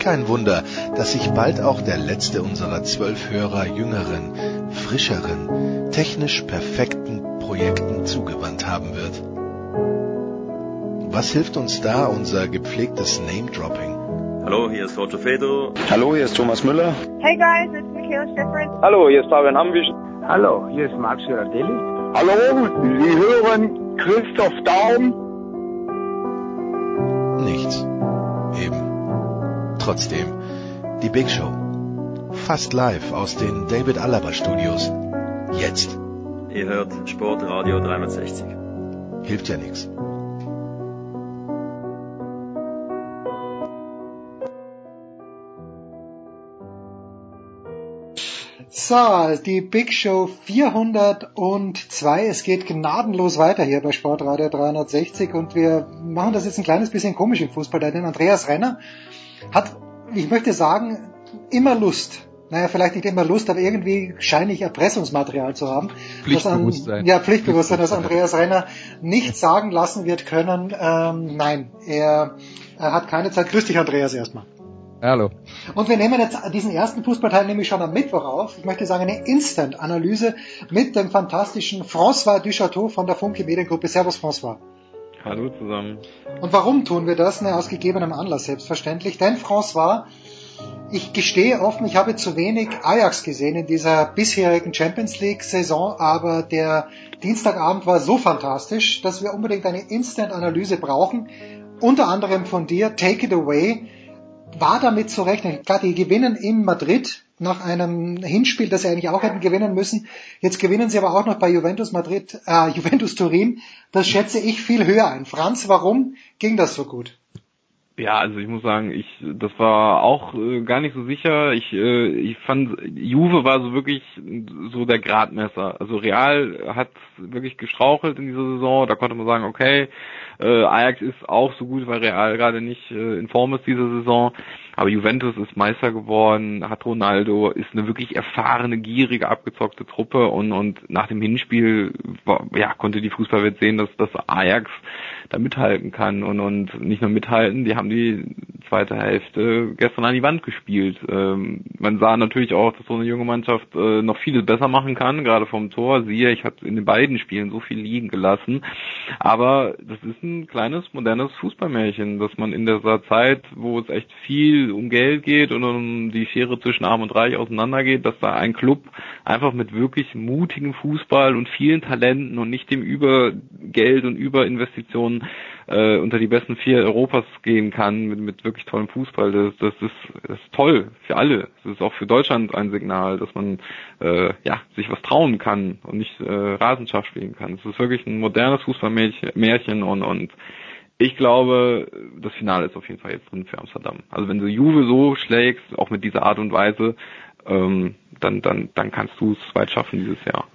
Kein Wunder, dass sich bald auch der letzte unserer zwölf Hörer jüngeren, frischeren, technisch perfekten Projekten zugewandt haben wird. Was hilft uns da unser gepflegtes Name-Dropping? Hallo, hier ist Roger Fedor. Hallo, hier ist Thomas Müller. Hey guys, it's Michaela Schifrin. Hallo, hier ist Fabian Ambich. Hallo, hier ist Max Girardelli. Hallo, Sie hören Christoph Daum. Nichts. Trotzdem, die Big Show. Fast live aus den David Alaba Studios. Jetzt. Ihr hört Sportradio 360. Hilft ja nichts. So, die Big Show 402. Es geht gnadenlos weiter hier bei Sportradio 360 und wir machen das jetzt ein kleines bisschen komisch im Fußball, denn Andreas Renner hat, ich möchte sagen, immer Lust. Naja, vielleicht nicht immer Lust, aber irgendwie scheine ich Erpressungsmaterial zu haben. Pflichtbewusstsein. An, ja, Pflichtbewusstsein, dass Andreas Renner nicht sagen lassen wird können, ähm, nein, er, er hat keine Zeit. Grüß dich, Andreas, erstmal. Hallo. Und wir nehmen jetzt diesen ersten Fußballteil nämlich schon am Mittwoch auf. Ich möchte sagen, eine Instant-Analyse mit dem fantastischen François Duchateau von der Funke Mediengruppe. Servus, François. Hallo zusammen. Und warum tun wir das? Na, aus gegebenem Anlass, selbstverständlich. Denn François, ich gestehe offen, ich habe zu wenig Ajax gesehen in dieser bisherigen Champions League-Saison, aber der Dienstagabend war so fantastisch, dass wir unbedingt eine Instant-Analyse brauchen. Unter anderem von dir, Take It Away war damit zu rechnen. Klar, die gewinnen in Madrid nach einem Hinspiel, das sie eigentlich auch hätten gewinnen müssen. Jetzt gewinnen sie aber auch noch bei Juventus Madrid, äh, Juventus Turin. Das schätze ich viel höher ein. Franz, warum ging das so gut? Ja, also ich muss sagen, ich das war auch äh, gar nicht so sicher. Ich äh, ich fand Juve war so wirklich so der Gradmesser. Also Real hat wirklich gestrauchelt in dieser Saison. Da konnte man sagen, okay, äh, Ajax ist auch so gut, weil Real gerade nicht äh, in Form ist diese Saison. Aber Juventus ist Meister geworden, hat Ronaldo, ist eine wirklich erfahrene, gierige, abgezockte Truppe und, und nach dem Hinspiel war, ja, konnte die Fußballwelt sehen, dass, dass Ajax da mithalten kann und, und nicht nur mithalten, die haben die zweite Hälfte gestern an die Wand gespielt. Ähm, man sah natürlich auch, dass so eine junge Mannschaft äh, noch vieles besser machen kann, gerade vom Tor. Siehe, ich hatte in den beiden Spielen so viel liegen gelassen. Aber das ist ein kleines, modernes Fußballmärchen, dass man in dieser Zeit, wo es echt viel um Geld geht und um die Schere zwischen Arm und Reich auseinandergeht, dass da ein Club einfach mit wirklich mutigem Fußball und vielen Talenten und nicht dem Übergeld und Äh, unter die besten vier Europas gehen kann mit, mit wirklich tollem Fußball. Das, das, ist, das ist toll für alle. Das ist auch für Deutschland ein Signal, dass man äh, ja sich was trauen kann und nicht äh, Rasenschach spielen kann. Es ist wirklich ein modernes Fußballmärchen und, und ich glaube, das Finale ist auf jeden Fall jetzt drin für Amsterdam. Also wenn du Juve so schlägst, auch mit dieser Art und Weise, ähm, dann, dann, dann kannst du es weit schaffen dieses Jahr.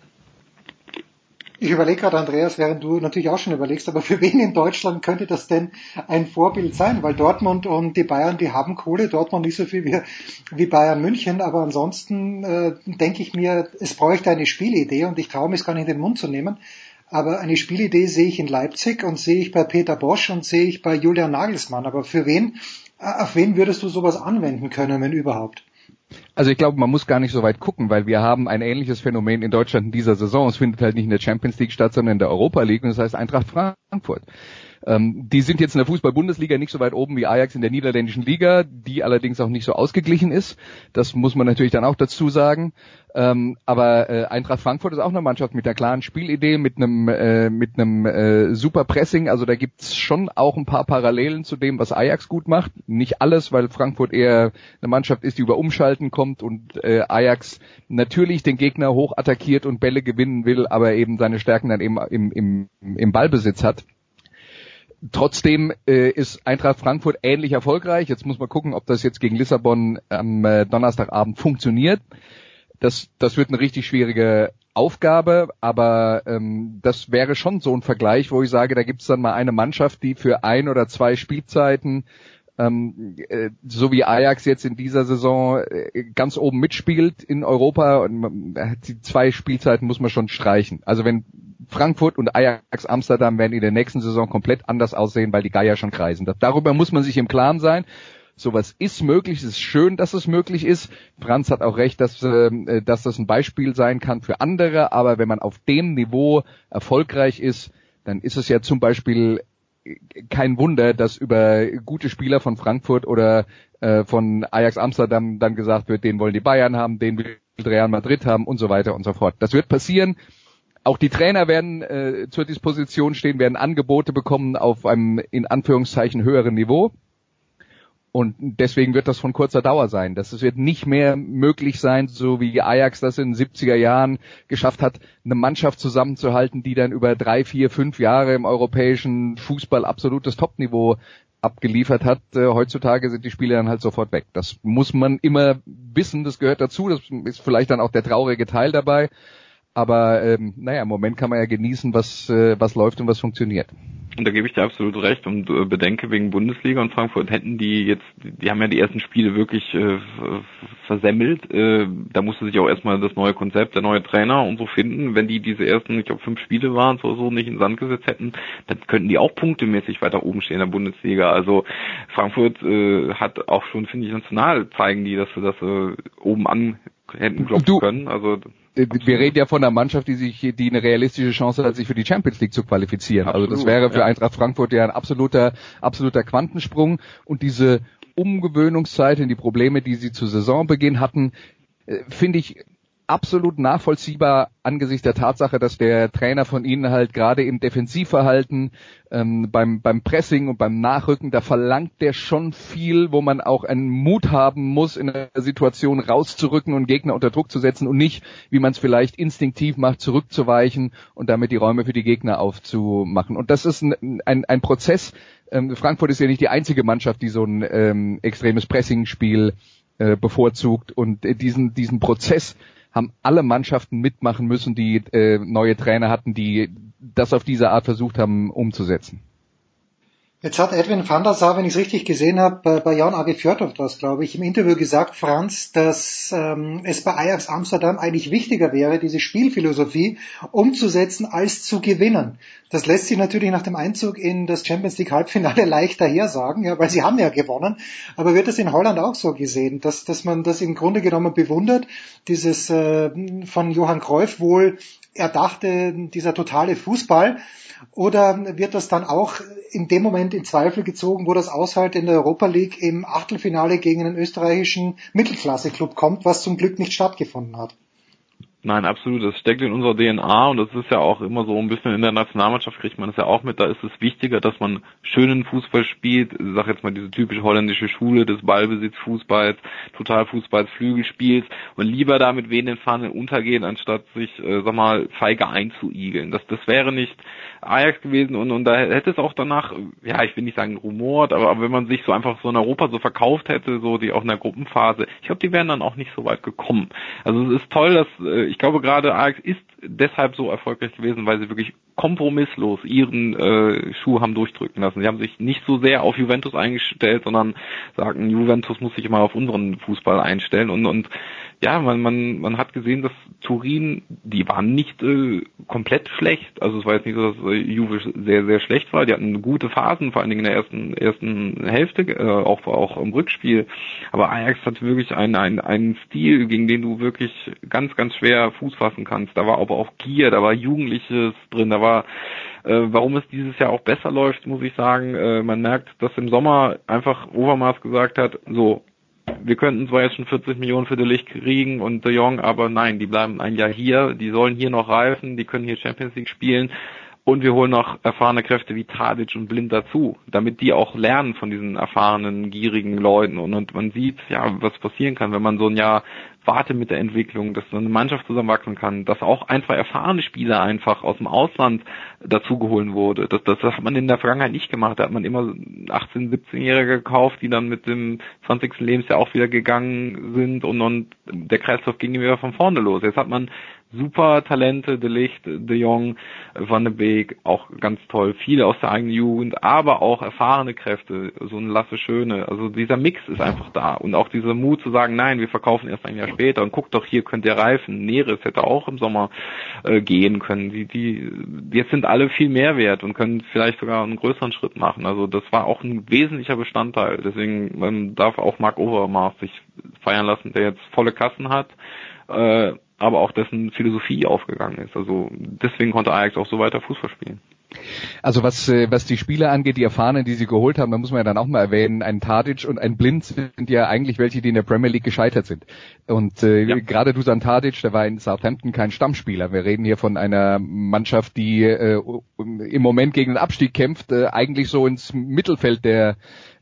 Ich überlege gerade, Andreas, während du natürlich auch schon überlegst, aber für wen in Deutschland könnte das denn ein Vorbild sein? Weil Dortmund und die Bayern, die haben Kohle, Dortmund nicht so viel wie, wie Bayern München, aber ansonsten äh, denke ich mir, es bräuchte eine Spielidee und ich traue mich es gar nicht in den Mund zu nehmen. Aber eine Spielidee sehe ich in Leipzig und sehe ich bei Peter Bosch und sehe ich bei Julian Nagelsmann. Aber für wen, äh, auf wen würdest du sowas anwenden können, wenn überhaupt? Also ich glaube, man muss gar nicht so weit gucken, weil wir haben ein ähnliches Phänomen in Deutschland in dieser Saison. Es findet halt nicht in der Champions League statt, sondern in der Europa League und das heißt Eintracht Frankfurt. Ähm, die sind jetzt in der Fußball-Bundesliga nicht so weit oben wie Ajax in der niederländischen Liga, die allerdings auch nicht so ausgeglichen ist. Das muss man natürlich dann auch dazu sagen. Ähm, aber äh, Eintracht Frankfurt ist auch eine Mannschaft mit einer klaren Spielidee, mit einem äh, mit einem äh, super Pressing. Also da gibt's schon auch ein paar Parallelen zu dem, was Ajax gut macht. Nicht alles, weil Frankfurt eher eine Mannschaft ist, die über Umschalten kommt und äh, Ajax natürlich den Gegner hoch attackiert und Bälle gewinnen will, aber eben seine Stärken dann eben im, im, im Ballbesitz hat. Trotzdem äh, ist Eintracht Frankfurt ähnlich erfolgreich. Jetzt muss man gucken, ob das jetzt gegen Lissabon am äh, Donnerstagabend funktioniert. Das, das wird eine richtig schwierige Aufgabe, aber ähm, das wäre schon so ein Vergleich, wo ich sage, da gibt es dann mal eine Mannschaft, die für ein oder zwei Spielzeiten ähm, äh, so wie Ajax jetzt in dieser Saison äh, ganz oben mitspielt in Europa und äh, die zwei Spielzeiten muss man schon streichen. Also wenn Frankfurt und Ajax Amsterdam werden in der nächsten Saison komplett anders aussehen, weil die Geier schon kreisen. Darüber muss man sich im Klaren sein. Sowas ist möglich, es ist schön, dass es möglich ist. Franz hat auch recht, dass, äh, dass das ein Beispiel sein kann für andere, aber wenn man auf dem Niveau erfolgreich ist, dann ist es ja zum Beispiel kein Wunder, dass über gute Spieler von Frankfurt oder äh, von Ajax Amsterdam dann gesagt wird, den wollen die Bayern haben, den will Real Madrid haben und so weiter und so fort. Das wird passieren. Auch die Trainer werden äh, zur Disposition stehen, werden Angebote bekommen auf einem in Anführungszeichen höheren Niveau. Und deswegen wird das von kurzer Dauer sein. Das wird nicht mehr möglich sein, so wie Ajax das in den 70er Jahren geschafft hat, eine Mannschaft zusammenzuhalten, die dann über drei, vier, fünf Jahre im europäischen Fußball absolutes Topniveau abgeliefert hat. Äh, heutzutage sind die Spieler dann halt sofort weg. Das muss man immer wissen, das gehört dazu. Das ist vielleicht dann auch der traurige Teil dabei. Aber ähm, naja, im Moment kann man ja genießen, was, äh, was läuft und was funktioniert. Und da gebe ich dir absolut recht und äh, bedenke wegen Bundesliga und Frankfurt hätten die jetzt, die haben ja die ersten Spiele wirklich äh, versemmelt. Äh, da musste sich auch erstmal das neue Konzept, der neue Trainer und so finden. Wenn die diese ersten, ich glaube fünf Spiele waren, so, so nicht in den Sand gesetzt hätten, dann könnten die auch punktemäßig weiter oben stehen in der Bundesliga. Also Frankfurt äh, hat auch schon, finde ich, national zeigen die, dass sie das äh, oben an hätten klopfen können. Also wir reden ja von einer Mannschaft, die sich, die eine realistische Chance hat, sich für die Champions League zu qualifizieren. Absolut, also das wäre für ja. Eintracht Frankfurt ja ein absoluter, absoluter Quantensprung und diese Umgewöhnungszeit in die Probleme, die sie zu Saisonbeginn hatten, äh, finde ich absolut nachvollziehbar angesichts der Tatsache, dass der Trainer von ihnen halt gerade im Defensivverhalten, ähm, beim, beim Pressing und beim Nachrücken, da verlangt der schon viel, wo man auch einen Mut haben muss, in einer Situation rauszurücken und Gegner unter Druck zu setzen und nicht, wie man es vielleicht instinktiv macht, zurückzuweichen und damit die Räume für die Gegner aufzumachen. Und das ist ein, ein, ein Prozess. Ähm, Frankfurt ist ja nicht die einzige Mannschaft, die so ein ähm, extremes Pressing-Spiel äh, bevorzugt und äh, diesen, diesen Prozess haben alle Mannschaften mitmachen müssen, die äh, neue Trainer hatten, die das auf diese Art versucht haben umzusetzen. Jetzt hat Edwin van der Sar, wenn ich es richtig gesehen habe, bei, Jan Age Fjordhoff das, glaube ich, im Interview gesagt, Franz, dass ähm, es bei Ajax Amsterdam eigentlich wichtiger wäre, diese Spielphilosophie umzusetzen, als zu gewinnen. Das lässt sich natürlich nach dem Einzug in das Champions League Halbfinale leicht daher sagen, ja, weil sie haben ja gewonnen. Aber wird das in Holland auch so gesehen, dass, dass man das im Grunde genommen bewundert, dieses äh, von Johann Cruyff wohl erdachte, dieser totale Fußball? Oder wird das dann auch in dem Moment in Zweifel gezogen, wo das Aushalt in der Europa League im Achtelfinale gegen einen österreichischen Mittelklasse-Club kommt, was zum Glück nicht stattgefunden hat? Nein, absolut. Das steckt in unserer DNA und das ist ja auch immer so ein bisschen in der Nationalmannschaft kriegt man das ja auch mit. Da ist es wichtiger, dass man schönen Fußball spielt. Ich sag jetzt mal diese typische holländische Schule des Ballbesitzfußballs, Totalfußballs, Flügelspiels und lieber da mit wehenden Fahnen untergehen, anstatt sich, äh, sag mal, feige einzuigeln. Das, das wäre nicht Ajax gewesen und, und da hätte es auch danach, ja, ich will nicht sagen rumort, aber, aber wenn man sich so einfach so in Europa so verkauft hätte, so die auch in der Gruppenphase, ich glaube, die wären dann auch nicht so weit gekommen. Also es ist toll, dass äh, ich glaube gerade Ajax ist deshalb so erfolgreich gewesen, weil sie wirklich kompromisslos ihren äh, Schuh haben durchdrücken lassen. Sie haben sich nicht so sehr auf Juventus eingestellt, sondern sagten, Juventus muss sich immer auf unseren Fußball einstellen und und ja, man, man, man hat gesehen, dass Turin, die waren nicht äh, komplett schlecht. Also es war jetzt nicht so, dass äh, Juve sehr, sehr schlecht war. Die hatten gute Phasen, vor allen Dingen in der ersten, ersten Hälfte, äh, auch, auch im Rückspiel. Aber Ajax hat wirklich einen, einen, einen Stil, gegen den du wirklich ganz, ganz schwer Fuß fassen kannst. Da war aber auch Gier, da war Jugendliches drin, da war äh, warum es dieses Jahr auch besser läuft, muss ich sagen. Äh, man merkt, dass im Sommer einfach Overmars gesagt hat, so, wir könnten zwar jetzt schon 40 Millionen für De Licht kriegen und De Jong, aber nein, die bleiben ein Jahr hier, die sollen hier noch reifen, die können hier Champions League spielen Und wir holen noch erfahrene Kräfte wie Tadic und Blind dazu, damit die auch lernen von diesen erfahrenen, gierigen Leuten. Und, und man sieht, ja, was passieren kann, wenn man so ein Jahr warte mit der Entwicklung, dass so eine Mannschaft zusammenwachsen kann, dass auch einfach erfahrene Spieler einfach aus dem Ausland dazugeholt wurde. Das, das hat man in der Vergangenheit nicht gemacht. Da hat man immer 18-, 17-Jährige gekauft, die dann mit dem 20. Lebensjahr auch wieder gegangen sind und, und der Kreislauf ging wieder von vorne los. Jetzt hat man super Talente, De Licht, De Jong, Van de Beek, auch ganz toll, viele aus der eigenen Jugend, aber auch erfahrene Kräfte, so ein Lasse Schöne. Also dieser Mix ist einfach da und auch dieser Mut zu sagen, nein, wir verkaufen erst ein Jahr später und guck doch, hier könnt ihr reifen. Neres hätte auch im Sommer äh, gehen können. Die, die, jetzt sind alle viel mehr wert und können vielleicht sogar einen größeren Schritt machen. Also das war auch ein wesentlicher Bestandteil. Deswegen man darf auch Mark Overmars sich feiern lassen, der jetzt volle Kassen hat. Äh, aber auch dessen Philosophie aufgegangen ist. Also deswegen konnte Ajax auch so weiter Fußball spielen. Also was, äh, was die Spieler angeht, die Erfahrenen, die sie geholt haben, da muss man ja dann auch mal erwähnen, ein Tadic und ein Blind sind ja eigentlich welche, die in der Premier League gescheitert sind. Und äh, ja. gerade Dusan Tadic, der war in Southampton kein Stammspieler. Wir reden hier von einer Mannschaft, die äh, im Moment gegen den Abstieg kämpft, äh, eigentlich so ins Mittelfeld der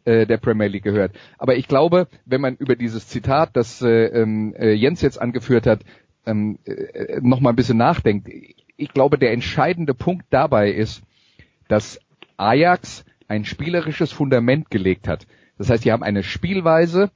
äh, der Premier League gehört. Aber ich glaube, wenn man über dieses Zitat, das äh, ähm, äh, Jens jetzt angeführt hat, ähm, äh, noch mal ein bisschen nachdenkt, ich glaube, der entscheidende Punkt dabei ist, dass Ajax ein spielerisches Fundament gelegt hat. Das heißt, die haben eine Spielweise,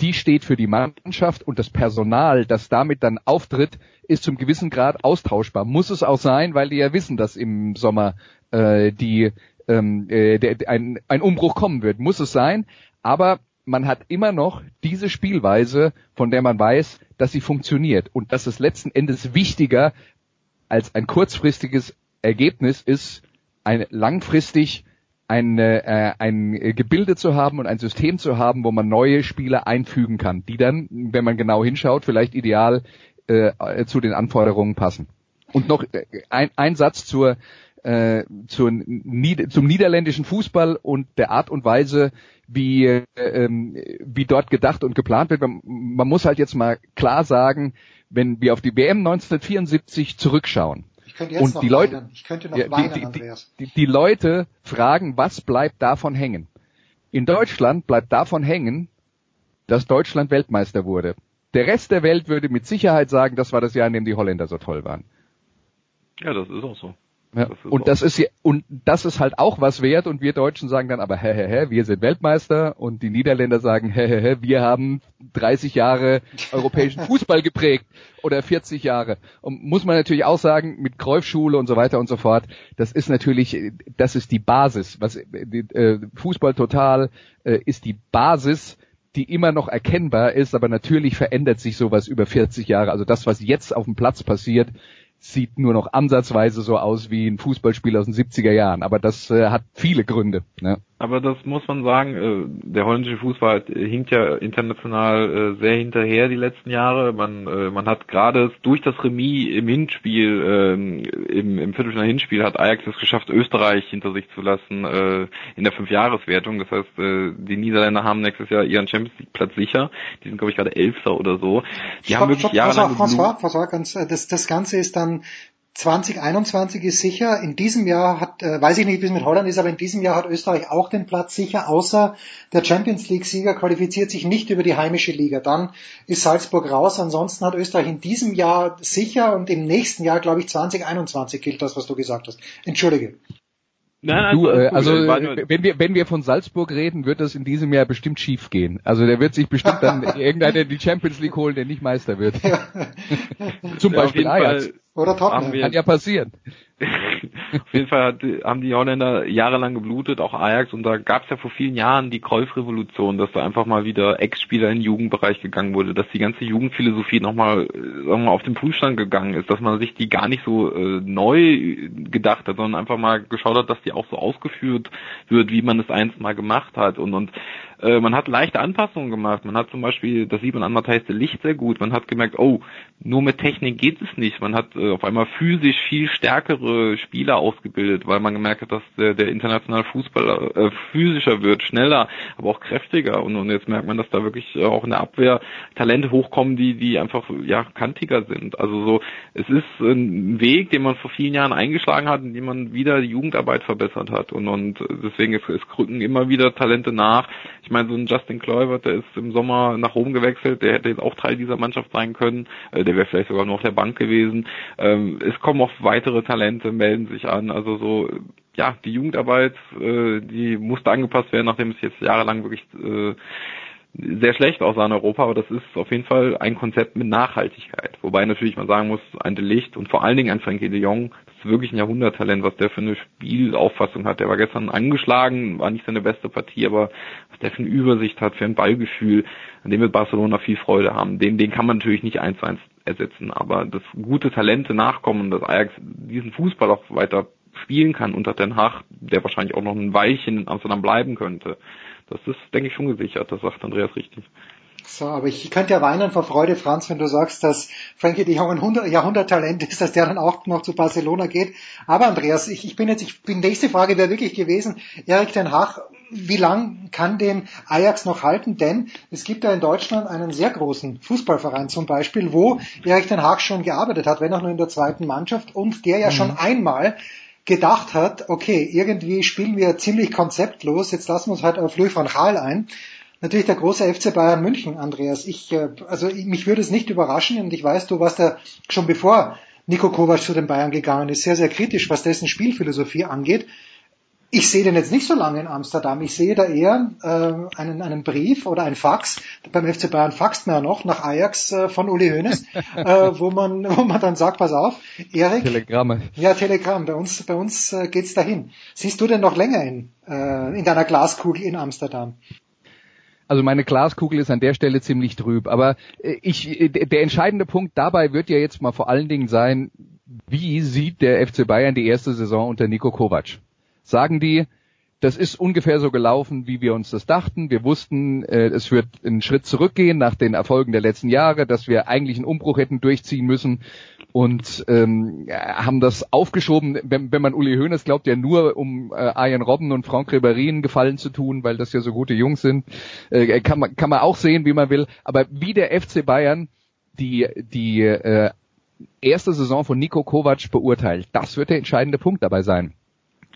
die steht für die Mannschaft und das Personal, das damit dann auftritt, ist zum gewissen Grad austauschbar. Muss es auch sein, weil die ja wissen, dass im Sommer äh, die ähm, äh, der, ein, ein Umbruch kommen wird. Muss es sein, aber man hat immer noch diese Spielweise, von der man weiß, dass sie funktioniert. Und dass es letzten Endes wichtiger als ein kurzfristiges Ergebnis ist, ein langfristig ein, äh, ein Gebilde zu haben und ein System zu haben, wo man neue Spieler einfügen kann, die dann, wenn man genau hinschaut, vielleicht ideal äh, zu den Anforderungen passen. Und noch äh, ein, ein Satz zur, äh, zur, zum niederländischen Fußball und der Art und Weise, wie, ähm, wie dort gedacht und geplant wird. Man, man muss halt jetzt mal klar sagen, wenn wir auf die WM 1974 zurückschauen, und die Leute, ich könnte noch ja, weinen, die, Andreas. Die, die, die Leute fragen, was bleibt davon hängen? In Deutschland bleibt davon hängen, dass Deutschland Weltmeister wurde. Der Rest der Welt würde mit Sicherheit sagen, das war das Jahr, in dem die Holländer so toll waren. Ja, das ist auch so. Ja. Das und das ist und das ist halt auch was wert und wir Deutschen sagen dann aber hä hä hä, wir sind Weltmeister und die Niederländer sagen hä hä hä, wir haben 30 Jahre europäischen Fußball geprägt oder 40 Jahre. Und muss man natürlich auch sagen mit Kreufschule und so weiter und so fort, das ist natürlich das ist die Basis, was äh, Fußball total äh, ist die Basis die immer noch erkennbar ist, aber natürlich verändert sich sowas über 40 Jahre. Also das, was jetzt auf dem Platz passiert, sieht nur noch ansatzweise so aus wie ein Fußballspiel aus den 70er Jahren. Aber das äh, hat viele Gründe. Ne? Aber das muss man sagen, äh, der holländische Fußball hinkt ja international äh, sehr hinterher die letzten Jahre. Man, äh, man hat gerade durch das Remis im Hinspiel, äh, im, im Viertelfinale Hinspiel hat Ajax es geschafft, Österreich hinter sich zu lassen äh, in der Fünfjahreswertung. Das heißt, äh, die Niederländer haben nächstes Jahr ihren Champions League Platz sicher. Die sind, glaube ich, gerade Elfter oder so. Die stopp, haben wirklich stopp, jahrelang François, François, François, ganz, äh, das, das Ganze ist dann 2021 ist sicher. In diesem Jahr hat, äh, weiß ich nicht, wie es mit Holland ist, aber in diesem Jahr hat Österreich auch den Platz sicher, außer der Champions League-Sieger qualifiziert sich nicht über die heimische Liga. Dann ist Salzburg raus. Ansonsten hat Österreich in diesem Jahr sicher und im nächsten Jahr, glaube ich, 2021 gilt das, was du gesagt hast. Entschuldige. Nein, du, äh, also wenn wir wenn wir von Salzburg reden, wird das in diesem Jahr bestimmt schief gehen. Also der wird sich bestimmt dann irgendeiner die Champions League holen, der nicht Meister wird. Zum ja, Beispiel Ajax. Fall oder Tottenham. Kann ja passieren. Auf jeden Fall hat, haben die Holländer jahrelang geblutet, auch Ajax, und da gab es ja vor vielen Jahren die Golfrevolution, dass da einfach mal wieder Ex-Spieler in den Jugendbereich gegangen wurde, dass die ganze Jugendphilosophie nochmal sagen wir mal, auf den Prüfstand gegangen ist, dass man sich die gar nicht so äh, neu gedacht hat, sondern einfach mal geschaut hat, dass die auch so ausgeführt wird, wie man es einst mal gemacht hat. Und, und äh, man hat leichte Anpassungen gemacht. Man hat zum Beispiel, das sieht man an Matthijs de Licht sehr gut, man hat gemerkt, oh, nur mit Technik geht es nicht. Man hat äh, auf einmal physisch viel stärkere Spieler ausgebildet, weil man gemerkt hat, dass der, der internationale Fußball äh, physischer wird, schneller, aber auch kräftiger. Und, und jetzt merkt man, dass da wirklich auch in der Abwehr Talente hochkommen, die, die einfach ja kantiger sind. Also so, es ist ein Weg, den man vor vielen Jahren eingeschlagen hat, indem man wieder die Jugendarbeit verbessert hat. Und, und deswegen ist, es rücken immer wieder Talente nach. Ich meine, so ein Justin Kluivert, der ist im Sommer nach Rom gewechselt, der hätte jetzt auch Teil dieser Mannschaft sein können. Äh, der wäre vielleicht sogar nur auf der Bank gewesen. Ähm, es kommen auch weitere Talente, melden sich an. Also so, ja, die Jugendarbeit, äh, die musste angepasst werden, nachdem es jetzt jahrelang wirklich äh, sehr schlecht aussah in Europa, aber das ist auf jeden Fall ein Konzept mit Nachhaltigkeit. Wobei natürlich man sagen muss, ein Delicht und vor allen Dingen ein Frankie de Jong, das ist wirklich ein Jahrhunderttalent, was der für eine Spielauffassung hat. Der war gestern angeschlagen, war nicht seine beste Partie, aber was der für eine Übersicht hat, für ein Ballgefühl, an dem wird Barcelona viel Freude haben. Den, den kann man natürlich nicht eins zu eins ersetzen, aber dass gute Talente nachkommen, dass Ajax diesen Fußball auch weiter spielen kann unter Den Haag, der wahrscheinlich auch noch ein Weilchen in Amsterdam bleiben könnte das ist, denke ich, schon gesichert. Das sagt Andreas richtig. So, aber ich könnte ja weinen vor Freude, Franz, wenn du sagst, dass Frankie de Jong ein Jahrhunderttalent ist, dass der dann auch noch zu Barcelona geht. Aber Andreas, ich, ich bin jetzt, ich bin nächste Frage wäre wirklich gewesen, Erik den Hach, wie lang kann den Ajax noch halten? Denn es gibt ja in Deutschland einen sehr großen Fußballverein zum Beispiel, wo Erik den Haag schon gearbeitet hat, wenn auch nur in der zweiten Mannschaft und der ja mhm. schon einmal gedacht hat, okay, irgendwie spielen wir ziemlich konzeptlos, jetzt lassen wir uns halt auf Louis van Gaal ein. Natürlich der große FC Bayern München, Andreas. Ich, äh, also mich würde es nicht überraschen und ich weiß, du warst ja schon bevor Nico Kovac zu den Bayern gegangen ist, sehr, sehr kritisch, was dessen Spielphilosophie angeht. Ich sehe den jetzt nicht so lange in Amsterdam. Ich sehe da eher äh, einen, einen Brief oder ein Fax. Beim FC Bayern faxt man ja noch nach Ajax äh, von Uli Hoeneß, äh, wo man wo man dann sagt, pass auf, Erik. Telegramme. Ja, Telegramm. Bei uns bei uns äh, geht's dahin. Siehst du denn noch länger in äh, in deiner Glaskugel in Amsterdam? Also meine Glaskugel ist an der Stelle ziemlich trüb. Aber äh, ich, äh, der entscheidende Punkt dabei wird ja jetzt mal vor allen Dingen sein, wie sieht der FC Bayern die erste Saison unter Nico Kovac? Sagen die, das ist ungefähr so gelaufen, wie wir uns das dachten. Wir wussten, äh, es wird einen Schritt zurückgehen nach den Erfolgen der letzten Jahre, dass wir eigentlich einen Umbruch hätten durchziehen müssen und ähm, haben das aufgeschoben. Wenn, wenn man Uli Hoeneß glaubt, ja nur um äh, Arjen Robben und Franck Ribéry einen Gefallen zu tun, weil das ja so gute Jungs sind, äh, kann man kann man auch sehen, wie man will. Aber wie der FC Bayern die die äh, erste Saison von Nico Kovac beurteilt, das wird der entscheidende Punkt dabei sein.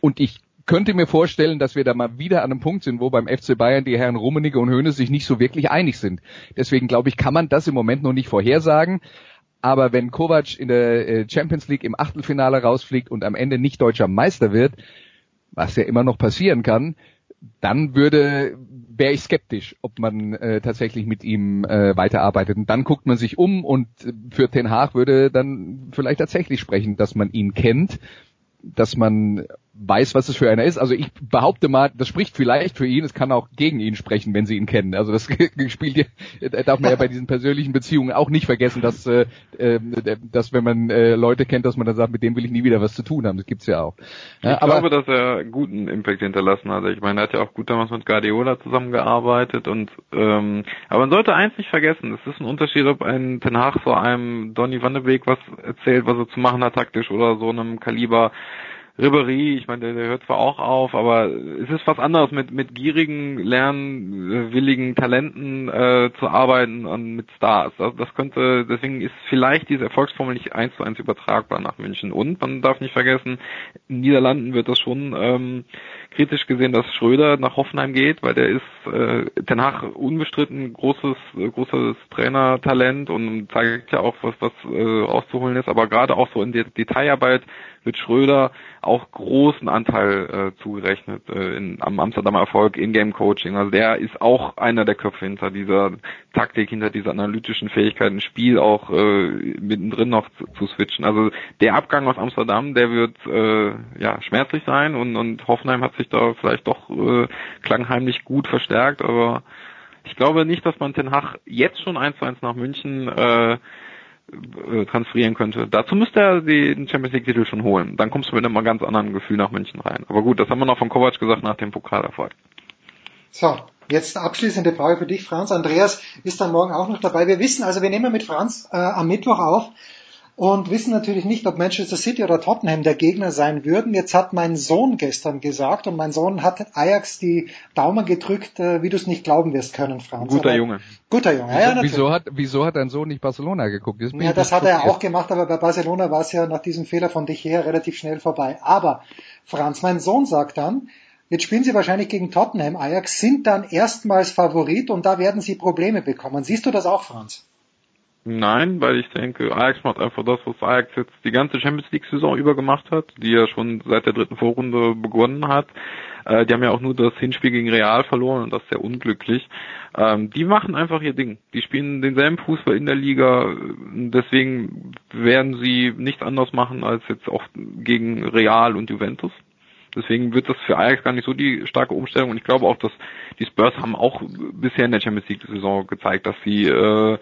Und ich könnte mir vorstellen, dass wir da mal wieder an einem Punkt sind, wo beim FC Bayern die Herren Rummenigge und Höhne sich nicht so wirklich einig sind. Deswegen glaube ich, kann man das im Moment noch nicht vorhersagen. Aber wenn Kovac in der äh, Champions League im Achtelfinale rausfliegt und am Ende nicht deutscher Meister wird, was ja immer noch passieren kann, dann würde wäre ich skeptisch, ob man äh, tatsächlich mit ihm äh, weiterarbeitet. Und dann guckt man sich um und für Ten Haag würde dann vielleicht tatsächlich sprechen, dass man ihn kennt, dass man weiß, was es für einer ist. Also ich behaupte mal, das spricht vielleicht für ihn, es kann auch gegen ihn sprechen, wenn sie ihn kennen. Also das spielt darf man ja bei diesen persönlichen Beziehungen auch nicht vergessen, dass, äh, ähm, dass wenn man äh, Leute kennt, dass man dann sagt, mit dem will ich nie wieder was zu tun haben. Das gibt's ja auch. Ja, ich aber, glaube, dass er guten Impact hinterlassen hat. Ich meine, er hat ja auch gut damals mit Guardiola zusammengearbeitet und ähm, aber man sollte eins nicht vergessen, es ist ein Unterschied, ob ein Ten Hag so einem Donny van de Beek was erzählt, was er zu machen hat taktisch oder so einem Kaliber Ribery, ich meine, der, der hört zwar auch auf, aber es ist was anderes, mit, mit gierigen, lernwilligen Talenten äh, zu arbeiten und mit Stars. Also das könnte, deswegen ist vielleicht diese Erfolgsformel nicht eins zu eins übertragbar nach München. Und man darf nicht vergessen, in Niederlanden wird das schon ähm, kritisch gesehen, dass Schröder nach Hoffenheim geht, weil der ist äh, danach unbestritten großes, großes Trainertalent und zeigt ja auch, was, was äh, auszuholen ist, aber gerade auch so in der Detailarbeit wird Schröder auch großen Anteil äh, zugerechnet äh, in, am Amsterdamer Erfolg in-game Coaching. Also der ist auch einer der Köpfe hinter dieser Taktik, hinter dieser analytischen Fähigkeit, ein Spiel auch äh, mittendrin noch zu, zu switchen. Also der Abgang aus Amsterdam, der wird äh, ja schmerzlich sein und, und Hoffenheim hat sich da vielleicht doch äh, klangheimlich gut verstärkt, aber ich glaube nicht, dass man Ten Hag jetzt schon eins zu eins nach München äh, äh, transferieren könnte. Dazu müsste er den Champions League Titel schon holen. Dann kommst du mit einem ganz anderen Gefühl nach München rein. Aber gut, das haben wir noch von Kovac gesagt nach dem Pokalerfolg. So, Jetzt abschließende Frage für dich, Franz. Andreas ist dann morgen auch noch dabei. Wir wissen also, wir nehmen mit Franz äh, am Mittwoch auf und wissen natürlich nicht, ob Manchester City oder Tottenham der Gegner sein würden. Jetzt hat mein Sohn gestern gesagt und mein Sohn hat Ajax die Daumen gedrückt, äh, wie du es nicht glauben wirst können, Franz. Guter aber, Junge. Guter Junge, ja, ja Wieso hat, wieso hat dein Sohn nicht Barcelona geguckt? Das ja, das hat er auch gemacht, aber bei Barcelona war es ja nach diesem Fehler von dich her relativ schnell vorbei. Aber Franz, mein Sohn sagt dann, Jetzt spielen sie wahrscheinlich gegen Tottenham. Ajax sind dann erstmals Favorit und da werden sie Probleme bekommen. Siehst du das auch, Franz? Nein, weil ich denke, Ajax macht einfach das, was Ajax jetzt die ganze Champions League Saison über gemacht hat, die ja schon seit der dritten Vorrunde begonnen hat. Äh, die haben ja auch nur das Hinspiel gegen Real verloren und das sehr unglücklich. Ähm, die machen einfach ihr Ding. Die spielen denselben Fußball in der Liga, deswegen werden sie nichts anderes machen als jetzt auch gegen Real und Juventus. Deswegen wird das für Ajax gar nicht so die starke Umstellung und ich glaube auch, dass die Spurs haben auch bisher in der Champions League Saison gezeigt, dass sie äh,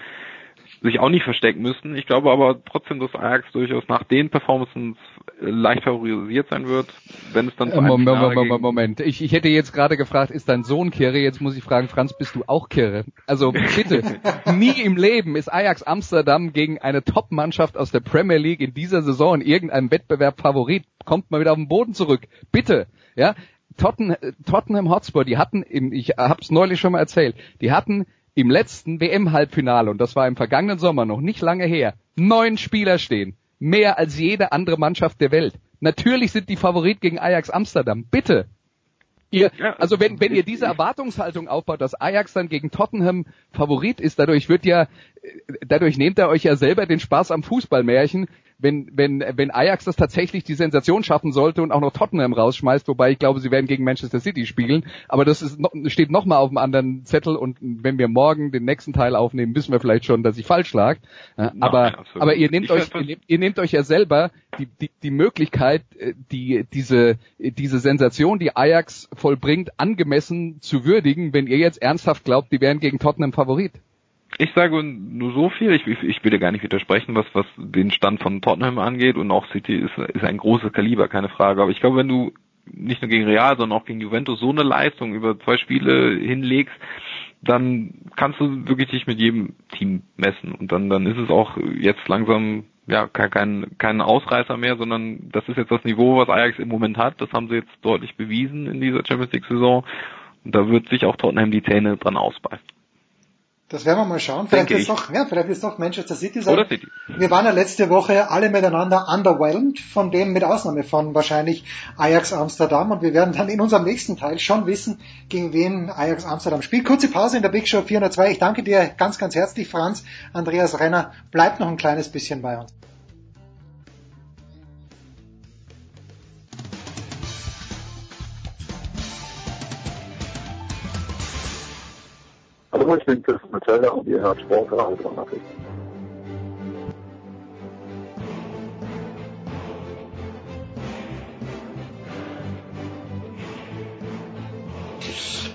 sich auch nicht verstecken müssen. Ich glaube aber trotzdem, dass Ajax durchaus nach den Performances leicht favorisiert sein wird, wenn es dann zu einem Moment, Moment, Moment, Ich, ich hätte jetzt gerade gefragt, ist dein Sohn Kirre? Jetzt muss ich fragen, Franz, bist du auch Kirre? Also bitte, nie im Leben ist Ajax Amsterdam gegen eine Top-Mannschaft aus der Premier League in dieser Saison in irgendeinem Wettbewerb Favorit. Kommt mal wieder auf den Boden zurück. Bitte. Ja, Tottenham, Tottenham Hotspur, die hatten, im, ich hab's neulich schon mal erzählt, die hatten im letzten WM-Halbfinale, und das war im vergangenen Sommer noch nicht lange her, neun Spieler stehen. Mehr als jede andere Mannschaft der Welt. Natürlich sind die Favorit gegen Ajax Amsterdam. Bitte. Ihr, also wenn, wenn ihr diese Erwartungshaltung aufbaut, dass Ajax dann gegen Tottenham Favorit ist, dadurch wird ja, dadurch nehmt ihr euch ja selber den Spaß am Fußballmärchen, wenn, wenn, wenn Ajax das tatsächlich die Sensation schaffen sollte und auch noch Tottenham rausschmeißt, wobei ich glaube, sie werden gegen Manchester City spielen, aber das ist, steht nochmal auf dem anderen Zettel und wenn wir morgen den nächsten Teil aufnehmen, wissen wir vielleicht schon, dass ich falsch lag. Ja, aber, Nein, aber ihr nehmt euch, ihr nehmt, ihr nehmt euch ja selber die, die, die Möglichkeit, äh, die, diese, diese Sensation, die Ajax vollbringt, angemessen zu würdigen, wenn ihr jetzt ernsthaft glaubt, die wären gegen Tottenham Favorit. Ich sage nur so viel, ich, ich will dir gar nicht widersprechen, was, was den Stand von Tottenham angeht und auch City ist, ist ein großes Kaliber, keine Frage. Aber ich glaube, wenn du nicht nur gegen Real, sondern auch gegen Juventus so eine Leistung über zwei Spiele hinlegst, dann kannst du wirklich dich mit jedem Team messen. Und dann, dann ist es auch jetzt langsam ja kein, kein, Ausreißer mehr, sondern das ist jetzt das Niveau, was Ajax im Moment hat. Das haben sie jetzt deutlich bewiesen in dieser Champions League Saison. Und da wird sich auch Tottenham die Zähne dran ausbeißen. Das werden wir mal schauen. Vielleicht ist doch, ja, vielleicht ist doch Manchester City sein. Oder City. Wir waren ja letzte Woche alle miteinander underwhelmed, von dem mit Ausnahme von wahrscheinlich Ajax Amsterdam. Und wir werden dann in unserem nächsten Teil schon wissen, gegen wen Ajax Amsterdam spielt. Kurze Pause in der Big Show 402. Ich danke dir ganz, ganz herzlich, Franz. Andreas Renner bleibt noch ein kleines bisschen bei uns. Hallo, ich bin Chris Metzeler und ihr hört Sportradio Nachrichten.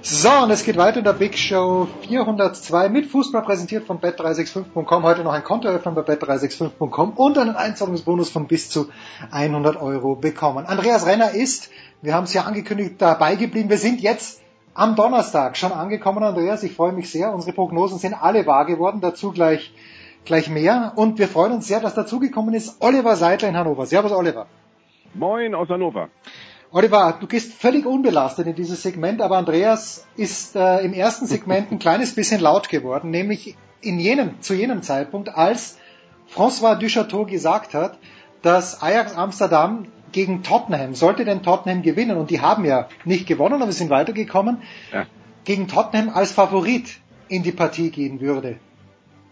So, und es geht weiter in der Big Show 402 mit Fußball präsentiert von bet365.com. Heute noch ein Konto öffnen bei bet365.com und einen Einzahlungsbonus von bis zu 100 Euro bekommen. Andreas Renner ist, wir haben es ja angekündigt, dabei geblieben. Wir sind jetzt am Donnerstag schon angekommen, Andreas. Ich freue mich sehr. Unsere Prognosen sind alle wahr geworden. Dazu gleich, gleich mehr. Und wir freuen uns sehr, dass dazugekommen ist Oliver Seidler in Hannover. Servus, Oliver. Moin aus Hannover. Oliver, du gehst völlig unbelastet in dieses Segment, aber Andreas ist äh, im ersten Segment ein kleines bisschen laut geworden, nämlich in jenem, zu jenem Zeitpunkt, als François Duchateau gesagt hat, dass Ajax Amsterdam gegen Tottenham, sollte denn Tottenham gewinnen, und die haben ja nicht gewonnen, aber sind weitergekommen, ja. gegen Tottenham als Favorit in die Partie gehen würde.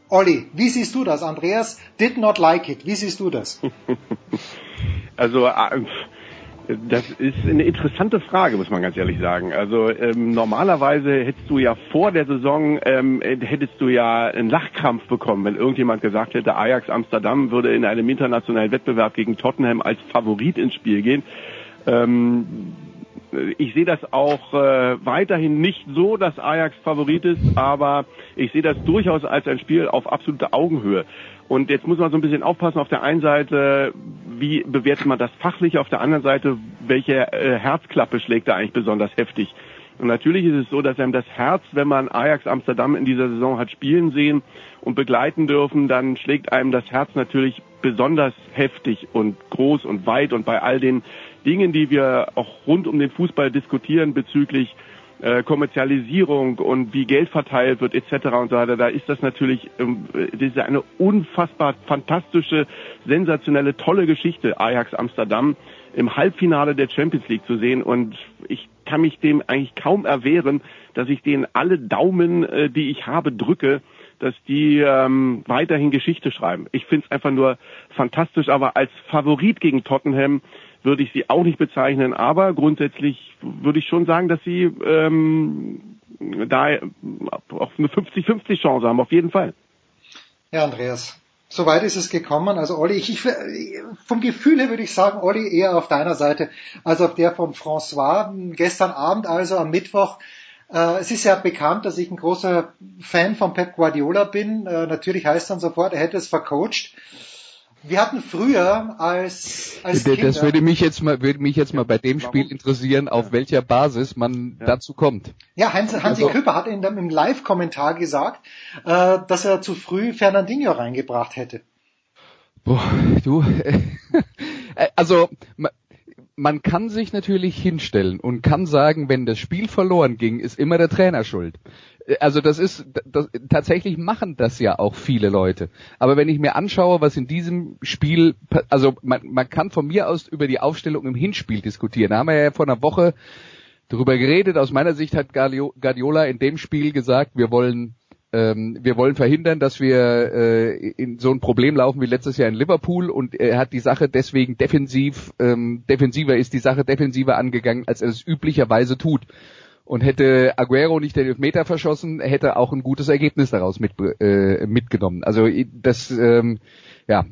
Olli, wie siehst du das? Andreas did not like it. Wie siehst du das? also, äh, das ist eine interessante Frage, muss man ganz ehrlich sagen. Also ähm, normalerweise hättest du ja vor der Saison ähm, hättest du ja einen Lachkrampf bekommen, wenn irgendjemand gesagt hätte, Ajax Amsterdam würde in einem internationalen Wettbewerb gegen Tottenham als Favorit ins Spiel gehen. Ähm, ich sehe das auch äh, weiterhin nicht so, dass Ajax Favorit ist, aber ich sehe das durchaus als ein Spiel auf absolute Augenhöhe. Und jetzt muss man so ein bisschen aufpassen. Auf der einen Seite, wie bewertet man das fachlich? Auf der anderen Seite, welche äh, Herzklappe schlägt da eigentlich besonders heftig? Und natürlich ist es so, dass einem das Herz, wenn man Ajax Amsterdam in dieser Saison hat spielen sehen und begleiten dürfen, dann schlägt einem das Herz natürlich besonders heftig und groß und weit und bei all den Dingen, die wir auch rund um den Fußball diskutieren bezüglich äh, Kommerzialisierung und wie Geld verteilt wird etc. und so weiter, da ist das natürlich ähm, das ist eine unfassbar fantastische, sensationelle, tolle Geschichte Ajax Amsterdam im Halbfinale der Champions League zu sehen und ich kann mich dem eigentlich kaum erwehren, dass ich denen alle Daumen, äh, die ich habe, drücke, dass die ähm, weiterhin Geschichte schreiben. Ich finde es einfach nur fantastisch, aber als Favorit gegen Tottenham würde ich sie auch nicht bezeichnen, aber grundsätzlich würde ich schon sagen, dass sie ähm, da auch eine 50-50 Chance haben, auf jeden Fall. Ja, Andreas. Soweit ist es gekommen. Also Olli, ich, ich, vom Gefühl her würde ich sagen, Olli eher auf deiner Seite als auf der von François. Gestern Abend also am Mittwoch äh, es ist ja bekannt, dass ich ein großer Fan von Pep Guardiola bin. Äh, natürlich heißt dann sofort, er hätte es vercoacht. Wir hatten früher als, als das Kinder, würde mich jetzt mal würde mich jetzt mal bei dem Spiel interessieren, auf welcher Basis man ja. dazu kommt. Ja, Hans, Hansi also, Küpper hat in dem, im Live-Kommentar gesagt, äh, dass er zu früh Fernandinho reingebracht hätte. Boah, du, also man kann sich natürlich hinstellen und kann sagen, wenn das Spiel verloren ging, ist immer der Trainer schuld also das ist das, tatsächlich machen das ja auch viele Leute. Aber wenn ich mir anschaue, was in diesem Spiel, also man, man kann von mir aus über die Aufstellung im Hinspiel diskutieren. Da haben wir ja vor einer Woche darüber geredet. Aus meiner Sicht hat Guardiola in dem Spiel gesagt, wir wollen ähm, wir wollen verhindern, dass wir äh, in so ein Problem laufen wie letztes Jahr in Liverpool und er hat die Sache deswegen defensiv, ähm, defensiver ist die Sache defensiver angegangen, als er es üblicherweise tut und hätte Aguero nicht den Elfmeter verschossen, hätte auch ein gutes Ergebnis daraus mit, äh, mitgenommen. Also das, ähm, ja,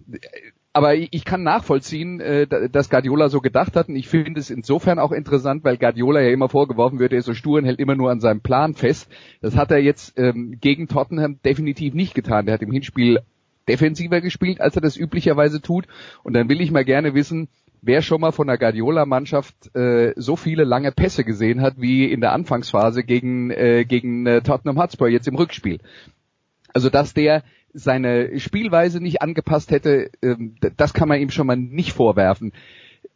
aber ich kann nachvollziehen, äh, dass Guardiola so gedacht hat und ich finde es insofern auch interessant, weil Guardiola ja immer vorgeworfen wird, er ist so stur und hält immer nur an seinem Plan fest. Das hat er jetzt ähm, gegen Tottenham definitiv nicht getan. Der hat im Hinspiel defensiver gespielt, als er das üblicherweise tut. Und dann will ich mal gerne wissen, wer schon mal von der Guardiola-Mannschaft äh, so viele lange Pässe gesehen hat wie in der Anfangsphase gegen, äh, gegen äh, Tottenham Hotspur jetzt im Rückspiel. Also dass der seine Spielweise nicht angepasst hätte, ähm, das kann man ihm schon mal nicht vorwerfen.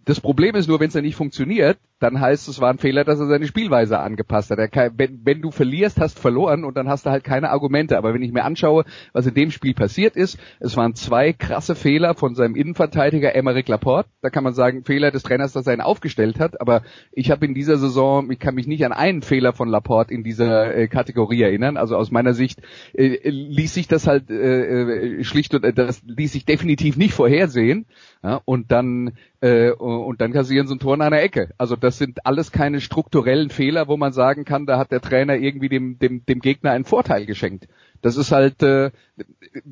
Das Problem ist nur, wenn es dann nicht funktioniert, dann heißt es, war ein Fehler, dass er seine Spielweise angepasst hat. Kann, wenn, wenn, du verlierst, hast verloren und dann hast du halt keine Argumente. Aber wenn ich mir anschaue, was in dem Spiel passiert ist, es waren zwei krasse Fehler von seinem Innenverteidiger Emeric Laporte. Da kann man sagen, Fehler des Trainers, dass er ihn aufgestellt hat. Aber ich habe in dieser Saison, ich kann mich nicht an einen Fehler von Laporte in dieser äh, Kategorie erinnern. Also aus meiner Sicht äh, ließ sich das halt äh, äh schlicht und äh, das ließ sich definitiv nicht vorhersehen. Ja, und dann äh, und dann kassieren sie ein Tor in einer Ecke. Also das sind alles keine strukturellen Fehler, wo man sagen kann, da hat der Trainer irgendwie dem, dem, dem Gegner einen Vorteil geschenkt. Das ist halt, äh,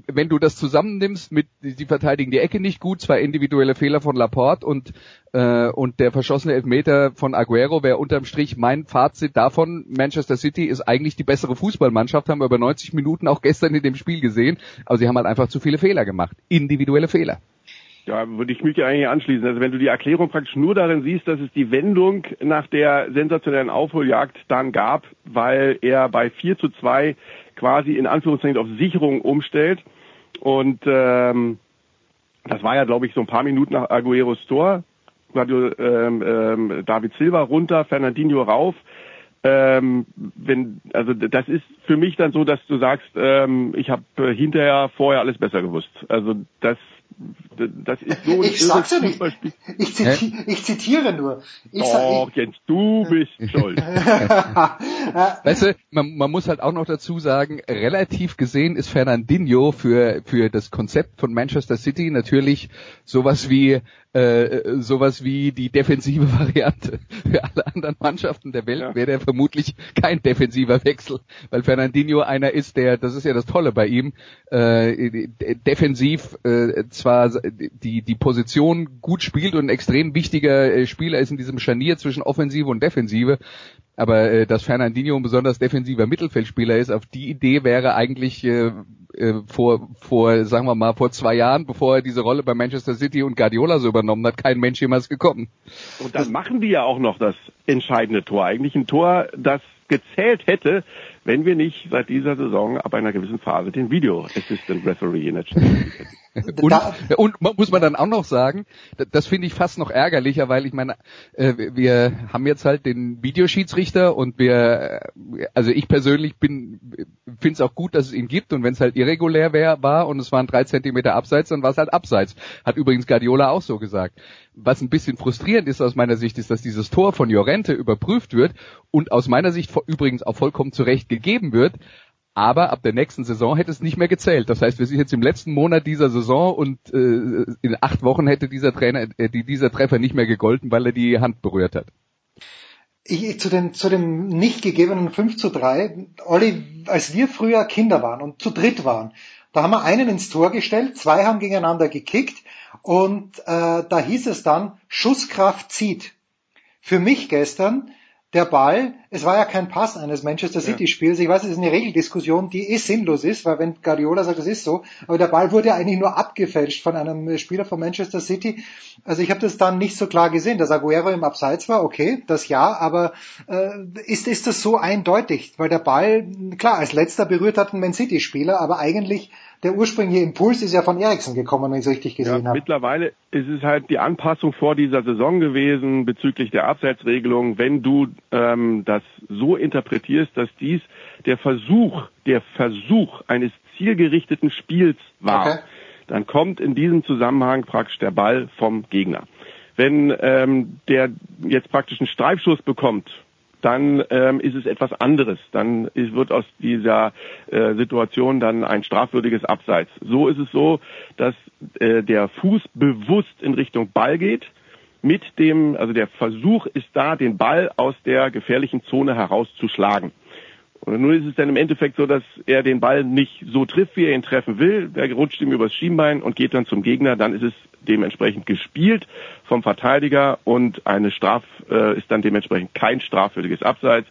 wenn du das zusammennimmst mit, die verteidigen die Ecke nicht gut, zwei individuelle Fehler von Laporte und, äh, und der verschossene Elfmeter von Aguero wäre unterm Strich mein Fazit davon, Manchester City ist eigentlich die bessere Fußballmannschaft, haben wir über 90 Minuten auch gestern in dem Spiel gesehen, aber sie haben halt einfach zu viele Fehler gemacht. Individuelle Fehler. Ja, würde ich mich eigentlich anschließen. Also wenn du die Erklärung praktisch nur darin siehst, dass es die Wendung nach der sensationellen Aufholjagd dann gab, weil er bei 4 zu 2 quasi in Anführungszeichen auf Sicherung umstellt. Und ähm, das war ja, glaube ich, so ein paar Minuten nach Agueros Tor. Ähm, ähm, David Silva runter, Fernandinho rauf. Ähm, wenn, also das ist für mich dann so, dass du sagst, ähm, ich habe hinterher vorher alles besser gewusst. Also das das ist so ein ich sag's ja nicht. Ich, ziti ich, zitiere nur. Ich Doch, Jens, du bist schuld. weißt du, man, man, muss halt auch noch dazu sagen, relativ gesehen ist Fernandinho für, für das Konzept von Manchester City natürlich sowas wie äh, sowas wie die defensive Variante. Für alle anderen Mannschaften der Welt ja. wäre der vermutlich kein defensiver Wechsel, weil Fernandinho einer ist, der, das ist ja das Tolle bei ihm, äh, defensiv äh, zwar die, die Position gut spielt und ein extrem wichtiger äh, Spieler ist in diesem Scharnier zwischen Offensive und Defensive, aber äh, dass Fernandinho ein besonders defensiver Mittelfeldspieler ist, auf die Idee wäre eigentlich äh, äh, vor, vor, sagen wir mal, vor zwei Jahren, bevor er diese Rolle bei Manchester City und Guardiola so übernommen hat, kein Mensch jemals gekommen. Und dann machen die ja auch noch das entscheidende Tor. Eigentlich ein Tor, das gezählt hätte, wenn wir nicht seit dieser Saison ab einer gewissen Phase den Video Assistant Referee in der Champions hätten. Und, und muss man dann auch noch sagen, das finde ich fast noch ärgerlicher, weil ich meine, äh, wir haben jetzt halt den Videoschiedsrichter und wir, äh, also ich persönlich bin, finde es auch gut, dass es ihn gibt und wenn es halt irregulär wär, war und es waren drei Zentimeter abseits, dann war es halt abseits. Hat übrigens Guardiola auch so gesagt. Was ein bisschen frustrierend ist aus meiner Sicht, ist, dass dieses Tor von Jorente überprüft wird und aus meiner Sicht übrigens auch vollkommen zurecht gegeben wird, aber ab der nächsten Saison hätte es nicht mehr gezählt. Das heißt, wir sind jetzt im letzten Monat dieser Saison und äh, in acht Wochen hätte dieser Trainer, äh, dieser Treffer nicht mehr gegolten, weil er die Hand berührt hat. Ich, zu, dem, zu dem nicht gegebenen 5 zu 3, Olli, als wir früher Kinder waren und zu dritt waren, da haben wir einen ins Tor gestellt, zwei haben gegeneinander gekickt und äh, da hieß es dann, Schusskraft zieht. Für mich gestern der Ball, es war ja kein Pass eines Manchester City Spiels. Ich weiß, es ist eine Regeldiskussion, die eh sinnlos ist, weil wenn Guardiola sagt, es ist so, aber der Ball wurde ja eigentlich nur abgefälscht von einem Spieler von Manchester City. Also ich habe das dann nicht so klar gesehen, dass Aguero im Abseits war, okay, das ja, aber äh, ist ist das so eindeutig, weil der Ball klar als letzter berührt hat ein Man City Spieler, aber eigentlich der ursprüngliche Impuls ist ja von Eriksen gekommen, wenn ich es richtig gesehen ja, habe. Mittlerweile ist es halt die Anpassung vor dieser Saison gewesen bezüglich der Abseitsregelung. Wenn du ähm, das so interpretierst, dass dies der Versuch, der Versuch eines zielgerichteten Spiels war, okay. dann kommt in diesem Zusammenhang praktisch der Ball vom Gegner. Wenn ähm, der jetzt praktisch einen Streifschuss bekommt dann ähm, ist es etwas anderes. Dann wird aus dieser äh, Situation dann ein strafwürdiges Abseits. So ist es so, dass äh, der Fuß bewusst in Richtung Ball geht. Mit dem, also der Versuch ist da, den Ball aus der gefährlichen Zone herauszuschlagen. Und nun ist es dann im Endeffekt so, dass er den Ball nicht so trifft, wie er ihn treffen will. Der rutscht ihm übers Schienbein und geht dann zum Gegner. Dann ist es dementsprechend gespielt vom Verteidiger und eine Straf äh, ist dann dementsprechend kein strafwürdiges Abseits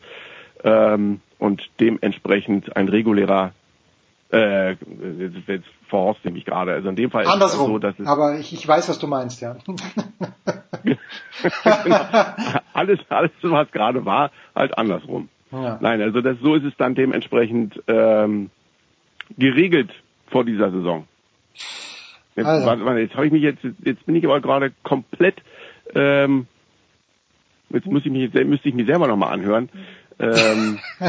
ähm, und dementsprechend ein regulärer äh, jetzt, jetzt verhorst ich mich gerade. Also in dem Fall Andersrum, ist es so, dass es aber ich, ich weiß, was du meinst, ja. genau. alles, alles, was gerade war, halt andersrum. Ja. Nein, also das, so ist es dann dementsprechend ähm, geregelt vor dieser Saison. Jetzt, also. warte, warte, jetzt habe ich mich jetzt, jetzt bin ich aber gerade komplett, ähm, jetzt muss ich mich, müsste ich mich selber nochmal anhören. Ähm,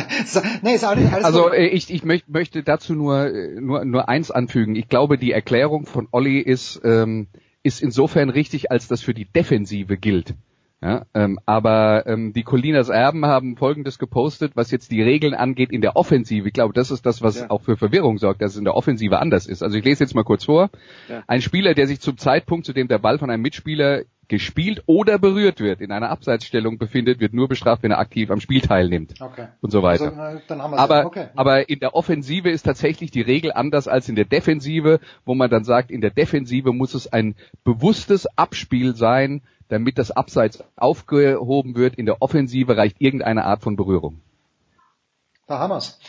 nee, ist alles, alles also äh, ich, ich möcht, möchte dazu nur, äh, nur, nur eins anfügen. Ich glaube, die Erklärung von Olli ist, ähm, ist insofern richtig, als das für die Defensive gilt. Ja, ähm, aber ähm, die Colinas Erben haben Folgendes gepostet, was jetzt die Regeln angeht in der Offensive. Ich glaube, das ist das, was ja. auch für Verwirrung sorgt, dass es in der Offensive anders ist. Also ich lese jetzt mal kurz vor. Ja. Ein Spieler, der sich zum Zeitpunkt, zu dem der Ball von einem Mitspieler gespielt oder berührt wird, in einer Abseitsstellung befindet, wird nur bestraft, wenn er aktiv am Spiel teilnimmt. Okay. Und so weiter. Also, aber, okay. aber in der Offensive ist tatsächlich die Regel anders als in der Defensive, wo man dann sagt, in der Defensive muss es ein bewusstes Abspiel sein, damit das Abseits aufgehoben wird. In der Offensive reicht irgendeine Art von Berührung. Da haben wir's.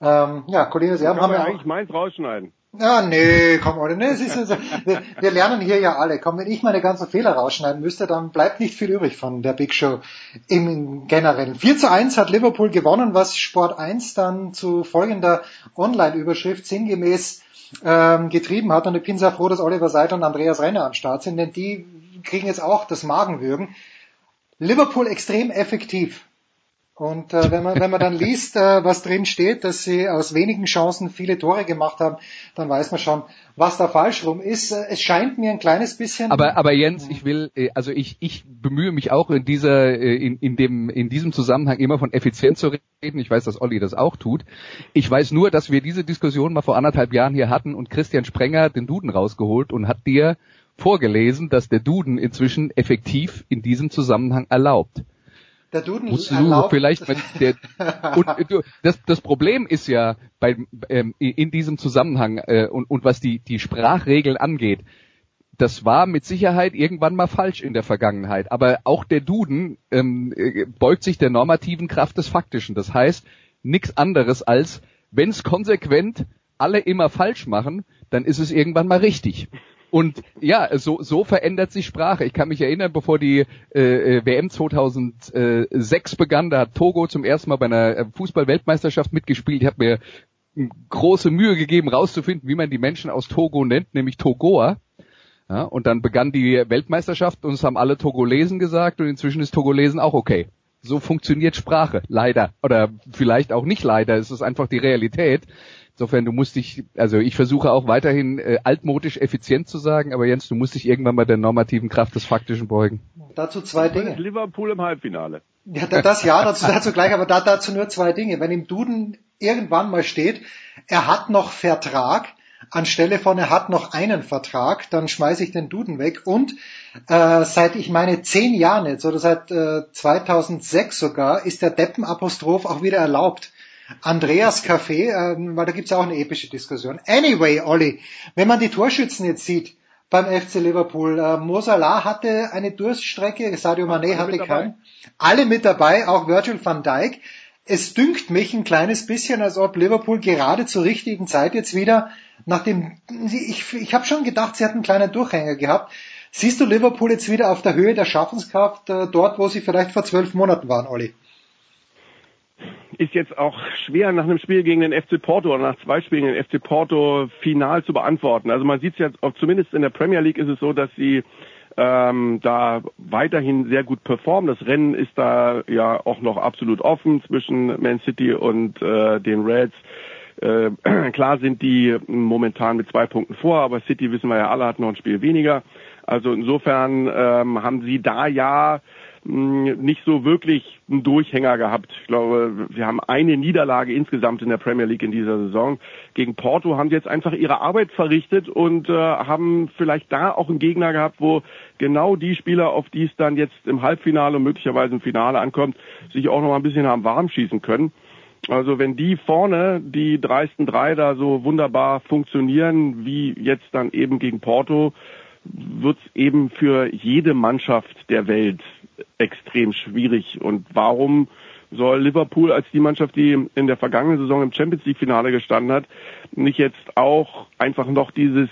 Ähm, ja, Kollege Sie haben wir ja eigentlich meins rausschneiden. Ja, nee, komm, oder? Nee, ist, wir, wir lernen hier ja alle. Komm, wenn ich meine ganzen Fehler rausschneiden müsste, dann bleibt nicht viel übrig von der Big Show im Generellen. 4 zu 1 hat Liverpool gewonnen, was Sport 1 dann zu folgender Online-Überschrift sinngemäß ähm, getrieben hat. Und ich bin sehr froh, dass Oliver Seidel und Andreas Renner am Start sind, denn die kriegen jetzt auch das Magenwürgen. Liverpool extrem effektiv. Und äh, wenn man wenn man dann liest, äh, was drin steht, dass sie aus wenigen Chancen viele Tore gemacht haben, dann weiß man schon, was da falsch rum ist. Äh, es scheint mir ein kleines bisschen. Aber aber Jens, ich will, äh, also ich ich bemühe mich auch in dieser äh, in in dem in diesem Zusammenhang immer von Effizienz zu reden. Ich weiß, dass Olli das auch tut. Ich weiß nur, dass wir diese Diskussion mal vor anderthalb Jahren hier hatten und Christian Sprenger den Duden rausgeholt und hat dir vorgelesen, dass der Duden inzwischen effektiv in diesem Zusammenhang erlaubt. Der Duden Musst erlaubt. Du vielleicht der, und das, das Problem ist ja bei, ähm, in diesem Zusammenhang äh, und, und was die, die Sprachregeln angeht, das war mit Sicherheit irgendwann mal falsch in der Vergangenheit. Aber auch der Duden ähm, äh, beugt sich der normativen Kraft des Faktischen. Das heißt, nichts anderes als, wenn es konsequent alle immer falsch machen, dann ist es irgendwann mal richtig. Und ja, so, so verändert sich Sprache. Ich kann mich erinnern, bevor die äh, äh WM 2006 begann, da hat Togo zum ersten Mal bei einer äh, Fußball-Weltmeisterschaft mitgespielt. Ich habe mir große Mühe gegeben, rauszufinden, wie man die Menschen aus Togo nennt, nämlich Togoa. Ja, und dann begann die Weltmeisterschaft und es haben alle Togolesen gesagt und inzwischen ist Togolesen auch okay. So funktioniert Sprache, leider. Oder vielleicht auch nicht leider, es ist einfach die Realität. Insofern, du musst dich, also ich versuche auch weiterhin äh, altmodisch effizient zu sagen, aber Jens, du musst dich irgendwann mal der normativen Kraft des Faktischen beugen. Dazu zwei Dinge. Liverpool im Halbfinale. Ja, das ja, dazu, dazu gleich, aber da, dazu nur zwei Dinge. Wenn im Duden irgendwann mal steht, er hat noch Vertrag, anstelle von er hat noch einen Vertrag, dann schmeiße ich den Duden weg. Und äh, seit ich meine zehn Jahren jetzt oder seit äh, 2006 sogar ist der Deppenapostroph auch wieder erlaubt. Andreas Café, ähm, weil da gibt's auch eine epische Diskussion. Anyway, Olli, wenn man die Torschützen jetzt sieht beim FC Liverpool, äh, Mo Salah hatte eine Durststrecke, Sadio Mané hatte keinen. Alle mit dabei, auch Virgil van Dijk. Es dünkt mich ein kleines bisschen, als ob Liverpool gerade zur richtigen Zeit jetzt wieder, nachdem ich, ich habe schon gedacht, sie hatten einen kleinen Durchhänger gehabt. Siehst du Liverpool jetzt wieder auf der Höhe der Schaffenskraft, äh, dort, wo sie vielleicht vor zwölf Monaten waren, Olli? Ist jetzt auch schwer nach einem Spiel gegen den FC Porto oder nach zwei Spielen gegen den FC Porto final zu beantworten. Also man sieht es jetzt, zumindest in der Premier League ist es so, dass sie ähm, da weiterhin sehr gut performen. Das Rennen ist da ja auch noch absolut offen zwischen Man City und äh, den Reds. Äh, klar sind die momentan mit zwei Punkten vor, aber City wissen wir ja alle hat noch ein Spiel weniger. Also insofern ähm, haben sie da ja nicht so wirklich einen Durchhänger gehabt. Ich glaube, wir haben eine Niederlage insgesamt in der Premier League in dieser Saison. Gegen Porto haben sie jetzt einfach ihre Arbeit verrichtet und äh, haben vielleicht da auch einen Gegner gehabt, wo genau die Spieler, auf die es dann jetzt im Halbfinale und möglicherweise im Finale ankommt, sich auch noch mal ein bisschen haben warm schießen können. Also wenn die vorne, die dreisten drei da so wunderbar funktionieren, wie jetzt dann eben gegen Porto, wird es eben für jede Mannschaft der Welt extrem schwierig. Und warum soll Liverpool als die Mannschaft, die in der vergangenen Saison im Champions League Finale gestanden hat, nicht jetzt auch einfach noch dieses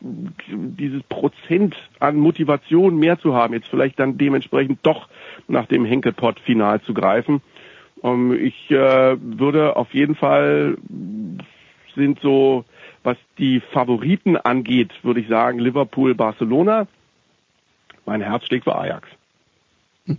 dieses Prozent an Motivation mehr zu haben, jetzt vielleicht dann dementsprechend doch nach dem Henkelpott-Final zu greifen. Ähm, ich äh, würde auf jeden Fall sind so, was die Favoriten angeht, würde ich sagen, Liverpool, Barcelona. Mein Herz schlägt für Ajax.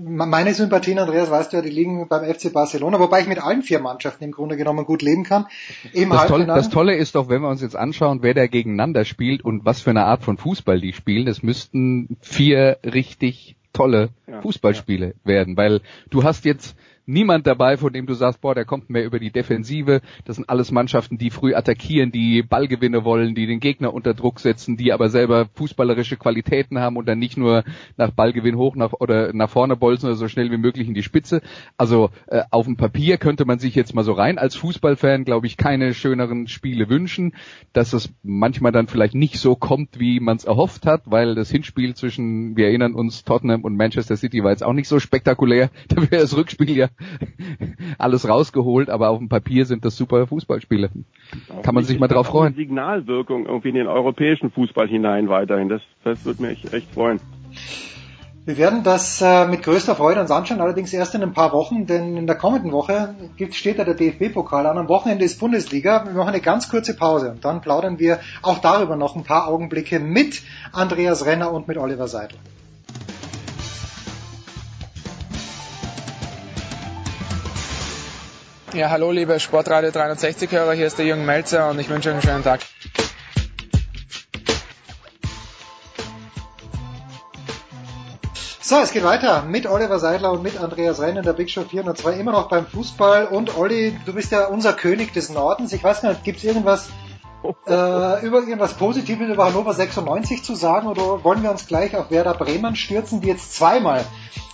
Meine Sympathien, Andreas, weißt du ja, die liegen beim FC Barcelona, wobei ich mit allen vier Mannschaften im Grunde genommen gut leben kann. Das Tolle, das, Tolle, ist doch, wenn wir uns jetzt anschauen, wer da gegeneinander spielt und was für eine Art von Fußball die spielen, es müssten vier richtig tolle ja, Fußballspiele ja. werden, weil du hast jetzt niemand dabei, von dem du sagst, boah, der kommt mehr über die Defensive. Das sind alles Mannschaften, die früh attackieren, die Ballgewinne wollen, die den Gegner unter Druck setzen, die aber selber fußballerische Qualitäten haben und dann nicht nur nach Ballgewinn hoch nach, oder nach vorne bolzen oder so schnell wie möglich in die Spitze. Also äh, auf dem Papier könnte man sich jetzt mal so rein als Fußballfan, glaube ich, keine schöneren Spiele wünschen, dass es manchmal dann vielleicht nicht so kommt, wie man es erhofft hat, weil das Hinspiel zwischen, wir erinnern uns, Tottenham und Manchester City war jetzt auch nicht so spektakulär. Da wäre das Rückspiel ja alles rausgeholt, aber auf dem Papier sind das super Fußballspiele. Kann man sich mal drauf freuen. Signalwirkung irgendwie in den europäischen Fußball hinein weiterhin. Das, das würde mich echt freuen. Wir werden das äh, mit größter Freude uns anschauen, allerdings erst in ein paar Wochen, denn in der kommenden Woche gibt, steht da der DFB-Pokal an. Am Wochenende ist Bundesliga. Wir machen eine ganz kurze Pause und dann plaudern wir auch darüber noch ein paar Augenblicke mit Andreas Renner und mit Oliver Seidel. Ja, hallo liebe Sportradio 360 Hörer, hier ist der Jürgen Melzer und ich wünsche euch einen schönen Tag. So, es geht weiter mit Oliver Seidler und mit Andreas Renn in der Big Show 402, immer noch beim Fußball. Und Olli, du bist ja unser König des Nordens. Ich weiß nicht, gibt es irgendwas, äh, über irgendwas Positives über Hannover 96 zu sagen oder wollen wir uns gleich auf Werder Bremen stürzen, die jetzt zweimal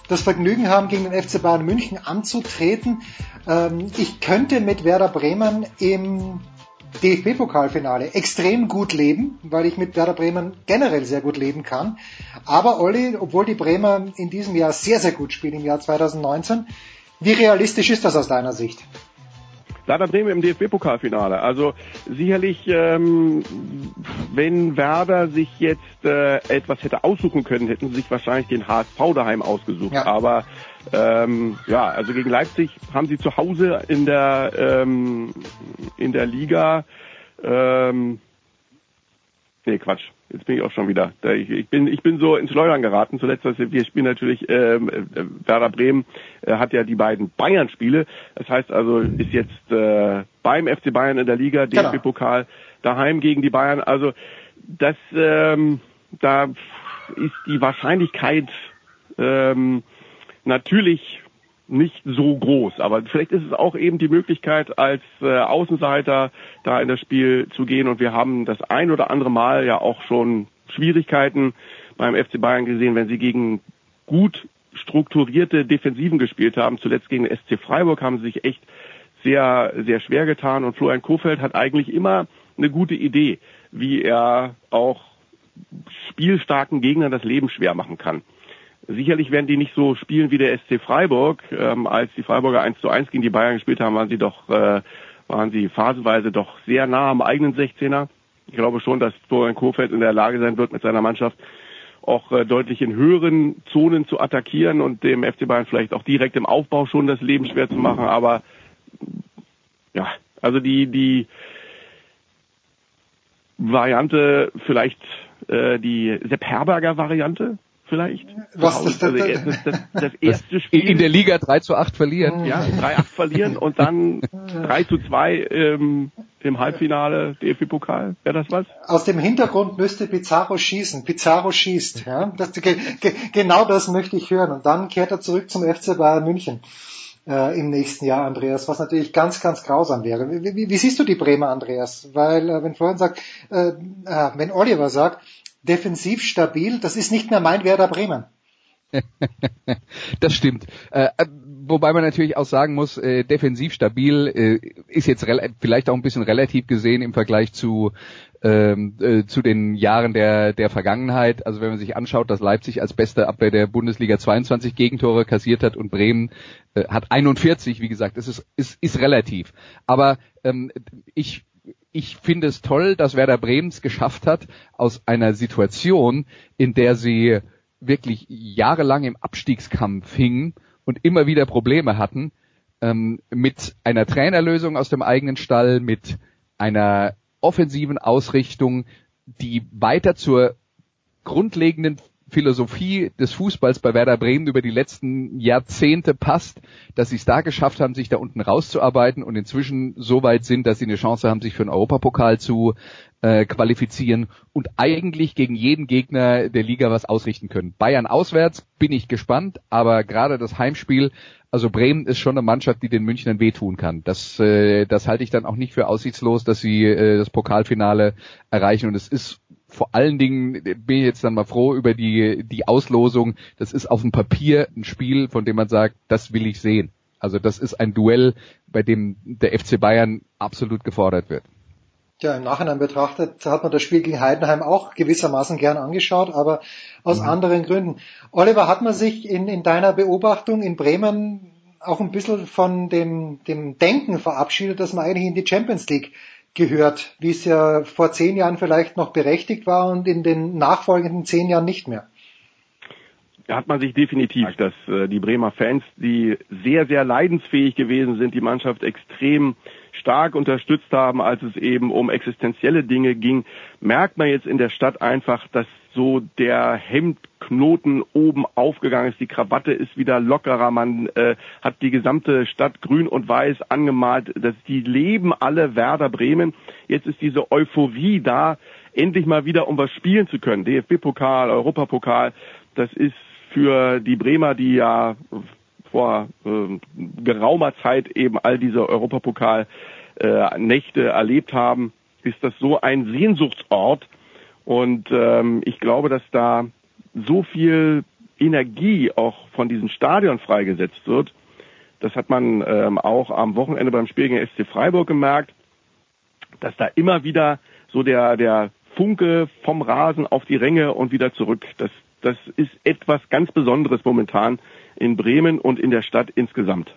das Vergnügen haben, gegen den FC Bayern München anzutreten. Ähm, ich könnte mit Werder Bremen im DFB-Pokalfinale extrem gut leben, weil ich mit Werder Bremen generell sehr gut leben kann. Aber Olli, obwohl die Bremer in diesem Jahr sehr, sehr gut spielen, im Jahr 2019, wie realistisch ist das aus deiner Sicht? Werder Bremen im DFB-Pokalfinale. Also sicherlich, ähm, wenn Werder sich jetzt äh, etwas hätte aussuchen können, hätten sie sich wahrscheinlich den HSV daheim ausgesucht. Ja. Aber ähm, ja, also gegen Leipzig haben sie zu Hause in der ähm, in der Liga ähm, Nee, Quatsch. Jetzt bin ich auch schon wieder. Ich bin, ich bin so ins Schleudern geraten. Zuletzt, wir spielen natürlich, ähm, äh, Werder Bremen äh, hat ja die beiden Bayern-Spiele. Das heißt also, ist jetzt äh, beim FC Bayern in der Liga, genau. DFB-Pokal, daheim gegen die Bayern. Also das, ähm, da ist die Wahrscheinlichkeit ähm, natürlich nicht so groß. Aber vielleicht ist es auch eben die Möglichkeit, als äh, Außenseiter da in das Spiel zu gehen. Und wir haben das ein oder andere Mal ja auch schon Schwierigkeiten beim FC Bayern gesehen, wenn sie gegen gut strukturierte Defensiven gespielt haben. Zuletzt gegen SC Freiburg haben sie sich echt sehr, sehr schwer getan. Und Florian Kofeld hat eigentlich immer eine gute Idee, wie er auch spielstarken Gegnern das Leben schwer machen kann. Sicherlich werden die nicht so spielen wie der SC Freiburg. Ähm, als die Freiburger 1 zu 1 gegen die Bayern gespielt haben, waren sie doch, äh, waren sie phasenweise doch sehr nah am eigenen 16er. Ich glaube schon, dass Florian Kofeld in der Lage sein wird, mit seiner Mannschaft auch äh, deutlich in höheren Zonen zu attackieren und dem FC Bayern vielleicht auch direkt im Aufbau schon das Leben schwer zu machen. Aber ja, also die, die Variante vielleicht äh, die Sepp Herberger Variante, vielleicht. Was ist also das, das, das, erste Spiel. In der Liga 3 zu 8 verlieren. Ja, 3-8 verlieren und dann 3 zu 2 ähm, im Halbfinale DFB-Pokal. Wäre das was? Aus dem Hintergrund müsste Pizarro schießen. Pizarro schießt. Ja? Das, ge, ge, genau das möchte ich hören. Und dann kehrt er zurück zum FC Bayern München. Äh, im nächsten Jahr, Andreas, was natürlich ganz, ganz grausam wäre. Wie, wie, wie siehst du die Bremer, Andreas? Weil, äh, wenn Florian sagt, äh, äh, wenn Oliver sagt, defensiv stabil. Das ist nicht mehr mein Werder Bremen. das stimmt. Äh, äh, wobei man natürlich auch sagen muss, äh, defensiv stabil äh, ist jetzt vielleicht auch ein bisschen relativ gesehen im Vergleich zu ähm, äh, zu den Jahren der der Vergangenheit. Also wenn man sich anschaut, dass Leipzig als beste Abwehr der Bundesliga 22 Gegentore kassiert hat und Bremen äh, hat 41, wie gesagt, es ist ist, ist relativ. Aber ähm, ich ich finde es toll, dass Werder Bremens geschafft hat, aus einer Situation, in der sie wirklich jahrelang im Abstiegskampf hingen und immer wieder Probleme hatten, ähm, mit einer Trainerlösung aus dem eigenen Stall, mit einer offensiven Ausrichtung, die weiter zur grundlegenden Philosophie des Fußballs bei Werder Bremen über die letzten Jahrzehnte passt, dass sie es da geschafft haben, sich da unten rauszuarbeiten und inzwischen so weit sind, dass sie eine Chance haben, sich für einen Europapokal zu äh, qualifizieren und eigentlich gegen jeden Gegner der Liga was ausrichten können. Bayern auswärts bin ich gespannt, aber gerade das Heimspiel, also Bremen ist schon eine Mannschaft, die den Münchnern wehtun kann. Das, äh, das halte ich dann auch nicht für aussichtslos, dass sie äh, das Pokalfinale erreichen und es ist vor allen Dingen bin ich jetzt dann mal froh über die, die Auslosung. Das ist auf dem Papier ein Spiel, von dem man sagt, das will ich sehen. Also das ist ein Duell, bei dem der FC Bayern absolut gefordert wird. Ja, im Nachhinein betrachtet hat man das Spiel gegen Heidenheim auch gewissermaßen gern angeschaut, aber aus mhm. anderen Gründen. Oliver, hat man sich in, in deiner Beobachtung in Bremen auch ein bisschen von dem, dem Denken verabschiedet, dass man eigentlich in die Champions League gehört, wie es ja vor zehn Jahren vielleicht noch berechtigt war und in den nachfolgenden zehn Jahren nicht mehr. Da hat man sich definitiv, dass äh, die Bremer Fans, die sehr, sehr leidensfähig gewesen sind, die Mannschaft extrem stark unterstützt haben, als es eben um existenzielle Dinge ging, merkt man jetzt in der Stadt einfach, dass so der Hemdknoten oben aufgegangen ist, die Krawatte ist wieder lockerer, man äh, hat die gesamte Stadt grün und weiß angemalt, dass die leben alle Werder Bremen. Jetzt ist diese Euphorie da, endlich mal wieder um was spielen zu können. DFB-Pokal, Europapokal, das ist für die Bremer, die ja vor äh, geraumer Zeit eben all diese Europapokal-Nächte äh, erlebt haben, ist das so ein Sehnsuchtsort. Und ähm, ich glaube, dass da so viel Energie auch von diesem Stadion freigesetzt wird. Das hat man ähm, auch am Wochenende beim Spiel gegen SC Freiburg gemerkt. dass da immer wieder so der, der Funke vom Rasen auf die Ränge und wieder zurück. Das, das ist etwas ganz Besonderes momentan in Bremen und in der Stadt insgesamt.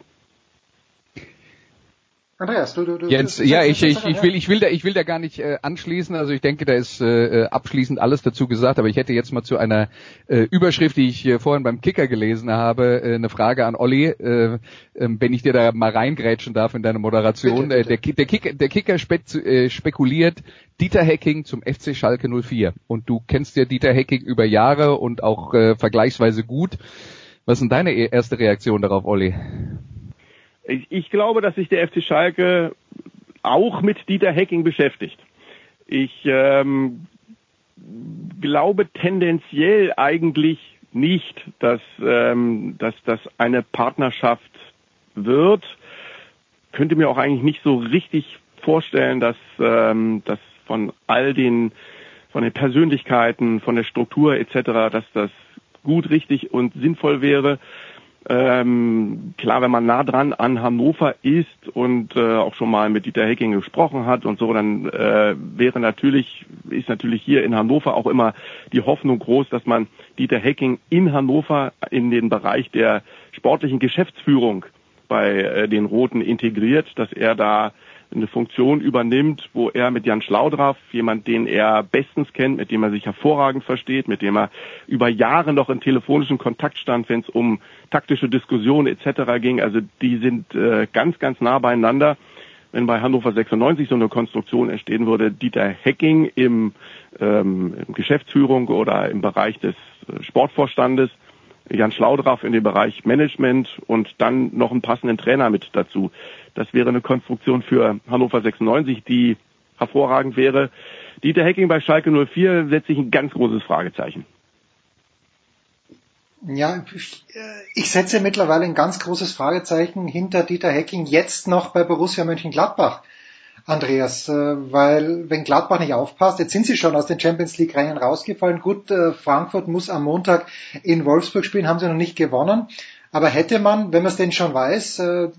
Andreas, du, du, du Jens, ja, ich, ich, ich will, ich will da, ich will da gar nicht äh, anschließen. Also ich denke, da ist äh, abschließend alles dazu gesagt. Aber ich hätte jetzt mal zu einer äh, Überschrift, die ich äh, vorhin beim Kicker gelesen habe, äh, eine Frage an Olli, äh, äh, wenn ich dir da mal reingrätschen darf in deine Moderation. Bitte, bitte. Äh, der, der, Kicker, der Kicker spek äh, spekuliert Dieter Hecking zum FC Schalke 04. Und du kennst ja Dieter Hecking über Jahre und auch äh, vergleichsweise gut. Was ist denn deine e-, erste Reaktion darauf, Olli? Ich, ich glaube, dass sich der FC Schalke auch mit Dieter Hecking beschäftigt. Ich ähm, glaube tendenziell eigentlich nicht, dass, ähm, dass das eine Partnerschaft wird. Könnte mir auch eigentlich nicht so richtig vorstellen, dass, ähm, dass von all den, von den Persönlichkeiten, von der Struktur etc., dass das gut, richtig und sinnvoll wäre. Ähm, klar, wenn man nah dran an Hannover ist und äh, auch schon mal mit Dieter Hecking gesprochen hat und so, dann äh, wäre natürlich, ist natürlich hier in Hannover auch immer die Hoffnung groß, dass man Dieter Hecking in Hannover in den Bereich der sportlichen Geschäftsführung bei äh, den Roten integriert, dass er da eine Funktion übernimmt, wo er mit Jan Schlaudraff, jemand, den er bestens kennt, mit dem er sich hervorragend versteht, mit dem er über Jahre noch in telefonischen Kontakt stand, wenn es um taktische Diskussionen etc. ging. Also die sind äh, ganz, ganz nah beieinander. Wenn bei Hannover 96 so eine Konstruktion entstehen würde, Dieter Hecking im, ähm, Geschäftsführung oder im Bereich des äh, Sportvorstandes, Jan Schlaudraff in dem Bereich Management und dann noch einen passenden Trainer mit dazu. Das wäre eine Konstruktion für Hannover 96, die hervorragend wäre. Dieter Hecking bei Schalke 04 setze ich ein ganz großes Fragezeichen. Ja, ich setze mittlerweile ein ganz großes Fragezeichen hinter Dieter Hecking jetzt noch bei Borussia Mönchengladbach. Andreas, äh, weil wenn Gladbach nicht aufpasst, jetzt sind sie schon aus den Champions League Rängen rausgefallen. Gut, äh, Frankfurt muss am Montag in Wolfsburg spielen, haben sie noch nicht gewonnen. Aber hätte man, wenn man es denn schon weiß, äh,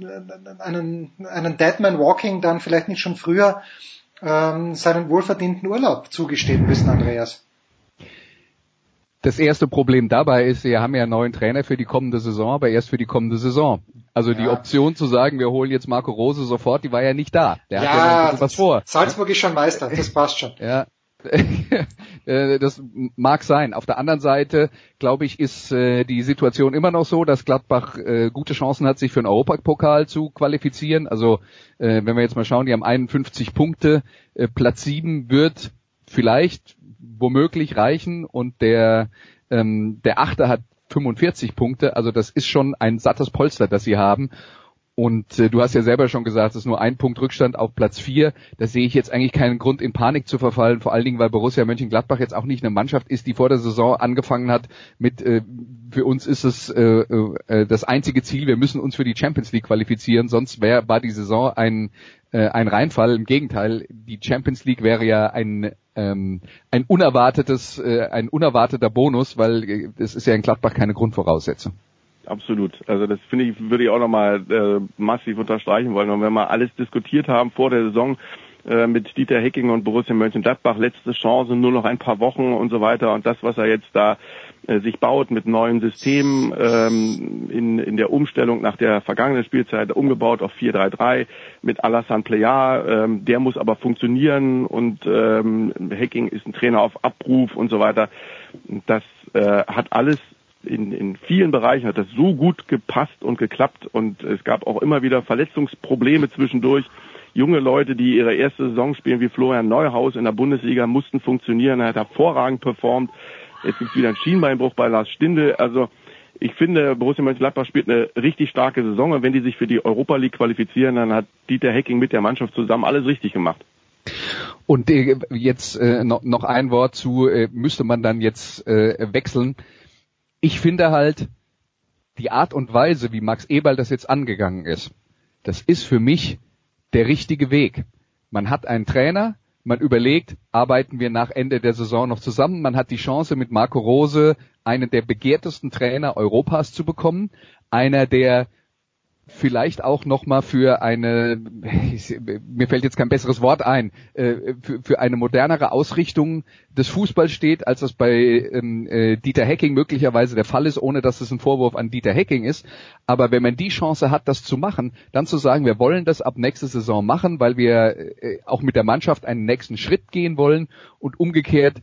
einen, einen Deadman Walking dann vielleicht nicht schon früher ähm, seinen wohlverdienten Urlaub zugestehen müssen, Andreas? Das erste Problem dabei ist, wir haben ja einen neuen Trainer für die kommende Saison, aber erst für die kommende Saison. Also ja. die Option zu sagen, wir holen jetzt Marco Rose sofort, die war ja nicht da. Der ja, hat ja was vor. Salzburg ist schon Meister, das passt schon. Ja, Äh, das mag sein. Auf der anderen Seite, glaube ich, ist äh, die Situation immer noch so, dass Gladbach äh, gute Chancen hat, sich für den Europapokal zu qualifizieren. Also wenn wir jetzt mal schauen, die haben 51 Punkte. Platz 7 wird vielleicht womöglich reichen und der, ähm, der Achte hat 45 Punkte. Also das ist schon ein sattes Polster, das sie haben. Und äh, du hast ja selber schon gesagt, es ist nur ein Punkt Rückstand auf Platz vier. Da sehe ich jetzt eigentlich keinen Grund, in Panik zu verfallen, vor allen Dingen, weil Borussia Mönchengladbach jetzt auch nicht eine Mannschaft ist, die vor der Saison angefangen hat mit, äh, für uns ist es äh, äh, das einzige Ziel, wir müssen uns für die Champions League qualifizieren, sonst wär, war die Saison ein, äh, ein Reinfall. Im Gegenteil, die Champions League wäre ja ein ähm, ein unerwartetes, äh, ein unerwarteter Bonus, weil äh, es ist ja in Gladbach keine Grundvoraussetzung absolut. Also das finde ich, würde ich auch nochmal äh, massiv unterstreichen wollen. Und wenn wir alles diskutiert haben vor der Saison äh, mit Dieter Hecking und Borussia Mönchengladbach, letzte Chance, nur noch ein paar Wochen und so weiter. Und das, was er jetzt da äh, sich baut mit neuen Systemen ähm, in, in der Umstellung nach der vergangenen Spielzeit umgebaut auf 4-3-3 mit Alassane Plea, ähm, der muss aber funktionieren und ähm, Hacking ist ein Trainer auf Abruf und so weiter. Das äh, hat alles in, in vielen Bereichen hat das so gut gepasst und geklappt und es gab auch immer wieder Verletzungsprobleme zwischendurch. Junge Leute, die ihre erste Saison spielen, wie Florian Neuhaus in der Bundesliga, mussten funktionieren. Er hat hervorragend performt. Jetzt gibt es wieder einen Schienbeinbruch bei Lars Stinde. Also ich finde, Borussia Mönchengladbach spielt eine richtig starke Saison und wenn die sich für die Europa League qualifizieren, dann hat Dieter Hecking mit der Mannschaft zusammen alles richtig gemacht. Und äh, jetzt äh, noch, ein Wort zu, äh, müsste man dann jetzt wechseln ich finde halt, die Art und Weise, wie Max Eberl das jetzt angegangen ist, das ist für mich der richtige Weg. Man hat einen Trainer, man überlegt, arbeiten wir nach Ende der Saison noch zusammen. Man hat die Chance, mit Marco Rose einen der begehrtesten Trainer Europas zu bekommen. Einer, der vielleicht auch nochmal für eine, mir fällt jetzt kein besseres Wort ein, äh, für, eine modernere Ausrichtung des Fußballs steht, als das bei ähm, äh, Dieter Hecking möglicherweise der Fall ist, ohne dass es ein Vorwurf an Dieter Hecking ist. Aber wenn man die Chance hat, das zu machen, dann zu sagen, wir wollen das ab nächste Saison machen, weil wir äh, auch mit der Mannschaft einen nächsten Schritt gehen wollen und umgekehrt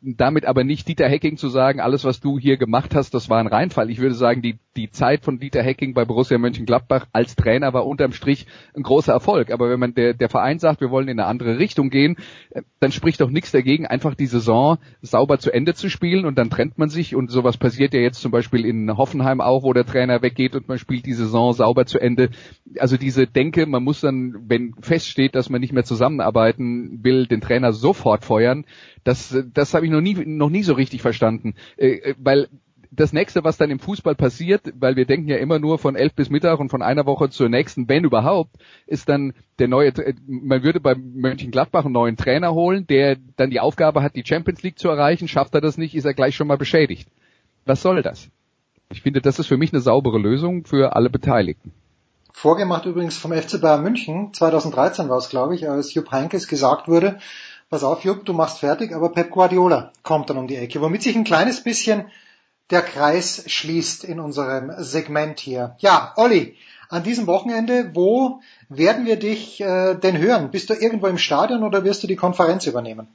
damit aber nicht Dieter Hecking zu sagen, alles was du hier gemacht hast, das war ein Reinfall. Ich würde sagen, die, die Zeit von Dieter Hecking bei Borussia Mönchengladbach als Trainer war unterm Strich ein großer Erfolg. Aber wenn man der, der Verein sagt, wir wollen in eine andere Richtung gehen, äh, dann spricht doch nichts dagegen, einfach die Saison sauber zu Ende zu spielen und dann trennt man sich und sowas passiert ja jetzt zum Beispiel in Hoffenheim auch, wo der Trainer weggeht und man spielt die Saison sauber zu Ende. Also diese Denke, man muss dann, wenn feststeht, dass man nicht mehr zusammenarbeiten will, den Trainer sofort feuern, das, das habe ich noch nie, noch nie so richtig verstanden. Äh, äh, weil das nächste, was dann im Fußball passiert, weil wir denken ja immer nur von elf bis Mittag und von einer Woche zur nächsten, wenn überhaupt, ist dann der neue, man würde bei Mönchengladbach einen neuen Trainer holen, der dann die Aufgabe hat, die Champions League zu erreichen. Schafft er das nicht, ist er gleich schon mal beschädigt. Was soll das? Ich finde, das ist für mich eine saubere Lösung für alle Beteiligten. Vorgemacht übrigens vom FC Bayern München, 2013 war es, glaube ich, als Jupp Heynckes gesagt wurde, pass auf Jupp, du machst fertig, aber Pep Guardiola kommt dann um die Ecke, womit sich ein kleines bisschen der Kreis schließt in unserem Segment hier. Ja, Olli, an diesem Wochenende, wo werden wir dich äh, denn hören? Bist du irgendwo im Stadion oder wirst du die Konferenz übernehmen?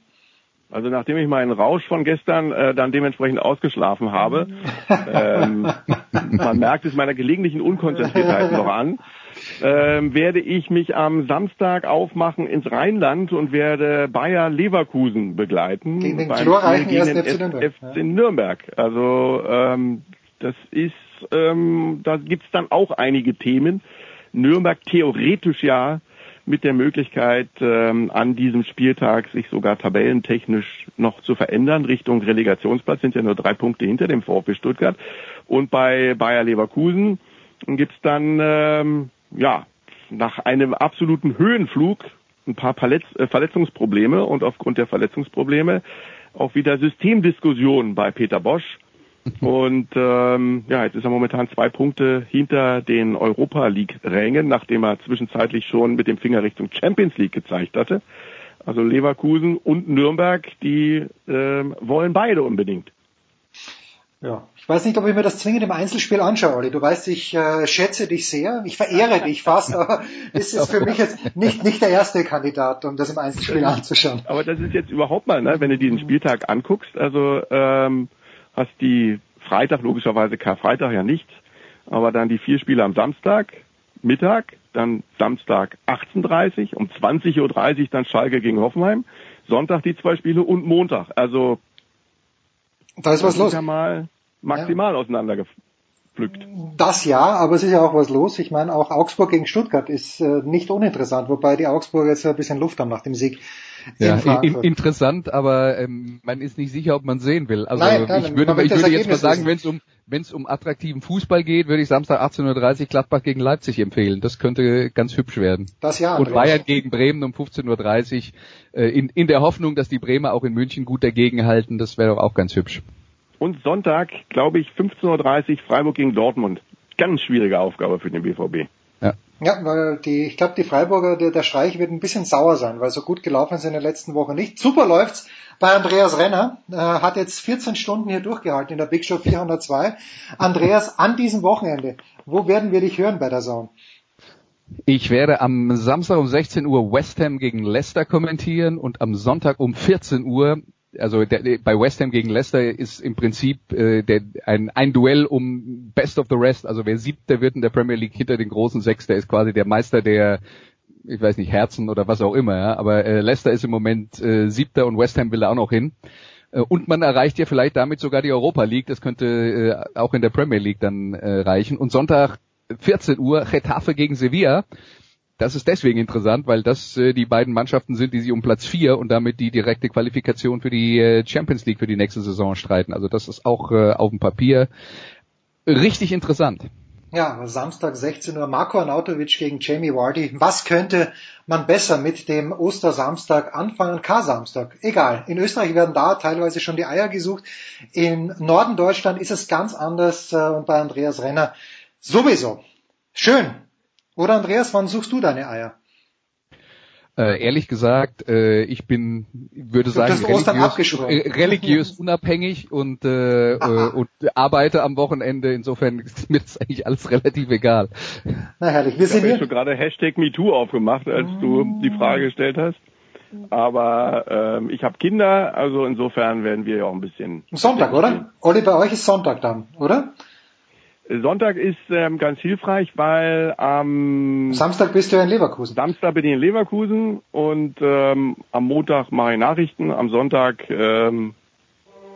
Also nachdem ich meinen Rausch von gestern äh, dann dementsprechend ausgeschlafen habe, ähm, man merkt es meiner gelegentlichen Unkonzentriertheit noch an, ähm, werde ich mich am Samstag aufmachen ins Rheinland und werde Bayer Leverkusen begleiten. Gegen den glorreichen gegen FC Nürnberg. FC Nürnberg. Also ähm, das ist, ähm, da gibt's dann auch einige Themen. Nürnberg theoretisch ja mit der Möglichkeit, ähm, an diesem Spieltag sich sogar tabellentechnisch noch zu verändern. Richtung Relegationsplatz sind ja nur drei Punkte hinter dem VfB Stuttgart. Und bei Bayer Leverkusen gibt's dann ähm, ja, nach einem absoluten Höhenflug ein paar Verletz äh, Verletzungsprobleme und aufgrund der Verletzungsprobleme auch wieder Systemdiskussionen bei Peter Bosch. Und ähm, ja, jetzt ist er momentan zwei Punkte hinter den Europa League-Rängen, nachdem er zwischenzeitlich schon mit dem Finger Richtung Champions League gezeigt hatte. Also Leverkusen und Nürnberg, die ähm, wollen beide unbedingt. Ja, ich weiß nicht, ob ich mir das zwingend im Einzelspiel anschaue, Olli. Du weißt, ich äh, schätze dich sehr, ich verehre dich fast, aber es ist für mich jetzt nicht, nicht der erste Kandidat, um das im Einzelspiel anzuschauen. Aber das ist jetzt überhaupt mal, ne, wenn du diesen Spieltag anguckst, also ähm, hast die Freitag, logischerweise Karfreitag ja nicht, aber dann die vier Spiele am Samstag, Mittag, dann Samstag 18.30 um 20.30 Uhr dann Schalke gegen Hoffenheim, Sonntag die zwei Spiele und Montag. Also da ist was los. Ja mal maximal ja. auseinandergepflückt. Das ja, aber es ist ja auch was los. Ich meine, auch Augsburg gegen Stuttgart ist äh, nicht uninteressant, wobei die Augsburger jetzt ein bisschen Luft haben nach dem Sieg. Ja, in, interessant, aber ähm, man ist nicht sicher, ob man sehen will. Also nein, nein, ich würde, ich würde jetzt mal sagen, wenn es um wenn es um attraktiven Fußball geht, würde ich Samstag 18.30 Uhr Gladbach gegen Leipzig empfehlen. Das könnte ganz hübsch werden. Das ja. Und Bayern gegen Bremen um 15.30 Uhr äh, in, in der Hoffnung, dass die Bremer auch in München gut dagegenhalten. Das wäre doch auch ganz hübsch. Und Sonntag, glaube ich, 15.30 Uhr Freiburg gegen Dortmund. Ganz schwierige Aufgabe für den BVB. Ja. Weil die, ich glaube, die Freiburger, der, der Streich wird ein bisschen sauer sein, weil so gut gelaufen ist in der letzten Woche nicht. Super läuft's bei Andreas Renner, äh, hat jetzt 14 Stunden hier durchgehalten in der Big Show 402. Andreas, an diesem Wochenende, wo werden wir dich hören bei der Zone? Ich werde am Samstag um 16 Uhr West Ham gegen Leicester kommentieren und am Sonntag um 14 Uhr also der, bei West Ham gegen Leicester ist im Prinzip äh, der, ein, ein Duell um Best of the Rest. Also wer siebter wird in der Premier League hinter den großen sechs, der ist quasi der Meister der, ich weiß nicht, Herzen oder was auch immer. Ja? Aber äh, Leicester ist im Moment äh, siebter und West Ham will da auch noch hin. Äh, und man erreicht ja vielleicht damit sogar die Europa League. Das könnte äh, auch in der Premier League dann äh, reichen. Und Sonntag 14 Uhr Getafe gegen Sevilla. Das ist deswegen interessant, weil das äh, die beiden Mannschaften sind, die sich um Platz vier und damit die direkte Qualifikation für die äh, Champions League für die nächste Saison streiten. Also das ist auch äh, auf dem Papier richtig interessant. Ja, Samstag 16 Uhr Marco Arnautovic gegen Jamie Vardy. Was könnte man besser mit dem Ostersamstag anfangen? K-Samstag. Egal. In Österreich werden da teilweise schon die Eier gesucht. Im Norden Deutschland ist es ganz anders äh, und bei Andreas Renner sowieso. Schön. Oder Andreas, wann suchst du deine Eier? Äh, ehrlich gesagt, äh, ich bin, würde sagen, religiös, äh, religiös unabhängig und, äh, äh, und arbeite am Wochenende. Insofern ist mir das eigentlich alles relativ egal. Na herrlich. Wir sind ich habe gerade Hashtag MeToo aufgemacht, als du die Frage gestellt hast. Aber ähm, ich habe Kinder, also insofern werden wir ja auch ein bisschen. Sonntag, oder? Olli, bei euch ist Sonntag dann, oder? Sonntag ist ähm, ganz hilfreich, weil am Samstag bist du in Leverkusen. Samstag bin ich in Leverkusen und ähm, am Montag mache ich Nachrichten, am Sonntag ähm,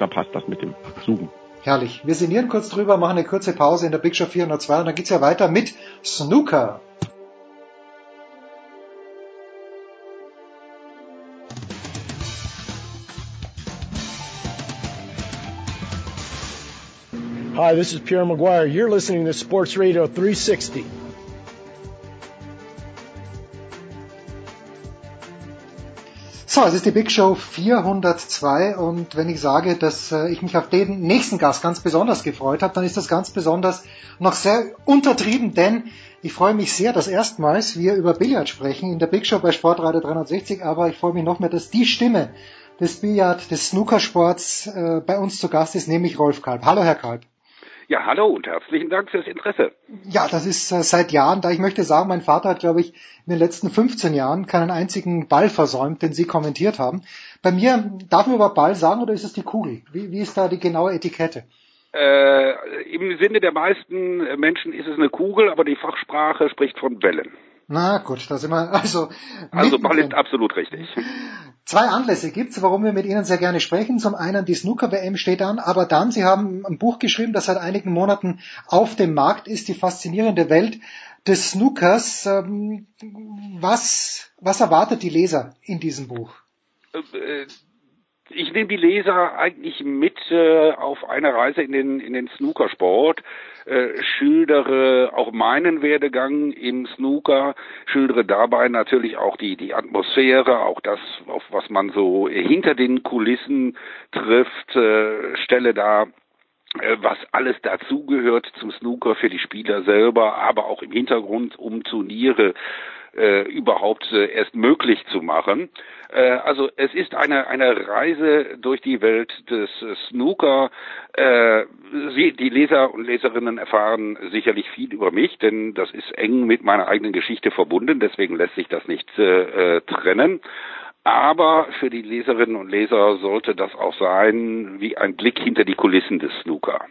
da passt das mit dem Suchen. Herrlich. Wir sinnieren kurz drüber, machen eine kurze Pause in der Big Show 402 und dann geht's ja weiter mit Snooker. Hi, this is Pierre Maguire. You're listening to Sports Radio 360. So, es ist die Big Show 402 und wenn ich sage, dass äh, ich mich auf den nächsten Gast ganz besonders gefreut habe, dann ist das ganz besonders noch sehr untertrieben, denn ich freue mich sehr, dass erstmals wir über Billard sprechen in der Big Show bei Sportradio 360, aber ich freue mich noch mehr, dass die Stimme des Billard, des Snookersports äh, bei uns zu Gast ist, nämlich Rolf Kalb. Hallo, Herr Kalb. Ja, hallo und herzlichen Dank fürs Interesse. Ja, das ist äh, seit Jahren da. Ich möchte sagen, mein Vater hat, glaube ich, in den letzten 15 Jahren keinen einzigen Ball versäumt, den Sie kommentiert haben. Bei mir, darf man über Ball sagen oder ist es die Kugel? Wie, wie ist da die genaue Etikette? Äh, Im Sinne der meisten Menschen ist es eine Kugel, aber die Fachsprache spricht von Wellen. Na gut, da sind wir also. Also Ball ist absolut richtig. Zwei Anlässe gibt's, warum wir mit Ihnen sehr gerne sprechen. Zum einen die Snooker-WM steht an, aber dann, Sie haben ein Buch geschrieben, das seit einigen Monaten auf dem Markt ist, die faszinierende Welt des Snookers. Ähm, was, was erwartet die Leser in diesem Buch? Ich nehme die Leser eigentlich mit äh, auf eine Reise in den, in den Snookersport, äh, schildere auch meinen Werdegang im Snooker, schildere dabei natürlich auch die, die Atmosphäre, auch das, auf was man so hinter den Kulissen trifft, äh, stelle da was alles dazugehört zum Snooker für die Spieler selber, aber auch im Hintergrund um Turniere äh, überhaupt äh, erst möglich zu machen. Äh, also es ist eine, eine Reise durch die Welt des Snooker. Äh, Sie, die Leser und Leserinnen erfahren sicherlich viel über mich, denn das ist eng mit meiner eigenen Geschichte verbunden, deswegen lässt sich das nicht äh, trennen. Aber für die Leserinnen und Leser sollte das auch sein wie ein Blick hinter die Kulissen des Snooker.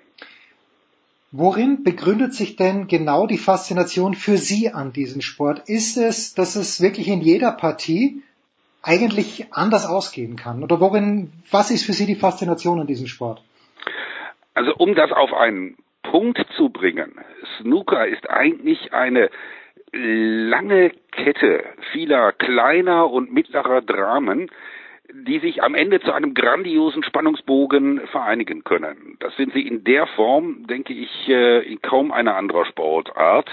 Worin begründet sich denn genau die Faszination für Sie an diesem Sport? Ist es, dass es wirklich in jeder Partie eigentlich anders ausgehen kann? Oder worin, was ist für Sie die Faszination an diesem Sport? Also um das auf einen Punkt zu bringen, Snooker ist eigentlich eine lange Kette vieler kleiner und mittlerer Dramen, die sich am Ende zu einem grandiosen Spannungsbogen vereinigen können. Das sind sie in der Form, denke ich, äh, in kaum einer anderen Sportart.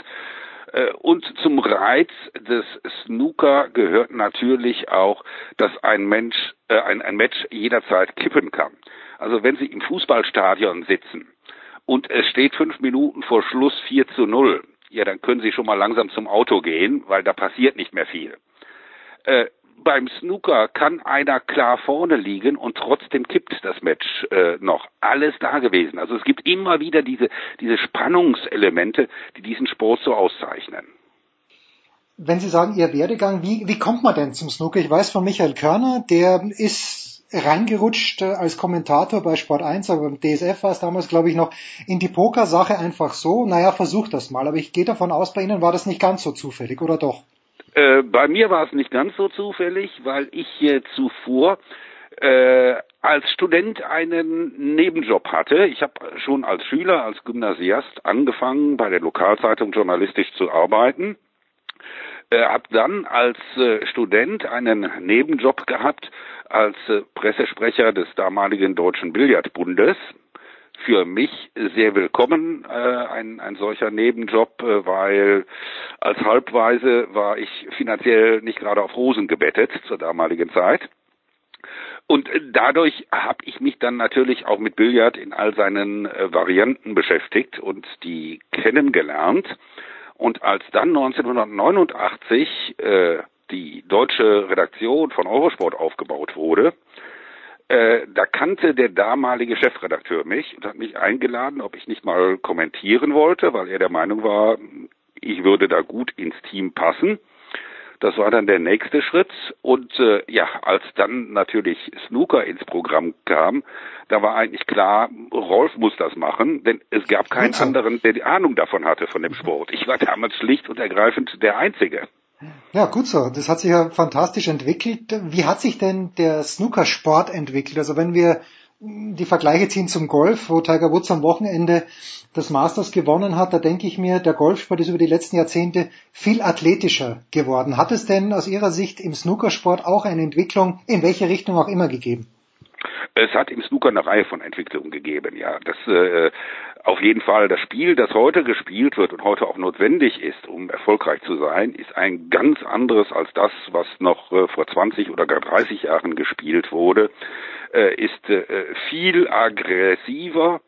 Äh, und zum Reiz des Snooker gehört natürlich auch, dass ein Mensch, äh, ein, ein Match jederzeit kippen kann. Also wenn Sie im Fußballstadion sitzen und es steht fünf Minuten vor Schluss 4 zu 0, ja, dann können Sie schon mal langsam zum Auto gehen, weil da passiert nicht mehr viel. Äh, beim Snooker kann einer klar vorne liegen und trotzdem kippt das Match äh, noch. Alles da gewesen. Also es gibt immer wieder diese, diese Spannungselemente, die diesen Sport so auszeichnen. Wenn Sie sagen, Ihr Werdegang, wie, wie kommt man denn zum Snooker? Ich weiß von Michael Körner, der ist reingerutscht äh, als Kommentator bei Sport 1, aber beim DSF war es damals, glaube ich, noch in die Pokersache einfach so, naja, versuch das mal. Aber ich gehe davon aus, bei Ihnen war das nicht ganz so zufällig, oder doch? Äh, bei mir war es nicht ganz so zufällig, weil ich äh, zuvor äh, als Student einen Nebenjob hatte. Ich habe schon als Schüler, als Gymnasiast angefangen, bei der Lokalzeitung journalistisch zu arbeiten. Äh, habe dann als äh, Student einen Nebenjob gehabt als äh, Pressesprecher des damaligen Deutschen Billardbundes für mich sehr willkommen, äh, ein, ein solcher Nebenjob, äh, weil als Halbweise war ich finanziell nicht gerade auf Rosen gebettet zur damaligen Zeit. Und dadurch habe ich mich dann natürlich auch mit Billard in all seinen äh, Varianten beschäftigt und die kennengelernt. Und als dann 1989 äh, die deutsche Redaktion von Eurosport aufgebaut wurde, äh, da kannte der damalige Chefredakteur mich und hat mich eingeladen, ob ich nicht mal kommentieren wollte, weil er der Meinung war, ich würde da gut ins Team passen. Das war dann der nächste Schritt. Und äh, ja, als dann natürlich Snooker ins Programm kam, da war eigentlich klar, Rolf muss das machen, denn es gab keinen anderen, der die Ahnung davon hatte von dem Sport. Ich war damals schlicht und ergreifend der Einzige. Ja, gut so. Das hat sich ja fantastisch entwickelt. Wie hat sich denn der Snookersport entwickelt? Also wenn wir die Vergleiche ziehen zum Golf, wo Tiger Woods am Wochenende das Masters gewonnen hat, da denke ich mir, der Golfsport ist über die letzten Jahrzehnte viel athletischer geworden. Hat es denn aus Ihrer Sicht im Snookersport auch eine Entwicklung in welche Richtung auch immer gegeben? Es hat im Snooker eine Reihe von Entwicklungen gegeben, ja. Das äh, auf jeden Fall das Spiel, das heute gespielt wird und heute auch notwendig ist, um erfolgreich zu sein, ist ein ganz anderes als das, was noch äh, vor 20 oder gar 30 Jahren gespielt wurde, äh, ist äh, viel aggressiver,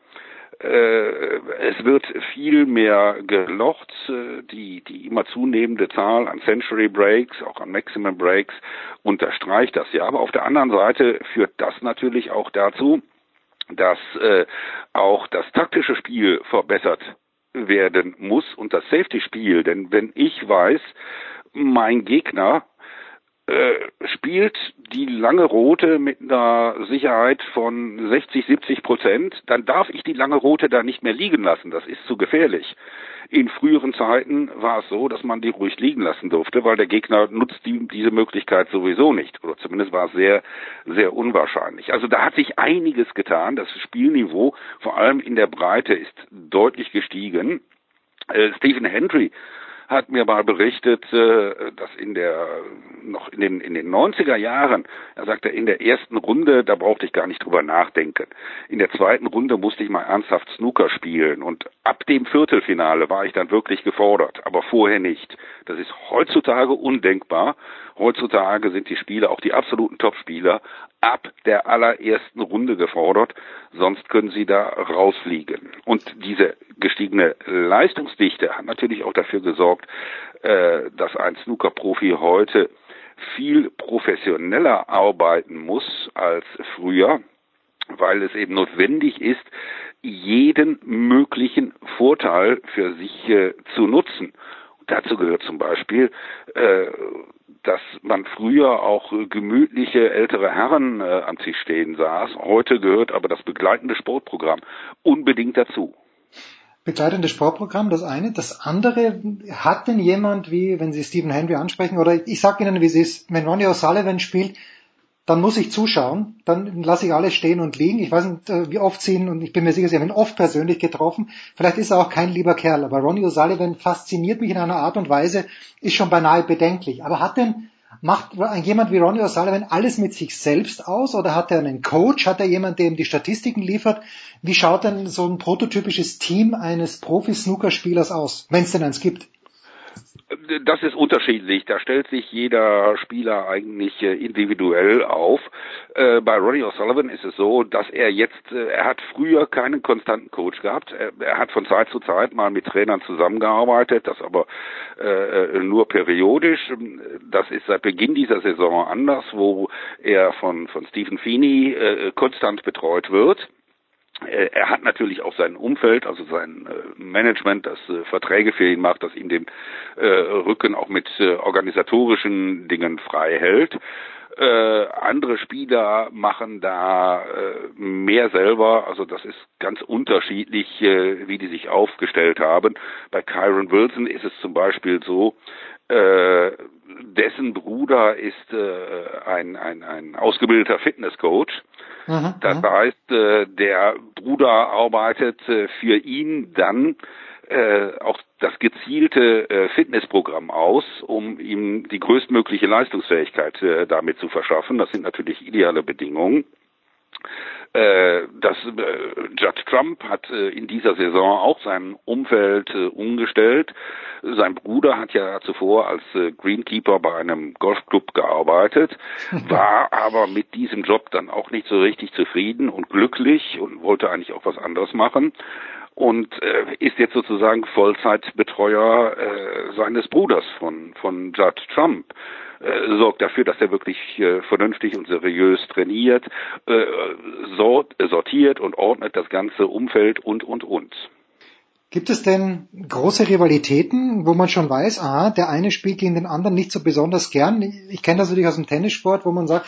es wird viel mehr gelocht, äh, die, die immer zunehmende Zahl an Century Breaks, auch an Maximum Breaks unterstreicht das ja. Aber auf der anderen Seite führt das natürlich auch dazu, dass äh, auch das taktische Spiel verbessert werden muss und das Safety-Spiel. Denn wenn ich weiß, mein Gegner äh, spielt die lange rote mit einer Sicherheit von 60, 70 Prozent, dann darf ich die lange rote da nicht mehr liegen lassen. Das ist zu gefährlich. In früheren Zeiten war es so, dass man die ruhig liegen lassen durfte, weil der Gegner nutzt die, diese Möglichkeit sowieso nicht. Oder zumindest war es sehr, sehr unwahrscheinlich. Also da hat sich einiges getan. Das Spielniveau, vor allem in der Breite, ist deutlich gestiegen. Äh, Stephen Hendry hat mir mal berichtet, äh, dass in der noch in den in den 90er Jahren, er sagte in der ersten Runde, da brauchte ich gar nicht drüber nachdenken. In der zweiten Runde musste ich mal ernsthaft Snooker spielen und ab dem Viertelfinale war ich dann wirklich gefordert, aber vorher nicht. Das ist heutzutage undenkbar. Heutzutage sind die Spieler, auch die absoluten Topspieler, ab der allerersten Runde gefordert, sonst können sie da rausfliegen. Und diese gestiegene Leistungsdichte hat natürlich auch dafür gesorgt, äh, dass ein Snooker-Profi heute viel professioneller arbeiten muss als früher, weil es eben notwendig ist, jeden möglichen Vorteil für sich äh, zu nutzen. Und dazu gehört zum Beispiel äh, dass man früher auch gemütliche ältere Herren äh, am Tisch stehen saß. Heute gehört aber das begleitende Sportprogramm unbedingt dazu. Begleitende Sportprogramm, das eine. Das andere, hat denn jemand, wie wenn Sie Stephen Henry ansprechen, oder ich sage Ihnen, wie es ist, wenn Ronnie O'Sullivan spielt, dann muss ich zuschauen, dann lasse ich alles stehen und liegen. Ich weiß nicht, äh, wie oft sie ihn, und ich bin mir sicher, sie haben ihn oft persönlich getroffen. Vielleicht ist er auch kein lieber Kerl, aber Ronnie O'Sullivan fasziniert mich in einer Art und Weise, ist schon beinahe bedenklich. Aber hat denn, macht jemand wie Ronnie O'Sullivan alles mit sich selbst aus oder hat er einen Coach? Hat er jemanden, der ihm die Statistiken liefert? Wie schaut denn so ein prototypisches Team eines Profi-Snookerspielers aus, wenn es denn eins gibt? Das ist unterschiedlich. Da stellt sich jeder Spieler eigentlich äh, individuell auf. Äh, bei Ronnie O'Sullivan ist es so, dass er jetzt, äh, er hat früher keinen konstanten Coach gehabt. Er, hat von Zeit zu Zeit mal mit Trainern zusammengearbeitet, das aber nur periodisch. Das ist seit Beginn dieser Saison anders, wo er von, von Stephen Feeney konstant betreut wird. Äh, er hat natürlich auch sein Umfeld, also sein äh, Management, das äh, Verträge für ihn macht, das ihm den Rücken auch mit organisatorischen Dingen frei hält. Äh, andere Spieler machen da äh, mehr selber, also das ist ganz unterschiedlich, äh, wie die sich aufgestellt haben. Bei Kyron Wilson ist es zum Beispiel so, äh, dessen Bruder ist äh, ein, ein, ein ausgebildeter Fitnesscoach. Mhm, das heißt, äh, der Bruder arbeitet äh, für ihn dann äh, auch das gezielte äh, Fitnessprogramm aus, um ihm die größtmögliche Leistungsfähigkeit äh, damit zu verschaffen. Das sind natürlich ideale Bedingungen. Äh, das äh, Judge Trump hat äh, in dieser Saison auch sein Umfeld umgestellt. Sein Bruder hat ja zuvor als Greenkeeper bei einem Golfclub gearbeitet, war aber mit diesem Job dann auch nicht so richtig zufrieden und glücklich und wollte eigentlich auch was anderes machen. und äh, ist jetzt sozusagen Vollzeitbetreuer äh, seines Bruders von von Judd Trump äh, sorgt dafür, dass er wirklich äh, vernünftig und seriös trainiert, äh, sort, sortiert und ordnet das ganze Umfeld und und und. Gibt es denn große Rivalitäten, wo man schon weiß, aha, der eine spielt gegen den anderen nicht so besonders gern? Ich kenne das natürlich aus dem Tennissport, wo man sagt,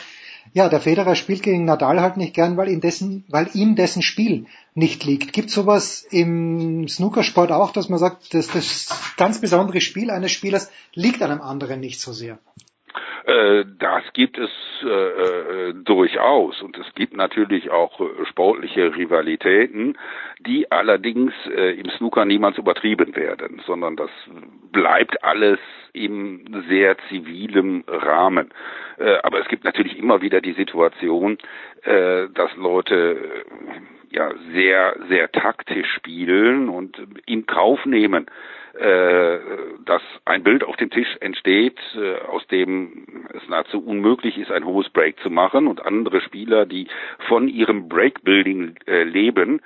ja, der Federer spielt gegen Nadal halt nicht gern, weil ihm dessen, weil ihm dessen Spiel nicht liegt. Gibt sowas im Snookersport auch, dass man sagt, dass das ganz besondere Spiel eines Spielers liegt einem anderen nicht so sehr? Äh, das gibt es äh, äh, durchaus und es gibt natürlich auch äh, sportliche Rivalitäten, die allerdings äh, im Snooker niemals übertrieben werden, sondern das bleibt alles im sehr zivilen Rahmen. Äh, aber es gibt natürlich immer wieder die Situation, dass Leute ja sehr sehr taktisch spielen und in Kauf nehmen, äh, dass ein Bild auf dem Tisch entsteht, äh, aus dem es nahezu unmöglich ist, ein hohes Break zu machen und andere Spieler, die von ihrem Breakbuilding äh, leben,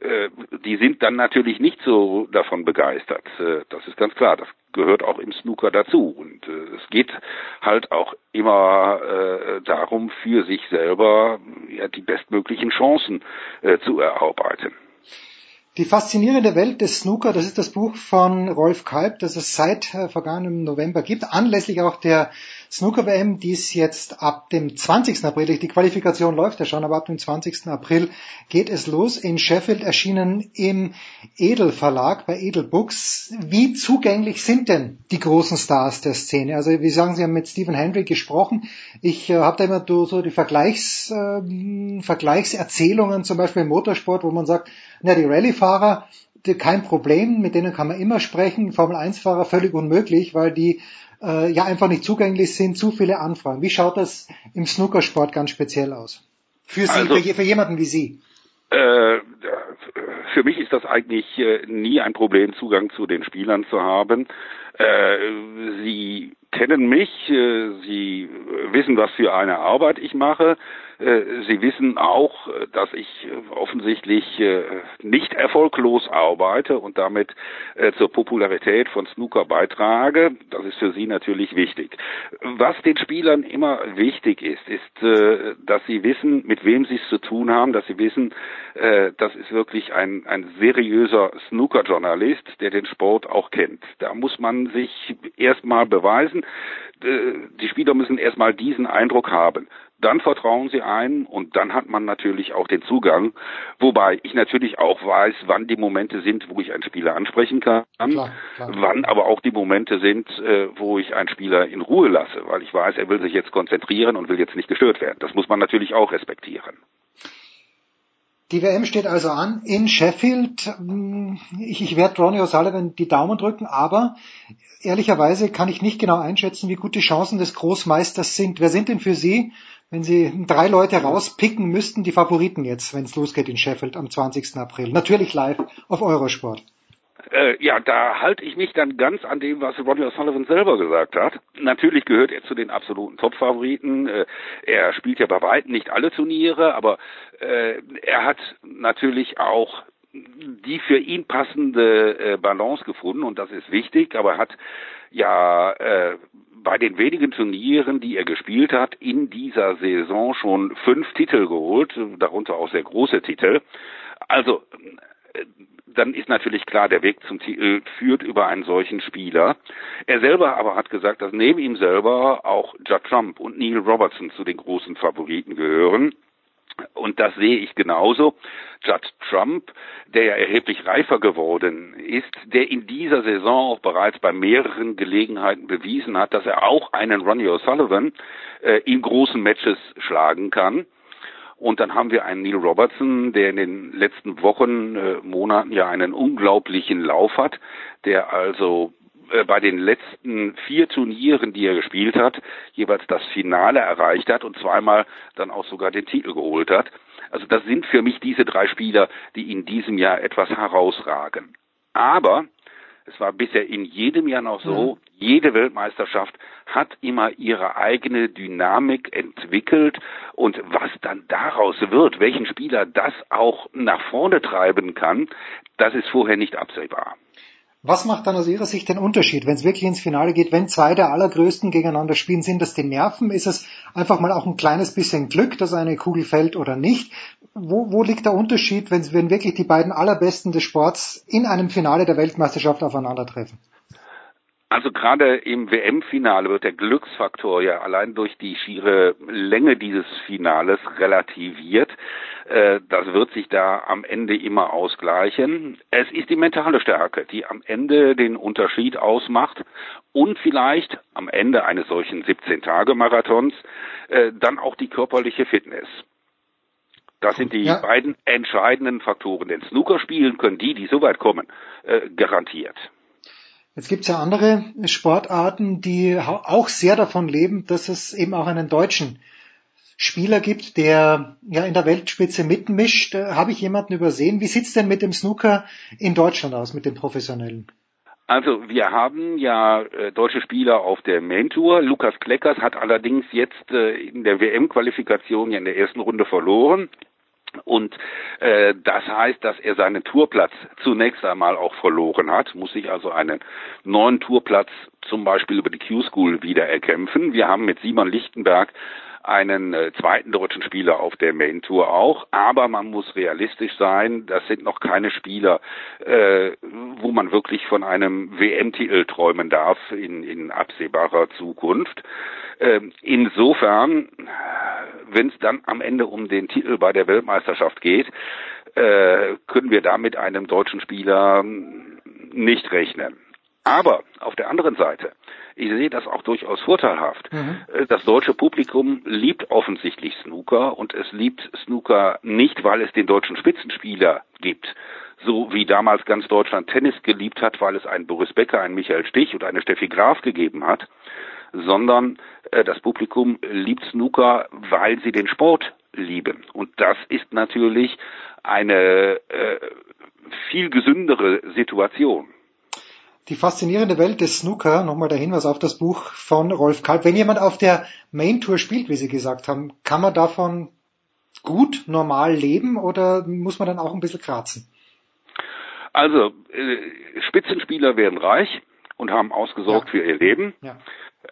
äh, die sind dann natürlich nicht so davon begeistert. Äh, das ist ganz klar. Das gehört auch im Snooker dazu. Und äh, es geht halt auch immer äh, darum, für sich selber ja, die bestmöglichen Chancen äh, zu erarbeiten. Die faszinierende Welt des Snooker, das ist das Buch von Rolf Kalb, das es seit äh, vergangenem November gibt, anlässlich auch der Snooker-WM, die ist jetzt ab dem 20. April, die Qualifikation läuft ja schon, aber ab dem 20. April geht es los in Sheffield, erschienen im Edel Verlag bei Edel Books. Wie zugänglich sind denn die großen Stars der Szene? Also wie sagen Sie haben mit Stephen Hendry gesprochen. Ich äh, habe da immer so die Vergleichs, äh, Vergleichserzählungen, zum Beispiel im Motorsport, wo man sagt, na die Rallye-Fahrer, kein Problem, mit denen kann man immer sprechen. Formel 1-Fahrer völlig unmöglich, weil die äh, ja einfach nicht zugänglich sind, zu viele Anfragen. Wie schaut das im Snookersport ganz speziell aus? Für Sie, also, für, für jemanden wie Sie? Äh, für mich ist das eigentlich äh, nie ein Problem, Zugang zu den Spielern zu haben. Äh, sie kennen mich, äh, sie wissen, was für eine Arbeit ich mache. Äh, sie wissen auch, äh, dass ich äh, offensichtlich nicht erfolglos arbeite und damit zur Popularität von Snooker beitrage. Das ist für Sie natürlich wichtig. Was den Spielern immer wichtig ist, ist, dass sie wissen, mit wem sie es zu tun haben, dass sie wissen, das ist wirklich ein, ein seriöser Snooker-Journalist, der den Sport auch kennt. Da muss man sich erstmal beweisen. Die Spieler müssen erstmal diesen Eindruck haben dann vertrauen sie ein und dann hat man natürlich auch den Zugang. Wobei ich natürlich auch weiß, wann die Momente sind, wo ich einen Spieler ansprechen kann, klar, klar. wann aber auch die Momente sind, äh, wo ich einen Spieler in Ruhe lasse, weil ich weiß, er will sich jetzt konzentrieren und will jetzt nicht gestört werden. Das muss man natürlich auch respektieren. Die WM steht also an in Sheffield. Ich, ich werde Ronnie O'Sullivan die Daumen drücken, aber ehrlicherweise kann ich nicht genau einschätzen, wie gut die Chancen des Großmeisters sind. Wer sind denn für Sie wenn Sie drei Leute rauspicken müssten, die Favoriten jetzt, wenn es losgeht in Sheffield am 20. April. Natürlich live auf Eurosport. Äh, ja, da halte ich mich dann ganz an dem, was Roger Sullivan selber gesagt hat. Natürlich gehört er zu den absoluten Top-Favoriten. Äh, er spielt ja bei weitem nicht alle Turniere, aber äh, er hat natürlich auch die für ihn passende äh, Balance gefunden und das ist wichtig, aber er hat ja äh, bei den wenigen Turnieren, die er gespielt hat, in dieser Saison schon fünf Titel geholt, darunter auch sehr große Titel. Also äh, dann ist natürlich klar, der Weg zum Titel führt über einen solchen Spieler. Er selber aber hat gesagt, dass neben ihm selber auch Judd Trump und Neil Robertson zu den großen Favoriten gehören. Und das sehe ich genauso. Judd Trump, der ja erheblich reifer geworden ist, der in dieser Saison auch bereits bei mehreren Gelegenheiten bewiesen hat, dass er auch einen Ronnie O'Sullivan äh, in großen Matches schlagen kann. Und dann haben wir einen Neil Robertson, der in den letzten Wochen, äh, Monaten ja einen unglaublichen Lauf hat, der also äh, bei den letzten vier Turnieren, die er gespielt hat, jeweils das Finale erreicht hat und zweimal dann auch sogar den Titel geholt hat. Also das sind für mich diese drei Spieler, die in diesem Jahr etwas herausragen. Aber es war bisher in jedem Jahr noch so, jede Weltmeisterschaft hat immer ihre eigene Dynamik entwickelt und was dann daraus wird, welchen Spieler das auch nach vorne treiben kann, das ist vorher nicht absehbar. Was macht dann aus Ihrer Sicht den Unterschied, wenn es wirklich ins Finale geht, wenn zwei der allergrößten gegeneinander spielen? Sind das die Nerven? Ist es einfach mal auch ein kleines bisschen Glück, dass eine Kugel fällt oder nicht? Wo, wo liegt der Unterschied, wenn, wenn wirklich die beiden allerbesten des Sports in einem Finale der Weltmeisterschaft aufeinandertreffen? Also gerade im WM-Finale wird der Glücksfaktor ja allein durch die schiere Länge dieses Finales relativiert. Äh, das wird sich da am Ende immer ausgleichen. Es ist die mentale Stärke, die am Ende den Unterschied ausmacht und vielleicht am Ende eines solchen 17-Tage-Marathons äh, dann auch die körperliche Fitness. Das sind die ja. beiden entscheidenden Faktoren. Denn Snooker spielen können die, die so weit kommen, äh, garantiert. Jetzt gibt es ja andere Sportarten, die auch sehr davon leben, dass es eben auch einen deutschen Spieler gibt, der ja in der Weltspitze mitmischt. Äh, habe ich jemanden übersehen? Wie sieht's denn mit dem Snooker in Deutschland aus, mit den Professionellen? Also wir haben ja äh, deutsche Spieler auf der Main Tour. Lukas Kleckers hat allerdings jetzt äh, in der WM-Qualifikation ja in der ersten Runde verloren. Und äh, das heißt, dass er seinen Tourplatz zunächst einmal auch verloren hat, muss sich also einen neuen Tourplatz zum Beispiel über die Q-School wieder erkämpfen. Wir haben mit Simon Lichtenberg einen äh, zweiten deutschen Spieler auf der Main Tour auch, aber man muss realistisch sein, das sind noch keine Spieler, äh, wo man wirklich von einem WM-Titel träumen darf in, in absehbarer Zukunft. Äh, insofern, wenn es dann am Ende um den Titel bei der Weltmeisterschaft geht, äh, können wir da mit einem deutschen Spieler nicht rechnen. Aber auf der anderen Seite, ich sehe das auch durchaus vorteilhaft. Mhm. Äh, das deutsche Publikum liebt offensichtlich Snooker und es liebt Snooker nicht, weil es den deutschen Spitzenspieler gibt, so wie damals ganz Deutschland Tennis geliebt hat, weil es einen Boris Becker, einen Michael Stich und eine Steffi Graf gegeben hat, sondern äh, das Publikum liebt Snooker, weil sie den Sport lieben. Und das ist natürlich eine äh, viel gesündere Situation. Die faszinierende Welt des Snooker, nochmal der Hinweis auf das Buch von Rolf Kalb. Wenn jemand auf der Main Tour spielt, wie Sie gesagt haben, kann man davon gut, normal leben oder muss man dann auch ein bisschen kratzen? Also, äh, Spitzenspieler werden reich und haben ausgesorgt ja. für ihr Leben. Ja.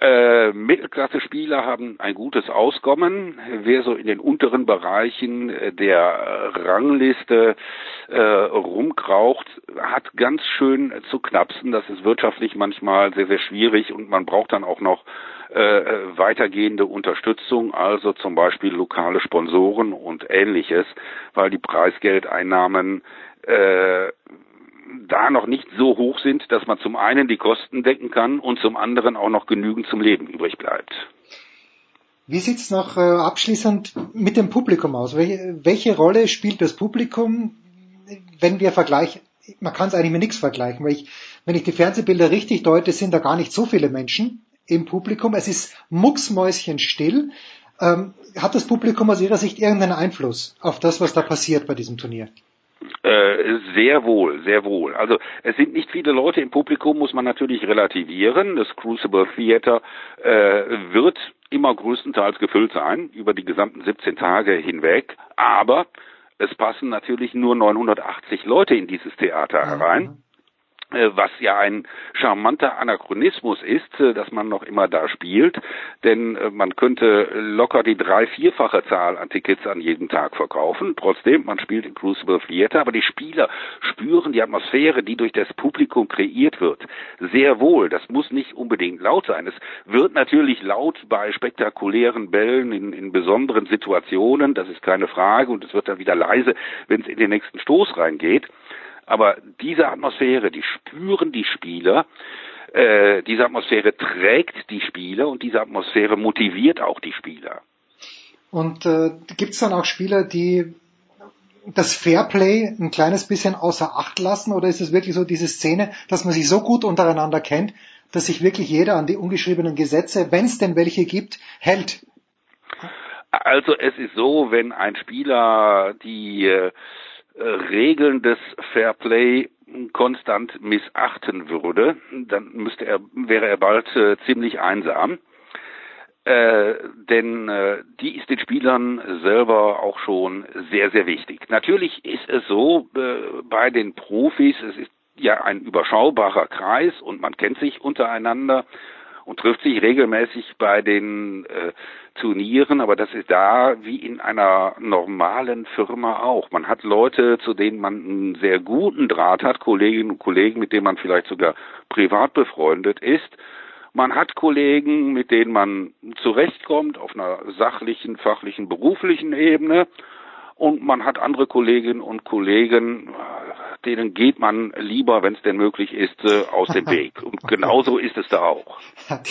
Äh, Mittelklasse-Spieler haben ein gutes Auskommen. Wer so in den unteren Bereichen der Rangliste äh, rumkraucht, hat ganz schön zu knapsen. Das ist wirtschaftlich manchmal sehr, sehr schwierig und man braucht dann auch noch äh, weitergehende Unterstützung, also zum Beispiel lokale Sponsoren und ähnliches, weil die Preisgeldeinnahmen äh, da noch nicht so hoch sind, dass man zum einen die Kosten decken kann und zum anderen auch noch genügend zum Leben übrig bleibt. Wie sieht's noch äh, abschließend mit dem Publikum aus? Welche, welche Rolle spielt das Publikum, wenn wir vergleichen? Man kann es eigentlich mit nichts vergleichen, weil ich, wenn ich die Fernsehbilder richtig deute, sind da gar nicht so viele Menschen im Publikum. Es ist mucksmäuschenstill. Ähm, hat das Publikum aus Ihrer Sicht irgendeinen Einfluss auf das, was da passiert bei diesem Turnier? Äh, sehr wohl, sehr wohl. Also es sind nicht viele Leute im Publikum, muss man natürlich relativieren. Das Crucible Theater äh, wird immer größtenteils gefüllt sein über die gesamten 17 Tage hinweg, aber es passen natürlich nur 980 Leute in dieses Theater herein. Äh, was ja ein charmanter Anachronismus ist, äh, dass man noch immer da spielt, denn äh, man könnte locker die drei-, vierfache Zahl an Tickets an jedem Tag verkaufen. Trotzdem, man spielt in Crucible Theater, aber die Spieler spüren die Atmosphäre, die durch das Publikum kreiert wird, sehr wohl. Das muss nicht unbedingt laut sein. Es wird natürlich laut bei spektakulären Bällen in, in besonderen Situationen, das ist keine Frage, und es wird dann wieder leise, wenn es in den nächsten Stoß reingeht. Aber diese Atmosphäre, die spüren die Spieler, äh, diese Atmosphäre trägt die Spieler und diese Atmosphäre motiviert auch die Spieler. Und äh, gibt es dann auch Spieler, die das Fairplay ein kleines bisschen außer Acht lassen oder ist es wirklich so diese Szene, dass man sich so gut untereinander kennt, dass sich wirklich jeder an die ungeschriebenen Gesetze, wenn es denn welche gibt, hält? Also es ist so, wenn ein Spieler die äh, Regeln des Fair Play konstant missachten würde, dann müsste er, wäre er bald äh, ziemlich einsam. Äh, denn äh, die ist den Spielern selber auch schon sehr, sehr wichtig. Natürlich ist es so, äh, bei den Profis, es ist ja ein überschaubarer Kreis und man kennt sich untereinander und trifft sich regelmäßig bei den äh, Turnieren, aber das ist da wie in einer normalen Firma auch. Man hat Leute, zu denen man einen sehr guten Draht hat, Kolleginnen und Kollegen, mit denen man vielleicht sogar privat befreundet ist. Man hat Kollegen, mit denen man zurechtkommt auf einer sachlichen, fachlichen, beruflichen Ebene. Und man hat andere Kolleginnen und Kollegen, denen geht man lieber, wenn es denn möglich ist, äh, aus dem Weg. Und genauso ist es da auch.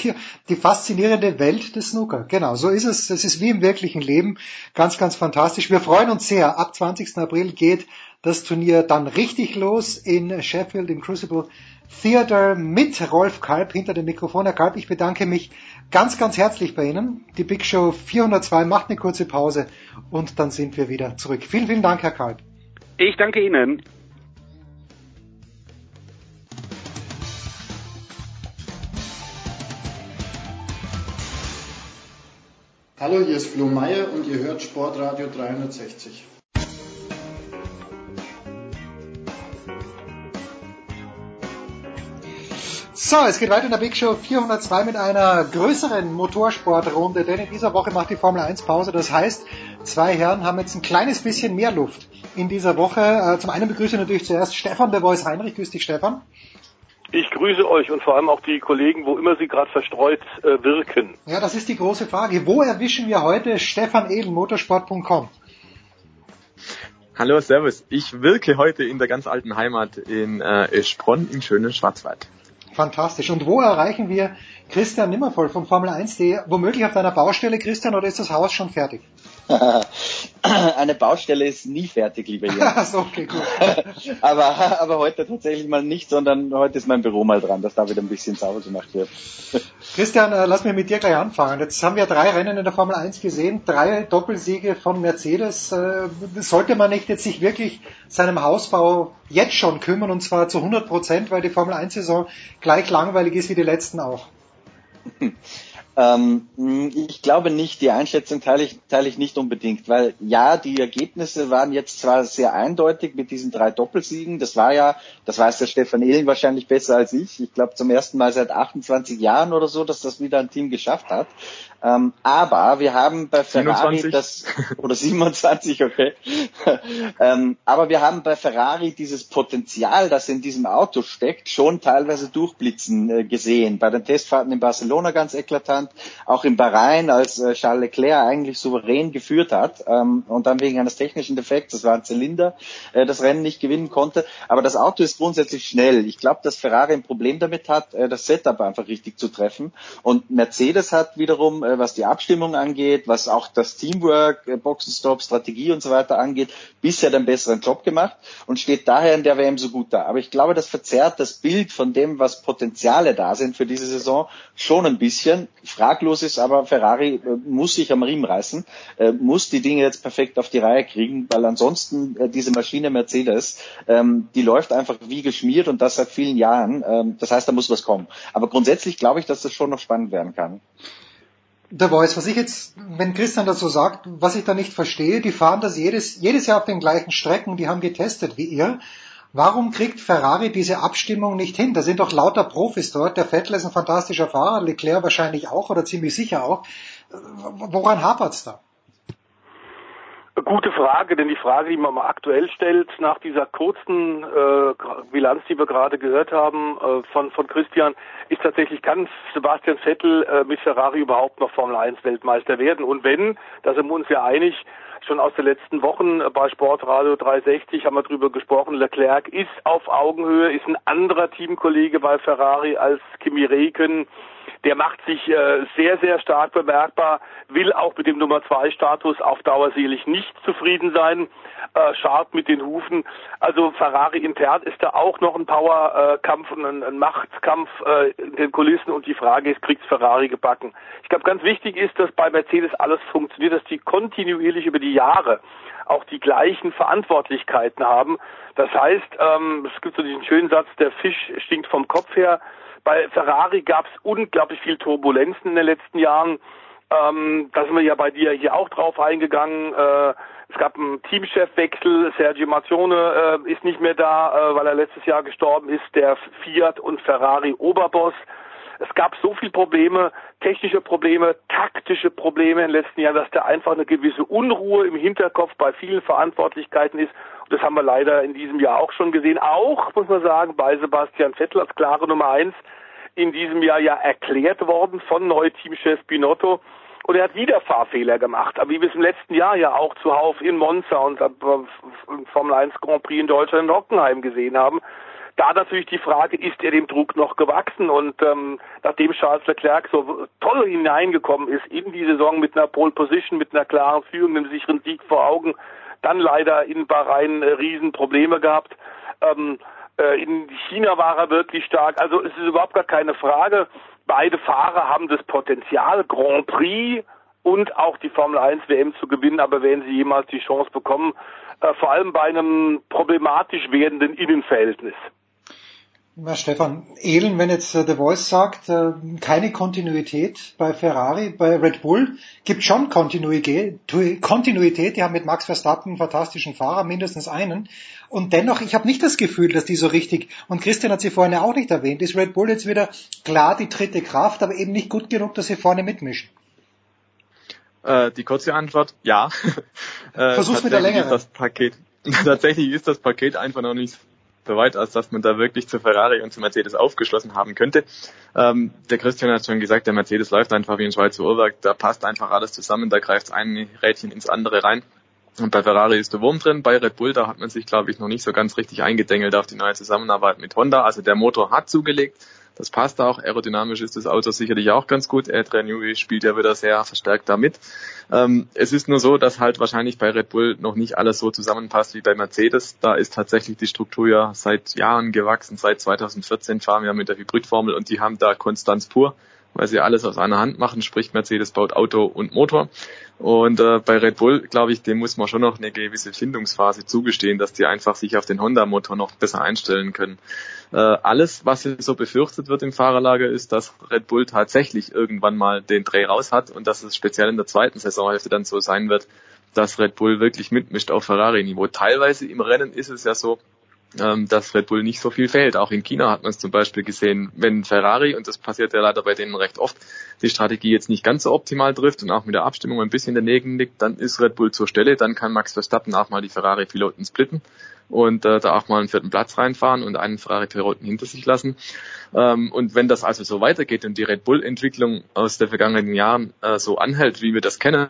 Die, die faszinierende Welt des Snooker. Genau, so ist es. Es ist wie im wirklichen Leben. Ganz, ganz fantastisch. Wir freuen uns sehr. Ab 20. April geht das Turnier dann richtig los in Sheffield im Crucible Theater mit Rolf Kalb hinter dem Mikrofon. Herr Kalb, ich bedanke mich ganz, ganz herzlich bei Ihnen. Die Big Show 402 macht eine kurze Pause und dann sind wir wieder zurück. Vielen, vielen Dank, Herr Kalb. Ich danke Ihnen. Hallo, hier ist Flo Meyer und ihr hört Sportradio 360. So, es geht weiter in der Big Show 402 mit einer größeren Motorsportrunde, denn in dieser Woche macht die Formel 1 Pause. Das heißt, zwei Herren haben jetzt ein kleines bisschen mehr Luft in dieser Woche. Äh, zum einen begrüße ich natürlich zuerst Stefan der Voice Heinrich. Grüß dich, Stefan. Ich grüße euch und vor allem auch die Kollegen, wo immer sie gerade verstreut äh, wirken. Ja, das ist die große Frage. Wo erwischen wir heute Stefan Edel, motorsport.com? Hallo, Servus. Ich wirke heute in der ganz alten Heimat in äh, Eschbronn im schönen Schwarzwald. Fantastisch. Und wo erreichen wir Christian Nimmervoll von Formel 1.de? Womöglich auf deiner Baustelle, Christian, oder ist das Haus schon fertig? Eine Baustelle ist nie fertig, lieber Jens. okay, gut. aber, aber heute tatsächlich mal nicht, sondern heute ist mein Büro mal dran, dass da wieder ein bisschen sauber gemacht wird. Christian, äh, lass mich mit dir gleich anfangen. Jetzt haben wir drei Rennen in der Formel 1 gesehen, drei Doppelsiege von Mercedes. Äh, sollte man nicht jetzt sich wirklich seinem Hausbau jetzt schon kümmern und zwar zu 100 Prozent, weil die Formel 1 Saison gleich langweilig ist wie die letzten auch? Ähm, ich glaube nicht, die Einschätzung teile ich, teile ich nicht unbedingt, weil ja, die Ergebnisse waren jetzt zwar sehr eindeutig mit diesen drei Doppelsiegen. Das war ja, das weiß der Stefan Ehling wahrscheinlich besser als ich. Ich glaube zum ersten Mal seit 28 Jahren oder so, dass das wieder ein Team geschafft hat. Ähm, aber wir haben bei Ferrari 27. das, oder 27, okay. ähm, aber wir haben bei Ferrari dieses Potenzial, das in diesem Auto steckt, schon teilweise durchblitzen äh, gesehen. Bei den Testfahrten in Barcelona ganz eklatant, auch in Bahrain, als äh, Charles Leclerc eigentlich souverän geführt hat ähm, und dann wegen eines technischen Defekts, das war ein Zylinder, äh, das Rennen nicht gewinnen konnte. Aber das Auto ist grundsätzlich schnell. Ich glaube, dass Ferrari ein Problem damit hat, äh, das Setup einfach richtig zu treffen. Und Mercedes hat wiederum äh, was die Abstimmung angeht, was auch das Teamwork, äh, Boxenstopp, Strategie und so weiter angeht, bisher den besseren Job gemacht und steht daher in der WM so gut da. Aber ich glaube, das verzerrt das Bild von dem, was Potenziale da sind für diese Saison, schon ein bisschen. Fraglos ist aber, Ferrari äh, muss sich am Riemen reißen, muss die Dinge jetzt perfekt auf die Reihe kriegen, weil ansonsten diese Maschine Mercedes, ähm, die läuft einfach wie geschmiert und das seit vielen Jahren. Ähm, das heißt, da muss was kommen. Aber grundsätzlich glaube ich, dass das schon noch spannend werden kann. Der Voice, was ich jetzt, wenn Christian das so sagt, was ich da nicht verstehe, die fahren das jedes, jedes Jahr auf den gleichen Strecken, die haben getestet wie ihr. Warum kriegt Ferrari diese Abstimmung nicht hin? Da sind doch lauter Profis dort. Der Vettel ist ein fantastischer Fahrer, Leclerc wahrscheinlich auch oder ziemlich sicher auch. Woran hapert's da? Gute Frage, denn die Frage, die man mal aktuell stellt, nach dieser kurzen äh, Bilanz, die wir gerade gehört haben äh, von, von Christian, ist tatsächlich, kann Sebastian Vettel äh, mit Ferrari überhaupt noch Formel 1 Weltmeister werden? Und wenn, da sind wir uns ja einig, schon aus den letzten Wochen bei Sportradio 360 haben wir drüber gesprochen, Leclerc ist auf Augenhöhe, ist ein anderer Teamkollege bei Ferrari als Kimi Räikkönen der macht sich äh, sehr, sehr stark bemerkbar, will auch mit dem Nummer zwei Status auf Dauer sicherlich nicht zufrieden sein, äh, scharrt mit den Hufen. Also Ferrari intern ist da auch noch ein Powerkampf und ein, ein Machtkampf äh, in den Kulissen und die Frage ist, kriegt Ferrari gebacken? Ich glaube, ganz wichtig ist, dass bei Mercedes alles funktioniert, dass die kontinuierlich über die Jahre auch die gleichen Verantwortlichkeiten haben. Das heißt, ähm, es gibt so diesen schönen Satz, der Fisch stinkt vom Kopf her. Bei Ferrari gab es unglaublich viel Turbulenzen in den letzten Jahren. Ähm, da sind wir ja bei dir hier auch drauf eingegangen. Äh, es gab einen Teamchefwechsel. Sergio Marzione äh, ist nicht mehr da, äh, weil er letztes Jahr gestorben ist. Der Fiat und Ferrari Oberboss. Es gab so viele Probleme, technische Probleme, taktische Probleme in den letzten Jahren, dass da einfach eine gewisse Unruhe im Hinterkopf bei vielen Verantwortlichkeiten ist. Das haben wir leider in diesem Jahr auch schon gesehen. Auch, muss man sagen, bei Sebastian Vettel als klare Nummer eins in diesem Jahr ja erklärt worden von Neuteamchef Binotto. Und er hat wieder Fahrfehler gemacht. Aber wie wir es im letzten Jahr ja auch zuhauf in Monza und Formel 1 Grand Prix in Deutschland in Hockenheim gesehen haben, da natürlich die Frage, ist er dem Druck noch gewachsen? Und ähm, nachdem Charles Leclerc so toll hineingekommen ist in die Saison mit einer Pole Position, mit einer klaren Führung, einem sicheren Sieg vor Augen, dann leider in Bahrain äh, Riesenprobleme gehabt. Ähm, äh, in China war er wirklich stark. Also es ist überhaupt gar keine Frage. Beide Fahrer haben das Potenzial, Grand Prix und auch die Formel 1 WM zu gewinnen, aber werden sie jemals die Chance bekommen, äh, vor allem bei einem problematisch werdenden Innenverhältnis. Na, Stefan, Ehlen, wenn jetzt äh, The Voice sagt, äh, keine Kontinuität bei Ferrari, bei Red Bull, gibt schon Kontinuität, die haben mit Max Verstappen einen fantastischen Fahrer, mindestens einen. Und dennoch, ich habe nicht das Gefühl, dass die so richtig, und Christian hat sie vorhin ja auch nicht erwähnt, ist Red Bull jetzt wieder klar die dritte Kraft, aber eben nicht gut genug, dass sie vorne mitmischen. Äh, die kurze Antwort, ja. äh, Versuch's mit der Länge. Tatsächlich ist das Paket einfach noch nicht weit, als dass man da wirklich zu Ferrari und zu Mercedes aufgeschlossen haben könnte. Ähm, der Christian hat schon gesagt, der Mercedes läuft einfach wie ein Schweizer Uhrwerk, da passt einfach alles zusammen, da greift ein Rädchen ins andere rein. Und bei Ferrari ist der Wurm drin, bei Red Bull, da hat man sich, glaube ich, noch nicht so ganz richtig eingedengelt auf die neue Zusammenarbeit mit Honda. Also der Motor hat zugelegt, das passt auch. Aerodynamisch ist das Auto sicherlich auch ganz gut. Adrian Newey spielt ja wieder sehr verstärkt damit. Ähm, es ist nur so, dass halt wahrscheinlich bei Red Bull noch nicht alles so zusammenpasst wie bei Mercedes. Da ist tatsächlich die Struktur ja seit Jahren gewachsen. Seit 2014 fahren wir mit der Hybridformel und die haben da Konstanz pur weil sie alles aus einer Hand machen, sprich Mercedes baut Auto und Motor. Und äh, bei Red Bull, glaube ich, dem muss man schon noch eine gewisse Findungsphase zugestehen, dass die einfach sich auf den Honda-Motor noch besser einstellen können. Äh, alles, was so befürchtet wird im Fahrerlager, ist, dass Red Bull tatsächlich irgendwann mal den Dreh raus hat und dass es speziell in der zweiten Saisonhälfte dann so sein wird, dass Red Bull wirklich mitmischt auf Ferrari-Niveau. Teilweise im Rennen ist es ja so, ähm, dass Red Bull nicht so viel fällt. Auch in China hat man es zum Beispiel gesehen, wenn Ferrari, und das passiert ja leider bei denen recht oft, die Strategie jetzt nicht ganz so optimal trifft und auch mit der Abstimmung ein bisschen daneben liegt, dann ist Red Bull zur Stelle, dann kann Max Verstappen auch mal die Ferrari-Piloten splitten und äh, da auch mal einen vierten Platz reinfahren und einen Ferrari-Piloten hinter sich lassen. Ähm, und wenn das also so weitergeht und die Red Bull-Entwicklung aus der vergangenen Jahren äh, so anhält, wie wir das kennen,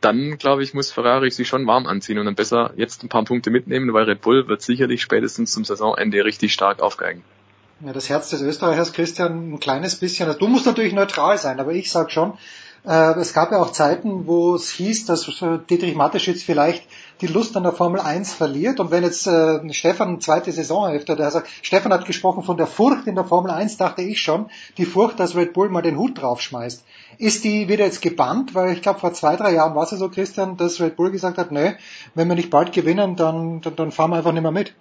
dann glaube ich, muss Ferrari sich schon warm anziehen und dann besser jetzt ein paar Punkte mitnehmen, weil Red Bull wird sicherlich spätestens zum Saisonende richtig stark aufgeigen. Ja, das Herz des Österreichers, Christian, ein kleines bisschen. Also du musst natürlich neutral sein, aber ich sag schon, es gab ja auch Zeiten, wo es hieß, dass äh, Dietrich Mateschitz vielleicht die Lust an der Formel 1 verliert. Und wenn jetzt äh, Stefan zweite Saisonhälfte, der sagt, Stefan hat gesprochen von der Furcht in der Formel 1, dachte ich schon, die Furcht, dass Red Bull mal den Hut draufschmeißt. Ist die wieder jetzt gebannt? Weil ich glaube, vor zwei, drei Jahren war es ja so, Christian, dass Red Bull gesagt hat, nö, wenn wir nicht bald gewinnen, dann, dann, dann fahren wir einfach nicht mehr mit.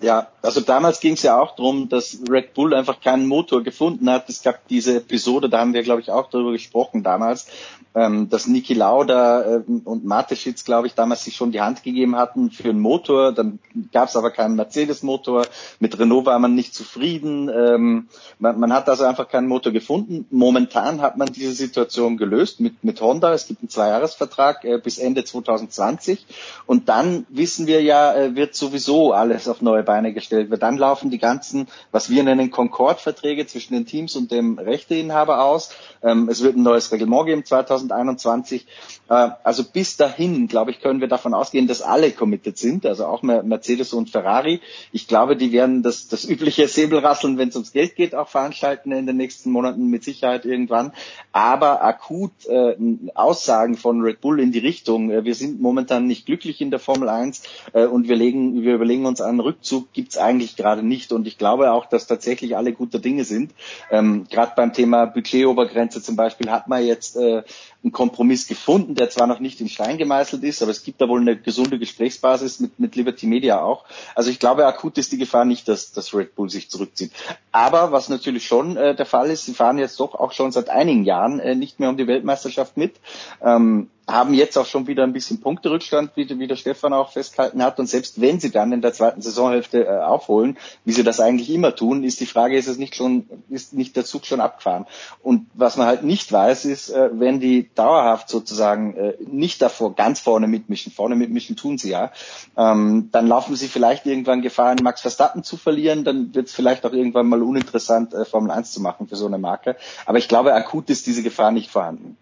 Ja, also damals ging es ja auch darum, dass Red Bull einfach keinen Motor gefunden hat. Es gab diese Episode, da haben wir, glaube ich, auch darüber gesprochen damals, ähm, dass Niki Lauda äh, und Mateschitz, glaube ich, damals sich schon die Hand gegeben hatten für einen Motor. Dann gab es aber keinen Mercedes-Motor. Mit Renault war man nicht zufrieden. Ähm, man, man, hat also einfach keinen Motor gefunden. Momentan hat man diese Situation gelöst mit, mit Honda. Es gibt einen Zweijahresvertrag äh, bis Ende 2020. Und dann wissen wir ja, äh, wird sowieso alles auf neue Beine gestellt wird. Dann laufen die ganzen, was wir nennen Concord-Verträge zwischen den Teams und dem Rechteinhaber aus. Ähm, es wird ein neues Reglement geben 2021. Äh, also bis dahin, glaube ich, können wir davon ausgehen, dass alle committed sind, also auch Mercedes und Ferrari. Ich glaube, die werden das, das übliche Säbelrasseln, wenn es ums Geld geht, auch veranstalten in den nächsten Monaten mit Sicherheit irgendwann. Aber akut äh, Aussagen von Red Bull in die Richtung, äh, wir sind momentan nicht glücklich in der Formel 1 äh, und wir, legen, wir überlegen uns einen Rückzug, gibt's eigentlich gerade nicht. Und ich glaube auch, dass tatsächlich alle guter Dinge sind. Ähm, gerade beim Thema Budgetobergrenze zum Beispiel hat man jetzt äh, einen Kompromiss gefunden, der zwar noch nicht in Stein gemeißelt ist, aber es gibt da wohl eine gesunde Gesprächsbasis mit, mit Liberty Media auch. Also ich glaube, akut ist die Gefahr nicht, dass, dass Red Bull sich zurückzieht. Aber was natürlich schon äh, der Fall ist, sie fahren jetzt doch auch schon seit einigen Jahren äh, nicht mehr um die Weltmeisterschaft mit. Ähm, haben jetzt auch schon wieder ein bisschen Punkterückstand, wie, wie der Stefan auch festgehalten hat. Und selbst wenn sie dann in der zweiten Saisonhälfte äh, aufholen, wie sie das eigentlich immer tun, ist die Frage, ist es nicht schon, ist nicht der Zug schon abgefahren? Und was man halt nicht weiß, ist, äh, wenn die dauerhaft sozusagen äh, nicht davor ganz vorne mitmischen, vorne mitmischen tun sie ja, ähm, dann laufen sie vielleicht irgendwann Gefahr, einen Max Verstappen zu verlieren, dann wird es vielleicht auch irgendwann mal uninteressant, äh, Formel 1 zu machen für so eine Marke. Aber ich glaube, akut ist diese Gefahr nicht vorhanden.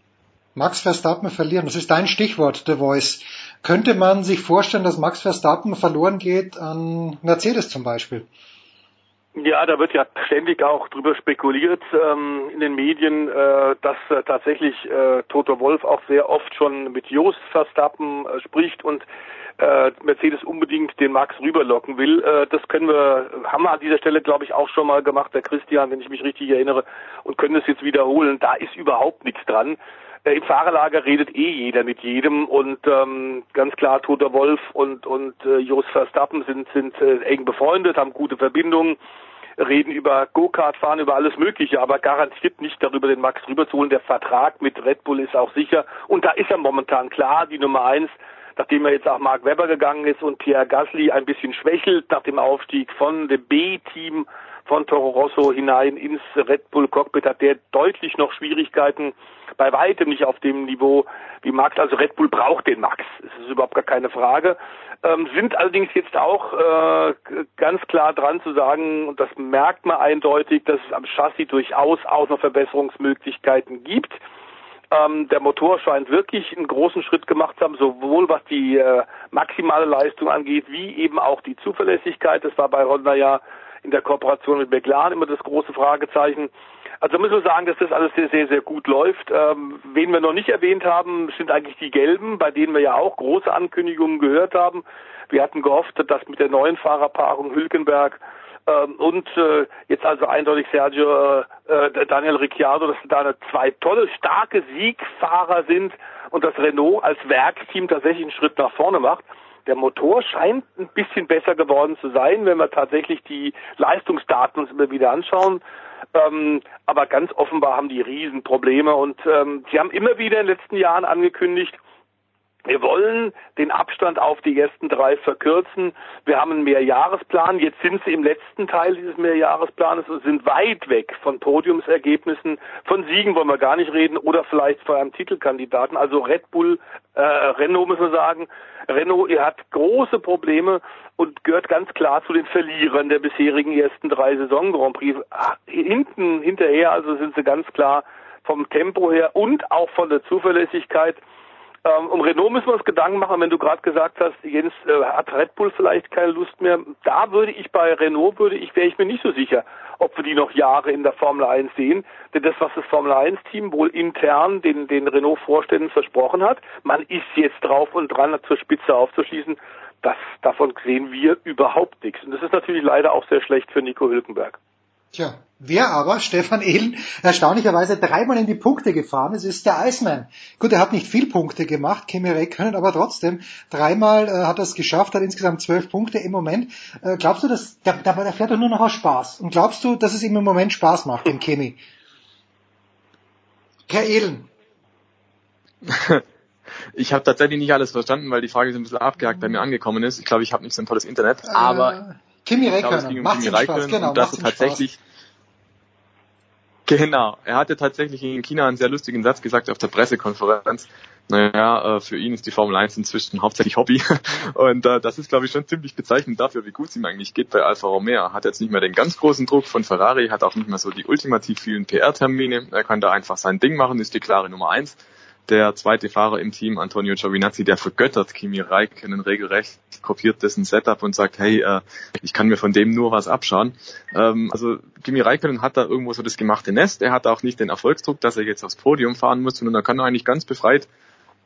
Max Verstappen verlieren, das ist dein Stichwort, The Voice. Könnte man sich vorstellen, dass Max Verstappen verloren geht an Mercedes zum Beispiel? Ja, da wird ja ständig auch drüber spekuliert ähm, in den Medien, äh, dass äh, tatsächlich äh, Toto Wolf auch sehr oft schon mit Jost Verstappen äh, spricht und äh, Mercedes unbedingt den Max rüberlocken will. Äh, das können wir, haben wir an dieser Stelle, glaube ich, auch schon mal gemacht, der Christian, wenn ich mich richtig erinnere, und können es jetzt wiederholen. Da ist überhaupt nichts dran. Im Fahrerlager redet eh jeder mit jedem und ähm, ganz klar Toter Wolf und und äh, Jos Verstappen sind sind äh, eng befreundet, haben gute Verbindungen, reden über Go-Kart fahren, über alles Mögliche, aber garantiert nicht darüber, den Max rüberzuholen. Der Vertrag mit Red Bull ist auch sicher und da ist er momentan klar die Nummer eins. Nachdem er jetzt auch Mark Webber gegangen ist und Pierre Gasly ein bisschen schwächelt nach dem Aufstieg von dem B-Team von Toro Rosso hinein ins Red Bull Cockpit hat der deutlich noch Schwierigkeiten, bei weitem nicht auf dem Niveau wie Max. Also Red Bull braucht den Max, das ist überhaupt gar keine Frage. Ähm, sind allerdings jetzt auch äh, ganz klar dran zu sagen, und das merkt man eindeutig, dass es am Chassis durchaus auch noch Verbesserungsmöglichkeiten gibt. Ähm, der Motor scheint wirklich einen großen Schritt gemacht zu haben, sowohl was die äh, maximale Leistung angeht, wie eben auch die Zuverlässigkeit. Das war bei Honda ja in der Kooperation mit McLaren immer das große Fragezeichen. Also müssen wir sagen, dass das alles sehr, sehr, sehr gut läuft. Ähm, wen wir noch nicht erwähnt haben, sind eigentlich die Gelben, bei denen wir ja auch große Ankündigungen gehört haben. Wir hatten gehofft, dass mit der neuen Fahrerpaarung Hülkenberg und äh, jetzt also eindeutig Sergio äh, äh Daniel Ricciardo, dass da zwei tolle, starke Siegfahrer sind und das Renault als Werksteam tatsächlich einen Schritt nach vorne macht. Der Motor scheint ein bisschen besser geworden zu sein, wenn wir tatsächlich die Leistungsdaten uns immer wieder anschauen. Ähm, aber ganz offenbar haben die Riesenprobleme und ähm, sie haben immer wieder in den letzten Jahren angekündigt, wir wollen den Abstand auf die ersten drei verkürzen. Wir haben einen Mehrjahresplan. Jetzt sind sie im letzten Teil dieses Mehrjahresplanes und sind weit weg von Podiumsergebnissen. Von Siegen wollen wir gar nicht reden oder vielleicht von einem Titelkandidaten. Also Red Bull, äh, Renault müssen wir sagen. Renault ihr hat große Probleme und gehört ganz klar zu den Verlierern der bisherigen ersten drei Saison Grand Prix. Ah, hinten, hinterher also sind sie ganz klar vom Tempo her und auch von der Zuverlässigkeit ähm, um Renault müssen wir uns Gedanken machen, wenn du gerade gesagt hast, Jens äh, hat Red Bull vielleicht keine Lust mehr. Da würde ich bei Renault würde ich wäre ich mir nicht so sicher, ob wir die noch Jahre in der Formel 1 sehen. Denn das, was das Formel 1 Team wohl intern den den Renault Vorständen versprochen hat, man ist jetzt drauf und dran zur Spitze aufzuschließen, das davon sehen wir überhaupt nichts. Und das ist natürlich leider auch sehr schlecht für Nico Hülkenberg. Tja, wer aber, Stefan Ehlen, erstaunlicherweise dreimal in die Punkte gefahren ist, ist der Iceman. Gut, er hat nicht viel Punkte gemacht, Kimi Räikkönen, aber trotzdem, dreimal äh, hat er es geschafft, hat insgesamt zwölf Punkte im Moment. Äh, glaubst du, dass, der, der, der fährt doch nur noch aus Spaß. Und glaubst du, dass es ihm im Moment Spaß macht, dem Kimi? Herr Ehlen. Ich habe tatsächlich nicht alles verstanden, weil die Frage ist ein bisschen abgehakt bei mir angekommen ist. Ich glaube, ich habe nicht so ein tolles Internet, aber äh, Kimi Räikkönen, macht Kimi Räikkönen, genau, und das tatsächlich, Genau. Er hatte tatsächlich in China einen sehr lustigen Satz gesagt auf der Pressekonferenz. Naja, äh, für ihn ist die Formel 1 inzwischen hauptsächlich Hobby. Und äh, das ist, glaube ich, schon ziemlich bezeichnend dafür, wie gut es ihm eigentlich geht bei Alfa Romeo. Er hat jetzt nicht mehr den ganz großen Druck von Ferrari, hat auch nicht mehr so die ultimativ vielen PR-Termine. Er kann da einfach sein Ding machen, ist die klare Nummer eins der zweite Fahrer im Team, Antonio Giovinazzi, der vergöttert Kimi Räikkönen regelrecht, kopiert dessen Setup und sagt, hey, äh, ich kann mir von dem nur was abschauen. Ähm, also Kimi Räikkönen hat da irgendwo so das gemachte Nest. Er hat auch nicht den Erfolgsdruck, dass er jetzt aufs Podium fahren muss, sondern er kann eigentlich ganz befreit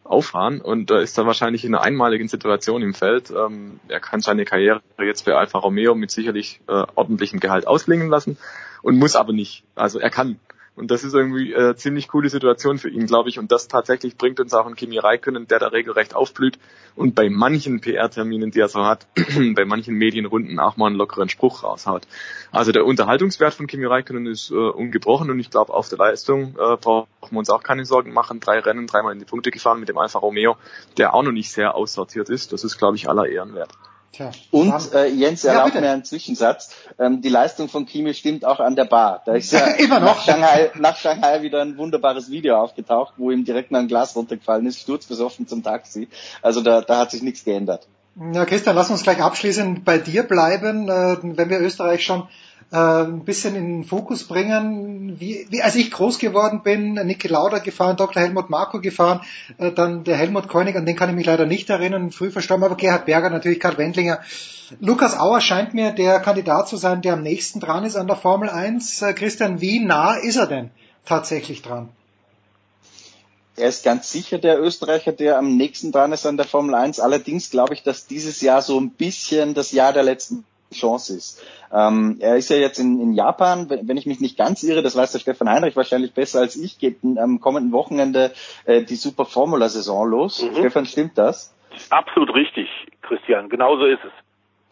auffahren und äh, ist da wahrscheinlich in einer einmaligen Situation im Feld. Ähm, er kann seine Karriere jetzt bei Alfa Romeo mit sicherlich äh, ordentlichem Gehalt ausklingen lassen und muss aber nicht. Also er kann und das ist irgendwie äh, ziemlich coole Situation für ihn, glaube ich. Und das tatsächlich bringt uns auch einen Kimi Räikkönen, der da regelrecht aufblüht und bei manchen PR-Terminen, die er so hat, bei manchen Medienrunden auch mal einen lockeren Spruch raushaut. Also der Unterhaltungswert von Kimi Räikkönen ist äh, ungebrochen und ich glaube, auf der Leistung äh, brauchen wir uns auch keine Sorgen machen. Drei Rennen, dreimal in die Punkte gefahren mit dem Alfa Romeo, der auch noch nicht sehr aussortiert ist. Das ist, glaube ich, aller Ehren wert. Tja, und äh, Jens erlaubt ja, mir einen Zwischensatz. Ähm, die Leistung von Kimi stimmt auch an der Bar. Da ist ja Immer noch. Nach, Shanghai, nach Shanghai wieder ein wunderbares Video aufgetaucht, wo ihm direkt mal ein Glas runtergefallen ist, sturzbesoffen zum Taxi. Also da, da hat sich nichts geändert. Ja, Christian, lass uns gleich abschließend bei dir bleiben, äh, wenn wir Österreich schon äh, ein bisschen in den Fokus bringen. Wie, wie als ich groß geworden bin, Niki Lauda gefahren, Dr. Helmut Marko gefahren, äh, dann der Helmut Koenig, an den kann ich mich leider nicht erinnern, früh verstorben, aber Gerhard Berger, natürlich Karl Wendlinger. Lukas Auer scheint mir der Kandidat zu sein, der am nächsten dran ist an der Formel 1. Äh, Christian, wie nah ist er denn tatsächlich dran? Er ist ganz sicher der Österreicher, der am nächsten dran ist an der Formel 1. Allerdings glaube ich, dass dieses Jahr so ein bisschen das Jahr der letzten Chance ist. Ähm, er ist ja jetzt in, in Japan, wenn ich mich nicht ganz irre, das weiß der Stefan Heinrich wahrscheinlich besser als ich, geht am kommenden Wochenende äh, die Super Formula Saison los. Mhm. Stefan, stimmt das? Absolut richtig, Christian. Genauso ist es.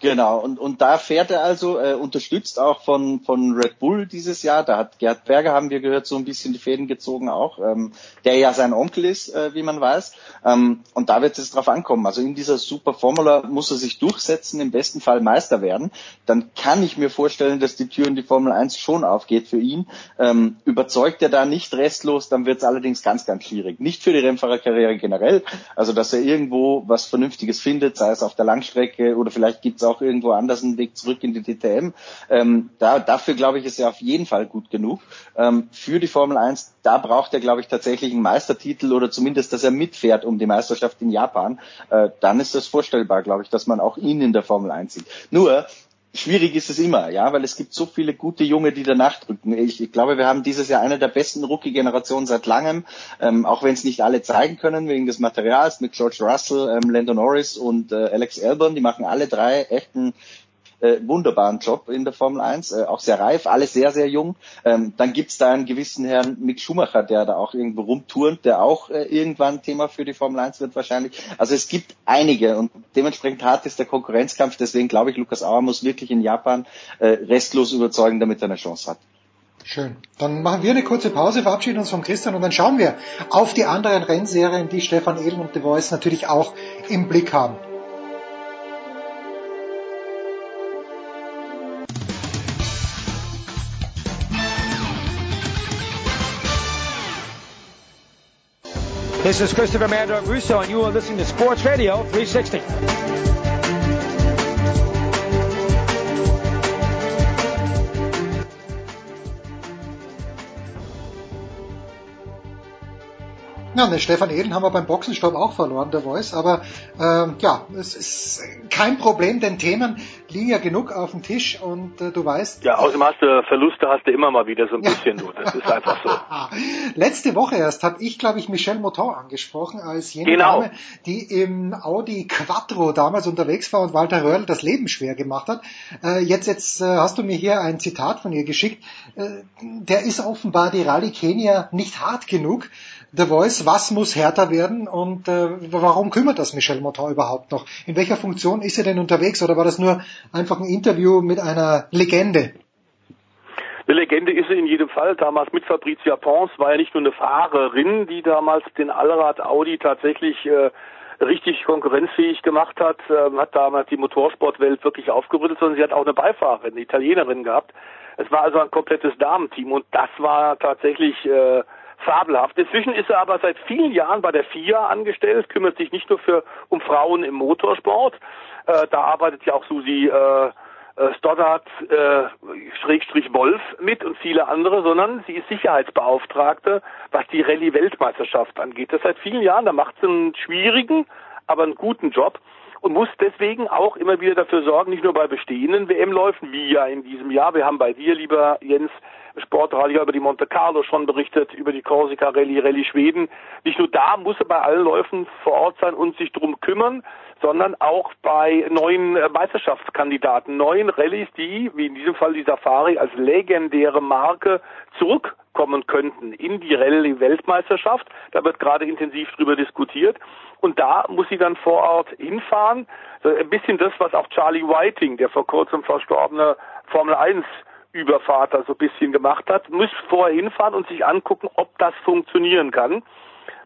Genau, und, und da fährt er also, äh, unterstützt auch von, von Red Bull dieses Jahr. Da hat Gerd Berger, haben wir gehört, so ein bisschen die Fäden gezogen auch, ähm, der ja sein Onkel ist, äh, wie man weiß. Ähm, und da wird es drauf ankommen. Also in dieser Super Formula muss er sich durchsetzen, im besten Fall Meister werden. Dann kann ich mir vorstellen, dass die Tür in die Formel 1 schon aufgeht für ihn. Ähm, überzeugt er da nicht restlos, dann wird es allerdings ganz, ganz schwierig. Nicht für die Rennfahrerkarriere generell, also dass er irgendwo was Vernünftiges findet, sei es auf der Langstrecke oder vielleicht gibt es auch irgendwo anders einen Weg zurück in die DTM. Ähm, da, dafür glaube ich, ist er auf jeden Fall gut genug. Ähm, für die Formel 1, da braucht er, glaube ich, tatsächlich einen Meistertitel oder zumindest, dass er mitfährt um die Meisterschaft in Japan. Äh, dann ist das vorstellbar, glaube ich, dass man auch ihn in der Formel 1 sieht. Nur, schwierig ist es immer, ja, weil es gibt so viele gute Junge, die danach drücken. Ich, ich glaube, wir haben dieses Jahr eine der besten Rookie-Generationen seit langem, ähm, auch wenn es nicht alle zeigen können wegen des Materials mit George Russell, ähm, Landon Norris und äh, Alex Albon. Die machen alle drei echten äh, wunderbaren Job in der Formel 1, äh, auch sehr reif, alle sehr, sehr jung. Ähm, dann gibt's da einen gewissen Herrn Mick Schumacher, der da auch irgendwo rumturnt, der auch äh, irgendwann Thema für die Formel 1 wird wahrscheinlich. Also es gibt einige und dementsprechend hart ist der Konkurrenzkampf. Deswegen glaube ich, Lukas Auer muss wirklich in Japan äh, restlos überzeugen, damit er eine Chance hat. Schön. Dann machen wir eine kurze Pause, verabschieden uns von Christian und dann schauen wir auf die anderen Rennserien, die Stefan Ehlen und The Voice natürlich auch im Blick haben. This is Christopher Mandor Russo, and you are listening to Sports Radio 360. Ja, den Stefan Ehlen haben wir beim Boxenstopp auch verloren, der Voice. Aber ähm, ja, es ist kein Problem, denn Themen liegen ja genug auf dem Tisch und äh, du weißt. Ja, außerdem hast du Verluste hast du immer mal wieder so ein bisschen, du. Das ist einfach so. Letzte Woche erst habe ich, glaube ich, Michelle Moton angesprochen als jene genau. Dame, die im Audi Quattro damals unterwegs war und Walter Röhrl das Leben schwer gemacht hat. Äh, jetzt jetzt äh, hast du mir hier ein Zitat von ihr geschickt. Äh, der ist offenbar die Rallye Kenia nicht hart genug. The Voice, was muss härter werden und äh, warum kümmert das Michel Motin überhaupt noch? In welcher Funktion ist er denn unterwegs oder war das nur einfach ein Interview mit einer Legende? Eine Legende ist sie in jedem Fall. Damals mit Fabrizia Pons war ja nicht nur eine Fahrerin, die damals den Allrad Audi tatsächlich äh, richtig konkurrenzfähig gemacht hat, äh, hat damals die Motorsportwelt wirklich aufgerüttelt, sondern sie hat auch eine Beifahrerin, eine Italienerin gehabt, Es war also ein komplettes Damenteam und das war tatsächlich äh, fabelhaft. Inzwischen ist er aber seit vielen Jahren bei der FIA angestellt, kümmert sich nicht nur für um Frauen im Motorsport. Äh, da arbeitet ja auch Susi äh, äh, Stoddard, äh, Schrägstrich Wolf mit und viele andere, sondern sie ist Sicherheitsbeauftragte, was die Rallye-Weltmeisterschaft angeht. Das seit vielen Jahren, da macht sie einen schwierigen, aber einen guten Job und muss deswegen auch immer wieder dafür sorgen, nicht nur bei bestehenden WM-Läufen, wie ja in diesem Jahr, wir haben bei dir, lieber Jens, Sportradio über die Monte Carlo schon berichtet, über die Corsica Rallye, Rallye Schweden. Nicht nur da muss er bei allen Läufen vor Ort sein und sich drum kümmern, sondern auch bei neuen äh, Meisterschaftskandidaten, neuen Rallyes, die, wie in diesem Fall die Safari, als legendäre Marke zurückkommen könnten in die Rallye-Weltmeisterschaft. Da wird gerade intensiv drüber diskutiert. Und da muss sie dann vor Ort hinfahren. Ein bisschen das, was auch Charlie Whiting, der vor kurzem verstorbene Formel 1 Übervater so ein bisschen gemacht hat, muss vorher hinfahren und sich angucken, ob das funktionieren kann.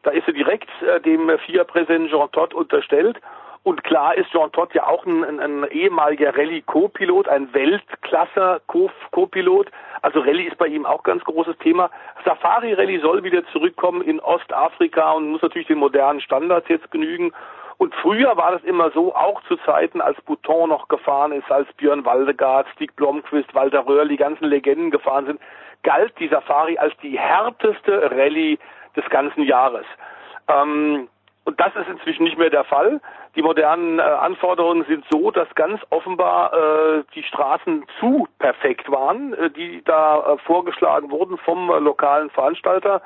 Da ist er direkt äh, dem FIA-Präsidenten Jean Todt unterstellt und klar ist Jean Todt ja auch ein, ein, ein ehemaliger Rallye-Co-Pilot, ein Weltklasse-Co-Pilot. Also Rallye ist bei ihm auch ganz großes Thema. Safari-Rallye soll wieder zurückkommen in Ostafrika und muss natürlich den modernen Standards jetzt genügen. Und früher war das immer so, auch zu Zeiten, als Bouton noch gefahren ist, als Björn Waldegard, Stig Blomqvist, Walter Röhrl, die ganzen Legenden gefahren sind, galt die Safari als die härteste Rallye des ganzen Jahres. Ähm, und das ist inzwischen nicht mehr der Fall. Die modernen äh, Anforderungen sind so, dass ganz offenbar äh, die Straßen zu perfekt waren, äh, die da äh, vorgeschlagen wurden vom äh, lokalen Veranstalter.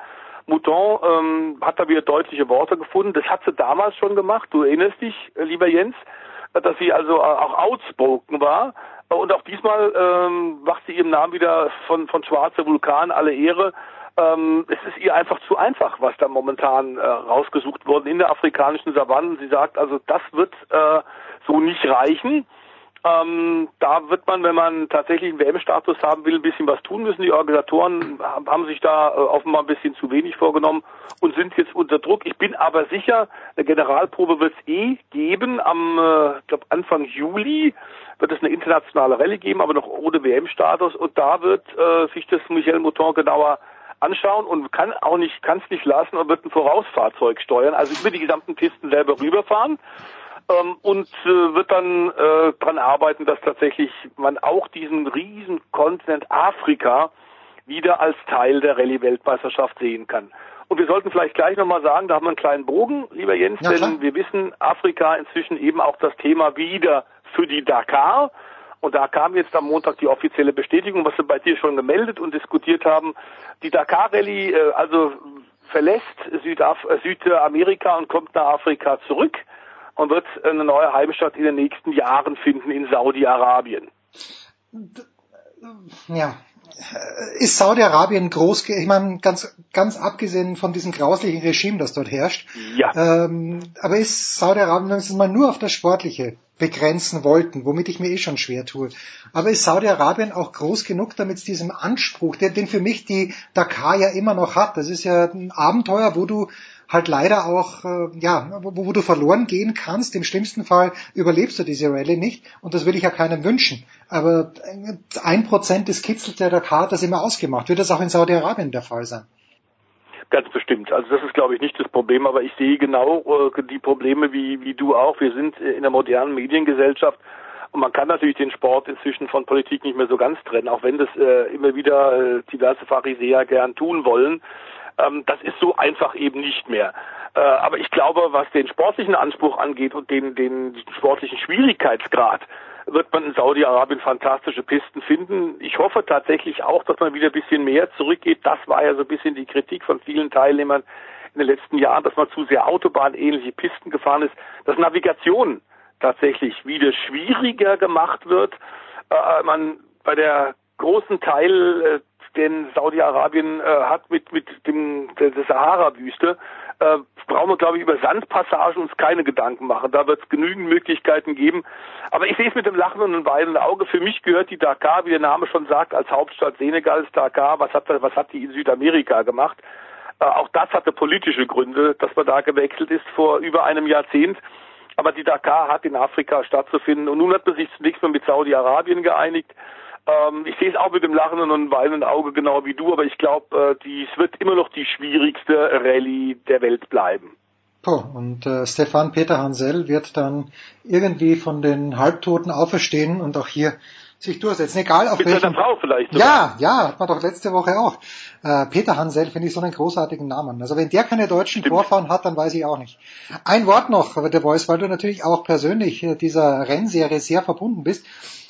Mouton ähm, hat da wieder deutliche Worte gefunden. Das hat sie damals schon gemacht. Du erinnerst dich, äh, lieber Jens, dass sie also auch outspoken war. Und auch diesmal ähm, macht sie ihrem Namen wieder von, von schwarzer Vulkan alle Ehre ähm, es ist ihr einfach zu einfach, was da momentan äh, rausgesucht worden in der afrikanischen Savanne. Sie sagt also, das wird äh, so nicht reichen. Ähm, da wird man, wenn man tatsächlich einen WM-Status haben will, ein bisschen was tun müssen. Die Organisatoren haben sich da äh, offenbar ein bisschen zu wenig vorgenommen und sind jetzt unter Druck. Ich bin aber sicher, eine Generalprobe wird es eh geben. Am äh, glaub Anfang Juli wird es eine internationale Rallye geben, aber noch ohne WM-Status. Und da wird äh, sich das Michel Mouton genauer anschauen und kann auch nicht, kann es nicht lassen und wird ein Vorausfahrzeug steuern, also über die gesamten Pisten selber rüberfahren ähm, und äh, wird dann äh, dran arbeiten, dass tatsächlich man auch diesen riesen Kontinent Afrika wieder als Teil der Rallye-Weltmeisterschaft sehen kann. Und wir sollten vielleicht gleich nochmal sagen, da haben wir einen kleinen Bogen, lieber Jens, ja, denn wir wissen, Afrika inzwischen eben auch das Thema wieder für die Dakar. Und da kam jetzt am Montag die offizielle Bestätigung, was wir bei dir schon gemeldet und diskutiert haben. Die Dakar Rallye äh, also verlässt Südaf äh, Südamerika und kommt nach Afrika zurück und wird eine neue Heimstatt in den nächsten Jahren finden in Saudi-Arabien. Ja, ist Saudi-Arabien groß, ich meine, ganz, ganz abgesehen von diesem grauslichen Regime, das dort herrscht, ja. Ähm, aber ist Saudi-Arabien, wenn wir es mal nur auf das Sportliche begrenzen wollten, womit ich mir eh schon schwer tue, aber ist Saudi-Arabien auch groß genug, damit es diesem Anspruch, den, den für mich die Dakar ja immer noch hat, das ist ja ein Abenteuer, wo du halt leider auch, äh, ja, wo, wo du verloren gehen kannst. Im schlimmsten Fall überlebst du diese Rallye nicht und das will ich ja keinem wünschen. Aber ein Prozent des Kitzels der Dakar das immer ausgemacht. Wird das auch in Saudi-Arabien der Fall sein? Ganz bestimmt. Also das ist, glaube ich, nicht das Problem, aber ich sehe genau äh, die Probleme wie, wie du auch. Wir sind in der modernen Mediengesellschaft und man kann natürlich den Sport inzwischen von Politik nicht mehr so ganz trennen, auch wenn das äh, immer wieder äh, diverse Pharisäer gern tun wollen. Ähm, das ist so einfach eben nicht mehr. Äh, aber ich glaube, was den sportlichen Anspruch angeht und den, den sportlichen Schwierigkeitsgrad, wird man in Saudi-Arabien fantastische Pisten finden. Ich hoffe tatsächlich auch, dass man wieder ein bisschen mehr zurückgeht. Das war ja so ein bisschen die Kritik von vielen Teilnehmern in den letzten Jahren, dass man zu sehr autobahnähnliche Pisten gefahren ist, dass Navigation tatsächlich wieder schwieriger gemacht wird. Äh, man bei der großen Teil äh, den Saudi-Arabien äh, hat mit, mit dem, der, der Sahara-Wüste, äh, brauchen wir, glaube ich, über Sandpassagen uns keine Gedanken machen. Da wird es genügend Möglichkeiten geben. Aber ich sehe es mit dem Lachen und weinenden Auge. Für mich gehört die Dakar, wie der Name schon sagt, als Hauptstadt Senegals Dakar. Was hat, was hat die in Südamerika gemacht? Äh, auch das hatte politische Gründe, dass man da gewechselt ist vor über einem Jahrzehnt. Aber die Dakar hat in Afrika stattzufinden. Und nun hat man sich zunächst mal mit Saudi-Arabien geeinigt. Ähm, ich sehe es auch mit dem lachenden und weinenden Auge genau wie du, aber ich glaube, äh, es wird immer noch die schwierigste Rallye der Welt bleiben. Puh, und äh, Stefan Peter Hansel wird dann irgendwie von den Halbtoten auferstehen und auch hier sich durchsetzen, egal auf Mit seiner Frau vielleicht. Ja, ja, hat man doch letzte Woche auch. Äh, Peter Hansel finde ich so einen großartigen Namen. Also wenn der keine deutschen Stimmt. Vorfahren hat, dann weiß ich auch nicht. Ein Wort noch, The Voice, weil du natürlich auch persönlich äh, dieser Rennserie sehr verbunden bist.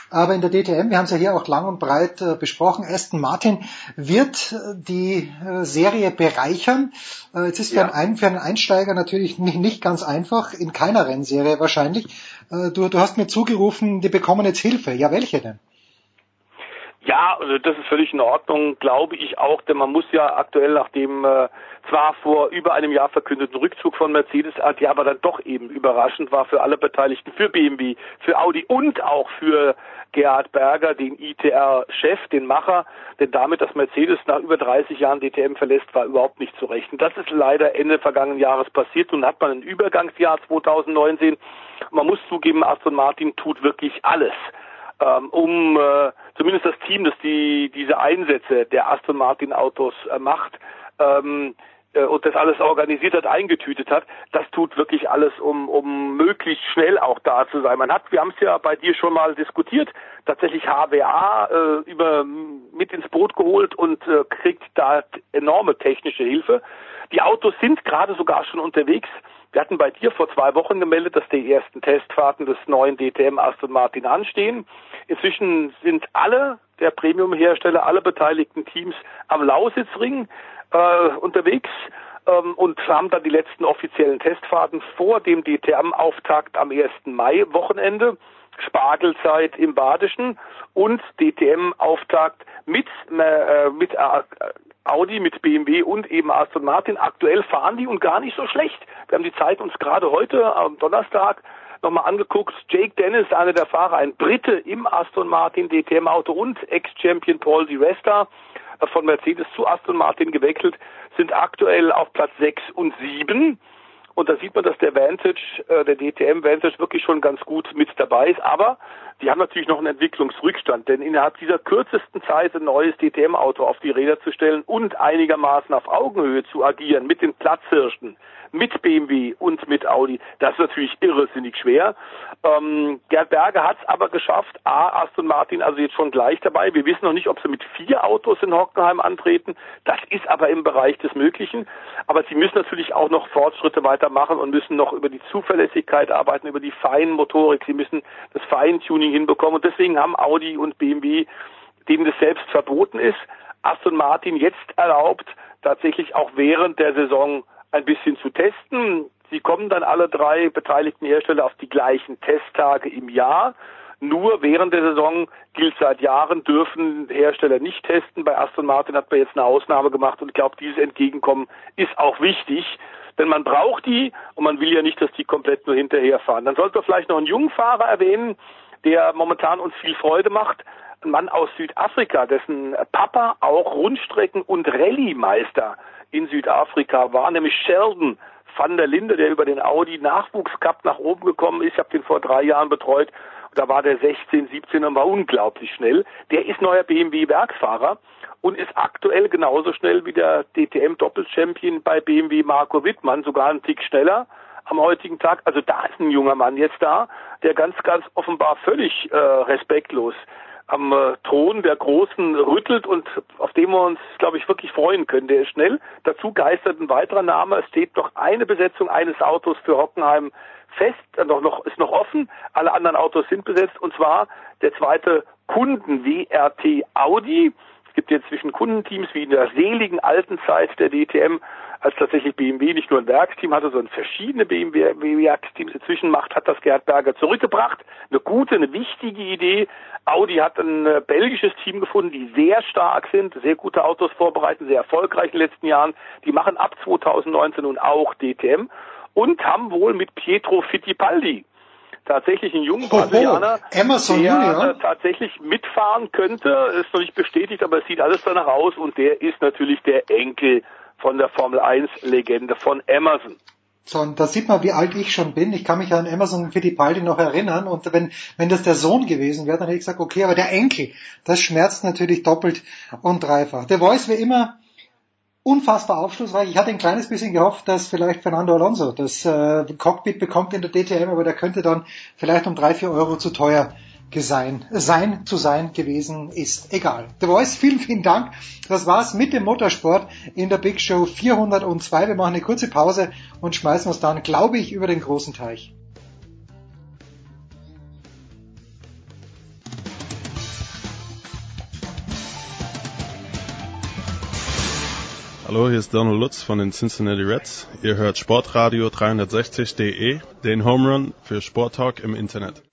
Aber in der DTM, wir haben es ja hier auch lang und breit äh, besprochen, Aston Martin wird äh, die äh, Serie bereichern. Äh, jetzt ist für, Ja. einen, für einen Einsteiger natürlich nicht, nicht ganz einfach, in keiner Rennserie wahrscheinlich. Äh, du, du hast mir zugerufen, die bekommen jetzt Hilfe. Ja, welche denn? Ja, also das ist völlig in Ordnung, glaube ich auch, denn man muss ja aktuell nach dem äh, zwar vor über einem Jahr verkündeten Rückzug von Mercedes, der aber dann doch eben überraschend war für alle Beteiligten, für BMW, für Audi und auch für Gerhard Berger, den ITR-Chef, den Macher, denn damit, dass Mercedes nach über 30 Jahren DTM verlässt, war überhaupt nicht zu rechnen. Das ist leider Ende vergangenen Jahres passiert. Nun hat man ein Übergangsjahr 2019. Man muss zugeben, Aston Martin tut wirklich alles ähm, um äh, zumindest das Team, das die diese Einsätze der Aston Martin Autos äh, macht ähm, äh, und das alles organisiert hat, eingetütet hat, das tut wirklich alles, um, um möglichst schnell auch da zu sein. Man hat, wir haben es ja bei dir schon mal diskutiert, tatsächlich HWA äh, über mit ins Boot geholt und äh, kriegt da enorme technische Hilfe. Die Autos sind gerade sogar schon unterwegs. Wir hatten bei dir vor zwei Wochen gemeldet, dass die ersten Testfahrten des neuen DTM Aston Martin anstehen. Inzwischen sind alle der Premium-Hersteller, alle beteiligten Teams am Lausitzring äh, unterwegs ähm, und haben dann die letzten offiziellen Testfahrten vor dem DTM-Auftakt am 1. Mai-Wochenende. Spargelzeit im Badischen und DTM-Auftakt mit, äh, mit äh, Audi, mit BMW und eben Aston Martin. Aktuell fahren die und gar nicht so schlecht. Wir haben die Zeit uns gerade heute am Donnerstag nochmal angeguckt. Jake Dennis, einer der Fahrer, ein Brite im Aston Martin DTM-Auto und Ex-Champion Paul Di Resta äh, von Mercedes zu Aston Martin gewechselt, sind aktuell auf Platz 6 und 7. Und da sieht man, dass der Vantage, äh, der DTM Vantage wirklich schon ganz gut mit dabei ist. Aber die haben natürlich noch einen Entwicklungsrückstand, denn innerhalb dieser kürzesten Zeit ein neues DTM-Auto auf die Räder zu stellen und einigermaßen auf Augenhöhe zu agieren mit den Platzhirschen, mit BMW und mit Audi, das ist natürlich irrsinnig schwer. Ähm, Gerd Berger hat es aber geschafft, A, Aston Martin also jetzt schon gleich dabei. Wir wissen noch nicht, ob sie mit vier Autos in Hockenheim antreten. Das ist aber im Bereich des Möglichen. Aber sie müssen natürlich auch noch Fortschritte weitermachen und müssen noch über die Zuverlässigkeit arbeiten, über die Feinmotorik. Sie müssen das Feintuning hinbekommen. Und deswegen haben Audi und BMW, denen das selbst verboten ist, Aston Martin jetzt erlaubt, tatsächlich auch während der Saison ein bisschen zu testen. Sie kommen dann alle drei beteiligten Hersteller auf die gleichen Testtage im Jahr. Nur während der Saison gilt seit Jahren, dürfen Hersteller nicht testen. Bei Aston Martin hat man jetzt eine Ausnahme gemacht und ich glaube, dieses Entgegenkommen ist auch wichtig, denn man braucht die und man will ja nicht, dass die komplett nur hinterherfahren. Dann sollte man vielleicht noch einen jungen Fahrer erwähnen, der momentan uns viel Freude macht. Ein Mann aus Südafrika, dessen Papa auch Rundstrecken- und Rallye-Meister in Südafrika war, nämlich Sheldon van der Linde, der über den Audi Nachwuchscup nach oben gekommen ist. Ich habe den vor drei Jahren betreut. Da war der 16, 17 und war unglaublich schnell. Der ist neuer BMW-Werksfahrer und ist aktuell genauso schnell wie der DTM-Doppelchampion bei BMW Marco Wittmann, sogar einen Tick schneller am heutigen Tag. Also da ist ein junger Mann jetzt da, der ganz, ganz offenbar völlig äh, respektlos am äh, Thron der Großen rüttelt und auf dem wir uns, glaube ich, wirklich freuen können. Der ist schnell. Dazu geistert ein weiterer Name. Es steht noch eine Besetzung eines Autos für Hockenheim fest, äh, noch, noch, ist noch offen. Alle anderen Autos sind besetzt und zwar der zweite Kunden WRT Audi. Es gibt jetzt zwischen Kundenteams wie in der seligen alten Zeit der DTM, als tatsächlich BMW nicht nur ein Werksteam hatte, sondern verschiedene BMW-Werksteams inzwischen macht, hat das Gerd Berger zurückgebracht. Eine gute, eine wichtige Idee. Audi hat ein äh, belgisches Team gefunden, die sehr stark sind, sehr gute Autos vorbereiten, sehr erfolgreich in den letzten Jahren. Die machen ab 2019 nun auch DTM und haben wohl mit Pietro Fittipaldi tatsächlich einen jungen Brasilianer, Emerson der Junior. äh, tatsächlich mitfahren könnte, ist noch nicht bestätigt, aber es sieht alles danach aus und der ist natürlich der Enkel von der Formel 1 Legende von Emerson. So, und da sieht man, wie alt ich schon bin. Ich kann mich an Amazon Fittipaldi noch erinnern. Und wenn, wenn das der Sohn gewesen wäre, dann hätte ich gesagt, okay, aber der Enkel, das schmerzt natürlich doppelt und dreifach. Der Voice wie immer unfassbar aufschlussreich. Ich hatte ein kleines bisschen gehofft, dass vielleicht Fernando Alonso das äh, Cockpit bekommt in der DTM, aber der könnte dann vielleicht um drei, vier Euro zu teuer sein, sein zu sein gewesen ist. Egal. The Voice, vielen, vielen Dank. Das war's mit dem Motorsport in der Big Show 402. Wir machen eine kurze Pause und schmeißen uns dann, glaube ich, über den großen Teich. Hallo, hier ist Donald Lutz von den Cincinnati Reds. Ihr hört Sportradio 360.de, den Home Run für Sporttalk im Internet.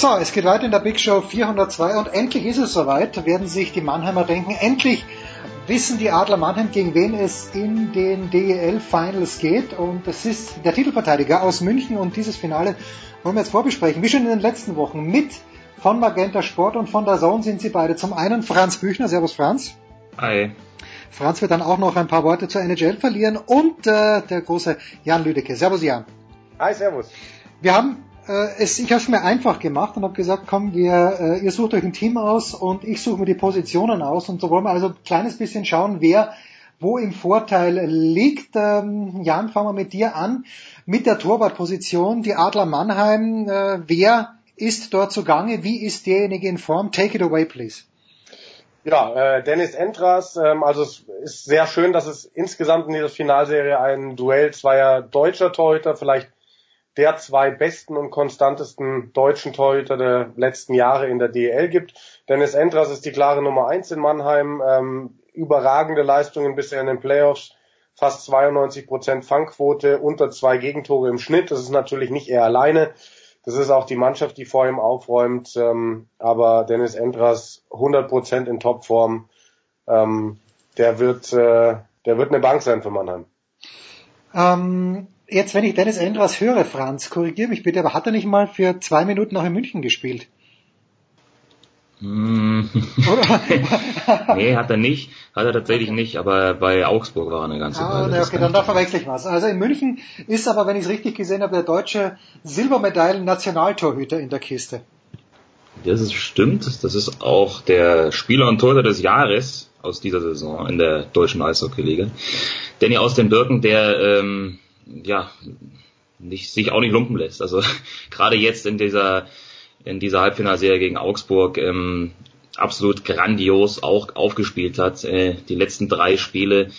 So, es geht weiter in der Big Show 402 und endlich ist es soweit, werden sich die Mannheimer denken, endlich wissen die Adler Mannheim, gegen wen es in den DEL Finals geht und es ist der Titelverteidiger aus München und dieses Finale wollen wir jetzt vorbesprechen, wie schon in den letzten Wochen mit von Magenta Sport und von der Zone sind sie beide. Zum einen Franz Büchner, Servus Franz. Hi. Franz wird dann auch noch ein paar Worte zur NHL verlieren und äh, der große Jan Lüdecke. Servus Jan. Hi, servus. Wir haben es, ich habe es mir einfach gemacht und habe gesagt, komm, wir, äh, ihr sucht euch ein Team aus und ich suche mir die Positionen aus und so wollen wir also ein kleines bisschen schauen, wer wo im Vorteil liegt. Ähm, Jan, fangen wir mit dir an. Mit der Torwartposition, die Adler Mannheim, äh, wer ist dort zugange? Wie ist derjenige in Form? Take it away, please. Ja, äh, Dennis Entras, ähm, also es ist sehr schön, dass es insgesamt in dieser Finalserie ein Duell zweier deutscher Torhüter, vielleicht der zwei besten und konstantesten deutschen Torhüter der letzten Jahre in der DEL gibt. Dennis Entras ist die klare Nummer eins in Mannheim. Ähm, überragende Leistungen bisher in den Playoffs. Fast 92 Prozent Fangquote, unter zwei Gegentore im Schnitt. Das ist natürlich nicht er alleine. Das ist auch die Mannschaft, die vor ihm aufräumt. Ähm, aber Dennis Entras 100 Prozent in Topform. Ähm, der wird, äh, der wird eine Bank sein für Mannheim. Ähm, Jetzt, wenn ich Dennis Endras höre, Franz, korrigiere mich bitte, aber hat er nicht mal für zwei Minuten noch in München gespielt? Mm. nee, hat er nicht, hat er tatsächlich nicht, aber bei Augsburg war er eine ganze ah, Weile. Okay, dann da verwechsel ich was. Also in München ist aber, wenn ich es richtig gesehen habe, der deutsche Silbermedaillen-Nationaltorhüter in der Kiste. Das ist stimmt, das ist auch der Spieler und Torhüter des Jahres aus dieser Saison in der deutschen Eishockey-Liga. Danny aus den Birken, der ähm, ja, nicht, sich auch nicht lumpen lässt. Also gerade jetzt in dieser in dieser Halbfinalserie gegen Augsburg ähm, absolut grandios auch aufgespielt hat. Äh, die letzten drei Spiele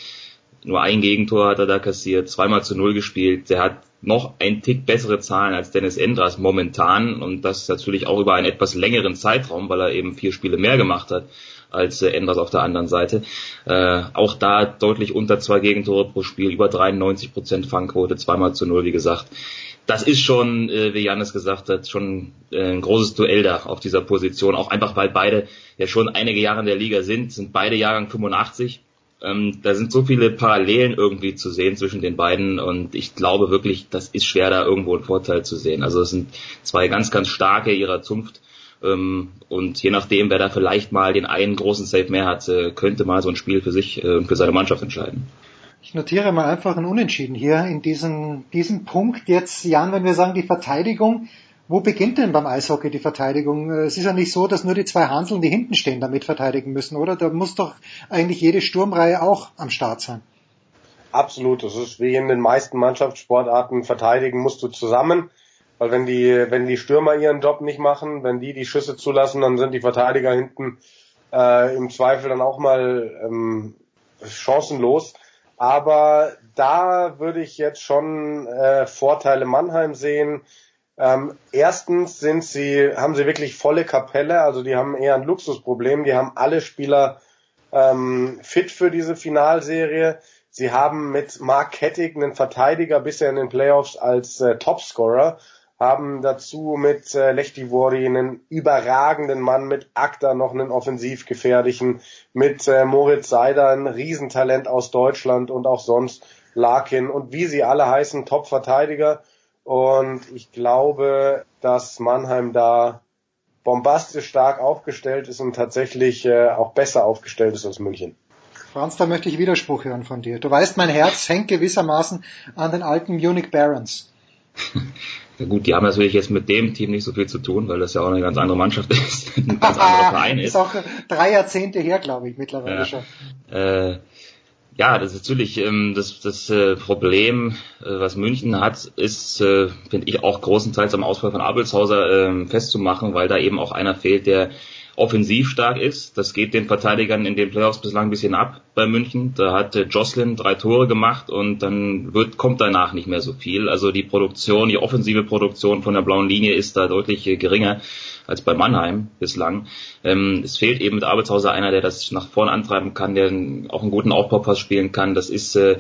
nur ein Gegentor hat er da kassiert, zweimal zu null gespielt. Der hat noch ein Tick bessere Zahlen als Dennis Endras momentan und das natürlich auch über einen etwas längeren Zeitraum, weil er eben vier Spiele mehr gemacht hat als äh, Enders auf der anderen Seite. Äh, auch da deutlich unter zwei Gegentore pro Spiel, über 93 Prozent Fangquote, zweimal zu null, wie gesagt. Das ist schon, äh, wie Janis gesagt hat, schon äh, ein großes Duell da auf dieser Position. Auch einfach, weil beide ja schon einige Jahre in der Liga sind, sind beide Jahrgang 85. Ähm, da sind so viele Parallelen irgendwie zu sehen zwischen den beiden und ich glaube wirklich, das ist schwer da irgendwo einen Vorteil zu sehen. Also es sind zwei ganz, ganz starke ihrer Zunft und je nachdem, wer da vielleicht mal den einen großen Save mehr hat, äh, könnte mal so ein Spiel für sich und äh, für seine Mannschaft entscheiden. Ich notiere mal einfach ein Unentschieden hier in diesem, diesem Punkt. Jetzt, Jan, wenn wir sagen, die Verteidigung, wo beginnt denn beim Eishockey die Verteidigung? Es ist ja nicht so, dass nur die zwei Hanseln, die hinten stehen, damit verteidigen müssen, oder? Da muss doch eigentlich jede Sturmreihe auch am Start sein. Absolut. Das ist wie in den meisten Mannschaftssportarten. Verteidigen musst du zusammen. Weil wenn die, wenn die Stürmer ihren Job nicht machen, wenn die die Schüsse zulassen, dann sind die Verteidiger hinten äh, im Zweifel dann auch mal ähm, chancenlos. Aber da würde ich jetzt schon äh, Vorteile Mannheim sehen. Ähm, erstens sind sie, haben sie wirklich volle Kapelle, also die haben eher ein Luxusproblem. Die haben alle Spieler ähm, fit für diese Finalserie. Sie haben mit Mark Kettig einen Verteidiger bisher in den Playoffs als äh, Topscorer. Haben dazu mit äh, Lechti Wori einen überragenden Mann, mit Akta noch einen offensiv gefährlichen, mit äh, Moritz Seider ein Riesentalent aus Deutschland und auch sonst Larkin und wie sie alle heißen, Top-Verteidiger. Und ich glaube, dass Mannheim da bombastisch stark aufgestellt ist und tatsächlich äh, auch besser aufgestellt ist als München. Franz, da möchte ich Widerspruch hören von dir. Du weißt, mein Herz hängt gewissermaßen an den alten Munich Barons. Ja gut, die haben natürlich jetzt mit dem Team nicht so viel zu tun, weil das ja auch eine ganz andere Mannschaft ist, ein ganz anderer Verein ist. ist auch drei Jahrzehnte her, glaube ich, mittlerweile ja. schon. Äh, ja, das ist natürlich ähm, das, das äh, Problem, äh, was München hat, ist, äh, finde ich, auch großenteils am Ausfall von Abelshauser äh, festzumachen, weil da eben auch einer fehlt, der offensiv stark ist. Das geht den Verteidigern in den Playoffs bislang ein bisschen ab bei München. Da hat äh, Jocelyn drei Tore gemacht und dann wird, kommt danach nicht mehr so viel. Also die Produktion, die offensive Produktion von der blauen Linie ist da deutlich äh, geringer als bei Mannheim bislang. Ähm, es fehlt eben mit Arbeitshauser einer, der das nach vorn antreiben kann, der auch einen guten Aufbaupass spielen kann. Das ist äh,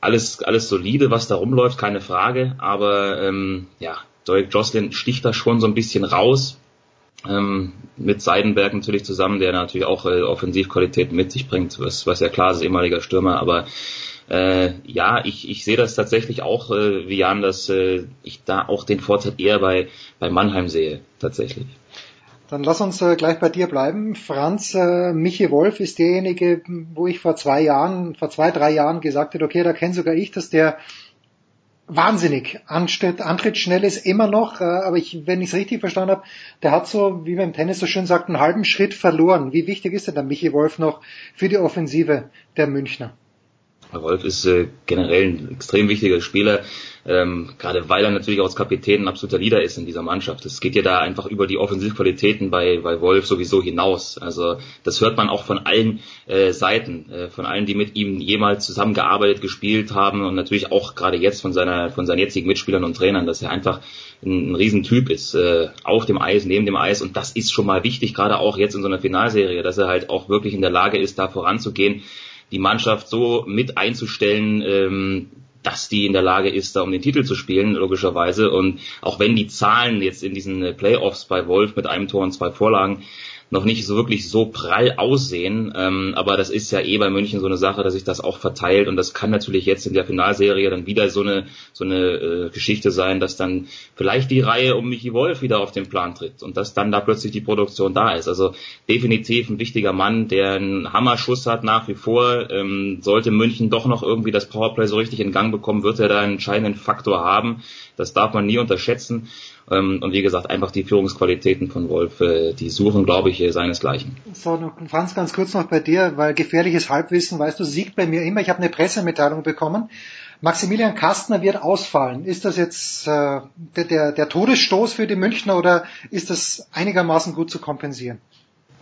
alles, alles solide, was da rumläuft, keine Frage. Aber ähm, ja, Derek Jocelyn sticht da schon so ein bisschen raus ähm, mit Seidenberg natürlich zusammen, der natürlich auch äh, Offensivqualität mit sich bringt, was, was ja klar ist, ehemaliger Stürmer, aber äh, ja, ich, ich sehe das tatsächlich auch, äh, wie Jan, dass äh, ich da auch den Vorteil eher bei, bei Mannheim sehe, tatsächlich. Dann lass uns äh, gleich bei dir bleiben. Franz, äh, Michi Wolf ist derjenige, wo ich vor zwei Jahren, vor zwei, drei Jahren gesagt habe, okay, da kenne sogar ich, dass der wahnsinnig. Antritt, Antritt schnell ist immer noch, äh, aber ich, wenn ich es richtig verstanden habe, der hat so, wie man im Tennis so schön sagt, einen halben Schritt verloren. Wie wichtig ist denn der Michi Wolf noch für die Offensive der Münchner? Wolf ist äh, generell ein extrem wichtiger Spieler, ähm, gerade weil er natürlich auch als Kapitän ein absoluter Leader ist in dieser Mannschaft. Es geht ja da einfach über die Offensivqualitäten bei, bei Wolf sowieso hinaus. Also das hört man auch von allen äh, Seiten, äh, von allen, die mit ihm jemals zusammengearbeitet, gespielt haben und natürlich auch gerade jetzt von seiner von seinen jetzigen Mitspielern und Trainern, dass er einfach ein, ein Riesentyp ist, äh, auf dem Eis, neben dem Eis und das ist schon mal wichtig, gerade auch jetzt in so einer Finalserie, dass er halt auch wirklich in der Lage ist, da voranzugehen die Mannschaft so mit einzustellen, ähm, dass die in der Lage ist, da um den Titel zu spielen, logischerweise. Und auch wenn die Zahlen jetzt in diesen Playoffs bei Wolf mit einem Tor und zwei Vorlagen noch nicht so wirklich so prall aussehen. Ähm, aber das ist ja eh bei München so eine Sache, dass sich das auch verteilt und das kann natürlich jetzt in der Finalserie dann wieder so eine so eine äh, Geschichte sein, dass dann vielleicht die Reihe um Michi Wolf wieder auf den Plan tritt und dass dann da plötzlich die Produktion da ist. Also definitiv ein wichtiger Mann, der einen Hammerschuss hat nach wie vor. Ähm, sollte München doch noch irgendwie das Powerplay so richtig in Gang bekommen, wird er da einen entscheidenden Faktor haben. Das darf man nie unterschätzen. Ähm, und wie gesagt, einfach die Führungsqualitäten von Wolf, äh, die suchen, glaube ich, seinesgleichen. So, Franz, ganz kurz noch bei dir, weil gefährliches Halbwissen, weißt du, siegt bei mir immer. Ich habe eine Pressemitteilung bekommen. Maximilian Kastner wird ausfallen. Ist das jetzt äh, der, der, der Todesstoß für die Münchner oder ist das einigermaßen gut zu kompensieren?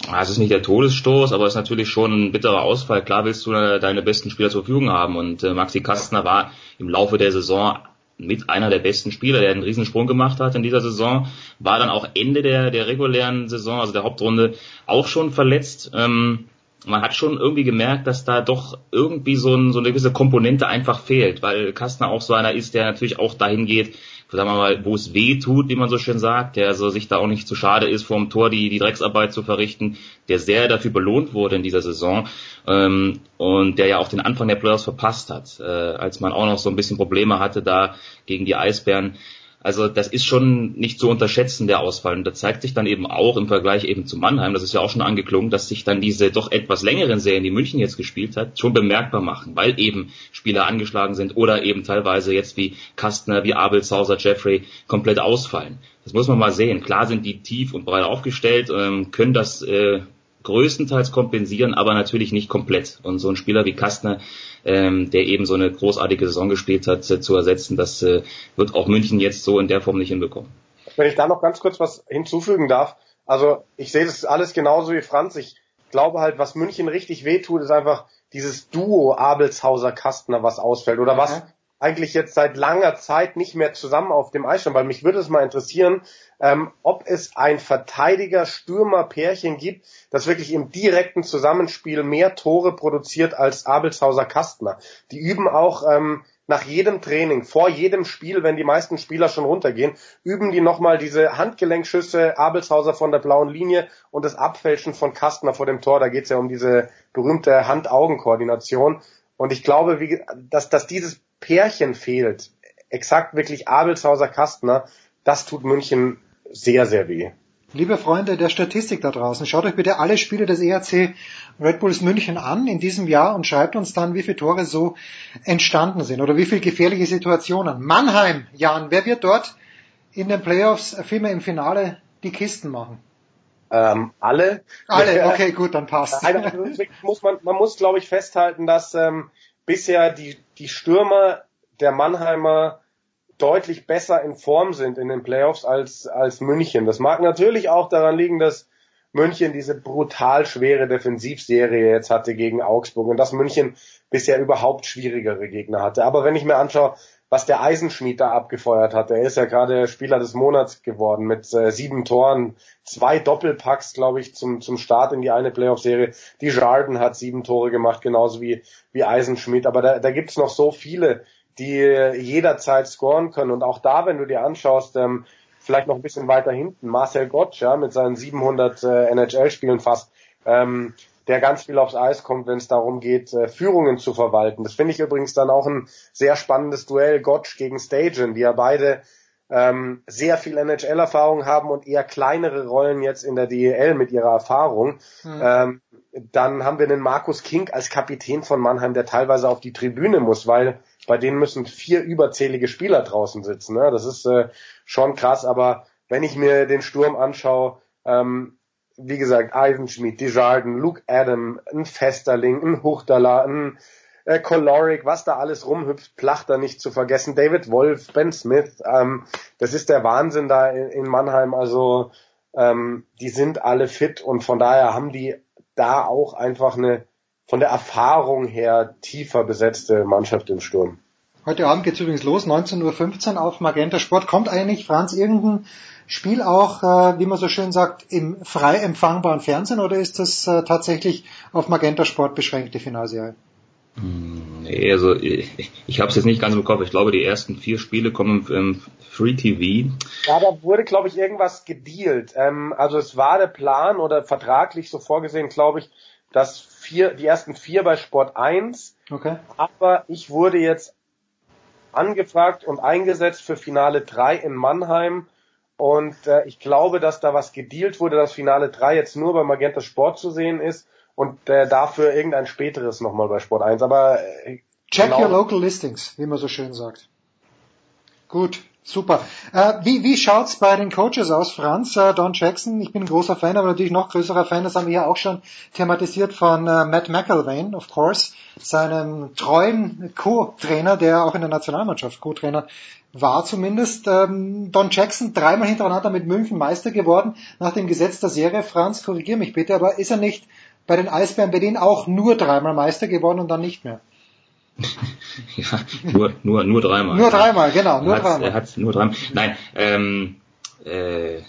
Ah, es ist nicht der Todesstoß, aber es ist natürlich schon ein bitterer Ausfall. Klar willst du deine besten Spieler zur Verfügung haben und äh, Maxi Kastner war im Laufe der Saison mit einer der besten Spieler, der einen Riesensprung gemacht hat in dieser Saison, war dann auch Ende der, der regulären Saison, also der Hauptrunde, auch schon verletzt. Ähm, man hat schon irgendwie gemerkt, dass da doch irgendwie so, ein, so eine gewisse Komponente einfach fehlt, weil Kastner auch so einer ist, der natürlich auch dahin geht, sagen wir mal, wo es weh tut, wie man so schön sagt, der also sich da auch nicht zu schade ist, vor dem Tor die, die Drecksarbeit zu verrichten, der sehr dafür belohnt wurde in dieser Saison ähm, und der ja auch den Anfang der Playoffs verpasst hat, äh, als man auch noch so ein bisschen Probleme hatte da gegen die Eisbären. Also das ist schon nicht zu unterschätzen, der Ausfall. Und das zeigt sich dann eben auch im Vergleich eben zu Mannheim, das ist ja auch schon angeklungen, dass sich dann diese doch etwas längeren Serien, die München jetzt gespielt hat, schon bemerkbar machen, weil eben Spieler angeschlagen sind oder eben teilweise jetzt wie Kastner, wie Abelshauser, Jeffrey komplett ausfallen. Das muss man mal sehen. Klar sind die tief und breit aufgestellt, ähm, können das äh, größtenteils kompensieren, aber natürlich nicht komplett. Und so ein Spieler wie Kastner, ähm, der eben so eine großartige Saison gespielt hat, äh, zu ersetzen, das äh, wird auch München jetzt so in der Form nicht hinbekommen. Wenn ich da noch ganz kurz was hinzufügen darf, also ich sehe das alles genauso wie Franz. Ich glaube halt, was München richtig wehtut, ist einfach dieses Duo Abelshauser Kastner, was ausfällt oder was eigentlich jetzt seit langer Zeit nicht mehr zusammen auf dem Eis stehen, weil mich würde es mal interessieren, ähm, ob es ein Verteidiger-Stürmer-Pärchen gibt, das wirklich im direkten Zusammenspiel mehr Tore produziert als Abelshauser Kastner. Die üben auch ähm, nach jedem Training, vor jedem Spiel, wenn die meisten Spieler schon runtergehen, üben die nochmal diese Handgelenkschüsse Abelshauser von der blauen Linie und das Abfälschen von Kastner vor dem Tor. Da geht es ja um diese berühmte Hand-Augen-Koordination. Und ich glaube, wie, dass, dass dieses Pärchen fehlt, exakt wirklich Abelshauser Kastner, das tut München sehr, sehr weh. Liebe Freunde der Statistik da draußen, schaut euch bitte alle Spiele des ERC Red Bulls München an in diesem Jahr und schreibt uns dann, wie viele Tore so entstanden sind oder wie viele gefährliche Situationen. Mannheim, Jan, wer wird dort in den Playoffs, vielmehr im Finale, die Kisten machen? Ähm, alle. Alle, okay, gut, dann passt. Also, muss man, man muss, glaube ich, festhalten, dass ähm, bisher die, die Stürmer der Mannheimer deutlich besser in Form sind in den Playoffs als, als München. Das mag natürlich auch daran liegen, dass München diese brutal schwere Defensivserie jetzt hatte gegen Augsburg und dass München bisher überhaupt schwierigere Gegner hatte. Aber wenn ich mir anschaue, was der Eisenschmied da abgefeuert hat, er ist ja gerade Spieler des Monats geworden mit äh, sieben Toren, zwei Doppelpacks, glaube ich, zum, zum Start in die eine Playoff-Serie. Die Jarden hat sieben Tore gemacht, genauso wie, wie Eisenschmied. Aber da, da gibt's noch so viele, die jederzeit scoren können. Und auch da, wenn du dir anschaust, ähm, vielleicht noch ein bisschen weiter hinten, Marcel Gottsch, ja, mit seinen 700 äh, NHL-Spielen fast, ähm, der ganz viel aufs Eis kommt, wenn es darum geht, äh, Führungen zu verwalten. Das finde ich übrigens dann auch ein sehr spannendes Duell, Gottsch gegen Stagen, die ja beide ähm, sehr viel NHL-Erfahrung haben und eher kleinere Rollen jetzt in der DEL mit ihrer Erfahrung. Mhm. Ähm, dann haben wir den Markus King als Kapitän von Mannheim, der teilweise auf die Tribüne muss, weil bei denen müssen vier überzählige Spieler draußen sitzen. Ne? Das ist äh, schon krass, aber wenn ich mir den Sturm anschaue, ähm, wie gesagt, Eisenschmied, Desjardins, Luke Adam, ein Festerling, ein Huchtala, ein äh, Coloric, was da alles rumhüpft, Plachter nicht zu vergessen, David Wolf, Ben Smith, ähm, das ist der Wahnsinn da in, in Mannheim, also ähm, die sind alle fit und von daher haben die da auch einfach eine von der Erfahrung her tiefer besetzte Mannschaft im Sturm. Heute Abend geht's übrigens los, 19.15 Uhr auf Magenta Sport. Kommt eigentlich, Franz, irgendein Spiel auch, äh, wie man so schön sagt, im frei empfangbaren Fernsehen oder ist das äh, tatsächlich auf Magenta Sport beschränkt, die Finalserie? Hm, nee, also ich, ich habe es jetzt nicht ganz im Kopf. Ich glaube, die ersten vier Spiele kommen im Free TV. Ja, da wurde, glaube ich, irgendwas gedealt. Ähm, also es war der Plan oder vertraglich so vorgesehen, glaube ich, dass vier, die ersten vier bei Sport 1. Okay. Aber ich wurde jetzt angefragt und eingesetzt für Finale 3 in Mannheim. Und äh, ich glaube, dass da was gedealt wurde, dass Finale 3 jetzt nur bei Magenta Sport zu sehen ist und äh, dafür irgendein späteres nochmal bei Sport 1. Aber äh, Check genau. your local listings, wie man so schön sagt. Gut. Super. Äh, wie wie schaut's bei den Coaches aus, Franz? Äh, Don Jackson, ich bin ein großer Fan, aber natürlich noch größerer Fan, das haben wir ja auch schon thematisiert von äh, Matt McElvain, of course, seinem treuen Co-Trainer, der auch in der Nationalmannschaft Co-Trainer war zumindest. Ähm, Don Jackson dreimal hintereinander mit München Meister geworden, nach dem Gesetz der Serie. Franz, korrigier mich bitte, aber ist er nicht bei den Eisbären Berlin auch nur dreimal Meister geworden und dann nicht mehr? ja, nur, nur, nur dreimal. Nur dreimal, genau, nur er dreimal. Er hat nur dreimal. Nein, ähm, äh,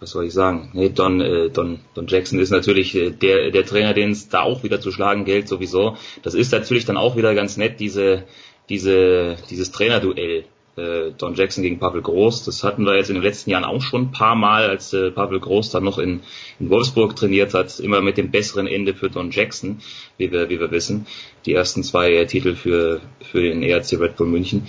was soll ich sagen? Nee, Don, äh, Don, Don Jackson ist natürlich äh, der, der Trainer, den es da auch wieder zu schlagen gilt, sowieso. Das ist natürlich dann auch wieder ganz nett, diese, diese, dieses Trainerduell äh, Don Jackson gegen Pavel Groß. Das hatten wir jetzt in den letzten Jahren auch schon ein paar Mal, als äh, Pavel Groß dann noch in, in Wolfsburg trainiert hat, immer mit dem besseren Ende für Don Jackson, wie wir, wie wir wissen. Die ersten zwei äh, Titel für, für den ERC Red Bull München.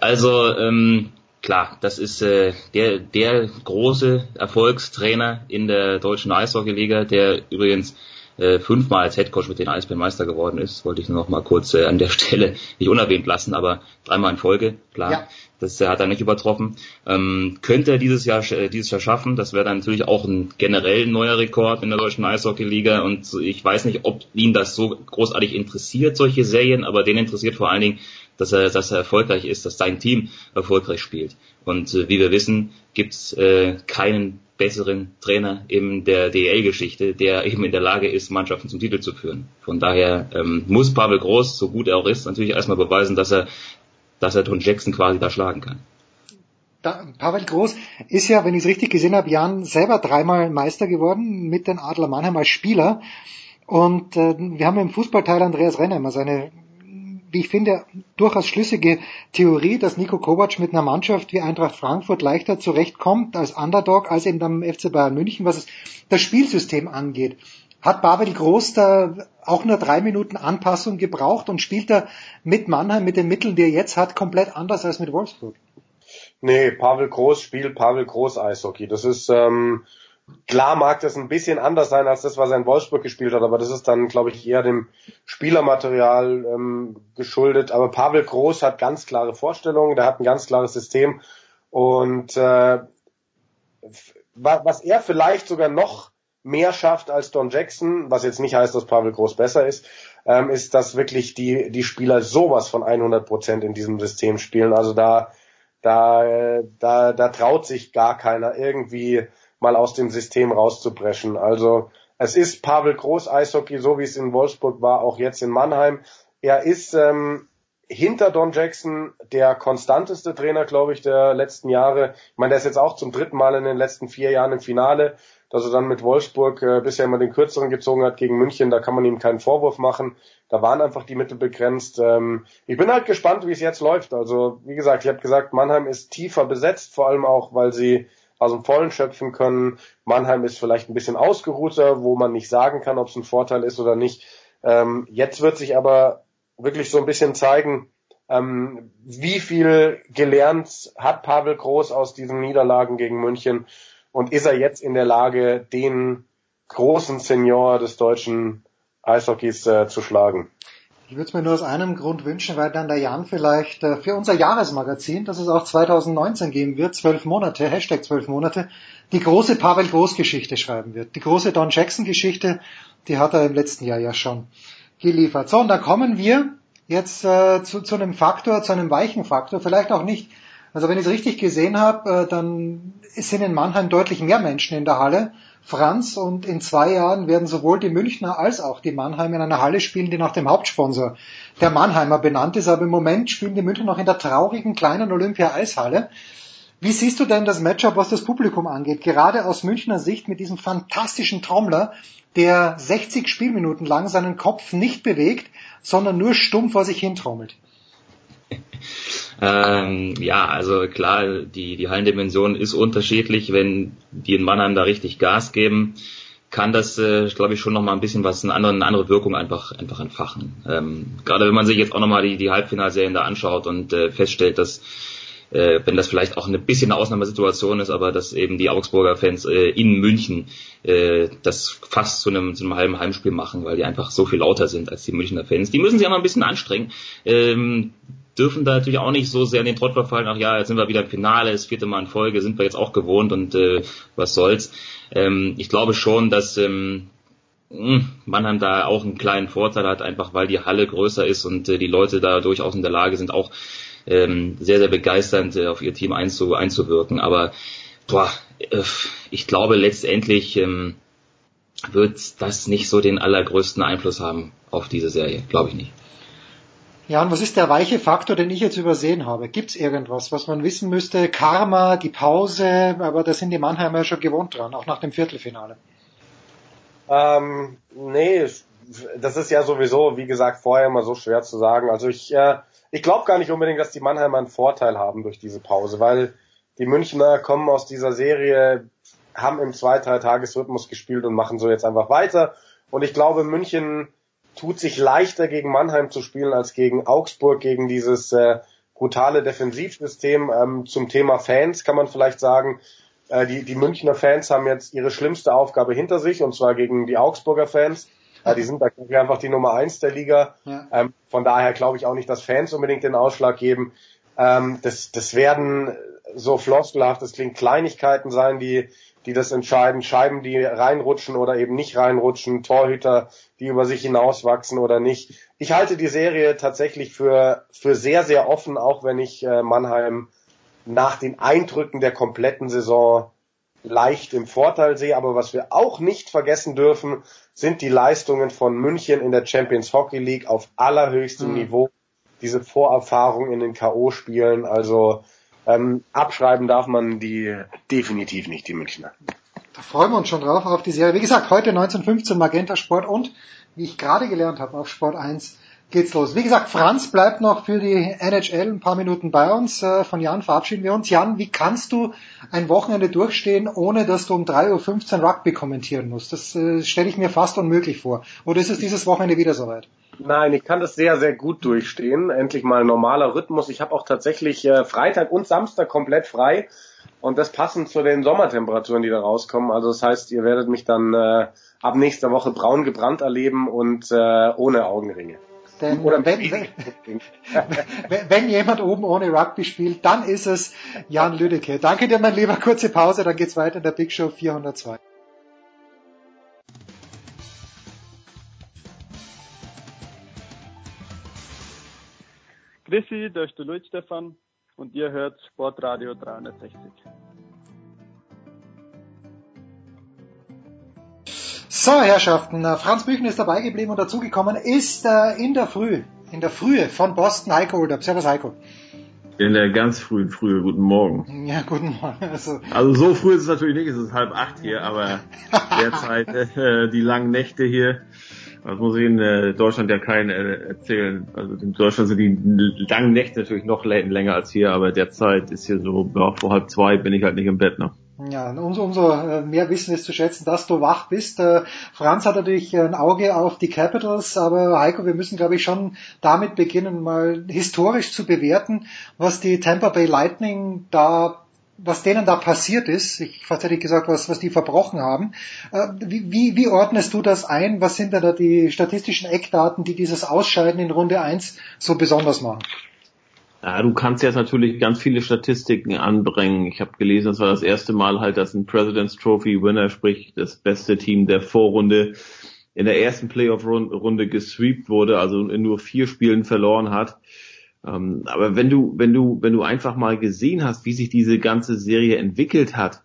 Also ähm, klar, das ist äh, der, der große Erfolgstrainer in der deutschen Eishockeyliga, der übrigens äh, fünfmal als Headcoach mit den Eisbären Meister geworden ist. Wollte ich nur noch mal kurz äh, an der Stelle nicht unerwähnt lassen, aber dreimal in Folge, klar. Ja. Das hat er nicht übertroffen. Ähm, könnte er dieses Jahr äh, dieses Jahr schaffen. Das wäre dann natürlich auch ein generell neuer Rekord in der deutschen Eishockeyliga. Und ich weiß nicht, ob ihn das so großartig interessiert, solche Serien, aber den interessiert vor allen Dingen, dass er, dass er erfolgreich ist, dass sein Team erfolgreich spielt. Und äh, wie wir wissen, gibt's äh, keinen besseren Trainer in der DL-Geschichte, der eben in der Lage ist, Mannschaften zum Titel zu führen. Von daher ähm, muss Pavel Groß, so gut er auch ist, natürlich erstmal beweisen, dass er dass er Don Jackson quasi da schlagen kann. Da, Pavel Groß ist ja, wenn ich es richtig gesehen habe, Jan selber dreimal Meister geworden mit den Adler Mannheim als Spieler. Und äh, wir haben im Fußballteil Andreas Renner immer seine, wie ich finde, durchaus schlüssige Theorie, dass Nico Kovac mit einer Mannschaft wie Eintracht Frankfurt leichter zurechtkommt als Underdog als eben beim FC Bayern München, was das Spielsystem angeht. Hat Pavel Groß da auch nur drei Minuten Anpassung gebraucht und spielt er mit Mannheim mit den Mitteln, die er jetzt hat, komplett anders als mit Wolfsburg? Nee, Pavel Groß spielt Pavel Groß Eishockey. Das ist ähm, klar mag das ein bisschen anders sein als das, was er in Wolfsburg gespielt hat, aber das ist dann, glaube ich, eher dem Spielermaterial ähm, geschuldet. Aber Pavel Groß hat ganz klare Vorstellungen, der hat ein ganz klares System und äh, was er vielleicht sogar noch mehr schafft als Don Jackson, was jetzt nicht heißt, dass Pavel Groß besser ist, ähm, ist, dass wirklich die, die Spieler sowas von 100 Prozent in diesem System spielen. Also da, da, da, da traut sich gar keiner irgendwie mal aus dem System rauszubrechen. Also es ist Pavel Groß Eishockey, so wie es in Wolfsburg war, auch jetzt in Mannheim. Er ist ähm, hinter Don Jackson der konstanteste Trainer, glaube ich, der letzten Jahre. Ich meine, der ist jetzt auch zum dritten Mal in den letzten vier Jahren im Finale dass er dann mit Wolfsburg äh, bisher immer den kürzeren gezogen hat gegen München, da kann man ihm keinen Vorwurf machen. Da waren einfach die Mittel begrenzt. Ähm, ich bin halt gespannt, wie es jetzt läuft. Also wie gesagt, ich habe gesagt, Mannheim ist tiefer besetzt, vor allem auch, weil sie aus dem Vollen schöpfen können. Mannheim ist vielleicht ein bisschen ausgeruhter, wo man nicht sagen kann, ob es ein Vorteil ist oder nicht. Ähm, jetzt wird sich aber wirklich so ein bisschen zeigen, ähm, wie viel gelernt hat Pavel Groß aus diesen Niederlagen gegen München und ist er jetzt in der Lage, den großen Senior des deutschen Eishockeys äh, zu schlagen? Ich würde es mir nur aus einem Grund wünschen, weil dann der Jan vielleicht äh, für unser Jahresmagazin, das es auch 2019 geben wird, zwölf Monate, Hashtag zwölf Monate, die große Pavel Groß Geschichte schreiben wird. Die große Don Jackson Geschichte, die hat er im letzten Jahr ja schon geliefert. So, und da kommen wir jetzt äh, zu, zu einem Faktor, zu einem weichen Faktor, vielleicht auch nicht also wenn ich es richtig gesehen habe, äh, dann sind in Mannheim deutlich mehr Menschen in der Halle. Franz und in zwei Jahren werden sowohl die Münchner als auch die Mannheimer in einer Halle spielen, die nach dem Hauptsponsor der Mannheimer benannt ist. Aber im Moment spielen die Münchner noch in der traurigen kleinen Olympia-Eishalle. Wie siehst du denn das Matchup, was das Publikum angeht? Gerade aus Münchner Sicht mit diesem fantastischen Trommler, der 60 Spielminuten lang seinen Kopf nicht bewegt, sondern nur stumm vor sich hin trommelt. Ähm, ja, also klar, die, die Hallendimension ist unterschiedlich. Wenn die in Mannheim da richtig Gas geben, kann das, äh, glaube ich, schon nochmal ein bisschen was, eine andere, eine andere Wirkung einfach, einfach entfachen. Ähm, gerade wenn man sich jetzt auch nochmal die, die Halbfinalserien da anschaut und äh, feststellt, dass äh, wenn das vielleicht auch ein bisschen eine Ausnahmesituation ist, aber dass eben die Augsburger Fans äh, in München äh, das fast zu einem, zu einem halben Heimspiel machen, weil die einfach so viel lauter sind als die Münchner Fans. Die müssen sich auch noch ein bisschen anstrengen. Ähm, dürfen da natürlich auch nicht so sehr in den Trott verfallen, ach ja, jetzt sind wir wieder im Finale, das vierte Mal in Folge, sind wir jetzt auch gewohnt und äh, was soll's. Ähm, ich glaube schon, dass ähm, hm, Mannheim da auch einen kleinen Vorteil hat, einfach weil die Halle größer ist und äh, die Leute da durchaus in der Lage sind, auch ähm, sehr, sehr begeisternd äh, auf ihr Team einzu, einzuwirken. Aber boah, äh, ich glaube letztendlich ähm, wird das nicht so den allergrößten Einfluss haben auf diese Serie, glaube ich nicht. Ja, und was ist der weiche Faktor, den ich jetzt übersehen habe? Gibt es irgendwas, was man wissen müsste? Karma, die Pause, aber da sind die Mannheimer schon gewohnt dran, auch nach dem Viertelfinale. Ähm, nee, das ist ja sowieso, wie gesagt, vorher immer so schwer zu sagen. Also ich, äh, ich glaube gar nicht unbedingt, dass die Mannheimer einen Vorteil haben durch diese Pause, weil die Münchner kommen aus dieser Serie, haben im zwei, drei Tagesrhythmus gespielt und machen so jetzt einfach weiter. Und ich glaube, München tut sich leichter gegen Mannheim zu spielen als gegen Augsburg, gegen dieses äh, brutale Defensivsystem. Ähm, zum Thema Fans kann man vielleicht sagen, äh, die, die Münchner Fans haben jetzt ihre schlimmste Aufgabe hinter sich und zwar gegen die Augsburger Fans. Äh, die sind da einfach die Nummer eins der Liga. Ja. Ähm, von daher glaube ich auch nicht, dass Fans unbedingt den Ausschlag geben. Ähm, das, das werden so floskelhaft, das klingt Kleinigkeiten sein, die die das entscheiden, Scheiben, die reinrutschen oder eben nicht reinrutschen, Torhüter, die über sich hinauswachsen oder nicht. Ich halte die Serie tatsächlich für, für sehr, sehr offen, auch wenn ich äh, Mannheim nach den Eindrücken der kompletten Saison leicht im Vorteil sehe. Aber was wir auch nicht vergessen dürfen, sind die Leistungen von München in der Champions Hockey League auf allerhöchstem mhm. Niveau. diese Vorerfahrung in den K.O.-Spielen. Also ähm, abschreiben darf man die definitiv nicht, die Münchner. Da freuen wir uns schon drauf auf die Serie. Wie gesagt, heute 1915 Magenta Sport und, wie ich gerade gelernt habe, auf Sport 1 geht's los. Wie gesagt, Franz bleibt noch für die NHL ein paar Minuten bei uns. Äh, von Jan verabschieden wir uns. Jan, wie kannst du ein Wochenende durchstehen, ohne dass du um 3.15 Uhr Rugby kommentieren musst? Das äh, stelle ich mir fast unmöglich vor. Oder ist es dieses Wochenende wieder soweit? Nein, ich kann das sehr, sehr gut durchstehen. Endlich mal normaler Rhythmus. Ich habe auch tatsächlich äh, Freitag und Samstag komplett frei. Und das passend zu den Sommertemperaturen, die da rauskommen. Also das heißt, ihr werdet mich dann äh, ab nächster Woche braun gebrannt erleben und äh, ohne Augenringe. Denn Oder wenn, wenn, wenn jemand oben ohne Rugby spielt, dann ist es Jan Lüdecke. Danke dir, mein Lieber. Kurze Pause, dann geht's weiter in der Big Show 402. Grüßi, da ist der Luis Stefan und ihr hört Sportradio 360. So, Herrschaften, äh, Franz Büchen ist dabei geblieben und dazugekommen ist äh, in der Früh, in der Frühe von Boston Heiko Oldup. Servus Heiko. In der ganz frühen Frühe, guten Morgen. Ja, guten Morgen. Also, also so früh ist es natürlich nicht, es ist halb acht hier, aber derzeit äh, die langen Nächte hier, das muss ich in äh, Deutschland ja keinen äh, erzählen. Also in Deutschland sind die langen Nächte natürlich noch länger als hier, aber derzeit ist hier so, ja, vor halb zwei bin ich halt nicht im Bett, ne? Ja, umso, umso äh, mehr Wissen ist zu schätzen, dass du wach bist. Franz hat natürlich ein Auge auf die Capitals, aber Heiko, wir müssen, glaube ich, schon damit beginnen, mal historisch zu bewerten, was die Tampa Bay Lightning da was denen da passiert ist, ich fast hätte ich gesagt, was, was die verbrochen haben. Äh, wie, wie, wie ordnest du das ein? Was sind da die statistischen Eckdaten, die dieses Ausscheiden in Runde 1 so besonders machen? Ja, du kannst jetzt natürlich ganz viele Statistiken anbringen. Ich habe gelesen, das war das erste Mal halt, dass ein President's Trophy Winner, sprich das beste Team der Vorrunde, in der ersten Playoff-Runde gesweept wurde, also in nur vier Spielen verloren hat. Ähm, aber wenn du, wenn du, wenn du einfach mal gesehen hast, wie sich diese ganze Serie entwickelt hat,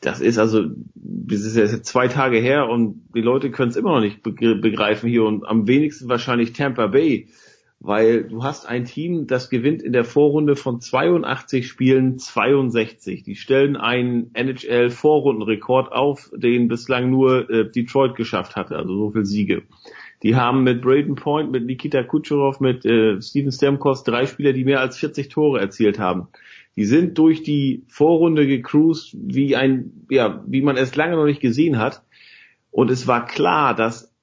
das ist also, das ist jetzt zwei Tage her und die Leute können es immer noch nicht begreifen hier und am wenigsten wahrscheinlich Tampa Bay weil du hast ein Team, das gewinnt in der Vorrunde von 82 Spielen 62. Die stellen einen NHL-Vorrundenrekord auf, den bislang nur äh, Detroit geschafft hatte, also so viel Siege. Die haben mit Braden Point, mit Nikita Kucherov, mit äh, Steven Stamkos drei Spieler, die mehr als 40 Tore erzielt haben. Die sind durch die Vorrunde gecruised, wie ein, ja, wie man es lange noch nicht gesehen hat. Und es war klar, dass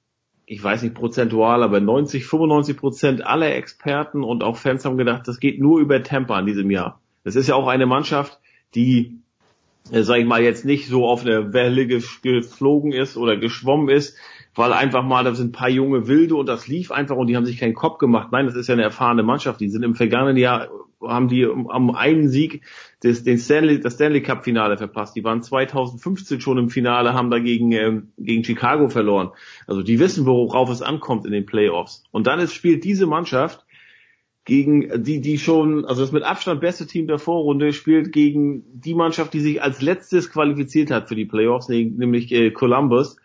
ich weiß nicht prozentual, aber 90, 95 Prozent aller Experten und auch Fans haben gedacht, das geht nur über Tampa in diesem Jahr. Das ist ja auch eine Mannschaft, die, äh, sag ich mal, jetzt nicht so auf eine Welle geflogen ist oder geschwommen ist, weil einfach mal, da sind ein paar junge Wilde und das lief einfach und die haben sich keinen Kopf gemacht. Nein, das ist ja eine erfahrene Mannschaft. Die sind im vergangenen Jahr, haben die am einen Sieg des, den Stanley, das Stanley Cup Finale verpasst. Die waren 2015 schon im Finale, haben dagegen ähm, gegen Chicago verloren. Also die wissen, worauf es ankommt in den Playoffs. Und dann ist, spielt diese Mannschaft gegen die, die schon, also das mit Abstand beste Team der Vorrunde spielt gegen die Mannschaft, die sich als letztes qualifiziert hat für die Playoffs, nämlich äh, Columbus.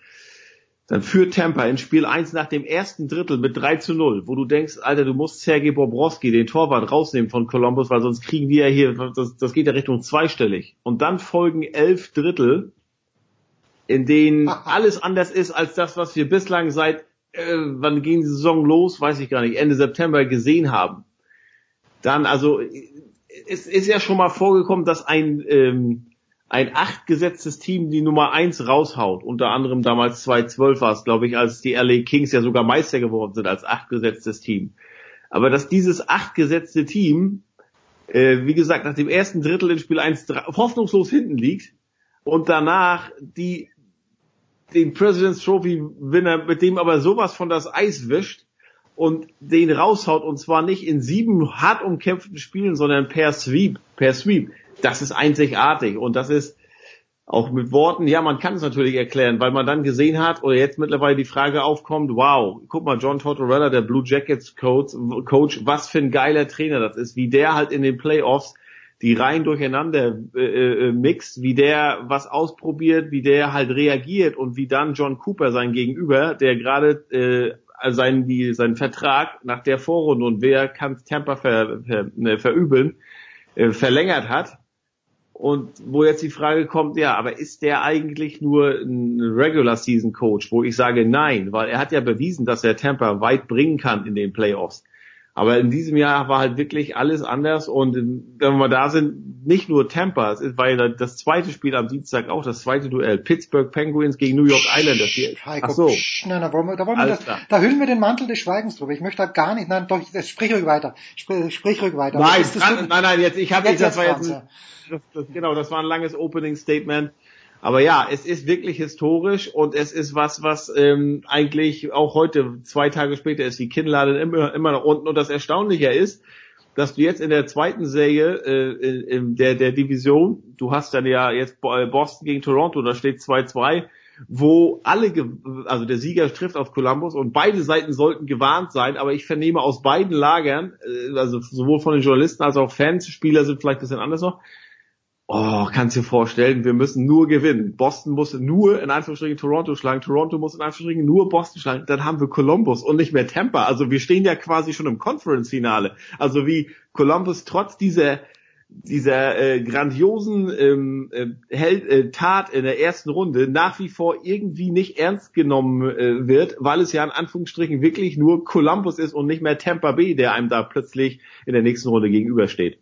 Dann führt Tampa in Spiel 1 nach dem ersten Drittel mit 3 zu 0, wo du denkst, Alter, du musst Sergei Bobrowski, den Torwart, rausnehmen von Columbus, weil sonst kriegen wir ja hier, das, das geht ja Richtung zweistellig. Und dann folgen elf Drittel, in denen alles anders ist als das, was wir bislang seit, äh, wann ging die Saison los, weiß ich gar nicht, Ende September gesehen haben. Dann, also, es ist ja schon mal vorgekommen, dass ein, ähm, ein acht gesetztes Team die Nummer eins raushaut. Unter anderem damals 2012 war es, glaube ich, als die LA Kings ja sogar Meister geworden sind als acht gesetztes Team. Aber dass dieses acht gesetzte Team, äh, wie gesagt, nach dem ersten Drittel in Spiel 1 hoffnungslos hinten liegt und danach die den President's Trophy Winner, mit dem aber sowas von das Eis wischt und den raushaut und zwar nicht in sieben hart umkämpften Spielen, sondern per Sweep, per Sweep das ist einzigartig und das ist auch mit Worten, ja, man kann es natürlich erklären, weil man dann gesehen hat oder jetzt mittlerweile die Frage aufkommt, wow, guck mal, John Tortorella, der Blue Jackets Coach, Coach, was für ein geiler Trainer das ist, wie der halt in den Playoffs die Reihen durcheinander äh, äh, mixt, wie der was ausprobiert, wie der halt reagiert und wie dann John Cooper sein Gegenüber, der gerade äh, seinen, die, seinen Vertrag nach der Vorrunde und wer kann Tampa ver, ver, ne, verübeln, äh, verlängert hat. Und wo jetzt die Frage kommt, ja, aber ist der eigentlich nur ein Regular Season Coach, wo ich sage nein, weil er hat ja bewiesen, dass er Tampa weit bringen kann in den Playoffs. Aber in diesem Jahr war halt wirklich alles anders und wenn wir da sind, nicht nur Tampa, es war ja das zweite Spiel am Dienstag auch, das zweite Duell, Pittsburgh Penguins gegen New York Islanders. Heiko, Ach so. Psch, nein, da wollen wir, da wollen wir das, da hüllen wir den Mantel des Schweigens drüber. Ich möchte da gar nicht, nein, doch, sprich ruhig weiter, sprich, sprich ruhig weiter. Nein, nein, nein, nein, jetzt, ich habe nicht, das war jetzt, das, das, genau, das war ein langes Opening Statement. Aber ja, es ist wirklich historisch und es ist was, was ähm, eigentlich auch heute, zwei Tage später, ist die Kinnlade immer, immer noch unten. Und das Erstaunliche ist, dass du jetzt in der zweiten Serie äh, in, in der, der Division, du hast dann ja jetzt äh, Boston gegen Toronto, da steht 2-2, wo alle, also der Sieger trifft auf Columbus und beide Seiten sollten gewarnt sein, aber ich vernehme aus beiden Lagern, äh, also sowohl von den Journalisten als auch Fans, Spieler sind vielleicht ein bisschen anders noch, Oh, kannst dir vorstellen, wir müssen nur gewinnen. Boston muss nur in Anführungsstrichen Toronto schlagen, Toronto muss in Anführungsstrichen nur Boston schlagen, dann haben wir Columbus und nicht mehr Tampa. Also wir stehen ja quasi schon im Conference-Finale. Also wie Columbus trotz dieser dieser äh, grandiosen ähm, äh, Held, äh, Tat in der ersten Runde nach wie vor irgendwie nicht ernst genommen äh, wird, weil es ja in Anführungsstrichen wirklich nur Columbus ist und nicht mehr Tampa Bay, der einem da plötzlich in der nächsten Runde gegenübersteht.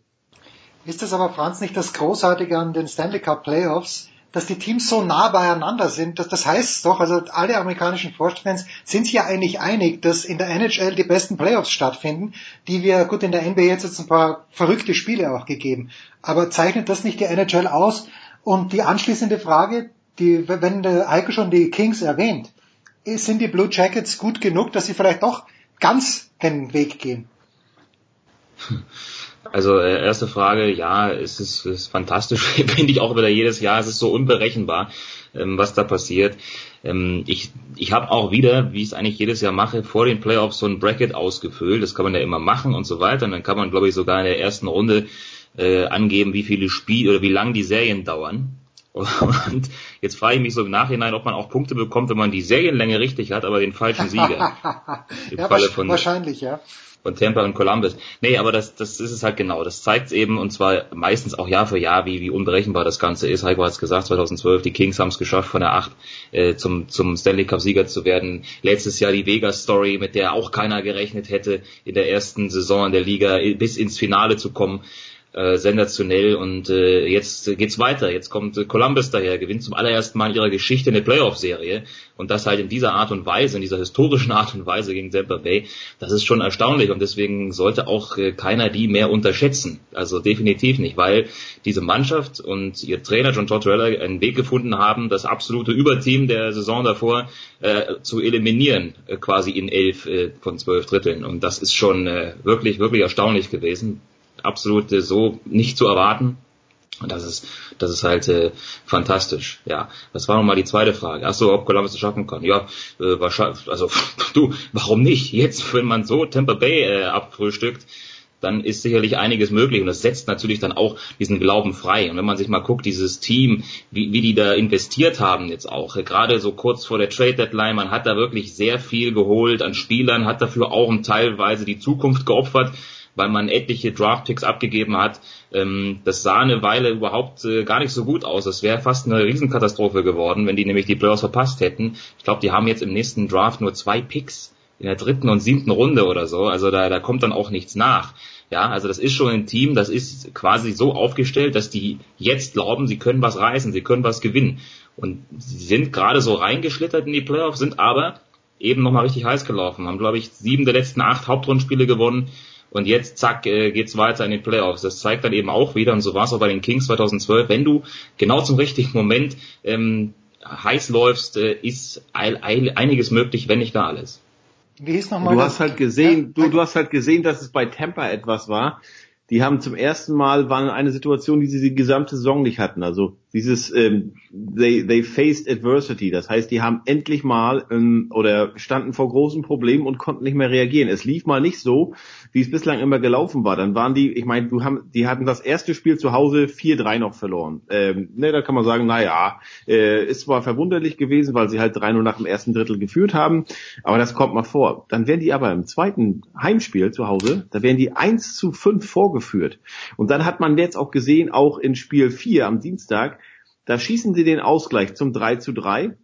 Ist es aber, Franz, nicht das Großartige an den Stanley Cup Playoffs, dass die Teams so nah beieinander sind? Das, das heißt doch, also alle amerikanischen Sportfans sind sich ja eigentlich einig, dass in der NHL die besten Playoffs stattfinden, die wir, gut, in der NBA jetzt jetzt ein paar verrückte Spiele auch gegeben. Aber zeichnet das nicht die NHL aus? Und die anschließende Frage, die, wenn der Heiko schon die Kings erwähnt, sind die Blue Jackets gut genug, dass sie vielleicht doch ganz den Weg gehen? Also äh, erste Frage, ja, es ist, es ist fantastisch, finde ich auch wieder jedes Jahr, es ist so unberechenbar, ähm, was da passiert. Ähm, ich ich habe auch wieder, wie ich es eigentlich jedes Jahr mache, vor den Playoffs so ein Bracket ausgefüllt, das kann man ja immer machen und so weiter und dann kann man, glaube ich, sogar in der ersten Runde äh, angeben, wie viele Spiele oder wie lang die Serien dauern. Und jetzt frage ich mich so im Nachhinein, ob man auch Punkte bekommt, wenn man die Serienlänge richtig hat, aber den falschen Sieger. Im ja, Falle von, wahrscheinlich, ja von Tampa und Columbus. Nee, aber das, das ist es halt genau. Das zeigt eben und zwar meistens auch Jahr für Jahr, wie, wie unberechenbar das Ganze ist. Heiko hat es gesagt, 2012, die Kings haben es geschafft, von der 8 äh, zum, zum Stanley Cup Sieger zu werden. Letztes Jahr die Vegas Story, mit der auch keiner gerechnet hätte, in der ersten Saison in der Liga bis ins Finale zu kommen äh, sensationell und äh, jetzt geht's weiter. Jetzt kommt Columbus daher, gewinnt zum allerersten Mal in ihrer Geschichte eine Playoff-Serie und das halt in dieser Art und Weise, in dieser historischen Art und Weise gegen Tampa Bay. Das ist schon erstaunlich und deswegen sollte auch äh, keiner die mehr unterschätzen. Also definitiv nicht, weil diese Mannschaft und ihr Trainer John Tortorella einen Weg gefunden haben, das absolute Überteam der Saison davor äh, zu eliminieren, äh, quasi in elf äh, von zwölf Dritteln. Und das ist schon äh, wirklich, wirklich erstaunlich gewesen absolut äh, so nicht zu erwarten. Und das ist, das ist halt äh, fantastisch. Ja, das war nochmal die zweite Frage. Ach so, ob Columbus es schaffen kann. Ja, äh, wahrscheinlich. Also du, warum nicht? Jetzt, wenn man so Tampa Bay äh, abfrühstückt, dann ist sicherlich einiges möglich und das setzt natürlich dann auch diesen Glauben frei. Und wenn man sich mal guckt, dieses Team, wie, wie die da investiert haben jetzt auch, gerade so kurz vor der Trade Deadline, man hat da wirklich sehr viel geholt an Spielern, hat dafür auch teilweise die Zukunft geopfert weil man etliche Draftpicks abgegeben hat. Ähm, das sah eine Weile überhaupt äh, gar nicht so gut aus. Das wäre fast eine Riesenkatastrophe geworden, wenn die nämlich die Playoffs verpasst hätten. Ich glaube, die haben jetzt im nächsten Draft nur zwei Picks in der dritten und siebten Runde oder so. Also da, da kommt dann auch nichts nach. Ja, also das ist schon ein Team, das ist quasi so aufgestellt, dass die jetzt glauben, sie können was reißen, sie können was gewinnen. Und sie sind gerade so reingeschlittert in die Playoffs, sind aber eben nochmal richtig heiß gelaufen, haben, glaube ich, sieben der letzten acht Hauptrundspiele gewonnen, und jetzt, zack, äh, geht's weiter in den Playoffs. Das zeigt dann eben auch wieder, und so war es auch bei den Kings 2012, wenn du genau zum richtigen Moment ähm, heiß läufst, äh, ist ein, einiges möglich, wenn nicht gar alles. Wie hieß nochmal? Du hast halt gesehen, du, du hast halt gesehen, dass es bei Tampa etwas war. die haben zum ersten Mal waren in eine Situation, die sie die gesamte Saison nicht hatten. Also dieses ähm, they, they faced adversity, das heißt, die haben endlich mal ähm, oder standen vor großen Problemen und konnten nicht mehr reagieren. Es lief mal nicht so, wie es bislang immer gelaufen war. Dann waren die, ich meine, du haben, die hatten das erste Spiel zu Hause 4-3 noch verloren. Ähm, ne, da kann man sagen, na ja, äh, ist zwar verwunderlich gewesen, weil sie halt 3-0 nach dem ersten Drittel geführt haben, aber das kommt mal vor. Dann werden die aber im zweiten Heimspiel zu Hause, da werden die 1 zu 5 vorgeführt. Und dann hat man jetzt auch gesehen, auch in Spiel 4 am Dienstag, da schießen sie den Ausgleich zum 3 zu 3.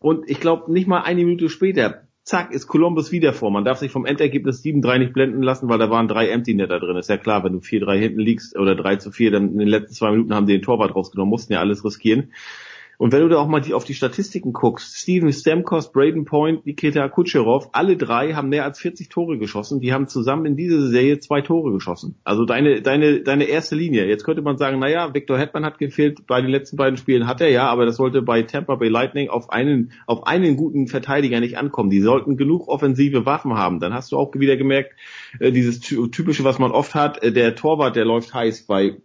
Und ich glaube, nicht mal eine Minute später, zack, ist Columbus wieder vor. Man darf sich vom Endergebnis 7-3 nicht blenden lassen, weil da waren drei Empty Netter drin. Ist ja klar, wenn du 4-3 hinten liegst oder 3 zu 4, dann in den letzten zwei Minuten haben die den Torwart rausgenommen, mussten ja alles riskieren. Und wenn du da auch mal die, auf die Statistiken guckst, Steven Stamkos, Braden Point, Nikita Kucherov, alle drei haben mehr als 40 Tore geschossen. Die haben zusammen in dieser Serie zwei Tore geschossen. Also deine, deine, deine erste Linie. Jetzt könnte man sagen, naja, Victor Hetman hat gefehlt. Bei den letzten beiden Spielen hat er ja, aber das sollte bei Tampa Bay Lightning auf einen, auf einen guten Verteidiger nicht ankommen. Die sollten genug offensive Waffen haben. Dann hast du auch wieder gemerkt, äh, dieses typische, was man oft hat, äh, der Torwart, der läuft heiß bei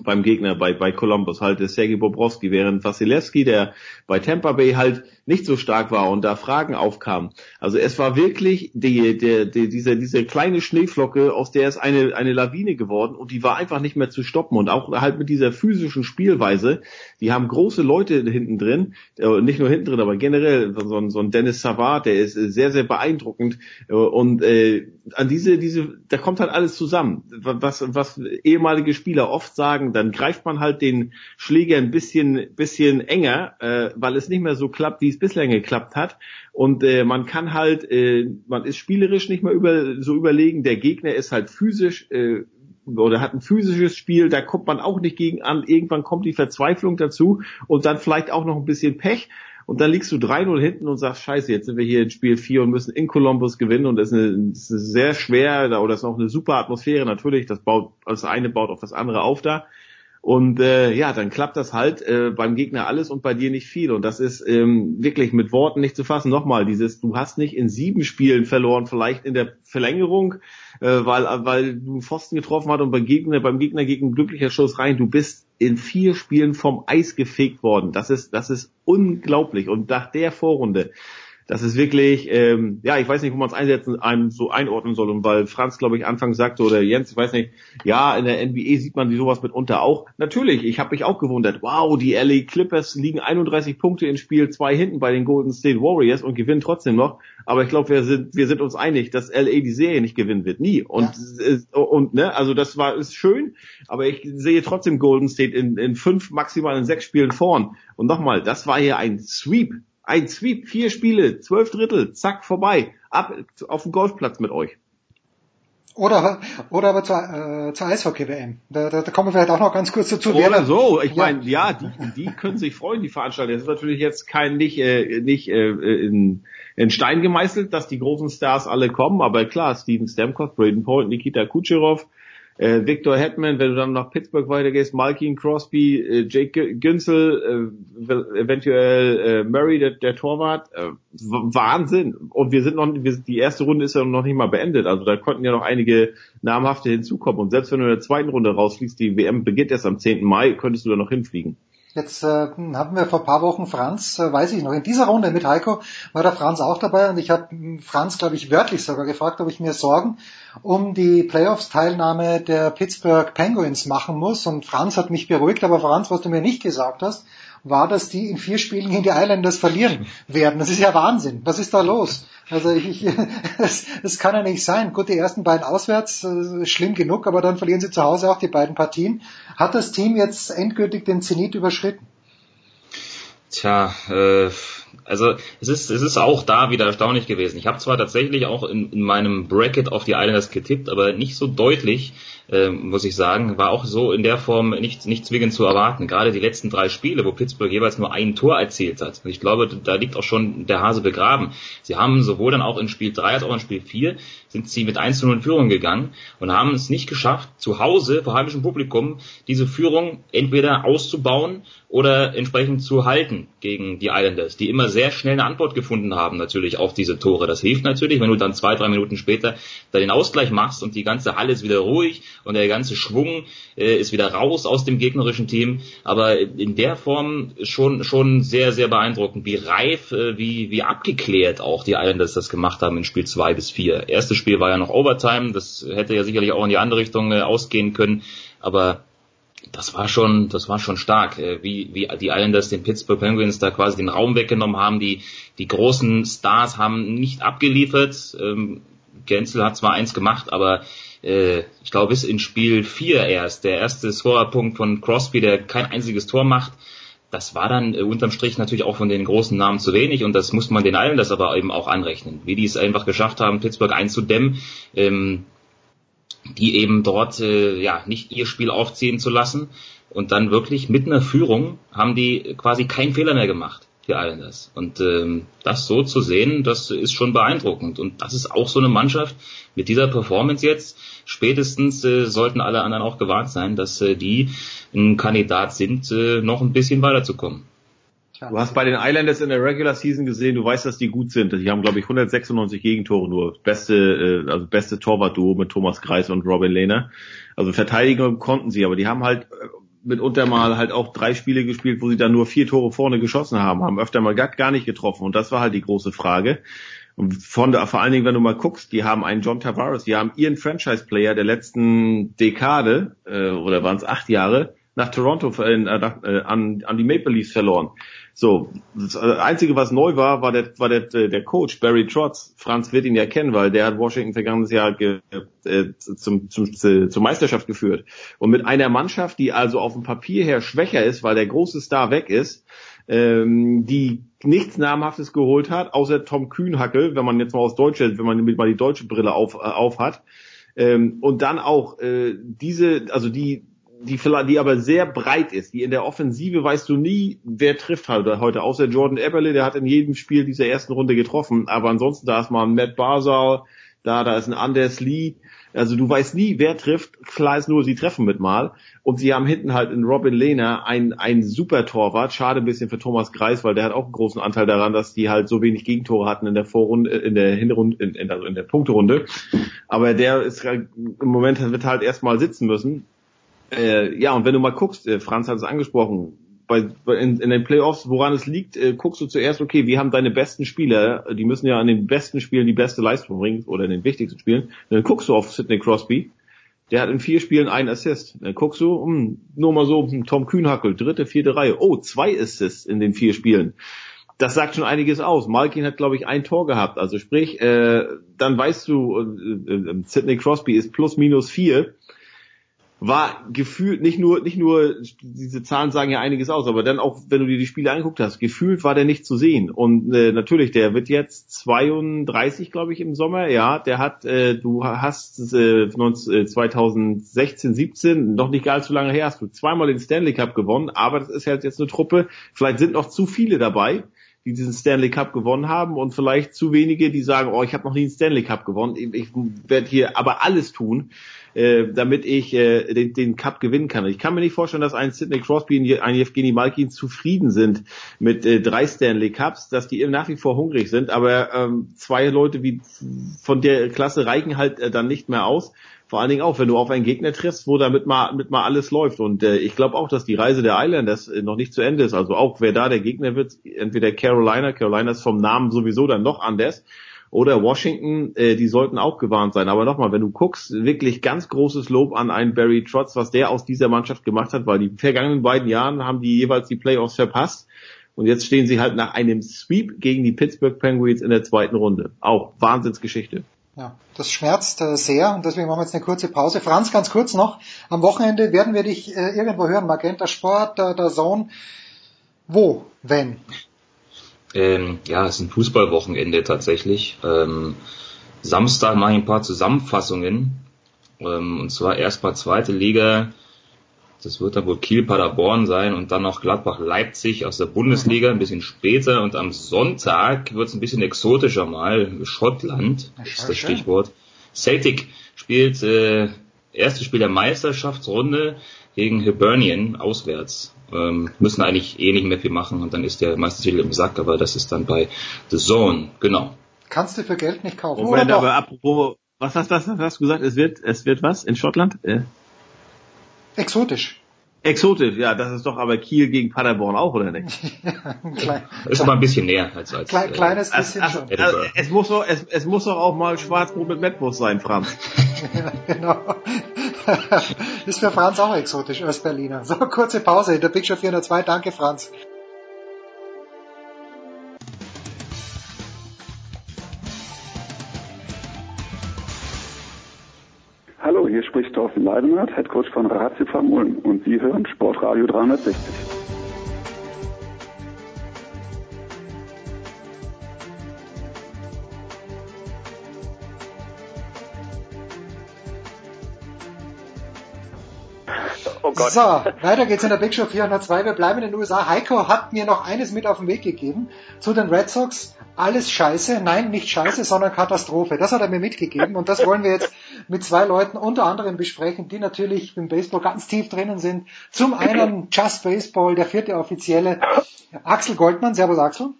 beim Gegner bei, bei Columbus. Halt der Sergei Bobrowski, während Vasilevski, der bei Tampa Bay halt nicht so stark war und da Fragen aufkamen. Also es war wirklich die, die, die, diese, diese kleine Schneeflocke, aus der ist eine, eine Lawine geworden und die war einfach nicht mehr zu stoppen. Und auch halt mit dieser physischen Spielweise, die haben große Leute hinten drin, äh, nicht nur hinten drin, aber generell so ein, so ein Dennis Savard, der ist sehr, sehr beeindruckend. Äh, und äh, an diese, diese, da kommt halt alles zusammen, was, was ehemalige Spieler oft sagen, dann greift man halt den Schläger ein bisschen, bisschen enger, äh, weil es nicht mehr so klappt, wie es bislang geklappt hat. Und äh, man kann halt, äh, man ist spielerisch nicht mehr über, so überlegen. Der Gegner ist halt physisch äh, oder hat ein physisches Spiel, da kommt man auch nicht gegen an. Irgendwann kommt die Verzweiflung dazu und dann vielleicht auch noch ein bisschen Pech. Und dann liegst du 3-0 hinten und sagst, scheiße, jetzt sind wir hier in Spiel 4 und müssen in Columbus gewinnen und das ist, eine, das ist sehr schwer oder ist auch eine super Atmosphäre natürlich. Das baut, das eine baut auf das andere auf da. Und äh, ja, dann klappt das halt äh, beim Gegner alles und bei dir nicht viel. Und das ist ähm, wirklich mit Worten nicht zu fassen. Nochmal, dieses, du hast nicht in sieben Spielen verloren, vielleicht in der Verlängerung, äh, weil, weil du einen Pfosten getroffen hast und beim Gegner, beim Gegner gegen ein glücklicher Schuss rein. Du bist in vier Spielen vom Eis gefegt worden. Das ist, das ist unglaublich. Und nach der Vorrunde das ist wirklich, ähm, ja, ich weiß nicht, wo man es einsetzen, einem so einordnen soll. Und weil Franz, glaube ich, anfangs sagte, oder Jens, ich weiß nicht, ja, in der NBA sieht man sowas mitunter auch. Natürlich, ich habe mich auch gewundert, wow, die LA Clippers liegen 31 Punkte in Spiel 2 hinten bei den Golden State Warriors und gewinnen trotzdem noch. Aber ich glaube, wir sind, wir sind uns einig, dass LA die Serie nicht gewinnen wird. Nie. Und, ja. und ne, also das war ist schön, aber ich sehe trotzdem Golden State in, in fünf, maximal in sechs Spielen vorn. Und nochmal, das war hier ein Sweep ein Sweep, vier Spiele, zwölf Drittel, zack, vorbei. Ab auf den Golfplatz mit euch. Oder, oder aber zur, äh, zur Eishockey-WM. Da, da, da kommen wir vielleicht auch noch ganz kurz dazu. Oder so. Ich ja. meine, ja, die, die können sich freuen, die Veranstalter. Das ist natürlich jetzt kein nicht, äh, nicht äh, in, in Stein gemeißelt, dass die großen Stars alle kommen. Aber klar, Steven Stamkos, Braden Point, Nikita Kucherov, äh, Victor Hetman, wenn du dann nach Pittsburgh weitergehst, Malkin Crosby, äh, Jake Günzel, äh, eventuell äh, Murray, der, der Torwart. Äh, Wahnsinn. Und wir sind noch, wir, die erste Runde ist ja noch nicht mal beendet. Also da konnten ja noch einige namhafte hinzukommen. Und selbst wenn du in der zweiten Runde rausfliegst, die WM beginnt erst am 10. Mai, könntest du da noch hinfliegen. Jetzt äh, hatten wir vor paar Wochen Franz, äh, weiß ich noch, in dieser Runde mit Heiko war der Franz auch dabei und ich habe Franz, glaube ich, wörtlich sogar gefragt, ob ich mir Sorgen um die Playoffs-Teilnahme der Pittsburgh Penguins machen muss. Und Franz hat mich beruhigt, aber Franz, was du mir nicht gesagt hast, war, dass die in vier Spielen gegen die Islanders verlieren werden. Das ist ja Wahnsinn. Was ist da los? Also ich, das, das kann ja nicht sein. Gut, die ersten beiden auswärts, äh, schlimm genug, aber dann verlieren sie zu Hause auch die beiden Partien. Hat das Team jetzt endgültig den Zenit überschritten? Tja, äh, also es ist, es ist auch da wieder erstaunlich gewesen. Ich habe zwar tatsächlich auch in, in meinem Bracket auf die Islanders getippt, aber nicht so deutlich, äh, muss ich sagen. War auch so in der Form nicht, nicht zwingend zu erwarten. Gerade die letzten drei Spiele, wo Pittsburgh jeweils nur ein Tor erzielt hat. Und ich glaube, da liegt auch schon der Hase begraben. Sie haben sowohl dann auch in Spiel 3 als auch in Spiel 4 sind sie mit 1 zu 0 in Führung gegangen und haben es nicht geschafft, zu Hause vor heimischem Publikum diese Führung entweder auszubauen oder entsprechend zu halten gegen die Islanders, die immer sehr schnell eine Antwort gefunden haben, natürlich auf diese Tore. Das hilft natürlich, wenn du dann zwei, drei Minuten später da den Ausgleich machst und die ganze Halle ist wieder ruhig und der ganze Schwung äh, ist wieder raus aus dem gegnerischen Team. Aber in der Form schon, schon sehr, sehr beeindruckend, wie reif, äh, wie, wie abgeklärt auch die Islanders das gemacht haben in Spiel zwei bis vier. Erstes Spiel war ja noch Overtime, das hätte ja sicherlich auch in die andere Richtung äh, ausgehen können, aber das war schon, das war schon stark, äh, wie, wie die Islanders den Pittsburgh Penguins da quasi den Raum weggenommen haben. Die, die großen Stars haben nicht abgeliefert. Ähm, Gensel hat zwar eins gemacht, aber äh, ich glaube bis in Spiel 4 erst, der erste Scorerpunkt von Crosby, der kein einziges Tor macht, das war dann äh, unterm Strich natürlich auch von den großen Namen zu wenig und das muss man den Islanders aber eben auch anrechnen, wie die es einfach geschafft haben, Pittsburgh einzudämmen. Ähm, die eben dort äh, ja nicht ihr Spiel aufziehen zu lassen. Und dann wirklich mit einer Führung haben die quasi keinen Fehler mehr gemacht, die Islanders. Und ähm, das so zu sehen, das ist schon beeindruckend. Und das ist auch so eine Mannschaft mit dieser Performance jetzt. Spätestens äh, sollten alle anderen auch gewarnt sein, dass äh, die ein Kandidat sind, äh, noch ein bisschen weiterzukommen. Du hast bei den Islanders in der Regular Season gesehen, du weißt, dass die gut sind. Die haben, glaube ich, 196 Gegentore nur. Beste, äh, also beste Torwart-Duo mit Thomas Kreis und Robin Lehner. Also Verteidigung konnten sie, aber die haben halt äh, mitunter mal halt auch drei Spiele gespielt, wo sie dann nur vier Tore vorne geschossen haben, haben öfter mal gar, gar nicht getroffen. Und das war halt die große Frage. Und von der, vor allen Dingen, wenn du mal guckst, die haben einen John Tavares, die haben ihren Franchise-Player der letzten Dekade, äh, oder waren es acht Jahre, nach Toronto äh, nach, äh, an, an die Maple Leafs verloren. So, das Einzige, was neu war, war der, war der, der Coach Barry Trotz. Franz wird ihn ja kennen, weil der hat Washington vergangenes Jahr ge, äh, zum, zum, zur Meisterschaft geführt. Und mit einer Mannschaft, die also auf dem Papier her schwächer ist, weil der große Star weg ist, ähm, die nichts Namhaftes geholt hat, außer Tom Kühnhackel, wenn man jetzt mal aus Deutsche, wenn man mal die deutsche Brille auf, äh, auf hat. Ähm, und dann auch äh, diese, also die die vielleicht, die aber sehr breit ist, die in der Offensive weißt du nie, wer trifft halt heute, außer Jordan Eberle, der hat in jedem Spiel dieser ersten Runde getroffen, aber ansonsten da ist mal ein Matt Barzal, da, da ist ein Anders Lee, also du weißt nie, wer trifft, klar ist nur, sie treffen mit mal. Und sie haben hinten halt in Robin Lehner ein, ein super Torwart, schade ein bisschen für Thomas Greis, weil der hat auch einen großen Anteil daran, dass die halt so wenig Gegentore hatten in der Vorrunde, in der Hinrunde, in, in, also in der Punkterunde, aber der ist im Moment wird halt erstmal sitzen müssen äh, ja, und wenn du mal guckst, äh, Franz hat es angesprochen, bei, in, in den Playoffs, woran es liegt, äh, guckst du zuerst, okay, wir haben deine besten Spieler, die müssen ja an den besten Spielen die beste Leistung bringen oder in den wichtigsten Spielen. Dann guckst du auf Sidney Crosby, der hat in vier Spielen einen Assist. Dann guckst du, mh, hm, nur mal so, hm, Tom Kühnhackel, dritte, vierte Reihe. Oh, zwei Assists in den vier Spielen. Das sagt schon einiges aus. Malkin hat, glaube ich, ein Tor gehabt. Also sprich, äh, dann weißt du, äh, äh, Sidney Crosby ist plus minus vier war gefühlt nicht nur nicht nur diese Zahlen sagen ja einiges aus, aber dann auch wenn du dir die Spiele angeguckt hast, gefühlt war der nicht zu sehen. Und äh, natürlich der wird jetzt 32 glaube ich im Sommer, ja, der hat äh, du hast äh, 2016 17 noch nicht gar zu lange her hast du zweimal den Stanley Cup gewonnen, aber das ist halt jetzt eine Truppe, vielleicht sind noch zu viele dabei die diesen Stanley Cup gewonnen haben und vielleicht zu wenige, die sagen, oh, ich habe noch nie einen Stanley Cup gewonnen. Ich, ich werde hier aber alles tun, äh, damit ich äh, den, den Cup gewinnen kann. Ich kann mir nicht vorstellen, dass ein Sidney Crosby und ein Evgeny Malkin zufrieden sind mit äh, drei Stanley Cups, dass die nach wie vor hungrig sind, aber ähm, zwei Leute wie von der Klasse reichen halt äh, dann nicht mehr aus. Vor allen Dingen auch, wenn du auf einen Gegner triffst, wo damit mal, mit mal alles läuft. Und äh, ich glaube auch, dass die Reise der Islanders äh, noch nicht zu Ende ist. Also auch wer da der Gegner wird, entweder Carolina, Carolina ist vom Namen sowieso dann noch anders oder Washington, äh, die sollten auch gewarnt sein. Aber nochmal, wenn du guckst, wirklich ganz großes Lob an einen Barry Trotz, was der aus dieser Mannschaft gemacht hat, weil die vergangenen beiden Jahren haben die jeweils die Playoffs verpasst. Und jetzt stehen sie halt nach einem Sweep gegen die Pittsburgh Penguins in der zweiten Runde. Auch Wahnsinnsgeschichte. Ja, das schmerzt äh, sehr und deswegen machen wir jetzt eine kurze Pause. Franz, ganz kurz noch. Am Wochenende werden wir dich äh, irgendwo hören. Magenta Sport, der, der Zone. Wo, wenn? Ähm, ja, es ist ein Fußballwochenende tatsächlich. Ähm, Samstag mache ich ein paar Zusammenfassungen. Ähm, und zwar erst mal zweite Liga. Das wird dann wohl Kiel Paderborn sein und dann noch Gladbach Leipzig aus der Bundesliga ein bisschen später. Und am Sonntag wird es ein bisschen exotischer mal. Schottland ist das Stichwort. Celtic spielt äh, erstes Spiel der Meisterschaftsrunde gegen Hibernian auswärts. Ähm, müssen eigentlich eh nicht mehr viel machen und dann ist der Meistertitel im Sack, aber das ist dann bei The Zone, genau. Kannst du für Geld nicht kaufen. Moment, aber apropos, was hast, was hast du gesagt? Es wird, es wird was in Schottland? Äh? Exotisch. Exotisch, ja, das ist doch aber Kiel gegen Paderborn auch, oder nicht? Klein, ist aber ein bisschen näher als als. Klein, kleines äh, bisschen also, schon. Also, es muss doch, es, es muss doch auch mal Schwarzbrot mit Mettwurst sein, Franz. ja, genau. ist für Franz auch exotisch als Berliner. So, kurze Pause in der Show 402. Danke, Franz. Hallo, hier spricht Thorsten Leidenhardt, Headcoach von Ratio Ulm und Sie hören Sportradio 360. Gott. So, weiter geht's in der Big Show 402. Wir bleiben in den USA. Heiko hat mir noch eines mit auf den Weg gegeben zu den Red Sox. Alles scheiße. Nein, nicht scheiße, sondern Katastrophe. Das hat er mir mitgegeben und das wollen wir jetzt mit zwei Leuten unter anderem besprechen, die natürlich im Baseball ganz tief drinnen sind. Zum einen Just Baseball, der vierte Offizielle, Axel Goldmann. Servus Axel.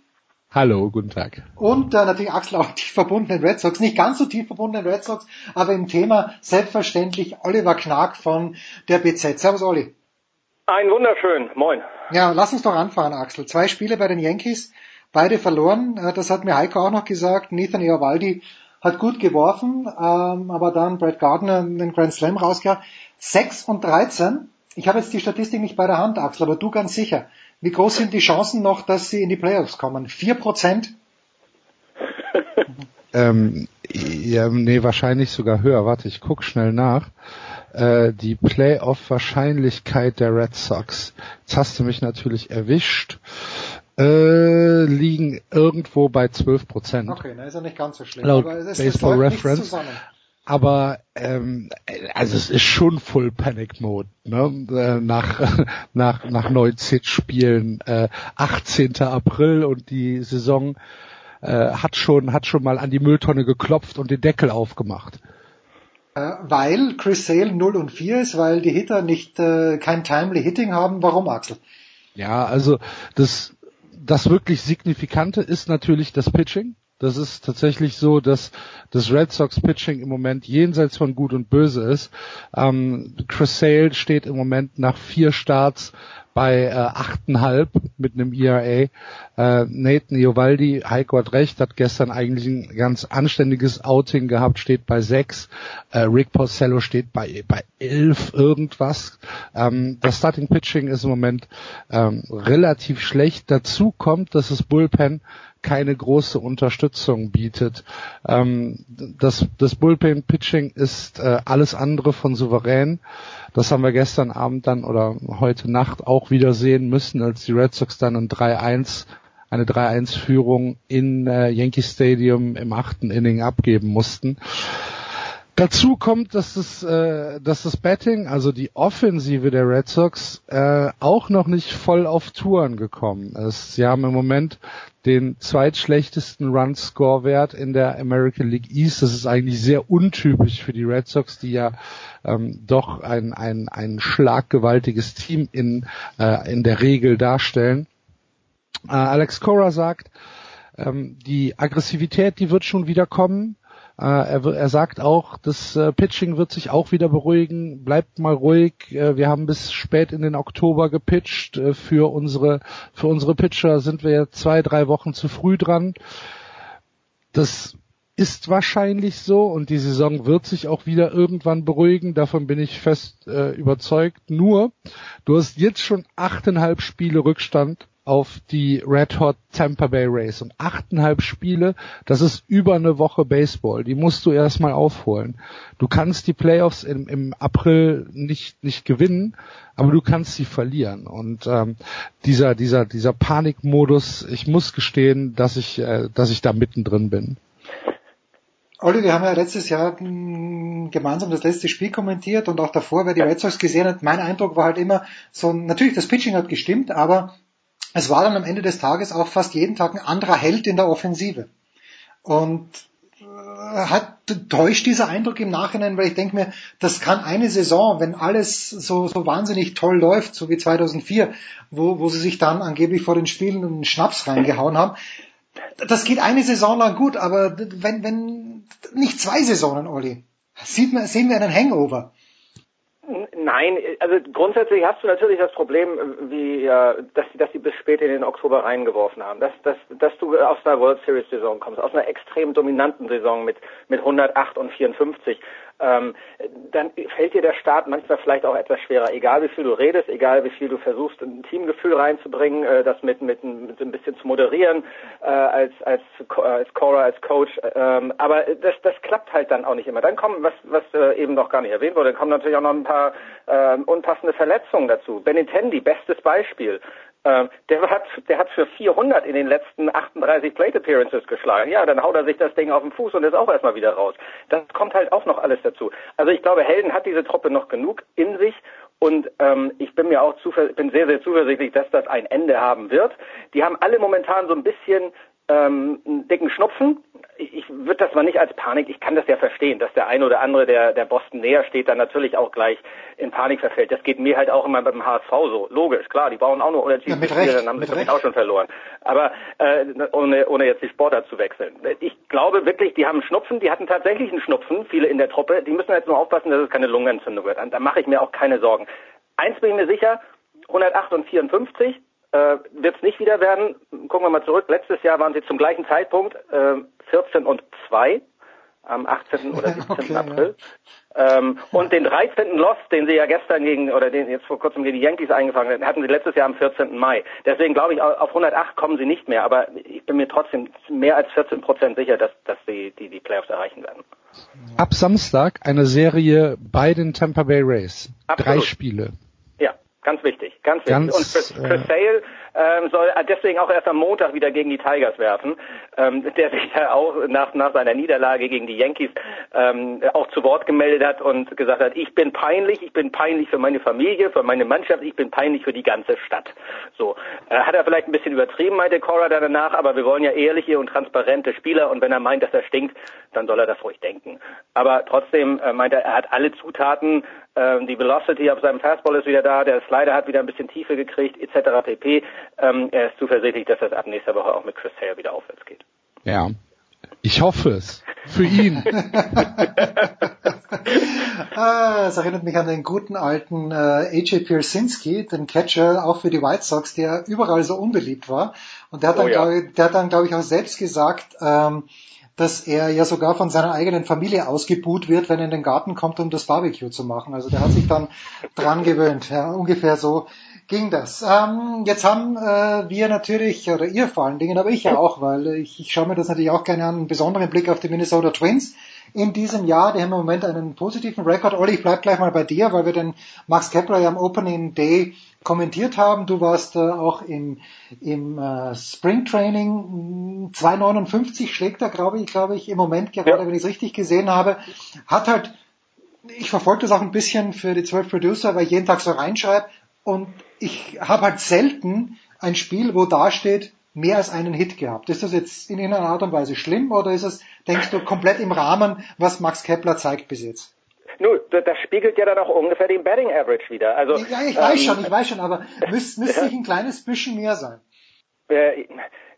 Hallo, guten Tag. Und äh, natürlich Axel auch tief verbundenen Red Sox, nicht ganz so tief verbundenen Red Sox, aber im Thema selbstverständlich Oliver Knag von der BZ. Servus Olli. Ein wunderschön, moin. Ja, lass uns doch anfahren, Axel. Zwei Spiele bei den Yankees, beide verloren. Äh, das hat mir Heiko auch noch gesagt. Nathan Eovaldi hat gut geworfen, ähm, aber dann Brad Gardner den Grand Slam rausgehauen. 6 und 13. Ich habe jetzt die Statistik nicht bei der Hand, Axel, aber du ganz sicher. Wie groß sind die Chancen noch, dass sie in die Playoffs kommen? Vier Prozent? ähm, ja, nee, wahrscheinlich sogar höher. Warte, ich guck schnell nach. Äh, die Playoff-Wahrscheinlichkeit der Red Sox. Jetzt hast du mich natürlich erwischt. Äh, liegen irgendwo bei 12 Prozent. Okay, na ist ja nicht ganz so schlimm. Laut aber es, Baseball es Reference. Aber ähm, also es ist schon Full Panic Mode, ne? Äh, nach nach nach 19 Spielen, äh, 18. April und die Saison äh, hat schon hat schon mal an die Mülltonne geklopft und den Deckel aufgemacht. Äh, weil Chris Sale 0 und 4 ist, weil die Hitter nicht äh, kein timely Hitting haben. Warum, Axel? Ja, also das das wirklich signifikante ist natürlich das Pitching. Das ist tatsächlich so, dass das Red Sox Pitching im Moment jenseits von Gut und Böse ist. Ähm, Chris Sale steht im Moment nach vier Starts bei äh, 8,5 mit einem ERA. Äh, Nathan Iovaldi, Heiko hat recht, hat gestern eigentlich ein ganz anständiges Outing gehabt, steht bei 6. Äh, Rick Porcello steht bei, bei 11 irgendwas. Ähm, das Starting Pitching ist im Moment ähm, relativ schlecht. Dazu kommt, dass das Bullpen keine große Unterstützung bietet. Ähm, das, das Bullpen-Pitching ist äh, alles andere von souverän. Das haben wir gestern Abend dann oder heute Nacht auch wieder sehen müssen, als die Red Sox dann ein 3-1 eine 3-1-Führung in äh, Yankee Stadium im achten Inning abgeben mussten. Dazu kommt, dass das, äh, dass das Betting, also die Offensive der Red Sox, äh, auch noch nicht voll auf Touren gekommen ist. Sie haben im Moment den zweitschlechtesten Run-Score-Wert in der American League East. Das ist eigentlich sehr untypisch für die Red Sox, die ja ähm, doch ein, ein, ein schlaggewaltiges Team in, äh, in der Regel darstellen. Äh, Alex Cora sagt, ähm, die Aggressivität, die wird schon wieder kommen. Äh, er, er, sagt auch, das äh, Pitching wird sich auch wieder beruhigen. Bleibt mal ruhig. Äh, wir haben bis spät in den Oktober gepitcht. Für unsere für unsere Pitcher sind wir zwei drei Wochen zu früh dran. Das ist wahrscheinlich so und die Saison wird sich auch wieder irgendwann beruhigen. Davon bin ich fest äh, überzeugt. Nur, du hast jetzt schon achteinhalb Spiele Rückstand auf die Red Hot Tampa Bay Race. Und achteinhalb Spiele, das ist über eine Woche Baseball. Die musst du erstmal aufholen. Du kannst die Playoffs im, im April nicht, nicht gewinnen, aber du kannst sie verlieren. Und ähm, dieser, dieser, dieser Panikmodus, ich muss gestehen, dass ich, äh, dass ich da mittendrin bin. Olli, wir haben ja letztes Jahr mh, gemeinsam das letzte Spiel kommentiert und auch davor, wer die Red Sox gesehen hat, mein Eindruck war halt immer so, natürlich das Pitching hat gestimmt, aber es war dann am Ende des Tages auch fast jeden Tag ein anderer Held in der Offensive. Und hat, täuscht dieser Eindruck im Nachhinein, weil ich denke mir, das kann eine Saison, wenn alles so, so wahnsinnig toll läuft, so wie 2004, wo, wo sie sich dann angeblich vor den Spielen einen Schnaps reingehauen haben, das geht eine Saison lang gut, aber wenn, wenn, nicht zwei Saisonen, Olli, sieht man, sehen wir einen Hangover. Nein, also grundsätzlich hast du natürlich das Problem, wie äh, dass sie, dass sie bis spät in den Oktober reingeworfen haben, dass, dass, dass du aus einer World Series Saison kommst, aus einer extrem dominanten Saison mit mit 108 und 54 ähm, dann fällt dir der Start manchmal vielleicht auch etwas schwerer. Egal wie viel du redest, egal wie viel du versuchst, ein Teamgefühl reinzubringen, äh, das mit, mit, mit ein bisschen zu moderieren äh, als als als Caller, als Coach. Ähm, aber das das klappt halt dann auch nicht immer. Dann kommen was was äh, eben noch gar nicht erwähnt wurde, kommen natürlich auch noch ein paar äh, unpassende Verletzungen dazu. Benintendi, bestes Beispiel. Ähm, der hat, der hat für 400 in den letzten 38 Plate Appearances geschlagen. Ja, dann haut er sich das Ding auf den Fuß und ist auch erstmal wieder raus. Das kommt halt auch noch alles dazu. Also ich glaube, Helden hat diese Truppe noch genug in sich und ähm, ich bin mir auch bin sehr, sehr zuversichtlich, dass das ein Ende haben wird. Die haben alle momentan so ein bisschen ähm, einen dicken Schnupfen. Ich, ich würde das mal nicht als Panik, ich kann das ja verstehen, dass der eine oder andere, der, der Boston näher steht, dann natürlich auch gleich in Panik verfällt. Das geht mir halt auch immer beim HSV so. Logisch, klar, die bauen auch nur unentschieden ja, Spiele, dann haben sie vielleicht auch schon verloren. Aber äh, ohne, ohne jetzt die Sportart zu wechseln. Ich glaube wirklich, die haben Schnupfen, die hatten tatsächlich einen Schnupfen, viele in der Truppe. Die müssen jetzt nur aufpassen, dass es keine Lungenentzündung wird. Da mache ich mir auch keine Sorgen. Eins bin ich mir sicher, 108 und 54, äh, wird es nicht wieder werden. Gucken wir mal zurück. Letztes Jahr waren sie zum gleichen Zeitpunkt äh, 14 und 2 am 18. oder 17. Okay, April. Ja. Ähm, und den 13. Loss, den sie ja gestern gegen, oder den jetzt vor kurzem gegen die Yankees eingefangen hatten, hatten sie letztes Jahr am 14. Mai. Deswegen glaube ich, auf 108 kommen sie nicht mehr, aber ich bin mir trotzdem mehr als 14 Prozent sicher, dass, dass sie die, die Playoffs erreichen werden. Ab Samstag eine Serie bei den Tampa Bay Rays. Absolut. Drei Spiele. Ganz wichtig, ganz wichtig. Ganz, und Chris, Chris äh, Sale ähm, soll deswegen auch erst am Montag wieder gegen die Tigers werfen, ähm, der sich ja auch nach, nach seiner Niederlage gegen die Yankees ähm, auch zu Wort gemeldet hat und gesagt hat, ich bin peinlich, ich bin peinlich für meine Familie, für meine Mannschaft, ich bin peinlich für die ganze Stadt. So äh, hat er vielleicht ein bisschen übertrieben, meinte Cora danach, aber wir wollen ja ehrliche und transparente Spieler und wenn er meint, dass er stinkt, dann soll er das ruhig denken. Aber trotzdem äh, meint er, er hat alle Zutaten, äh, die Velocity auf seinem Fastball ist wieder da, der Slider hat wieder ein bisschen Tiefe gekriegt, etc. pp. Ähm, er ist zuversichtlich, dass das ab nächster Woche auch mit Chris Sale wieder aufwärts geht. Ja. Ich hoffe es. Für ihn. ah, es erinnert mich an den guten alten äh, AJ Piersinski, den Catcher, auch für die White Sox, der überall so unbeliebt war. Und der hat dann, oh, ja. glaube der hat dann, glaube ich, auch selbst gesagt, ähm, dass er ja sogar von seiner eigenen Familie ausgebuht wird, wenn er in den Garten kommt, um das Barbecue zu machen. Also der hat sich dann dran gewöhnt. Ja, ungefähr so ging das. Ähm, jetzt haben äh, wir natürlich, oder ihr vor allen Dingen, aber ich ja auch, weil ich, ich schaue mir das natürlich auch gerne an, einen besonderen Blick auf die Minnesota Twins in diesem Jahr. Die haben im Moment einen positiven Rekord. Olli, ich bleib gleich mal bei dir, weil wir den Max Kepler ja am Opening Day kommentiert haben. Du warst äh, auch im, im äh, Springtraining 259 schlägt er, glaube ich, glaube ich, im Moment gerade, ja. wenn ich es richtig gesehen habe. Hat halt, ich verfolge das auch ein bisschen für die 12 Producer, weil ich jeden Tag so reinschreibe und ich habe halt selten ein Spiel, wo da steht, mehr als einen Hit gehabt. Ist das jetzt in irgendeiner Art und Weise schlimm oder ist es, denkst du, komplett im Rahmen, was Max Kepler zeigt bis jetzt? Nun, das spiegelt ja dann auch ungefähr den Batting Average wieder. Also, ja, ich weiß ähm, schon, ich weiß schon, aber müsste müsst sich ein kleines bisschen mehr sein. Äh,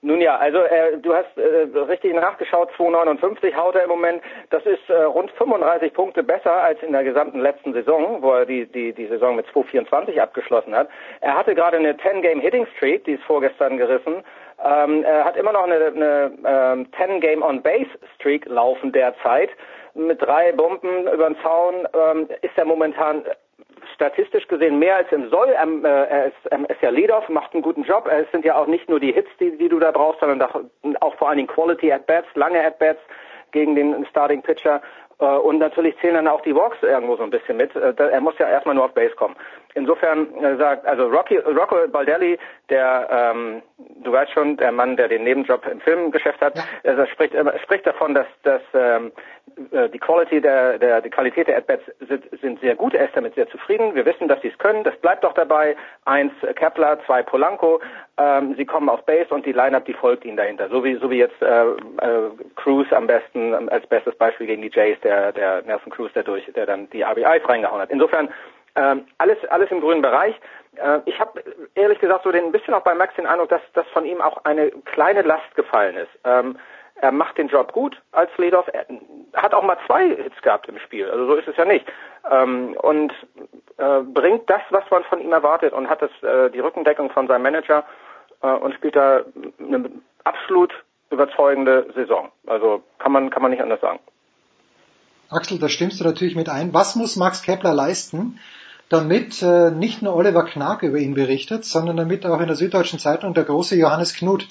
nun ja, also äh, du hast äh, richtig nachgeschaut, 2,59 haut er im Moment. Das ist äh, rund 35 Punkte besser als in der gesamten letzten Saison, wo er die, die, die Saison mit 2,24 abgeschlossen hat. Er hatte gerade eine 10-Game-Hitting-Streak, die ist vorgestern gerissen. Ähm, er hat immer noch eine, eine ähm, 10-Game-on-Base-Streak laufen derzeit. Mit drei Bomben über den Zaun ähm, ist er momentan statistisch gesehen mehr als im Soll. Ähm, äh, er, ist, ähm, ist ja Leadoff, macht einen guten Job. Es sind ja auch nicht nur die Hits, die, die du da brauchst, sondern auch, auch vor allen Dingen Quality at Bats, lange at Bats gegen den Starting Pitcher. Äh, und natürlich zählen dann auch die Walks irgendwo so ein bisschen mit. Äh, er muss ja erstmal nur auf Base kommen. Insofern äh, sagt, also Rocky, Rocco Baldelli, der, ähm, du weißt schon, der Mann, der den Nebenjob im Filmgeschäft hat, ja. er spricht, er spricht davon, dass, dass ähm, die Quality der, der, die Qualität der At-Bats sind, sind sehr gut. Er ist damit sehr zufrieden. Wir wissen, dass sie es können. Das bleibt doch dabei. Eins Kepler, zwei Polanco. ähm, sie kommen auf Base und die Lineup, die folgt ihnen dahinter. So wie so wie jetzt äh, äh, Cruz am besten ähm, als bestes Beispiel gegen die Jays, der der Nelson Cruz, der durch, der dann die RBIs reingehauen hat. Insofern ähm, alles alles im grünen Bereich. Äh, ich habe ehrlich gesagt so den ein bisschen auch bei Max den Eindruck, dass dass von ihm auch eine kleine Last gefallen ist. Ähm, er macht den Job gut als Leadoff. Er hat auch mal zwei Hits gehabt im Spiel. Also so ist es ja nicht. Ähm, und äh, bringt das, was man von ihm erwartet und hat das, äh, die Rückendeckung von seinem Manager äh, und spielt da eine absolut überzeugende Saison. Also kann man, kann man nicht anders sagen. Axel, da stimmst du natürlich mit ein. Was muss Max Kepler leisten, damit äh, nicht nur Oliver Knag über ihn berichtet, sondern damit auch in der Süddeutschen Zeitung der große Johannes Knut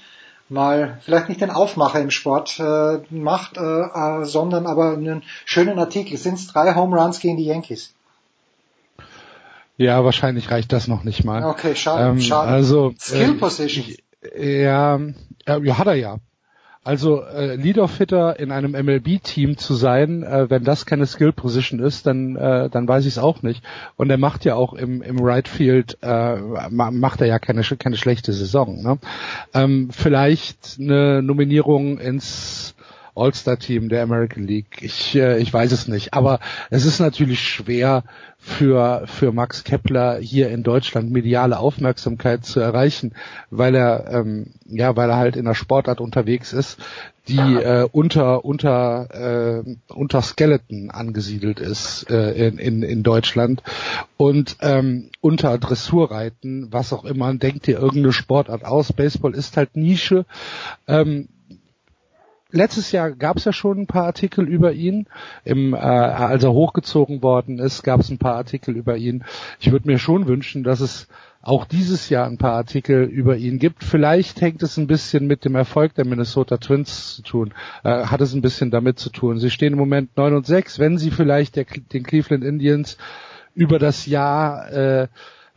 mal vielleicht nicht den Aufmacher im Sport äh, macht, äh, äh, sondern aber einen schönen Artikel. Sind es drei Home Runs gegen die Yankees? Ja, wahrscheinlich reicht das noch nicht mal. Okay, schade. Ähm, schade. Also Skill Position. Äh, ja, ja, hat er ja. Also äh, Leader-Fitter in einem MLB-Team zu sein, äh, wenn das keine Skill-Position ist, dann äh, dann weiß ich es auch nicht. Und er macht ja auch im im Right Field äh, macht er ja keine keine schlechte Saison. Ne? Ähm, vielleicht eine Nominierung ins All-Star-Team der American League. Ich, äh, ich weiß es nicht. Aber es ist natürlich schwer für, für Max Kepler hier in Deutschland mediale Aufmerksamkeit zu erreichen, weil er, ähm, ja, weil er halt in der Sportart unterwegs ist, die äh, unter unter äh, unter Skeleton angesiedelt ist äh, in, in in Deutschland und ähm, unter Dressurreiten, was auch immer. Denkt dir irgendeine Sportart aus? Baseball ist halt Nische. Ähm, letztes Jahr gab es ja schon ein paar Artikel über ihn. Im, äh, als er hochgezogen worden ist, gab es ein paar Artikel über ihn. Ich würde mir schon wünschen, dass es auch dieses Jahr ein paar Artikel über ihn gibt. Vielleicht hängt es ein bisschen mit dem Erfolg der Minnesota Twins zu tun. Äh, hat es ein bisschen damit zu tun. Sie stehen im Moment 9 und 6. Wenn sie vielleicht der, den Cleveland Indians über das Jahr äh,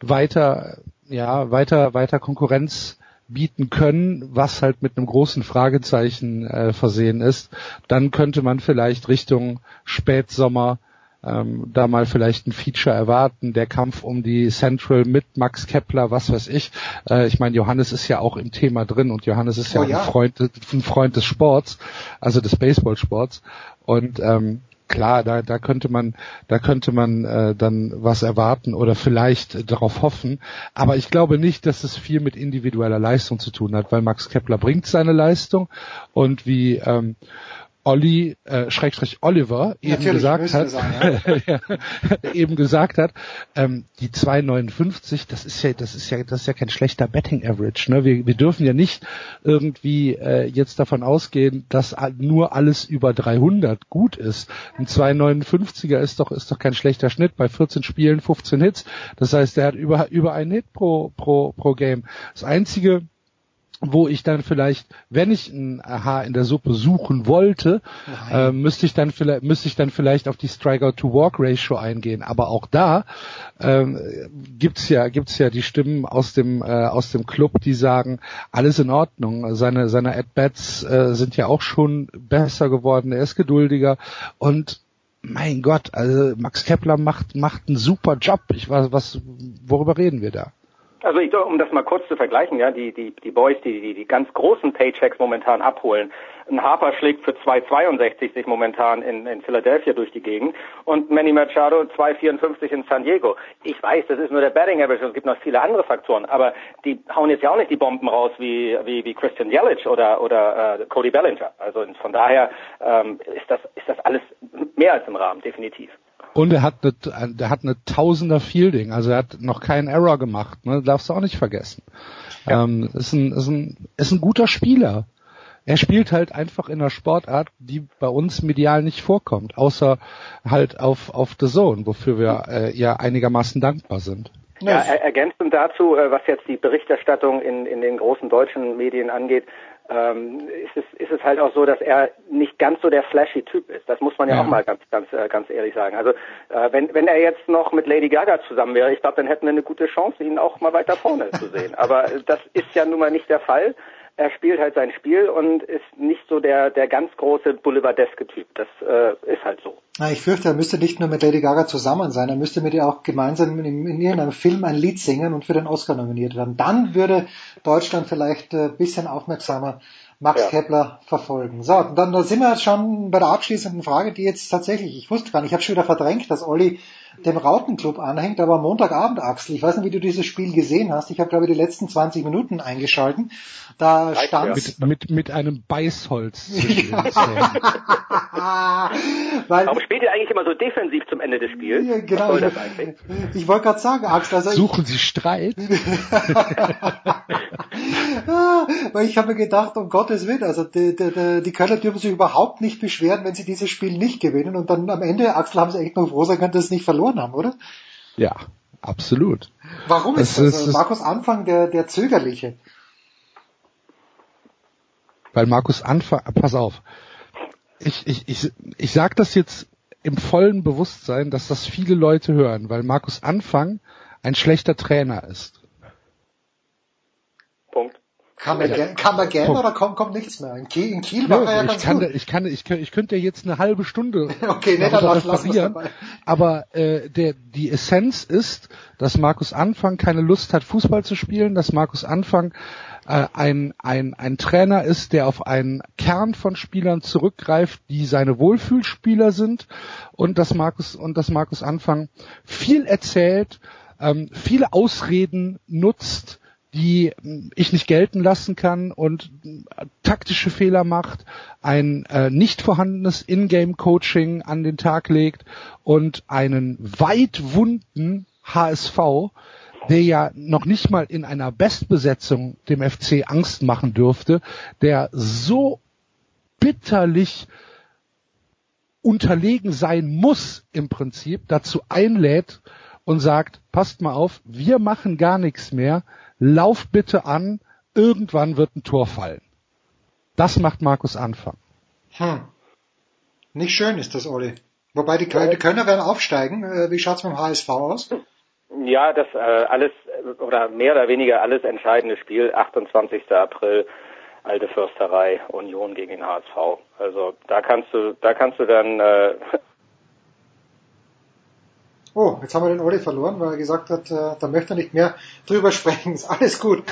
weiter, ja, weiter, weiter Konkurrenz bieten können, was halt mit einem großen Fragezeichen äh, versehen ist, dann könnte man vielleicht Richtung Spätsommer ähm, da mal vielleicht ein Feature erwarten, der Kampf um die Central mit Max Kepler, was weiß ich. Äh, ich meine, Johannes ist ja auch im Thema drin und Johannes ist ja, oh, ja. Ein, Freund, ein Freund des Sports, also des Baseballsports. Und ähm, klar, da, da könnte man, da könnte man äh, dann was erwarten oder vielleicht äh, darauf hoffen. Aber ich glaube nicht, dass es viel mit individueller Leistung zu tun hat, weil Max Kepler bringt seine Leistung und wie ähm, Olli, äh, Schrägstrich Oliver eben gesagt hat, sagen, ja. eben gesagt hat, ähm, die 2,59, das ist ja, das ist ja, das ist ja kein schlechter Betting Average. Ne? Wir, wir dürfen ja nicht irgendwie äh, jetzt davon ausgehen, dass nur alles über 300 gut ist. Ein 2,59er ist doch, ist doch kein schlechter Schnitt bei 14 Spielen, 15 Hits. Das heißt, er hat über, über einen Hit pro, pro, pro Game. Das einzige, wo ich dann vielleicht, wenn ich ein Aha in der Suppe suchen wollte, äh, müsste ich dann vielleicht müsste ich dann vielleicht auf die Striker to Walk Ratio eingehen. Aber auch da ähm, gibt's ja gibt's ja die Stimmen aus dem äh, aus dem Club, die sagen, alles in Ordnung. Seine seine At Bats äh, sind ja auch schon besser geworden. Er ist geduldiger und mein Gott, also Max Kepler macht macht einen super Job. Ich weiß, was worüber reden wir da? Also ich, um das mal kurz zu vergleichen, ja, die, die, die Boys, die, die, die ganz großen Paychecks momentan abholen. Ein Harper schlägt für 2,62 sich momentan in, in Philadelphia durch die Gegend und Manny Machado 2,54 in San Diego. Ich weiß, das ist nur der Batting Average und es gibt noch viele andere Faktoren, aber die hauen jetzt ja auch nicht die Bomben raus wie, wie, wie Christian Yelich oder, oder äh, Cody Bellinger. Also von daher ähm, ist, das, ist das alles mehr als im Rahmen, definitiv. Und er hat eine, der hat eine Tausender Fielding, also er hat noch keinen Error gemacht, ne? darfst du auch nicht vergessen. Ja. Ähm, ist, ein, ist, ein, ist ein guter Spieler. Er spielt halt einfach in einer Sportart, die bei uns medial nicht vorkommt, außer halt auf, auf The Zone, wofür wir äh, ja einigermaßen dankbar sind. Ja, ergänzend dazu, äh, was jetzt die Berichterstattung in, in den großen deutschen Medien angeht, ähm, ist, es, ist es halt auch so, dass er nicht ganz so der flashy Typ ist. Das muss man ja, ja. auch mal ganz, ganz, äh, ganz ehrlich sagen. Also äh, wenn, wenn er jetzt noch mit Lady Gaga zusammen wäre, ich glaube, dann hätten wir eine gute Chance, ihn auch mal weiter vorne zu sehen. Aber das ist ja nun mal nicht der Fall. Er spielt halt sein Spiel und ist nicht so der, der ganz große boulevardeske Typ. Das äh, ist halt so. Na, ich fürchte, er müsste nicht nur mit Lady Gaga zusammen sein, er müsste mit ihr auch gemeinsam in, in irgendeinem Film ein Lied singen und für den Oscar nominiert werden. Dann würde Deutschland vielleicht ein äh, bisschen aufmerksamer Max ja. Kepler verfolgen. So, dann da sind wir jetzt schon bei der abschließenden Frage, die jetzt tatsächlich, ich wusste gar nicht, ich habe schon wieder verdrängt, dass Olli dem Rautenclub anhängt, aber Montagabend, Axel, ich weiß nicht, wie du dieses Spiel gesehen hast, ich habe glaube ich die letzten 20 Minuten eingeschalten, da stand mit, mit, mit einem Beißholz. Weil, Warum spielt ihr eigentlich immer so defensiv zum Ende des Spiels? Ja, genau. Ich, ich wollte gerade sagen, Axel, also Suchen Sie Streit? Weil ich habe mir gedacht, um Gottes Willen, also die, die, die Kölner dürfen sich überhaupt nicht beschweren, wenn sie dieses Spiel nicht gewinnen. Und dann am Ende, Axel, haben sie echt noch froh sein können, dass es nicht verloren haben, oder? Ja, absolut. Warum ist das? das? Ist, Markus Anfang der, der Zögerliche. Weil Markus Anfang, pass auf, ich, ich, ich, ich sage das jetzt im vollen Bewusstsein, dass das viele Leute hören, weil Markus Anfang ein schlechter Trainer ist. Kann man, ja. kann man gerne oder kommt, kommt nichts mehr? In Kiel, in Kiel war ja, er ja ich ganz kann, gut. Ich kann, ich, kann, ich könnte ja jetzt eine halbe Stunde okay, nee, dann dabei. aber äh, der, die Essenz ist, dass Markus Anfang keine Lust hat, Fußball zu spielen, dass Markus Anfang äh, ein, ein, ein Trainer ist, der auf einen Kern von Spielern zurückgreift, die seine Wohlfühlspieler sind und dass Markus und dass Markus Anfang viel erzählt, ähm, viele Ausreden nutzt, die ich nicht gelten lassen kann und taktische Fehler macht, ein äh, nicht vorhandenes Ingame-Coaching an den Tag legt und einen weit wunden HSV, der ja noch nicht mal in einer Bestbesetzung dem FC Angst machen dürfte, der so bitterlich unterlegen sein muss im Prinzip, dazu einlädt und sagt, passt mal auf, wir machen gar nichts mehr, lauf bitte an, irgendwann wird ein Tor fallen. Das macht Markus Anfang. Hm. Nicht schön ist das, Olli. Wobei die, Kölner, die Kölner werden aufsteigen. Äh, wie schaut's mit dem HSV aus? Ja, das äh, alles oder mehr oder weniger alles entscheidende Spiel, 28. April, alte Försterei, Union gegen den HSV. Also da kannst du, da kannst du dann äh, Oh, jetzt haben wir den Olli verloren, weil er gesagt hat, äh, da möchte er nicht mehr drüber sprechen. Ist alles gut.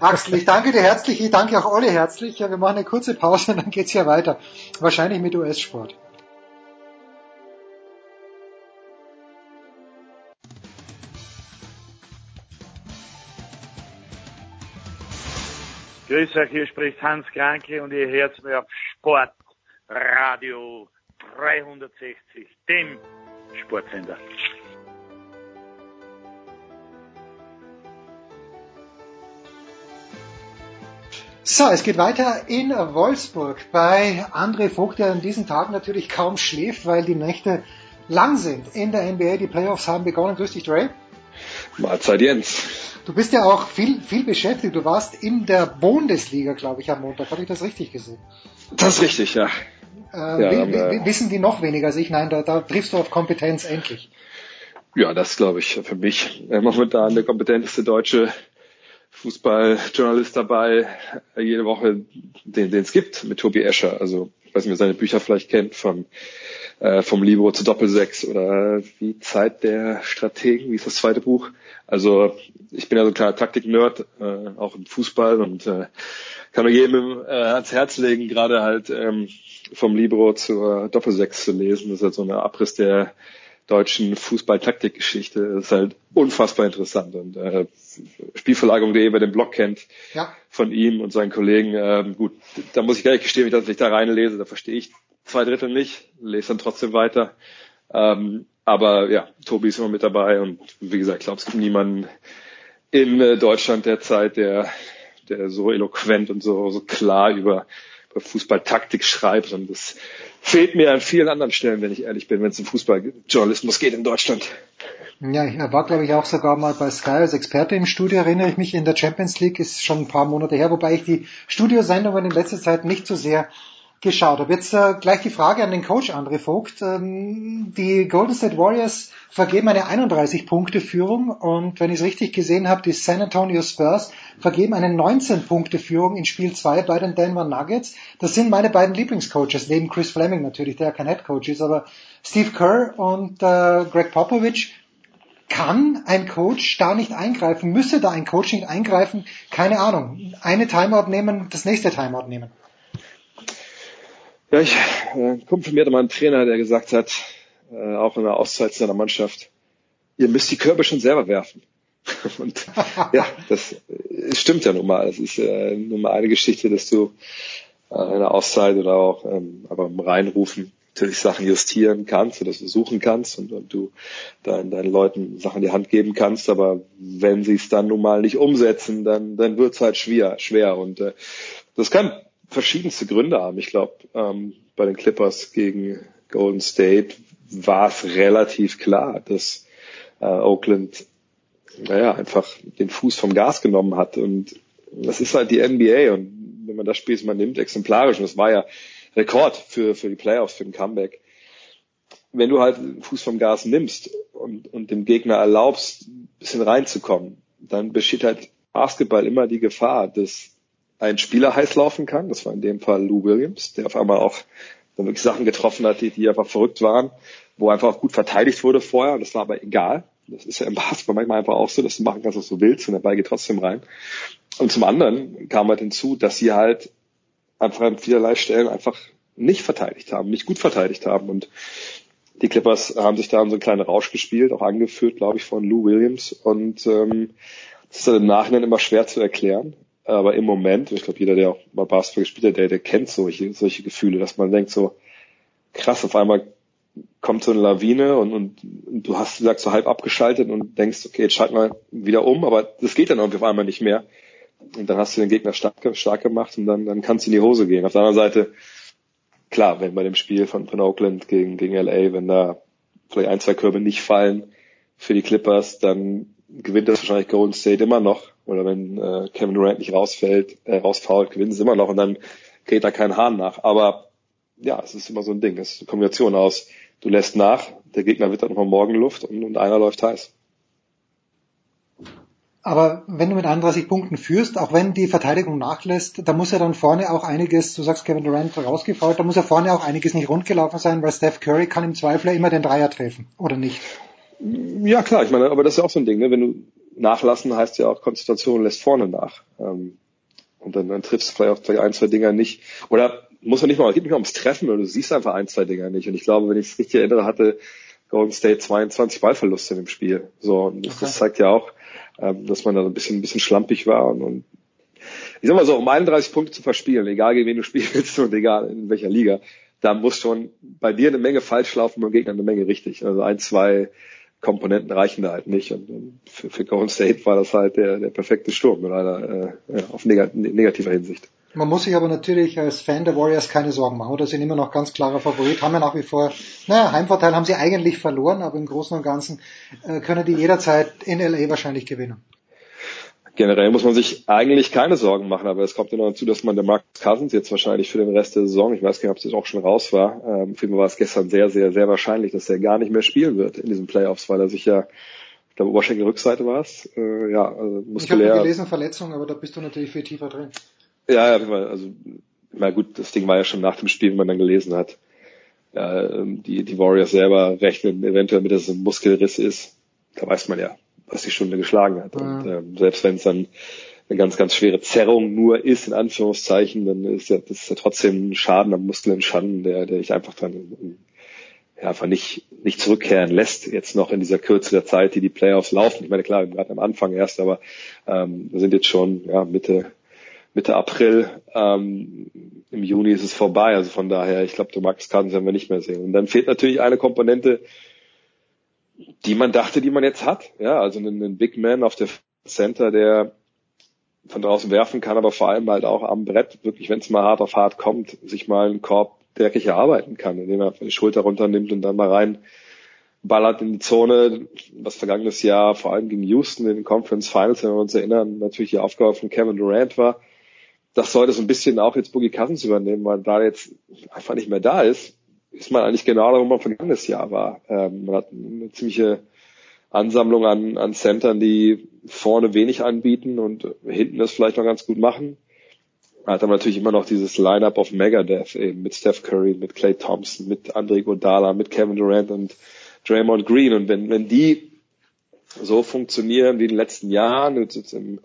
Axel, ich danke dir herzlich, ich danke auch Olli herzlich. Wir machen eine kurze Pause und dann geht's hier weiter. Wahrscheinlich mit US-Sport. Grüß euch, hier spricht Hans Kranke und ihr hört mir auf Sportradio 360, dem Sportsender. So, es geht weiter in Wolfsburg bei André Vogt, der an diesen Tagen natürlich kaum schläft, weil die Nächte lang sind in der NBA. Die Playoffs haben begonnen. Grüß dich, Dre. Mahlzeit Jens. Du bist ja auch viel, viel beschäftigt. Du warst in der Bundesliga, glaube ich, am Montag. Habe ich das richtig gesehen? Das ist richtig, ja. Äh, ja, wissen die noch weniger als ich? Nein, da, da triffst du auf Kompetenz endlich. Ja, das glaube ich für mich momentan der kompetenteste deutsche Fußballjournalist dabei, jede Woche, den es gibt, mit Tobi Escher. Also ich weiß nicht, wer seine Bücher vielleicht kennt, von äh, vom Libro zu Doppelsechs oder wie Zeit der Strategen, wie ist das zweite Buch? Also ich bin ja so ein kleiner Taktik-Nerd, äh, auch im Fußball und äh, kann nur jedem äh, ans Herz legen, gerade halt ähm, vom Libro zur Doppelsechs zu lesen. Das ist halt so ein Abriss der deutschen Fußball-Taktikgeschichte. Das ist halt unfassbar interessant. Und äh, Spielverlagerung.de, wer den Blog kennt, ja. von ihm und seinen Kollegen, äh, gut, da muss ich gleich gestehen, wenn ich da reinlese, da verstehe ich zwei Drittel nicht, lese dann trotzdem weiter. Ähm, aber ja, Tobi ist immer mit dabei und wie gesagt, ich glaube, es gibt niemanden in äh, Deutschland derzeit, der, der so eloquent und so, so klar über Fußballtaktik schreibt. Und das fehlt mir an vielen anderen Stellen, wenn ich ehrlich bin, wenn es um Fußballjournalismus geht in Deutschland. Ja, er war, glaube ich, auch sogar mal bei Sky als Experte im Studio, erinnere ich mich, in der Champions League, ist schon ein paar Monate her, wobei ich die Studiosendungen in letzter Zeit nicht so sehr geschaut habe. Jetzt äh, gleich die Frage an den Coach André Vogt. Ähm, die Golden State Warriors vergeben eine 31-Punkte-Führung und wenn ich es richtig gesehen habe, die San Antonio Spurs vergeben eine 19-Punkte-Führung in Spiel 2 bei den Denver Nuggets. Das sind meine beiden Lieblingscoaches, neben Chris Fleming natürlich, der ja kein Head Coach ist, aber Steve Kerr und äh, Greg Popovich. Kann ein Coach da nicht eingreifen? Müsse da ein Coach nicht eingreifen? Keine Ahnung. Eine Timeout nehmen, das nächste Timeout nehmen. Ja, ich, äh, Kumpel mir hatte mal einen Trainer, der gesagt hat, äh, auch in der Auszeit seiner Mannschaft, ihr müsst die Körbe schon selber werfen. Und ja, das stimmt ja nun mal. Es ist äh, nun mal eine Geschichte, dass du äh, in der Auszeit oder auch ähm, aber im Reinrufen natürlich Sachen justieren kannst oder suchen kannst und, und du deinen, deinen Leuten Sachen in die Hand geben kannst, aber wenn sie es dann nun mal nicht umsetzen, dann, dann wird es halt schwer, schwer. Und äh, das kann verschiedenste Gründe haben. Ich glaube, ähm, bei den Clippers gegen Golden State war es relativ klar, dass äh, Oakland naja, einfach den Fuß vom Gas genommen hat. Und das ist halt die NBA. Und wenn man das Spiel mal nimmt, exemplarisch, und das war ja Rekord für, für die Playoffs, für den Comeback. Wenn du halt den Fuß vom Gas nimmst und, und dem Gegner erlaubst, ein bisschen reinzukommen, dann besteht halt Basketball immer die Gefahr, dass ein Spieler heiß laufen kann. Das war in dem Fall Lou Williams, der auf einmal auch dann wirklich Sachen getroffen hat, die, die einfach verrückt waren, wo einfach auch gut verteidigt wurde vorher. Und das war aber egal. Das ist ja im Basketball manchmal einfach auch so, dass du machen kannst, was du willst und der Ball geht trotzdem rein. Und zum anderen kam halt hinzu, dass sie halt einfach an vielerlei Stellen einfach nicht verteidigt haben, nicht gut verteidigt haben. Und die Clippers haben sich da so einen kleinen Rausch gespielt, auch angeführt, glaube ich, von Lou Williams. Und ähm, das ist dann im Nachhinein immer schwer zu erklären. Aber im Moment, ich glaube, jeder, der auch mal Basketball gespielt hat, der, der kennt solche, solche Gefühle, dass man denkt so, krass, auf einmal kommt so eine Lawine und, und, und du hast, wie gesagt, so halb abgeschaltet und denkst, okay, jetzt schalten wir wieder um, aber das geht dann auf einmal nicht mehr. Und dann hast du den Gegner stark, stark gemacht und dann, dann kann es in die Hose gehen. Auf der anderen Seite, klar, wenn bei dem Spiel von, von Oakland gegen, gegen LA, wenn da vielleicht ein, zwei Körbe nicht fallen für die Clippers, dann gewinnt das wahrscheinlich Golden State immer noch. Oder wenn äh, Kevin Durant nicht rausfällt, äh, rausfault, gewinnen sie immer noch und dann geht da kein Hahn nach. Aber ja, es ist immer so ein Ding. Es ist eine Kombination aus, du lässt nach, der Gegner wird dann nochmal Morgenluft und, und einer läuft heiß. Aber wenn du mit 31 Punkten führst, auch wenn die Verteidigung nachlässt, da muss ja dann vorne auch einiges, du sagst Kevin Durant rausgefault, da muss ja vorne auch einiges nicht rundgelaufen sein, weil Steph Curry kann im Zweifel immer den Dreier treffen, oder nicht? Ja, klar, ich meine, aber das ist ja auch so ein Ding, ne? wenn du nachlassen, heißt ja auch Konzentration lässt vorne nach. Ähm, und dann, dann triffst du vielleicht auch vielleicht ein, zwei Dinger nicht. Oder muss man nicht mal, es geht nicht mal ums Treffen, oder du siehst einfach ein, zwei Dinger nicht. Und ich glaube, wenn ich es richtig erinnere, hatte Golden State 22 Ballverluste in dem Spiel. So, und das, das zeigt ja auch, ähm, dass man da ein bisschen, ein bisschen schlampig war und, und ich sag mal so, um 31 Punkte zu verspielen, egal gegen wen du spielst und egal in welcher Liga, da muss schon bei dir eine Menge falsch laufen, beim Gegner eine Menge richtig. Also ein, zwei Komponenten reichen da halt nicht. Und für, für Golden State war das halt der, der perfekte Sturm mit einer äh, auf negativer Hinsicht. Man muss sich aber natürlich als Fan der Warriors keine Sorgen machen, oder? Sind immer noch ganz klarer Favorit, haben ja nach wie vor, naja, Heimvorteil haben sie eigentlich verloren, aber im Großen und Ganzen äh, können die jederzeit in LA wahrscheinlich gewinnen. Generell muss man sich eigentlich keine Sorgen machen, aber es kommt ja noch dazu, dass man der Mark Cousins jetzt wahrscheinlich für den Rest der Saison, ich weiß gar nicht, ob es auch schon raus war, ähm, für mich war es gestern sehr, sehr, sehr wahrscheinlich, dass er gar nicht mehr spielen wird in diesen Playoffs, weil er sich ja ich glaube, Oberschenkelrückseite war es. Äh, ja, also muskulär. Ich habe gelesen Verletzung, aber da bist du natürlich viel tiefer drin. Ja, ja, also na gut, das Ding war ja schon nach dem Spiel, wenn man dann gelesen hat. Ja, ähm, die, die Warriors selber rechnen eventuell mit, dass es ein Muskelriss ist. Da weiß man ja, was die Stunde geschlagen hat. Ja. Und ähm, selbst wenn es dann eine ganz, ganz schwere Zerrung nur ist, in Anführungszeichen, dann ist ja, das ist ja trotzdem ein Schaden am Muskel entstanden, der, der ich einfach dann ja, einfach nicht, nicht zurückkehren lässt, jetzt noch in dieser Kürze der Zeit, die die Playoffs laufen. Ich meine, klar, gerade am Anfang erst, aber ähm, wir sind jetzt schon ja, Mitte, Mitte April. Ähm, Im Juni ist es vorbei. Also von daher, ich glaube, Max Cousins werden wir nicht mehr sehen. Und dann fehlt natürlich eine Komponente, die man dachte, die man jetzt hat. Ja, also einen, einen Big Man auf der Center, der von draußen werfen kann, aber vor allem halt auch am Brett, wirklich, wenn es mal hart auf hart kommt, sich mal einen Korb dreckig erarbeiten kann, indem er die Schulter runternimmt und dann mal rein ballert in die Zone, was vergangenes Jahr vor allem gegen Houston in den Conference Finals, wenn wir uns erinnern, natürlich die Aufgabe von Kevin Durant war, das sollte so ein bisschen auch jetzt Boogie Cousins übernehmen, weil da jetzt einfach nicht mehr da ist, ist man eigentlich genau da, wo man vergangenes Jahr war. Ähm, man hat eine ziemliche Ansammlung an, an Centern, die vorne wenig anbieten und hinten das vielleicht noch ganz gut machen. Man hat aber natürlich immer noch dieses Lineup auf Megadeth eben mit Steph Curry, mit Clay Thompson, mit Andre Godala, mit Kevin Durant und Draymond Green. Und wenn, wenn die so funktionieren wie in den letzten Jahren, jetzt im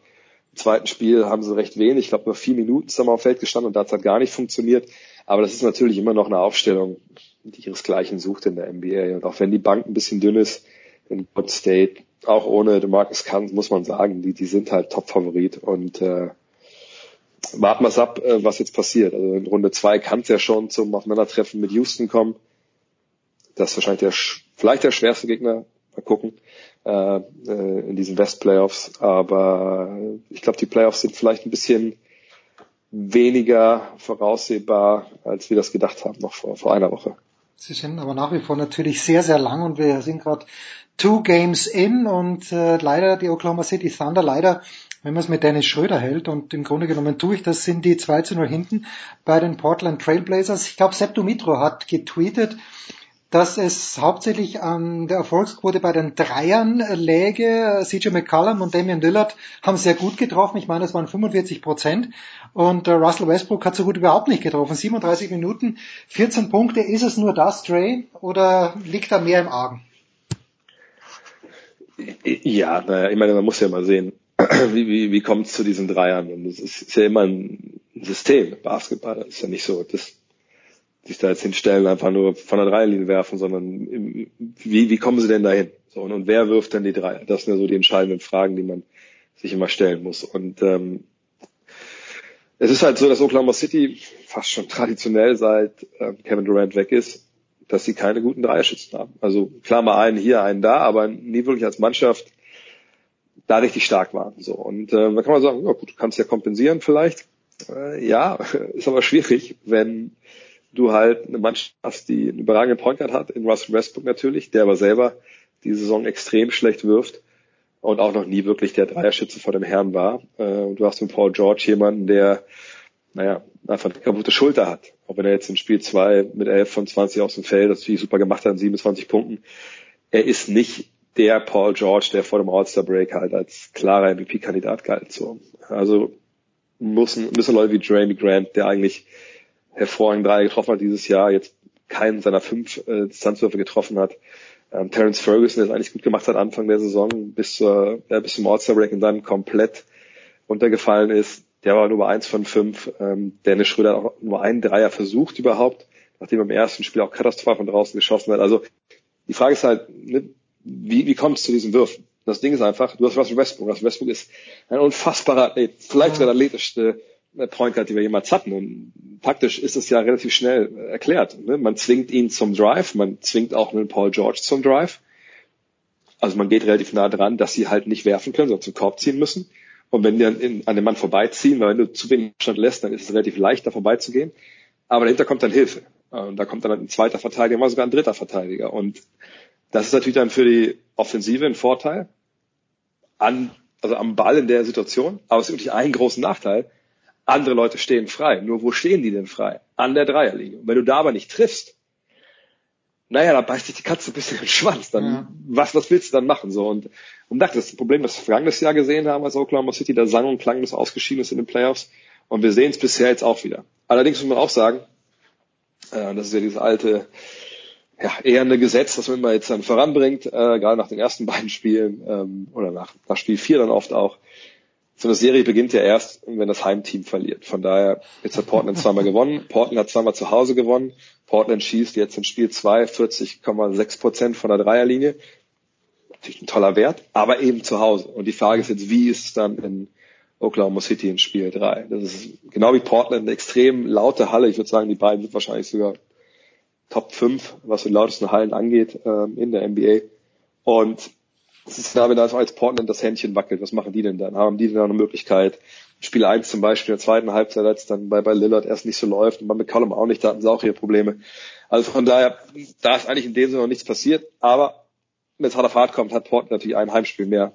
im zweiten Spiel haben sie recht wenig, ich glaube nur vier Minuten zusammen auf Feld gestanden und da hat halt gar nicht funktioniert. Aber das ist natürlich immer noch eine Aufstellung, die ihresgleichen sucht in der NBA. Und auch wenn die Bank ein bisschen dünn ist in God State, auch ohne DeMarcus Cousins muss man sagen, die, die sind halt Top-Favorit und äh, warten wir ab, äh, was jetzt passiert. Also in Runde zwei kann es ja schon zum Aufeinandertreffen mit Houston kommen. Das ist wahrscheinlich der, vielleicht der schwerste Gegner. Mal gucken äh, äh, in diesen West Playoffs. Aber ich glaube, die Playoffs sind vielleicht ein bisschen weniger voraussehbar, als wir das gedacht haben, noch vor, vor einer Woche. Sie sind aber nach wie vor natürlich sehr, sehr lang und wir sind gerade two games in und äh, leider die Oklahoma City Thunder, leider, wenn man es mit Dennis Schröder hält und im Grunde genommen tue ich das, sind die 2 zu 0 hinten bei den Portland Trailblazers. Ich glaube, Sepp Dumitro hat getweetet, dass es hauptsächlich an der Erfolgsquote bei den Dreiern läge. CJ McCollum und Damian Lillard haben sehr gut getroffen. Ich meine, es waren 45 Prozent. Und äh, Russell Westbrook hat so gut überhaupt nicht getroffen. 37 Minuten, 14 Punkte. Ist es nur das, Trey? Oder liegt da mehr im Argen? Ja, naja, ich meine, man muss ja mal sehen, wie, wie, wie kommt es zu diesen Dreiern. Und es ist, ist ja immer ein System, Basketball. Das ist ja nicht so, das sich da jetzt hinstellen, einfach nur von der Dreierlinie werfen, sondern wie, wie kommen sie denn dahin? So, und, und wer wirft denn die Dreier? Das sind ja so die entscheidenden Fragen, die man sich immer stellen muss. Und ähm, es ist halt so, dass Oklahoma City fast schon traditionell seit äh, Kevin Durant weg ist, dass sie keine guten Dreierschützen haben. Also klar mal einen hier, einen da, aber nie wirklich als Mannschaft da richtig stark waren. So und äh, da kann man sagen, ja gut, du kannst ja kompensieren vielleicht. Äh, ja, ist aber schwierig, wenn du halt eine Mannschaft hast, die einen überragenden Point Guard hat, in Russell Westbrook natürlich, der aber selber die Saison extrem schlecht wirft und auch noch nie wirklich der Dreierschütze vor dem Herrn war. Äh, und du hast mit Paul George jemanden, der, naja, einfach eine kaputte Schulter hat. Auch wenn er jetzt im Spiel 2 mit 11 von 20 aus dem Feld, das natürlich super gemacht hat, 27 Punkten. Er ist nicht der Paul George, der vor dem All-Star-Break halt als klarer MVP-Kandidat galt. So. Also müssen, müssen Leute wie Jeremy Grant, der eigentlich hervorragend drei getroffen hat dieses Jahr, jetzt keinen seiner fünf äh, Distanzwürfe getroffen hat. Ähm, Terence Ferguson, der es eigentlich gut gemacht hat Anfang der Saison, bis, zur, äh, bis zum All-Star-Break und dann komplett runtergefallen ist. Der war nur bei eins von fünf. Ähm, Dennis Schröder hat auch nur einen Dreier versucht überhaupt, nachdem er im ersten Spiel auch katastrophal von draußen geschossen hat. Also die Frage ist halt, ne, wie, wie kommt es zu diesen Würfen? Das Ding ist einfach, du hast Russell Westbrook. Russell Westbrook ist ein unfassbarer Athlet, vielleicht der athletischste Point Guard, die wir jemals hatten. Und taktisch ist es ja relativ schnell erklärt. Ne? Man zwingt ihn zum Drive, man zwingt auch einen Paul George zum Drive. Also man geht relativ nah dran, dass sie halt nicht werfen können, sondern zum Korb ziehen müssen. Und wenn die dann in, an dem Mann vorbeiziehen, weil wenn du zu wenig Stand lässt, dann ist es relativ leicht, da vorbeizugehen. Aber dahinter kommt dann Hilfe. Und da kommt dann ein zweiter Verteidiger, mal sogar ein dritter Verteidiger. Und das ist natürlich dann für die Offensive ein Vorteil. An, also am Ball in der Situation. Aber es ist wirklich ein großen Nachteil andere Leute stehen frei. Nur wo stehen die denn frei? An der Dreierlinie. Und wenn du da aber nicht triffst, naja, da beißt dich die Katze ein bisschen in den Schwanz. Dann, ja. was, was willst du dann machen? So, und, und das ist das Problem, das wir vergangenes Jahr gesehen haben als Oklahoma City, da sang und klang das ausgeschieden ist in den Playoffs. Und wir sehen es bisher jetzt auch wieder. Allerdings muss man auch sagen, äh, das ist ja dieses alte, ja, eher ein Gesetz, das man immer jetzt dann voranbringt, äh, gerade nach den ersten beiden Spielen, ähm, oder nach, nach Spiel 4 dann oft auch, so eine Serie beginnt ja erst, wenn das Heimteam verliert. Von daher, jetzt hat Portland zweimal gewonnen. Portland hat zweimal zu Hause gewonnen. Portland schießt jetzt in Spiel 2 40,6 Prozent von der Dreierlinie. Natürlich ein toller Wert, aber eben zu Hause. Und die Frage ist jetzt, wie ist es dann in Oklahoma City in Spiel 3? Das ist genau wie Portland eine extrem laute Halle. Ich würde sagen, die beiden sind wahrscheinlich sogar Top 5, was die lautesten Hallen angeht, ähm, in der NBA. Und das ist da, wenn da als Portland das Händchen wackelt, was machen die denn dann? Haben die denn eine Möglichkeit? Spiel 1 zum Beispiel in der zweiten Halbzeit, als dann bei, bei Lillard erst nicht so läuft und bei McCollum auch nicht, da hatten sie auch ihre Probleme. Also von daher, da ist eigentlich in dem Sinne noch nichts passiert, aber wenn es hart auf hart kommt, hat Portland natürlich ein Heimspiel mehr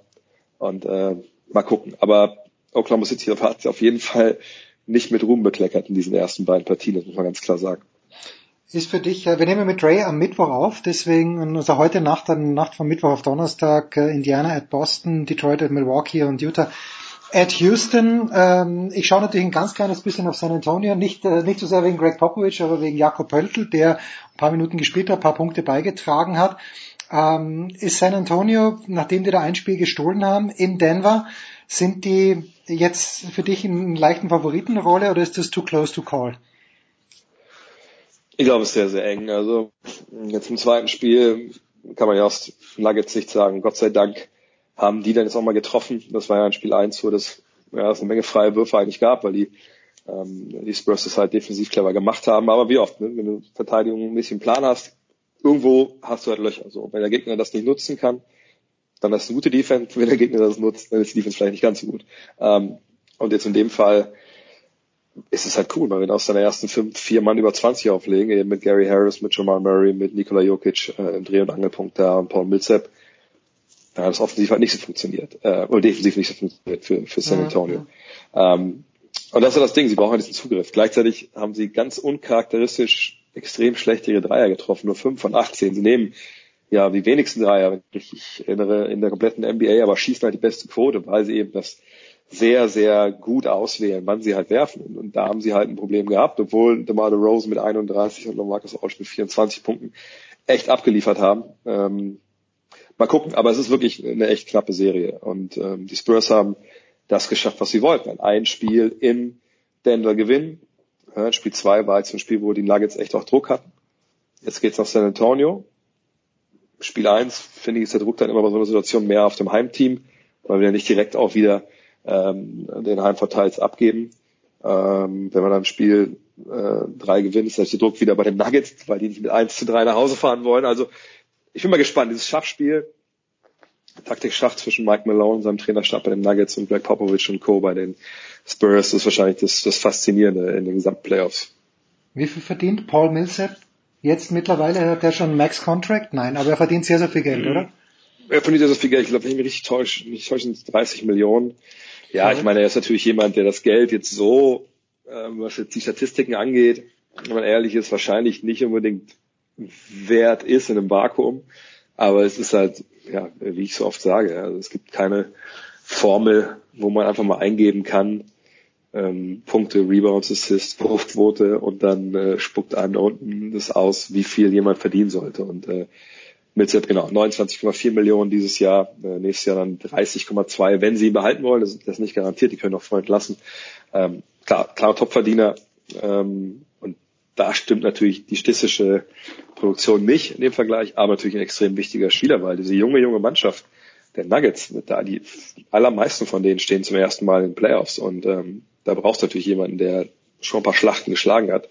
und äh, mal gucken. Aber Oklahoma City hat auf jeden Fall nicht mit Ruhm bekleckert in diesen ersten beiden Partien, das muss man ganz klar sagen. Ist für dich, äh, wir nehmen mit Ray am Mittwoch auf, deswegen also heute Nacht, dann Nacht von Mittwoch auf Donnerstag, äh, Indiana at Boston, Detroit at Milwaukee und Utah at Houston. Ähm, ich schaue natürlich ein ganz kleines bisschen auf San Antonio, nicht, äh, nicht so sehr wegen Greg Popovich, aber wegen Jakob Pöltl, der ein paar Minuten gespielt hat, ein paar Punkte beigetragen hat. Ähm, ist San Antonio, nachdem die da ein Spiel gestohlen haben, in Denver, sind die jetzt für dich in einer leichten Favoritenrolle oder ist das too close to call? Ich glaube, es ist sehr, sehr eng. Also jetzt im zweiten Spiel kann man ja aus Nuggets Sicht sagen, Gott sei Dank haben die dann jetzt auch mal getroffen. Das war ja in Spiel 1, wo das, ja, es eine Menge freie Würfe eigentlich gab, weil die, ähm, die Spurs das halt defensiv clever gemacht haben. Aber wie oft, ne? wenn du Verteidigung ein bisschen Plan hast, irgendwo hast du halt Löcher. So, wenn der Gegner das nicht nutzen kann, dann ist es eine gute Defense. Wenn der Gegner das nutzt, dann ist die Defense vielleicht nicht ganz so gut. Ähm, und jetzt in dem Fall ist es halt cool, weil wir aus seiner ersten fünf, vier Mann über 20 auflegen, eben mit Gary Harris, mit Jamal Murray, mit Nikola Jokic äh, im Dreh- und Angelpunkt da und Paul Millsap. Da hat es offensiv halt nicht so funktioniert, äh, oder defensiv nicht so funktioniert für, für San Antonio. Ja, ja. Ähm, und das ist das Ding, sie brauchen halt diesen Zugriff. Gleichzeitig haben sie ganz uncharakteristisch extrem schlecht ihre Dreier getroffen, nur fünf von 18. Sie nehmen ja die wenigsten Dreier, wenn ich mich erinnere, in der kompletten NBA, aber schießen halt die beste Quote, weil sie eben das sehr, sehr gut auswählen, wann sie halt werfen. Und, und da haben sie halt ein Problem gehabt, obwohl DeMar Rose mit 31 und Lamarcus Aldridge mit 24 Punkten echt abgeliefert haben. Ähm, mal gucken, aber es ist wirklich eine echt knappe Serie. Und ähm, die Spurs haben das geschafft, was sie wollten. Ein Spiel in Denver gewinnen. Spiel 2 war jetzt ein Spiel, wo die Nuggets echt auch Druck hatten. Jetzt geht's nach San Antonio. Spiel 1, finde ich, ist der Druck dann immer bei so einer Situation mehr auf dem Heimteam, weil wir ja nicht direkt auch wieder ähm, den Heimvorteils abgeben. Ähm, wenn man dann Spiel äh, 3 gewinnt, ist der Druck wieder bei den Nuggets, weil die nicht mit 1 zu 3 nach Hause fahren wollen. Also ich bin mal gespannt, dieses Schachspiel, Taktik-Schach zwischen Mike Malone, seinem Trainerstab bei den Nuggets und Greg Popovich und Co. bei den Spurs ist wahrscheinlich das, das Faszinierende in den gesamten Playoffs. Wie viel verdient Paul Millsap? Jetzt mittlerweile hat er schon Max Contract? Nein, aber er verdient sehr, sehr viel Geld, mhm. oder? Er verdient sehr, sehr viel Geld. Ich glaube, wenn ich mich richtig täusche, nicht täusche, 30 Millionen. Ja, ich meine, er ist natürlich jemand, der das Geld jetzt so, äh, was jetzt die Statistiken angeht, wenn man ehrlich ist, wahrscheinlich nicht unbedingt wert ist in einem Vakuum. Aber es ist halt, ja, wie ich so oft sage, also es gibt keine Formel, wo man einfach mal eingeben kann, ähm, Punkte, Rebounds, Assists, Wurfquote und dann äh, spuckt einem da unten das aus, wie viel jemand verdienen sollte. Und äh, Millsap, genau, 29,4 Millionen dieses Jahr, äh, nächstes Jahr dann 30,2, wenn sie ihn behalten wollen, das, das ist nicht garantiert, die können auch Freund lassen. Ähm, klar, klar Topverdiener, ähm, und da stimmt natürlich die statistische Produktion nicht in dem Vergleich, aber natürlich ein extrem wichtiger Spieler, weil diese junge, junge Mannschaft der Nuggets, da die allermeisten von denen stehen zum ersten Mal in Playoffs und ähm, da brauchst du natürlich jemanden, der schon ein paar Schlachten geschlagen hat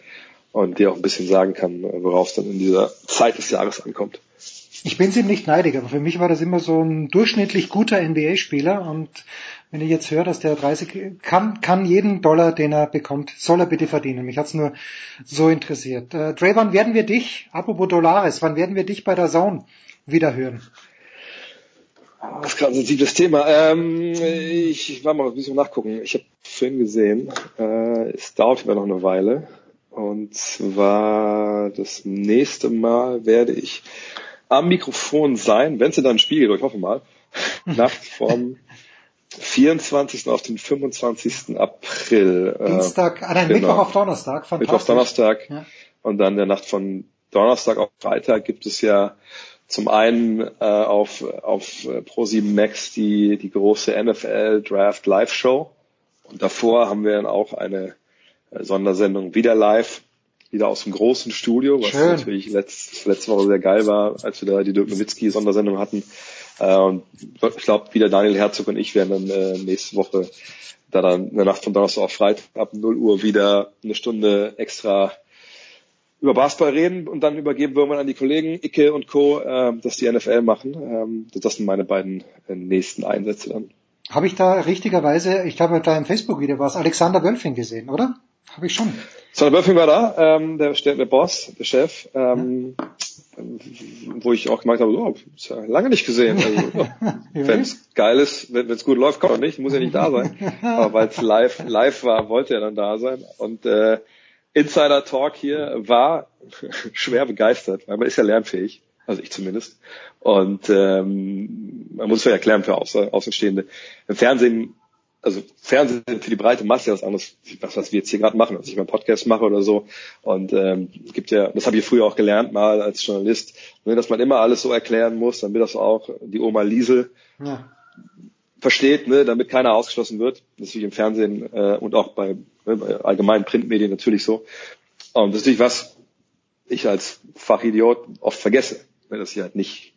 und dir auch ein bisschen sagen kann, worauf es dann in dieser Zeit des Jahres ankommt. Ich bin sie nicht neidig, aber für mich war das immer so ein durchschnittlich guter NBA-Spieler und wenn ich jetzt höre, dass der 30 kann, kann jeden Dollar, den er bekommt, soll er bitte verdienen. Mich hat's nur so interessiert. Äh, Dre, wann werden wir dich, apropos Dollares, wann werden wir dich bei der Zone wieder hören? Das ist gerade ein sensibles Thema. Ähm, ich war mal ein bisschen nachgucken. Ich habe vorhin gesehen, äh, es dauert immer noch eine Weile. Und zwar das nächste Mal werde ich am Mikrofon sein, wenn es dann geht, ich hoffe mal, Nacht vom 24. auf den 25. April. Äh, Dienstag, äh, nein, genau. Mittwoch auf Donnerstag, fantastisch. Mittwoch auf Donnerstag. Ja. Und dann der Nacht von Donnerstag auf Freitag gibt es ja zum einen äh, auf, auf Pro7 Max die, die große NFL Draft Live Show. Und davor haben wir dann auch eine äh, Sondersendung wieder live wieder aus dem großen Studio, was Schön. natürlich letzt, letzte Woche sehr geil war, als wir da die Dirk Nowitzki Sondersendung hatten. Äh, und ich glaube, wieder Daniel Herzog und ich werden dann äh, nächste Woche da dann in der Nacht von Donnerstag auf Freitag ab 0 Uhr wieder eine Stunde extra über Basketball reden und dann übergeben wir mal an die Kollegen Icke und Co., äh, dass die NFL machen. Ähm, das sind meine beiden nächsten Einsätze dann. Habe ich da richtigerweise, ich glaube, da im Facebook-Video war es Alexander Wölfing gesehen, oder? Habe ich schon. Alexander Wölfing war da, ähm, der, der Boss, der Chef. Ähm, wo ich auch gemeint habe, oh, ist ja lange nicht gesehen. Also, oh, wenn es geil ist, wenn es gut läuft, kann er nicht, muss ja nicht da sein. Aber weil es live, live war, wollte er dann da sein. Und äh, Insider Talk hier war schwer begeistert, weil man ist ja lernfähig, also ich zumindest. Und ähm, man muss es ja erklären für Außen, Außenstehende. Im Fernsehen also Fernsehen für die breite Masse was anderes, was, was wir jetzt hier gerade machen, was ich beim Podcast mache oder so. Und ähm, gibt ja, das habe ich früher auch gelernt mal als Journalist, ne, dass man immer alles so erklären muss, damit das auch die Oma Liesel ja. versteht, ne, damit keiner ausgeschlossen wird. Das ist wie im Fernsehen äh, und auch bei, ne, bei allgemeinen Printmedien natürlich so. Und das ist natürlich was ich als Fachidiot oft vergesse, wenn das hier halt nicht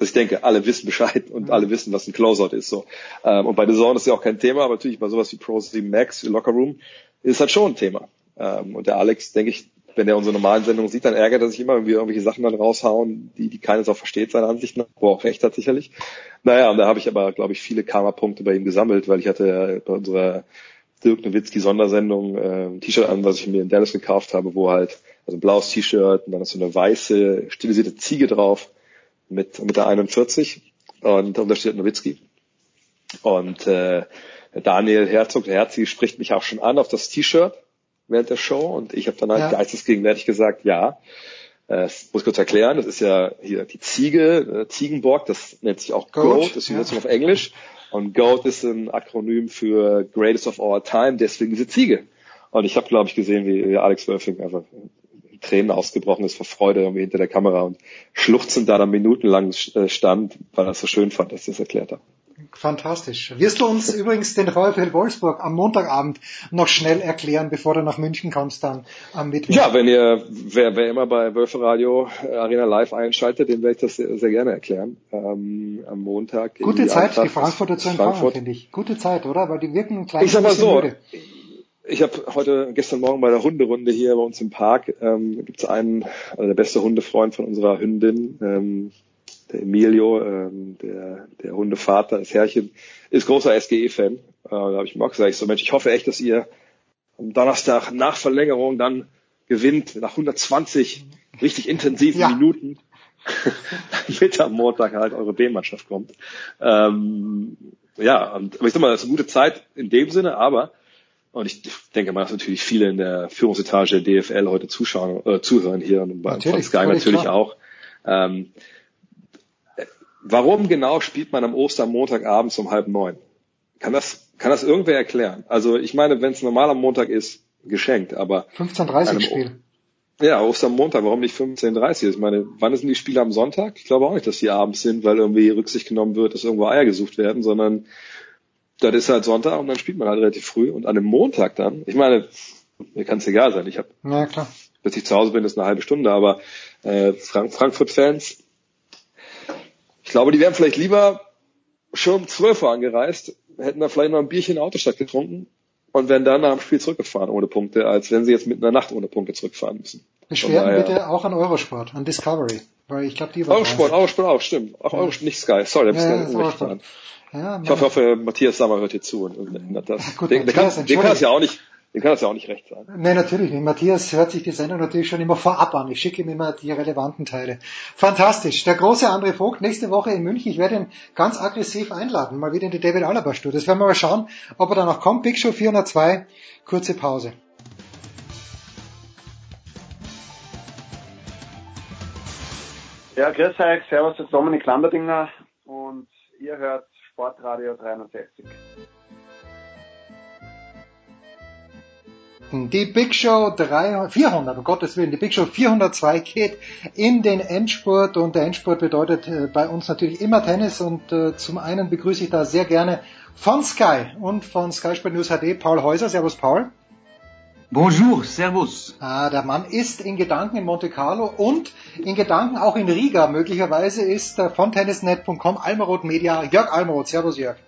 dass ich denke, alle wissen Bescheid und mhm. alle wissen, was ein Closeout ist. So. Ähm, und bei The Zone ist ja auch kein Thema, aber natürlich bei sowas wie Pro 7 Max, Locker Room, ist halt schon ein Thema. Ähm, und der Alex, denke ich, wenn er unsere normalen Sendungen sieht, dann ärgert er sich immer, wenn wir irgendwelche Sachen dann raushauen, die, die keines auch versteht, seiner Ansicht nach, wo er auch recht hat sicherlich. Naja, und da habe ich aber, glaube ich, viele Karma-Punkte bei ihm gesammelt, weil ich hatte ja bei unserer Dirk Nowitzki Sondersendung äh, ein T-Shirt an, was ich mir in Dallas gekauft habe, wo halt, also ein blaues T-Shirt und dann ist so eine weiße, stilisierte Ziege drauf mit, mit der 41 und da steht Nowitzki. Und äh, Daniel Herzog, der Herzog, spricht mich auch schon an auf das T-Shirt während der Show und ich habe dann halt ja. geistesgegenwärtig gesagt, ja, äh, das muss ich kurz erklären, das ist ja hier die Ziege, äh, Ziegenborg, das nennt sich auch Goat, Goat das ist ja. auf Englisch und Goat ist ein Akronym für Greatest of Our Time, deswegen diese Ziege. Und ich habe, glaube ich, gesehen, wie Alex Wölfing einfach Tränen ausgebrochen ist vor Freude irgendwie hinter der Kamera und schluchzend da dann minutenlang äh, stand, weil er es so schön fand, dass ich das erklärt habe. Fantastisch. Wirst du uns übrigens den VfL Wolfsburg am Montagabend noch schnell erklären, bevor du nach München kommst dann am Mittwoch? Ja, wenn ihr, wer, wer immer bei Wölfe Radio äh, Arena Live einschaltet, dem werde ich das sehr, sehr gerne erklären. Ähm, am Montag. Gute Zeit, die Frankfurter zu empfangen, finde ich. Gute Zeit, oder? Weil die wirken ein kleines Ich sag mal so, müde ich habe heute, gestern Morgen bei der Hunderunde hier bei uns im Park, ähm, gibt es einen, also der beste Hundefreund von unserer Hündin, ähm, der Emilio, ähm, der, der Hundevater, das Herrchen, ist großer SGE-Fan. Äh, da habe ich ihm auch gesagt, ich so Mensch, ich hoffe echt, dass ihr am Donnerstag nach Verlängerung dann gewinnt, nach 120 richtig intensiven ja. Minuten, damit am Montag halt eure B-Mannschaft kommt. Ähm, ja, und, aber ich sag mal, das ist eine gute Zeit in dem Sinne, aber und ich denke mal, dass natürlich viele in der Führungsetage der DFL heute zuschauen, äh, zuhören hier und bei natürlich, Sky natürlich klar. auch. Ähm, warum genau spielt man am Ostermontagabend um halb neun? Kann das, kann das irgendwer erklären? Also ich meine, wenn es normal am Montag ist, geschenkt, aber 15.30 Spiel. Ja, Ostermontag, warum nicht 15.30? Ich meine, wann sind die Spiele am Sonntag? Ich glaube auch nicht, dass die abends sind, weil irgendwie Rücksicht genommen wird, dass irgendwo Eier gesucht werden, sondern das ist halt Sonntag und dann spielt man halt relativ früh und an dem Montag dann, ich meine, mir kann es egal sein, ich habe, ja, klar. bis ich zu Hause bin, ist eine halbe Stunde, aber äh, Frank Frankfurt-Fans, ich glaube, die wären vielleicht lieber schon um 12 Uhr angereist, hätten da vielleicht noch ein Bierchen in der Autostadt getrunken und wären dann nach dem Spiel zurückgefahren ohne Punkte, als wenn sie jetzt mitten in der Nacht ohne Punkte zurückfahren müssen. Beschwerden bitte auch an Eurosport, an Discovery, weil ich glaube, die Eurosport, Eurosport auch, stimmt. Auch ja. Eurosport, nicht Sky, sorry, ja, ja, ja, ich hoffe, hoffe, Matthias Sammer hört hier zu und, und ändert das. Gut, den, Matthias, kann, dem kann es ja auch nicht, dem kann es ja auch nicht recht sein. Nee, natürlich nicht. Matthias hört sich die Sendung natürlich schon immer vorab an. Ich schicke ihm immer die relevanten Teile. Fantastisch. Der große André Vogt nächste Woche in München. Ich werde ihn ganz aggressiv einladen. Mal wieder in die David Alaba Studio. Das werden wir mal schauen, ob er da noch kommt. Big Show 402. Kurze Pause. Ja, grüß euch. Servus, das ist Dominik Lamberdinger und ihr hört Sportradio 360. Die Big Show 300, 400, um Gottes Willen, die Big Show 402 geht in den Endspurt und der Endspurt bedeutet äh, bei uns natürlich immer Tennis und äh, zum einen begrüße ich da sehr gerne von Sky und von Sky Sport News HD Paul Häuser. Servus Paul. Bonjour, Servus. Ah, der Mann ist in Gedanken in Monte Carlo und in Gedanken auch in Riga. Möglicherweise ist von tennisnet.com Almaroth Media Jörg Almaroth. Servus Jörg.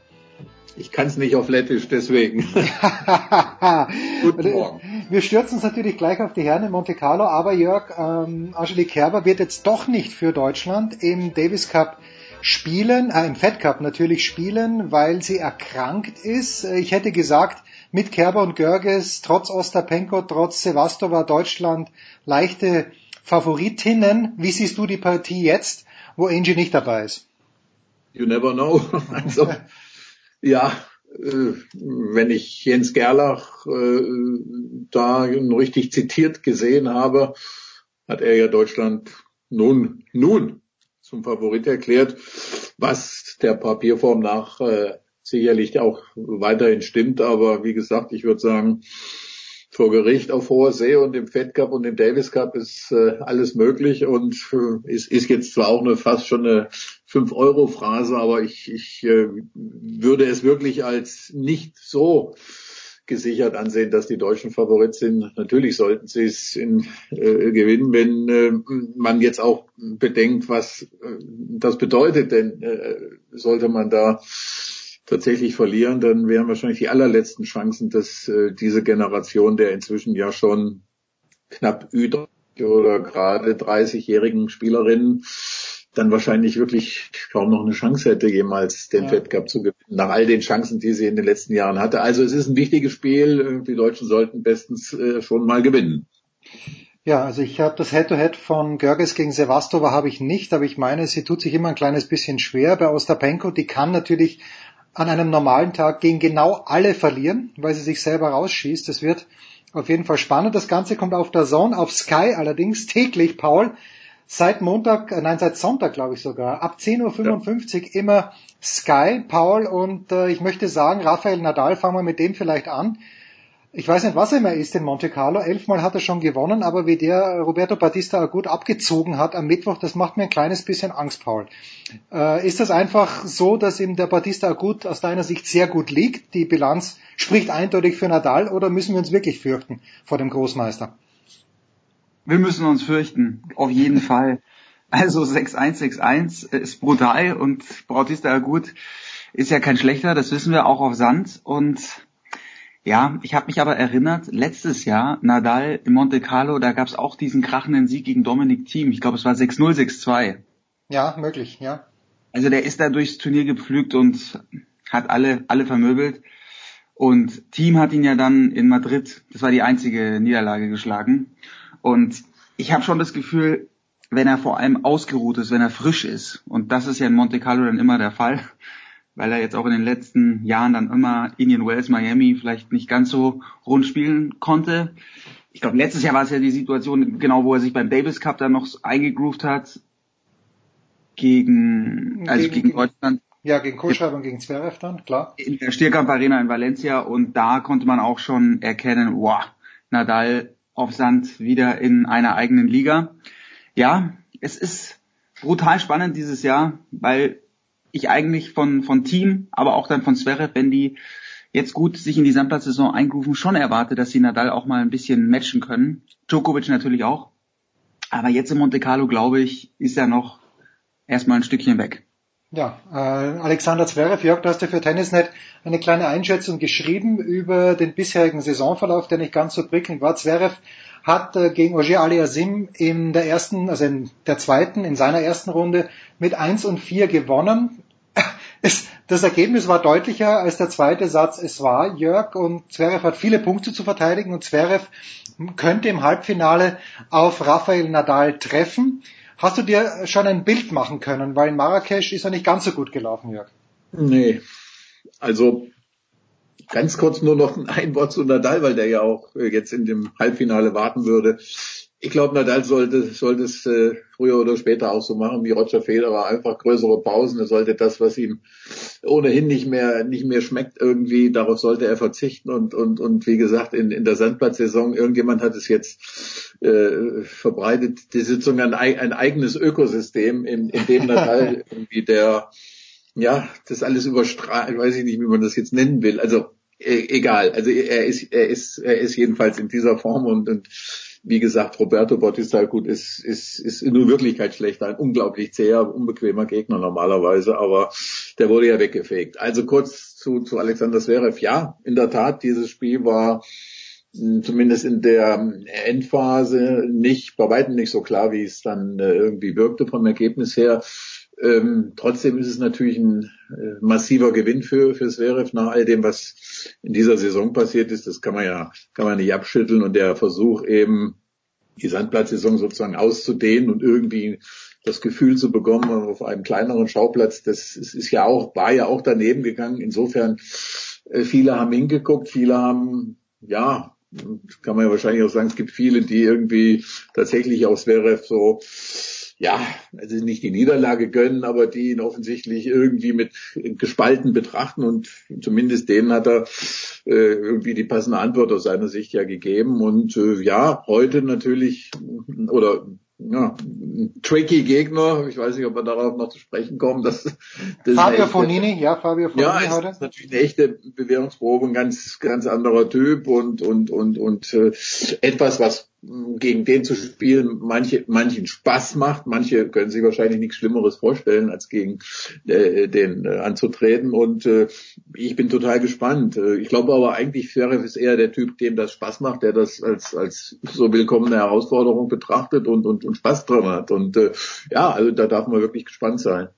Ich kann es nicht auf Lettisch, deswegen. Guten Morgen. Wir stürzen uns natürlich gleich auf die Herren in Monte Carlo, aber Jörg, ähm, Angelique Kerber wird jetzt doch nicht für Deutschland im Davis Cup spielen, äh, im Fed Cup natürlich spielen, weil sie erkrankt ist. Ich hätte gesagt, mit Kerber und Görges, trotz Ostapenko, trotz Sevastova Deutschland leichte Favoritinnen. Wie siehst du die Partie jetzt, wo Angie nicht dabei ist? You never know. Also, ja, äh, wenn ich Jens Gerlach äh, da richtig zitiert gesehen habe, hat er ja Deutschland nun, nun zum Favorit erklärt, was der Papierform nach äh, sicherlich auch weiterhin stimmt. Aber wie gesagt, ich würde sagen, vor Gericht auf hoher See und im Fed Cup und im Davis Cup ist äh, alles möglich und äh, ist, ist jetzt zwar auch eine fast schon eine 5-Euro-Phrase, aber ich, ich äh, würde es wirklich als nicht so gesichert ansehen, dass die Deutschen Favorit sind. Natürlich sollten sie es in, äh, gewinnen, wenn äh, man jetzt auch bedenkt, was äh, das bedeutet, denn äh, sollte man da tatsächlich verlieren, dann wären wahrscheinlich die allerletzten Chancen, dass äh, diese Generation der inzwischen ja schon knapp Ü oder gerade 30-jährigen Spielerinnen dann wahrscheinlich wirklich kaum noch eine Chance hätte, jemals den ja. Zu gewinnen, nach all den Chancen, die sie in den letzten Jahren hatte. Also es ist ein wichtiges Spiel. Die Deutschen sollten bestens äh, schon mal gewinnen. Ja, also ich habe das Head-to-Head -Head von Görges gegen Sevastova habe ich nicht, aber ich meine, sie tut sich immer ein kleines bisschen schwer bei Ostapenko. Die kann natürlich an einem normalen Tag gegen genau alle verlieren, weil sie sich selber rausschießt. Das wird auf jeden Fall spannend. Das Ganze kommt auf der Zone, auf Sky allerdings täglich, Paul. Seit Montag, äh, nein, seit Sonntag glaube ich sogar, ab 10.55 Uhr ja. immer Sky, Paul. Und äh, ich möchte sagen, Rafael Nadal, fangen wir mit dem vielleicht an. Ich weiß nicht, was er immer ist in Monte Carlo. Elfmal hat er schon gewonnen, aber wie der Roberto Batista gut abgezogen hat am Mittwoch, das macht mir ein kleines bisschen Angst, Paul. Äh, ist das einfach so, dass ihm der Batista gut aus deiner Sicht sehr gut liegt? Die Bilanz spricht eindeutig für Nadal oder müssen wir uns wirklich fürchten vor dem Großmeister? Wir müssen uns fürchten, auf jeden Fall. Also 6-1-6-1 ist brutal und Bautista gut ist ja kein schlechter, das wissen wir auch auf Sand und ja, ich habe mich aber erinnert, letztes Jahr Nadal in Monte Carlo, da gab es auch diesen krachenden Sieg gegen Dominik Thiem. Ich glaube, es war 6-0, 6-2. Ja, möglich, ja. Also der ist da durchs Turnier gepflügt und hat alle, alle vermöbelt. Und Team hat ihn ja dann in Madrid, das war die einzige Niederlage geschlagen. Und ich habe schon das Gefühl, wenn er vor allem ausgeruht ist, wenn er frisch ist, und das ist ja in Monte Carlo dann immer der Fall, weil er jetzt auch in den letzten Jahren dann immer Indian Wells, Miami vielleicht nicht ganz so rund spielen konnte. Ich glaube, letztes Jahr war es ja die Situation, genau wo er sich beim Davis Cup dann noch eingegroovt hat gegen, also gegen, gegen Deutschland. Ja, gegen Kohlschreiber und gegen Zverev dann, klar. In der Stierkamp Arena in Valencia und da konnte man auch schon erkennen, wow, Nadal auf Sand wieder in einer eigenen Liga. Ja, es ist brutal spannend dieses Jahr, weil ich eigentlich von, von Team, aber auch dann von Zverev, wenn die jetzt gut sich in die Sandplatzsaison eingrooven, schon erwarte, dass sie Nadal auch mal ein bisschen matchen können. Djokovic natürlich auch. Aber jetzt in Monte Carlo, glaube ich, ist er noch erstmal ein Stückchen weg. Ja, äh, Alexander Zverev, Jörg, du hast ja für Tennisnet eine kleine Einschätzung geschrieben über den bisherigen Saisonverlauf, der nicht ganz so prickelnd war. Zverev hat äh, gegen Ogier Aliasim in der ersten, also in der zweiten, in seiner ersten Runde mit 1 und 4 gewonnen. Es, das Ergebnis war deutlicher als der zweite Satz es war, Jörg, und Zverev hat viele Punkte zu verteidigen und Zverev könnte im Halbfinale auf Rafael Nadal treffen. Hast du dir schon ein Bild machen können, weil in Marrakesch ist er nicht ganz so gut gelaufen, Jörg? Nee. Also Ganz kurz nur noch ein Wort zu Nadal, weil der ja auch äh, jetzt in dem Halbfinale warten würde. Ich glaube, Nadal sollte, sollte es äh, früher oder später auch so machen wie Roger Federer, einfach größere Pausen. Er sollte das, was ihm ohnehin nicht mehr nicht mehr schmeckt, irgendwie darauf sollte er verzichten und und und wie gesagt in in der Sandplatzsaison irgendjemand hat es jetzt äh, verbreitet, die Sitzung ein, ein eigenes Ökosystem, in, in dem Nadal irgendwie der ja, das alles überstrahlt, weiß ich nicht, wie man das jetzt nennen will. Also egal. Also er ist, er ist, er ist jedenfalls in dieser Form und, und wie gesagt, Roberto Bautista gut ist, ist, ist in Wirklichkeit schlechter, ein unglaublich zäher, unbequemer Gegner normalerweise, aber der wurde ja weggefegt. Also kurz zu, zu Alexander Zverev. Ja, in der Tat, dieses Spiel war hm, zumindest in der Endphase nicht, bei weitem nicht so klar, wie es dann äh, irgendwie wirkte vom Ergebnis her. Ähm, trotzdem ist es natürlich ein äh, massiver Gewinn für, für Zverev nach all dem, was in dieser Saison passiert ist. Das kann man ja, kann man nicht abschütteln. Und der Versuch eben, die Sandplatzsaison sozusagen auszudehnen und irgendwie das Gefühl zu bekommen auf einem kleineren Schauplatz, das ist, ist ja auch, war ja auch daneben gegangen. Insofern, äh, viele haben hingeguckt, viele haben, ja, kann man ja wahrscheinlich auch sagen, es gibt viele, die irgendwie tatsächlich aus Zverev so ja, also nicht die Niederlage gönnen, aber die ihn offensichtlich irgendwie mit gespalten betrachten und zumindest denen hat er äh, irgendwie die passende Antwort aus seiner Sicht ja gegeben und äh, ja, heute natürlich oder ja, tricky Gegner. Ich weiß nicht, ob wir darauf noch zu sprechen kommen. Das, das Fabio Fonini, ja, Fabio Fonini ja, heute. ist natürlich eine echte Bewährungsprobe, ein ganz, ganz anderer Typ und, und, und, und äh, etwas, was gegen den zu spielen manche, manchen Spaß macht. Manche können sich wahrscheinlich nichts Schlimmeres vorstellen, als gegen äh, den äh, anzutreten. Und äh, ich bin total gespannt. Äh, ich glaube aber eigentlich, Zverev ist eher der Typ, dem das Spaß macht, der das als, als so willkommene Herausforderung betrachtet und, und, und Spaß dran hat. Und äh, ja, also da darf man wirklich gespannt sein.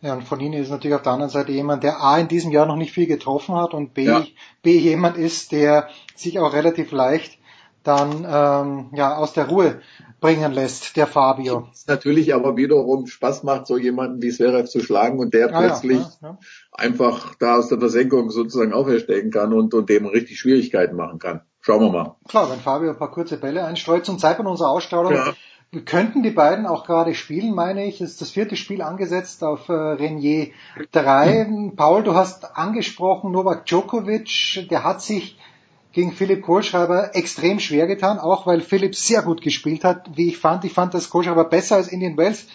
Ja, und von Ihnen ist natürlich auf der anderen Seite jemand, der A in diesem Jahr noch nicht viel getroffen hat und B, ja. B jemand ist, der sich auch relativ leicht dann ähm, ja aus der Ruhe bringen lässt, der Fabio. Natürlich aber wiederum Spaß macht, so jemanden wie Zverev zu schlagen und der ah, plötzlich ja, ja, ja. einfach da aus der Versenkung sozusagen auferstehen kann und, und dem richtig Schwierigkeiten machen kann. Schauen wir mal. Klar, wenn Fabio ein paar kurze Bälle einstreut zum Zeitpunkt unserer Ausstrahlung. Könnten die beiden auch gerade spielen, meine ich, ist das vierte Spiel angesetzt auf äh, Renier 3. Paul, du hast angesprochen, Novak Djokovic, der hat sich gegen Philipp Kohlschreiber extrem schwer getan, auch weil Philipp sehr gut gespielt hat, wie ich fand. Ich fand, dass Kohlschreiber besser als Indian Wells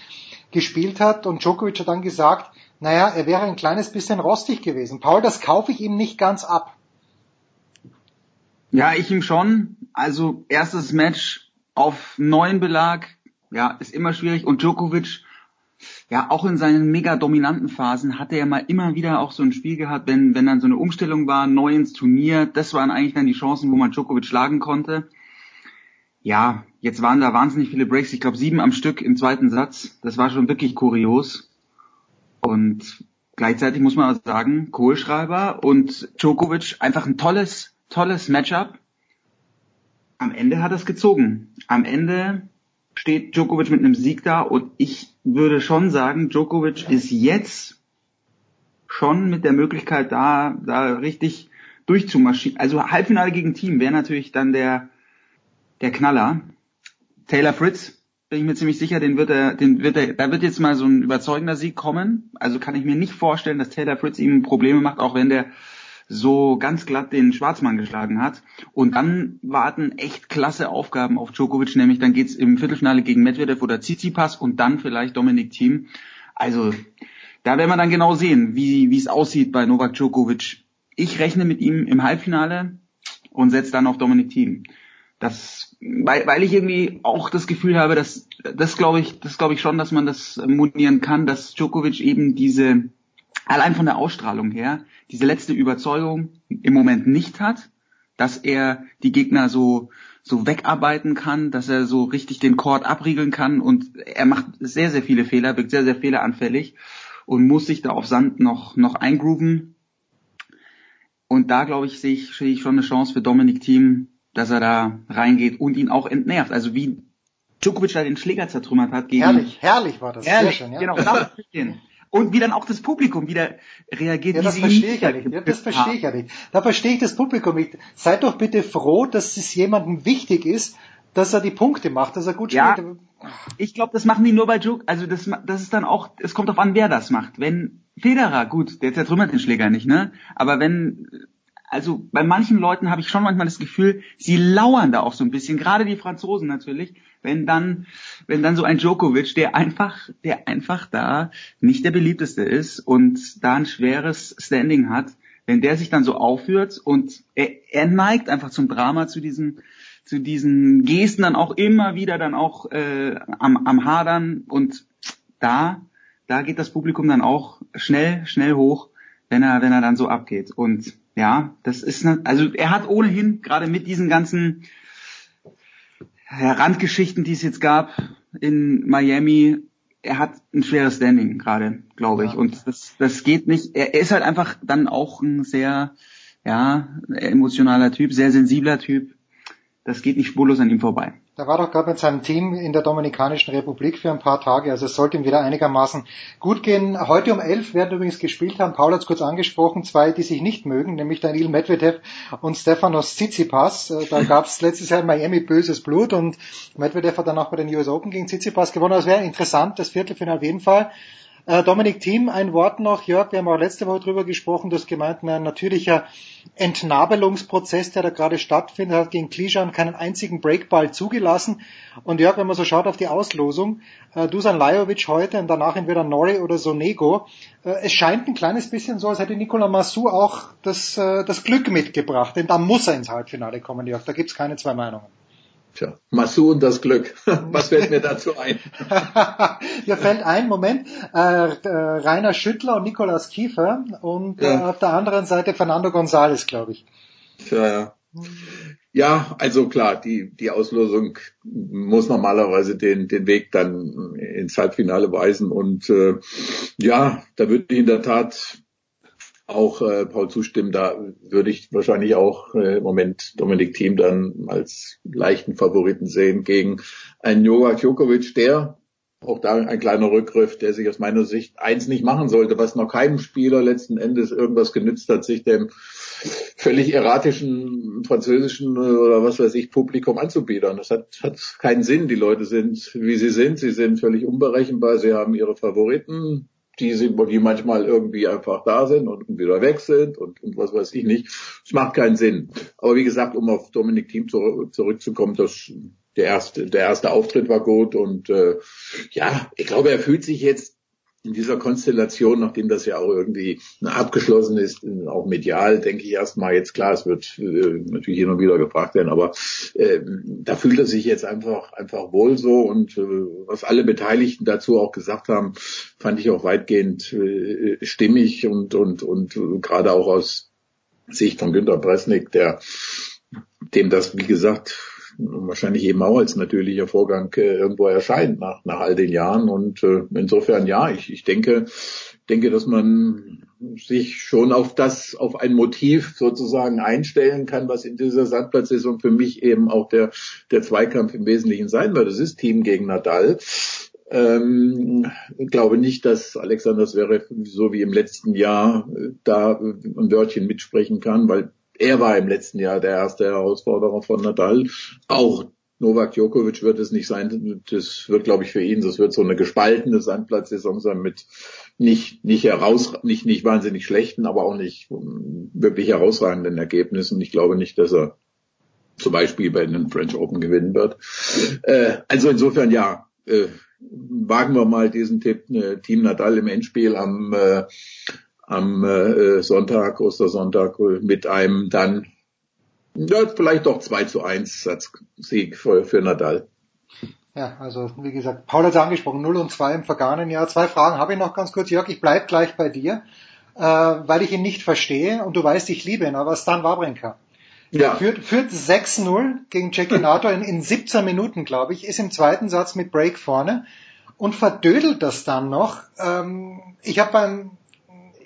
gespielt hat und Djokovic hat dann gesagt, naja, er wäre ein kleines bisschen rostig gewesen. Paul, das kaufe ich ihm nicht ganz ab. Ja, ich ihm schon. Also erstes Match auf neuen Belag, ja, ist immer schwierig und Djokovic ja, auch in seinen mega dominanten Phasen hatte er mal immer wieder auch so ein Spiel gehabt, wenn, wenn dann so eine Umstellung war, neu ins Turnier, das waren eigentlich dann die Chancen, wo man Djokovic schlagen konnte. Ja, jetzt waren da wahnsinnig viele Breaks, ich glaube sieben am Stück im zweiten Satz. Das war schon wirklich kurios. Und gleichzeitig muss man auch sagen, Kohlschreiber und Djokovic einfach ein tolles, tolles Matchup. Am Ende hat es gezogen. Am Ende steht Djokovic mit einem Sieg da und ich würde schon sagen, Djokovic ist jetzt schon mit der Möglichkeit da, da richtig durchzumarschieren. Also Halbfinale gegen Team wäre natürlich dann der, der Knaller. Taylor Fritz, bin ich mir ziemlich sicher, den wird er, den wird er, da wird jetzt mal so ein überzeugender Sieg kommen. Also kann ich mir nicht vorstellen, dass Taylor Fritz ihm Probleme macht, auch wenn der so ganz glatt den Schwarzmann geschlagen hat. Und dann warten echt klasse Aufgaben auf Djokovic, nämlich dann geht's im Viertelfinale gegen Medvedev oder Tsitsipas und dann vielleicht Dominik Thiem. Also da werden wir dann genau sehen, wie es aussieht bei Novak Djokovic. Ich rechne mit ihm im Halbfinale und setze dann auf Dominik Thiem. Das, weil, weil ich irgendwie auch das Gefühl habe, dass das glaube ich, das glaube ich schon, dass man das monieren kann, dass Djokovic eben diese allein von der Ausstrahlung her diese letzte Überzeugung im Moment nicht hat, dass er die Gegner so so wegarbeiten kann, dass er so richtig den Chord abriegeln kann und er macht sehr sehr viele Fehler, wirkt sehr sehr fehleranfällig und muss sich da auf Sand noch noch eingrooven. Und da glaube ich sehe ich, sehe ich schon eine Chance für Dominik Thiem, dass er da reingeht und ihn auch entnervt. Also wie Djokovic da den Schläger zertrümmert hat gegen Herrlich, herrlich war das. Herrlich, Sehr schön, ja. genau. Und wie dann auch das Publikum wieder reagiert. Ja, das verstehe ich ja nicht. Ja, das verstehe ich ja nicht. Da verstehe ich das Publikum nicht. Seid doch bitte froh, dass es jemandem wichtig ist, dass er die Punkte macht, dass er gut ja, spielt. Ich glaube, das machen die nur bei Joke. Also das, das ist dann auch, es kommt auf an, wer das macht. Wenn Federer, gut, der zertrümmert den Schläger nicht, ne? Aber wenn also bei manchen Leuten habe ich schon manchmal das Gefühl, sie lauern da auch so ein bisschen, gerade die Franzosen natürlich, wenn dann, wenn dann so ein Djokovic, der einfach, der einfach da nicht der beliebteste ist und da ein schweres Standing hat, wenn der sich dann so aufführt und er, er neigt einfach zum Drama, zu diesen, zu diesen Gesten dann auch immer wieder dann auch äh, am, am Hadern und da, da geht das Publikum dann auch schnell, schnell hoch, wenn er, wenn er dann so abgeht. Und ja, das ist, ne, also er hat ohnehin gerade mit diesen ganzen Randgeschichten, die es jetzt gab in Miami, er hat ein schweres Standing gerade, glaube ich. Und das, das geht nicht. Er ist halt einfach dann auch ein sehr, ja, emotionaler Typ, sehr sensibler Typ. das geht nicht spurlos an ihm vorbei. Der war doch gerade mit seinem Team in der Dominikanischen Republik für ein paar Tage, also es sollte ihm wieder einigermaßen gut gehen. Heute um elf werden übrigens gespielt haben, Paul hat es kurz angesprochen, zwei, die sich nicht mögen, nämlich Daniel Medvedev und Stefanos Tsitsipas. Äh, da gab es letztes Jahr in Miami böses Blut und Medvedev hat dann auch bei den US Open gegen Tsitsipas gewonnen. Das wäre interessant, das Viertelfinale auf jeden Fall. Äh, Dominik Thiem, ein Wort noch. Jörg, wir haben auch letzte Woche drüber gesprochen, das gemeint, ein natürlicher Entnabelungsprozess, der da gerade stattfindet, hat gegen Klischan keinen einzigen Breakball zugelassen. Und Jörg, wenn man so schaut auf die Auslosung, äh, Dusan Lajovic heute und danach entweder Nori oder Sonego, äh, es scheint ein kleines bisschen so, als hätte Nicolas Massou auch das, das Glück mitgebracht, denn da muss er ins Halbfinale kommen, Jörg, da gibt's keine zwei Meinungen. Tja, Massou und das Glück. Was fällt mir dazu ein? mir fällt ein, Moment, äh, Rainer Schüttler und Nikolaus Kiefer und ja. äh, auf der anderen Seite Fernando González, glaube ich. Ja, ja. Ja, also klar, die, die Auslosung muss normalerweise den, den Weg dann ins Halbfinale weisen. Und äh, ja, da würde ich in der Tat auch äh, Paul zustimmen. Da würde ich wahrscheinlich auch äh, im Moment Dominik Thiem dann als leichten Favoriten sehen gegen einen Novak Djokovic, der auch da ein kleiner Rückgriff, der sich aus meiner Sicht eins nicht machen sollte, was noch keinem Spieler letzten Endes irgendwas genützt hat, sich dem völlig erratischen französischen oder was weiß ich Publikum anzubiedern. Das hat, hat keinen Sinn. Die Leute sind, wie sie sind. Sie sind völlig unberechenbar. Sie haben ihre Favoriten die sind, die manchmal irgendwie einfach da sind und wieder weg sind und, und was weiß ich nicht. Es macht keinen Sinn. Aber wie gesagt, um auf Dominik Thiem zu, zurückzukommen, das der erste, der erste Auftritt war gut und äh, ja, ich glaube, er fühlt sich jetzt in dieser Konstellation, nachdem das ja auch irgendwie abgeschlossen ist, auch medial, denke ich erstmal jetzt klar, es wird äh, natürlich hin und wieder gefragt werden, aber äh, da fühlt er sich jetzt einfach einfach wohl so und äh, was alle Beteiligten dazu auch gesagt haben, fand ich auch weitgehend äh, stimmig und und und gerade auch aus Sicht von Günter Bresnik, der dem das wie gesagt wahrscheinlich eben auch als natürlicher Vorgang äh, irgendwo erscheint nach, nach all den Jahren. Und äh, insofern ja, ich, ich denke, denke, dass man sich schon auf das, auf ein Motiv sozusagen einstellen kann, was in dieser Sandplatzsaison für mich eben auch der, der Zweikampf im Wesentlichen sein wird. Das ist Team gegen Nadal. Ähm, glaube nicht, dass Alexander Zverev so wie im letzten Jahr äh, da ein Wörtchen mitsprechen kann, weil er war im letzten Jahr der erste Herausforderer von Nadal. Auch Novak Djokovic wird es nicht sein. Das wird, glaube ich, für ihn, das wird so eine gespaltene Sandplatzsaison sein mit nicht, nicht heraus, nicht, nicht wahnsinnig schlechten, aber auch nicht wirklich herausragenden Ergebnissen. Ich glaube nicht, dass er zum Beispiel bei den French Open gewinnen wird. Äh, also insofern ja, äh, wagen wir mal diesen Tipp, äh, Team Nadal im Endspiel am äh, am äh, Sonntag, Ostersonntag, mit einem dann ja, vielleicht doch 2 zu 1 Sieg für, für Nadal. Ja, also wie gesagt, Paul hat es angesprochen, 0 und 2 im vergangenen Jahr. Zwei Fragen habe ich noch ganz kurz. Jörg, ich bleib gleich bei dir, äh, weil ich ihn nicht verstehe und du weißt, ich liebe ihn, aber Stan Wawrinka. Ja. Führt, führt 6-0 gegen Cecchinato in, in 17 Minuten, glaube ich, ist im zweiten Satz mit Break vorne und verdödelt das dann noch. Ähm, ich habe beim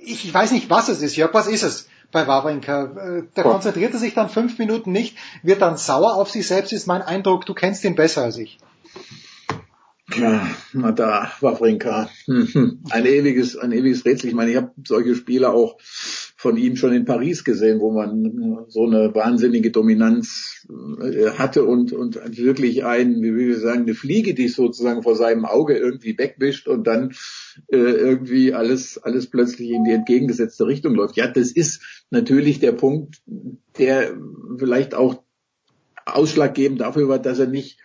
ich weiß nicht, was es ist, Jörg, was ist es bei Wawrinka? Äh, da konzentriert er sich dann fünf Minuten nicht, wird dann sauer auf sich selbst, ist mein Eindruck, du kennst ihn besser als ich. Ja, na da, Wawrinka. Hm, hm. Ein ewiges, ein ewiges Rätsel. Ich meine, ich habe solche Spiele auch von ihm schon in Paris gesehen, wo man so eine wahnsinnige Dominanz äh, hatte und, und wirklich ein, wie will ich sagen, eine Fliege, die sozusagen vor seinem Auge irgendwie wegwischt und dann äh, irgendwie alles, alles plötzlich in die entgegengesetzte Richtung läuft. Ja, das ist natürlich der Punkt, der vielleicht auch ausschlaggebend dafür war, dass er nicht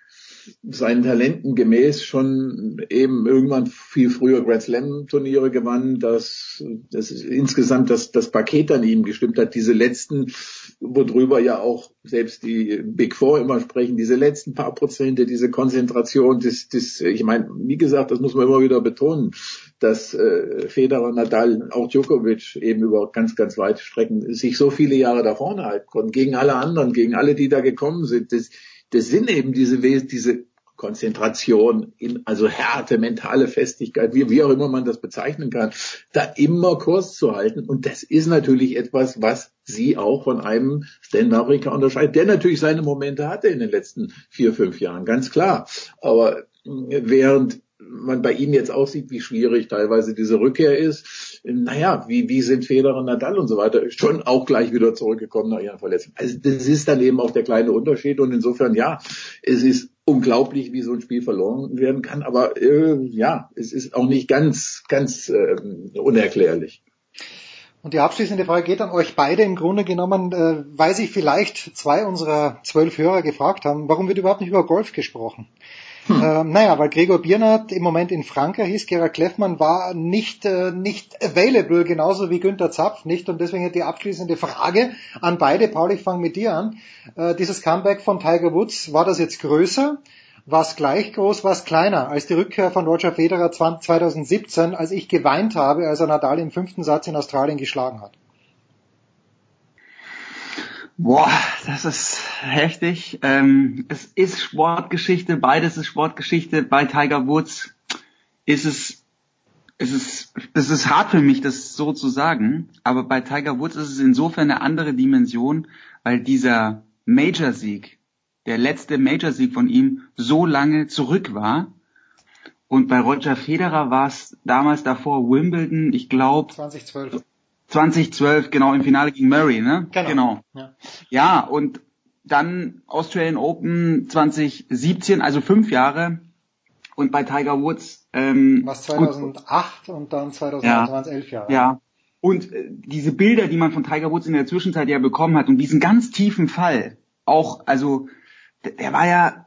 seinen Talenten gemäß schon eben irgendwann viel früher Grand Slam Turniere gewann, dass das insgesamt das, das Paket an ihm gestimmt hat. Diese letzten, worüber ja auch selbst die Big Four immer sprechen, diese letzten paar Prozente, diese Konzentration, das, das, ich meine, wie gesagt, das muss man immer wieder betonen, dass äh, Federer, Nadal, auch Djokovic eben über ganz, ganz weite Strecken sich so viele Jahre da vorne halten konnten, gegen alle anderen, gegen alle, die da gekommen sind. Das, das sind eben diese, diese Konzentration, in, also Härte, mentale Festigkeit, wie, wie auch immer man das bezeichnen kann, da immer Kurs zu halten. Und das ist natürlich etwas, was sie auch von einem Stan Wawrinka unterscheidet, der natürlich seine Momente hatte in den letzten vier, fünf Jahren, ganz klar. Aber während man bei ihnen jetzt auch sieht, wie schwierig teilweise diese Rückkehr ist. Naja, wie, wie sind Federer, Nadal und so weiter schon auch gleich wieder zurückgekommen nach ihren Verletzungen. Also das ist dann eben auch der kleine Unterschied und insofern ja, es ist unglaublich, wie so ein Spiel verloren werden kann, aber äh, ja, es ist auch nicht ganz, ganz äh, unerklärlich. Und die abschließende Frage geht an euch beide im Grunde genommen, äh, weil sich vielleicht zwei unserer zwölf Hörer gefragt haben, warum wird überhaupt nicht über Golf gesprochen? Hm. Äh, naja, weil Gregor Biernat im Moment in Frankreich ist, Gerhard Kleffmann war nicht, äh, nicht available, genauso wie Günther Zapf nicht. Und deswegen die abschließende Frage an beide. Paul, ich fange mit dir an. Äh, dieses Comeback von Tiger Woods, war das jetzt größer? War es gleich groß, war es kleiner als die Rückkehr von Roger Federer 2017, als ich geweint habe, als er Nadal im fünften Satz in Australien geschlagen hat? Boah, das ist heftig. Ähm, es ist Sportgeschichte, beides ist Sportgeschichte. Bei Tiger Woods ist es, ist es, es ist hart für mich, das so zu sagen. Aber bei Tiger Woods ist es insofern eine andere Dimension, weil dieser Major-Sieg, der letzte Major-Sieg von ihm, so lange zurück war. Und bei Roger Federer war es damals davor Wimbledon, ich glaube 2012. 2012, genau, im Finale gegen Murray, ne? Genau. genau. Ja. ja, und dann Australian Open 2017, also fünf Jahre. Und bei Tiger Woods. Ähm, Was 2008 gut. und dann 2009 ja, elf Jahre. Ja. Und äh, diese Bilder, die man von Tiger Woods in der Zwischenzeit ja bekommen hat und diesen ganz tiefen Fall, auch, also der, der war ja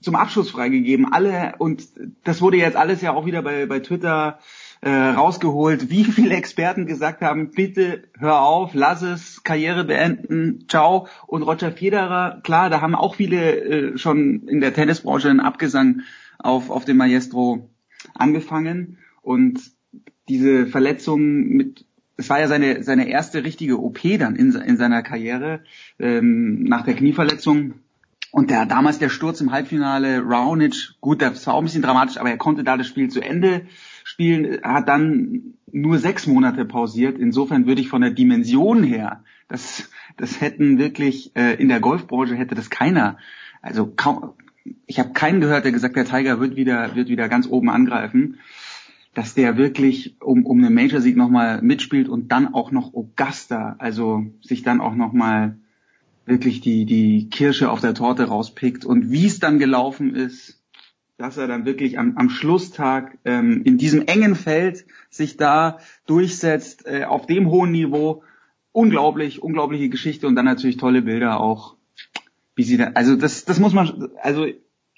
zum Abschluss freigegeben. Alle, und das wurde jetzt alles ja auch wieder bei, bei Twitter äh, rausgeholt, wie viele Experten gesagt haben, bitte hör auf, lass es, Karriere beenden, ciao. Und Roger Federer, klar, da haben auch viele äh, schon in der Tennisbranche einen Abgesang auf, auf dem Maestro angefangen. Und diese Verletzung mit es war ja seine, seine erste richtige OP dann in, in seiner Karriere ähm, nach der Knieverletzung. Und der, damals der Sturz im Halbfinale, Raonic, gut, das war auch ein bisschen dramatisch, aber er konnte da das Spiel zu Ende spielen, hat dann nur sechs Monate pausiert. Insofern würde ich von der Dimension her, das, das hätten wirklich äh, in der Golfbranche hätte das keiner. Also kaum, ich habe keinen gehört, der gesagt, der Tiger wird wieder wird wieder ganz oben angreifen. Dass der wirklich um, um einen Major-Sieg nochmal mitspielt und dann auch noch Augusta, also sich dann auch nochmal wirklich die, die Kirsche auf der Torte rauspickt und wie es dann gelaufen ist, dass er dann wirklich am, am Schlusstag ähm, in diesem engen Feld sich da durchsetzt, äh, auf dem hohen Niveau. Unglaublich, unglaubliche Geschichte und dann natürlich tolle Bilder auch. Wie sie da, also das, das muss man, also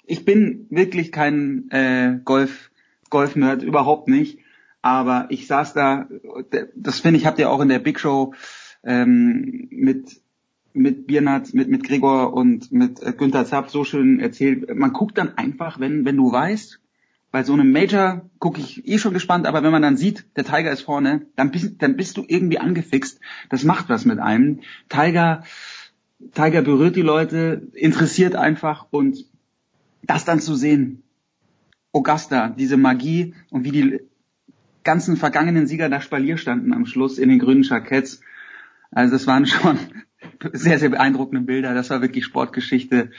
ich bin wirklich kein äh, Golf, Golf-Nerd, überhaupt nicht. Aber ich saß da, das finde ich, habt ihr auch in der Big Show ähm, mit mit Biernat, mit, mit Gregor und mit äh, Günther Zapp so schön erzählt. Man guckt dann einfach, wenn, wenn du weißt, bei so einem Major gucke ich eh schon gespannt, aber wenn man dann sieht, der Tiger ist vorne, dann bist, dann bist du irgendwie angefixt. Das macht was mit einem. Tiger, Tiger berührt die Leute, interessiert einfach und das dann zu sehen, Augusta, diese Magie und wie die ganzen vergangenen Sieger da Spalier standen am Schluss in den grünen Jacketts. Also das waren schon sehr, sehr beeindruckende Bilder. Das war wirklich Sportgeschichte.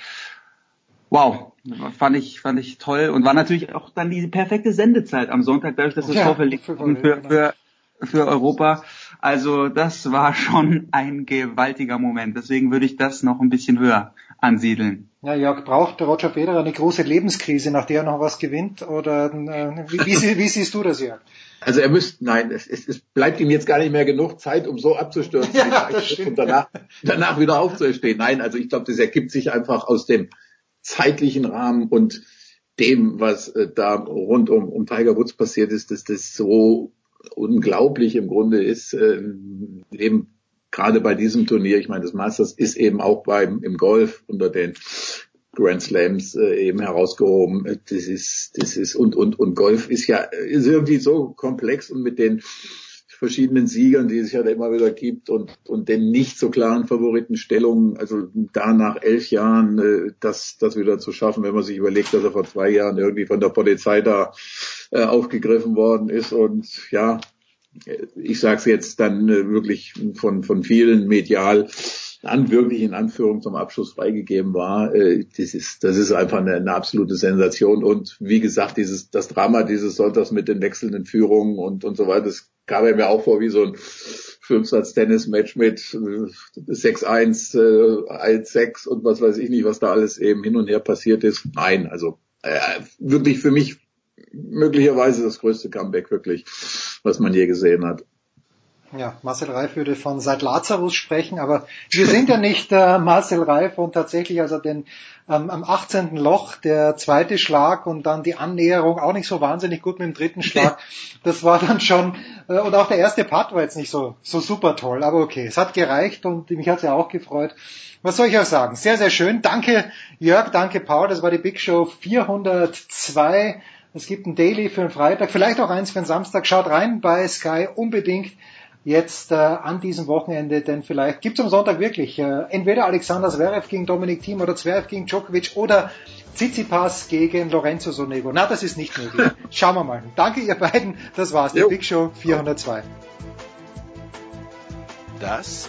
Wow, fand ich, fand ich toll und war natürlich auch dann die perfekte Sendezeit am Sonntag, dadurch, dass es ja, für, für, für, für Europa. Also das war schon ein gewaltiger Moment. Deswegen würde ich das noch ein bisschen höher ansiedeln. Ja, Jörg, braucht Roger Federer eine große Lebenskrise, nach der er noch was gewinnt? Oder äh, wie, wie, wie siehst du das, Jörg? Also er müsste, nein, es, es, es bleibt ihm jetzt gar nicht mehr genug Zeit, um so abzustürzen ja, und danach, danach wieder aufzustehen. Nein, also ich glaube, das ergibt sich einfach aus dem zeitlichen Rahmen und dem, was äh, da rund um, um Tiger Woods passiert ist, dass das so unglaublich im Grunde ist, äh, eben gerade bei diesem Turnier, ich meine, das Masters ist eben auch beim im Golf unter den Grand Slams äh, eben herausgehoben. Das ist, das ist und und und Golf ist ja ist irgendwie so komplex und mit den verschiedenen Siegern, die es ja immer wieder gibt und, und den nicht so klaren Favoritenstellungen, also da nach elf Jahren äh, das, das wieder zu schaffen, wenn man sich überlegt, dass er vor zwei Jahren irgendwie von der Polizei da äh, aufgegriffen worden ist und ja, ich sage es jetzt dann äh, wirklich von, von vielen medial, dann wirklich in Anführung zum Abschluss freigegeben war, äh, das ist, das ist einfach eine, eine absolute Sensation. Und wie gesagt, dieses, das Drama dieses Sonntags mit den wechselnden Führungen und, und so weiter, das kam mir auch vor wie so ein Fünfsatz-Tennis-Match mit 6-1, äh, 1-6 äh, und was weiß ich nicht, was da alles eben hin und her passiert ist. Nein, also äh, wirklich für mich möglicherweise das größte Comeback wirklich, was man je gesehen hat. Ja, Marcel Reif würde von seit Lazarus sprechen, aber wir sind ja nicht äh, Marcel Reif und tatsächlich also den ähm, am 18. Loch der zweite Schlag und dann die Annäherung auch nicht so wahnsinnig gut mit dem dritten Schlag. Das war dann schon äh, und auch der erste Putt war jetzt nicht so so super toll, aber okay, es hat gereicht und mich hat's ja auch gefreut. Was soll ich auch sagen? Sehr sehr schön. Danke Jörg, danke Paul, das war die Big Show 402. Es gibt ein Daily für den Freitag, vielleicht auch eins für den Samstag. Schaut rein bei Sky unbedingt jetzt äh, an diesem Wochenende, denn vielleicht gibt es am Sonntag wirklich äh, entweder Alexander Zverev gegen Dominik Thiem oder Zverev gegen Djokovic oder Tsitsipas gegen Lorenzo Sonego. Na, das ist nicht möglich. Schauen wir mal. Danke ihr beiden. Das war's. Die Big Show 402. Das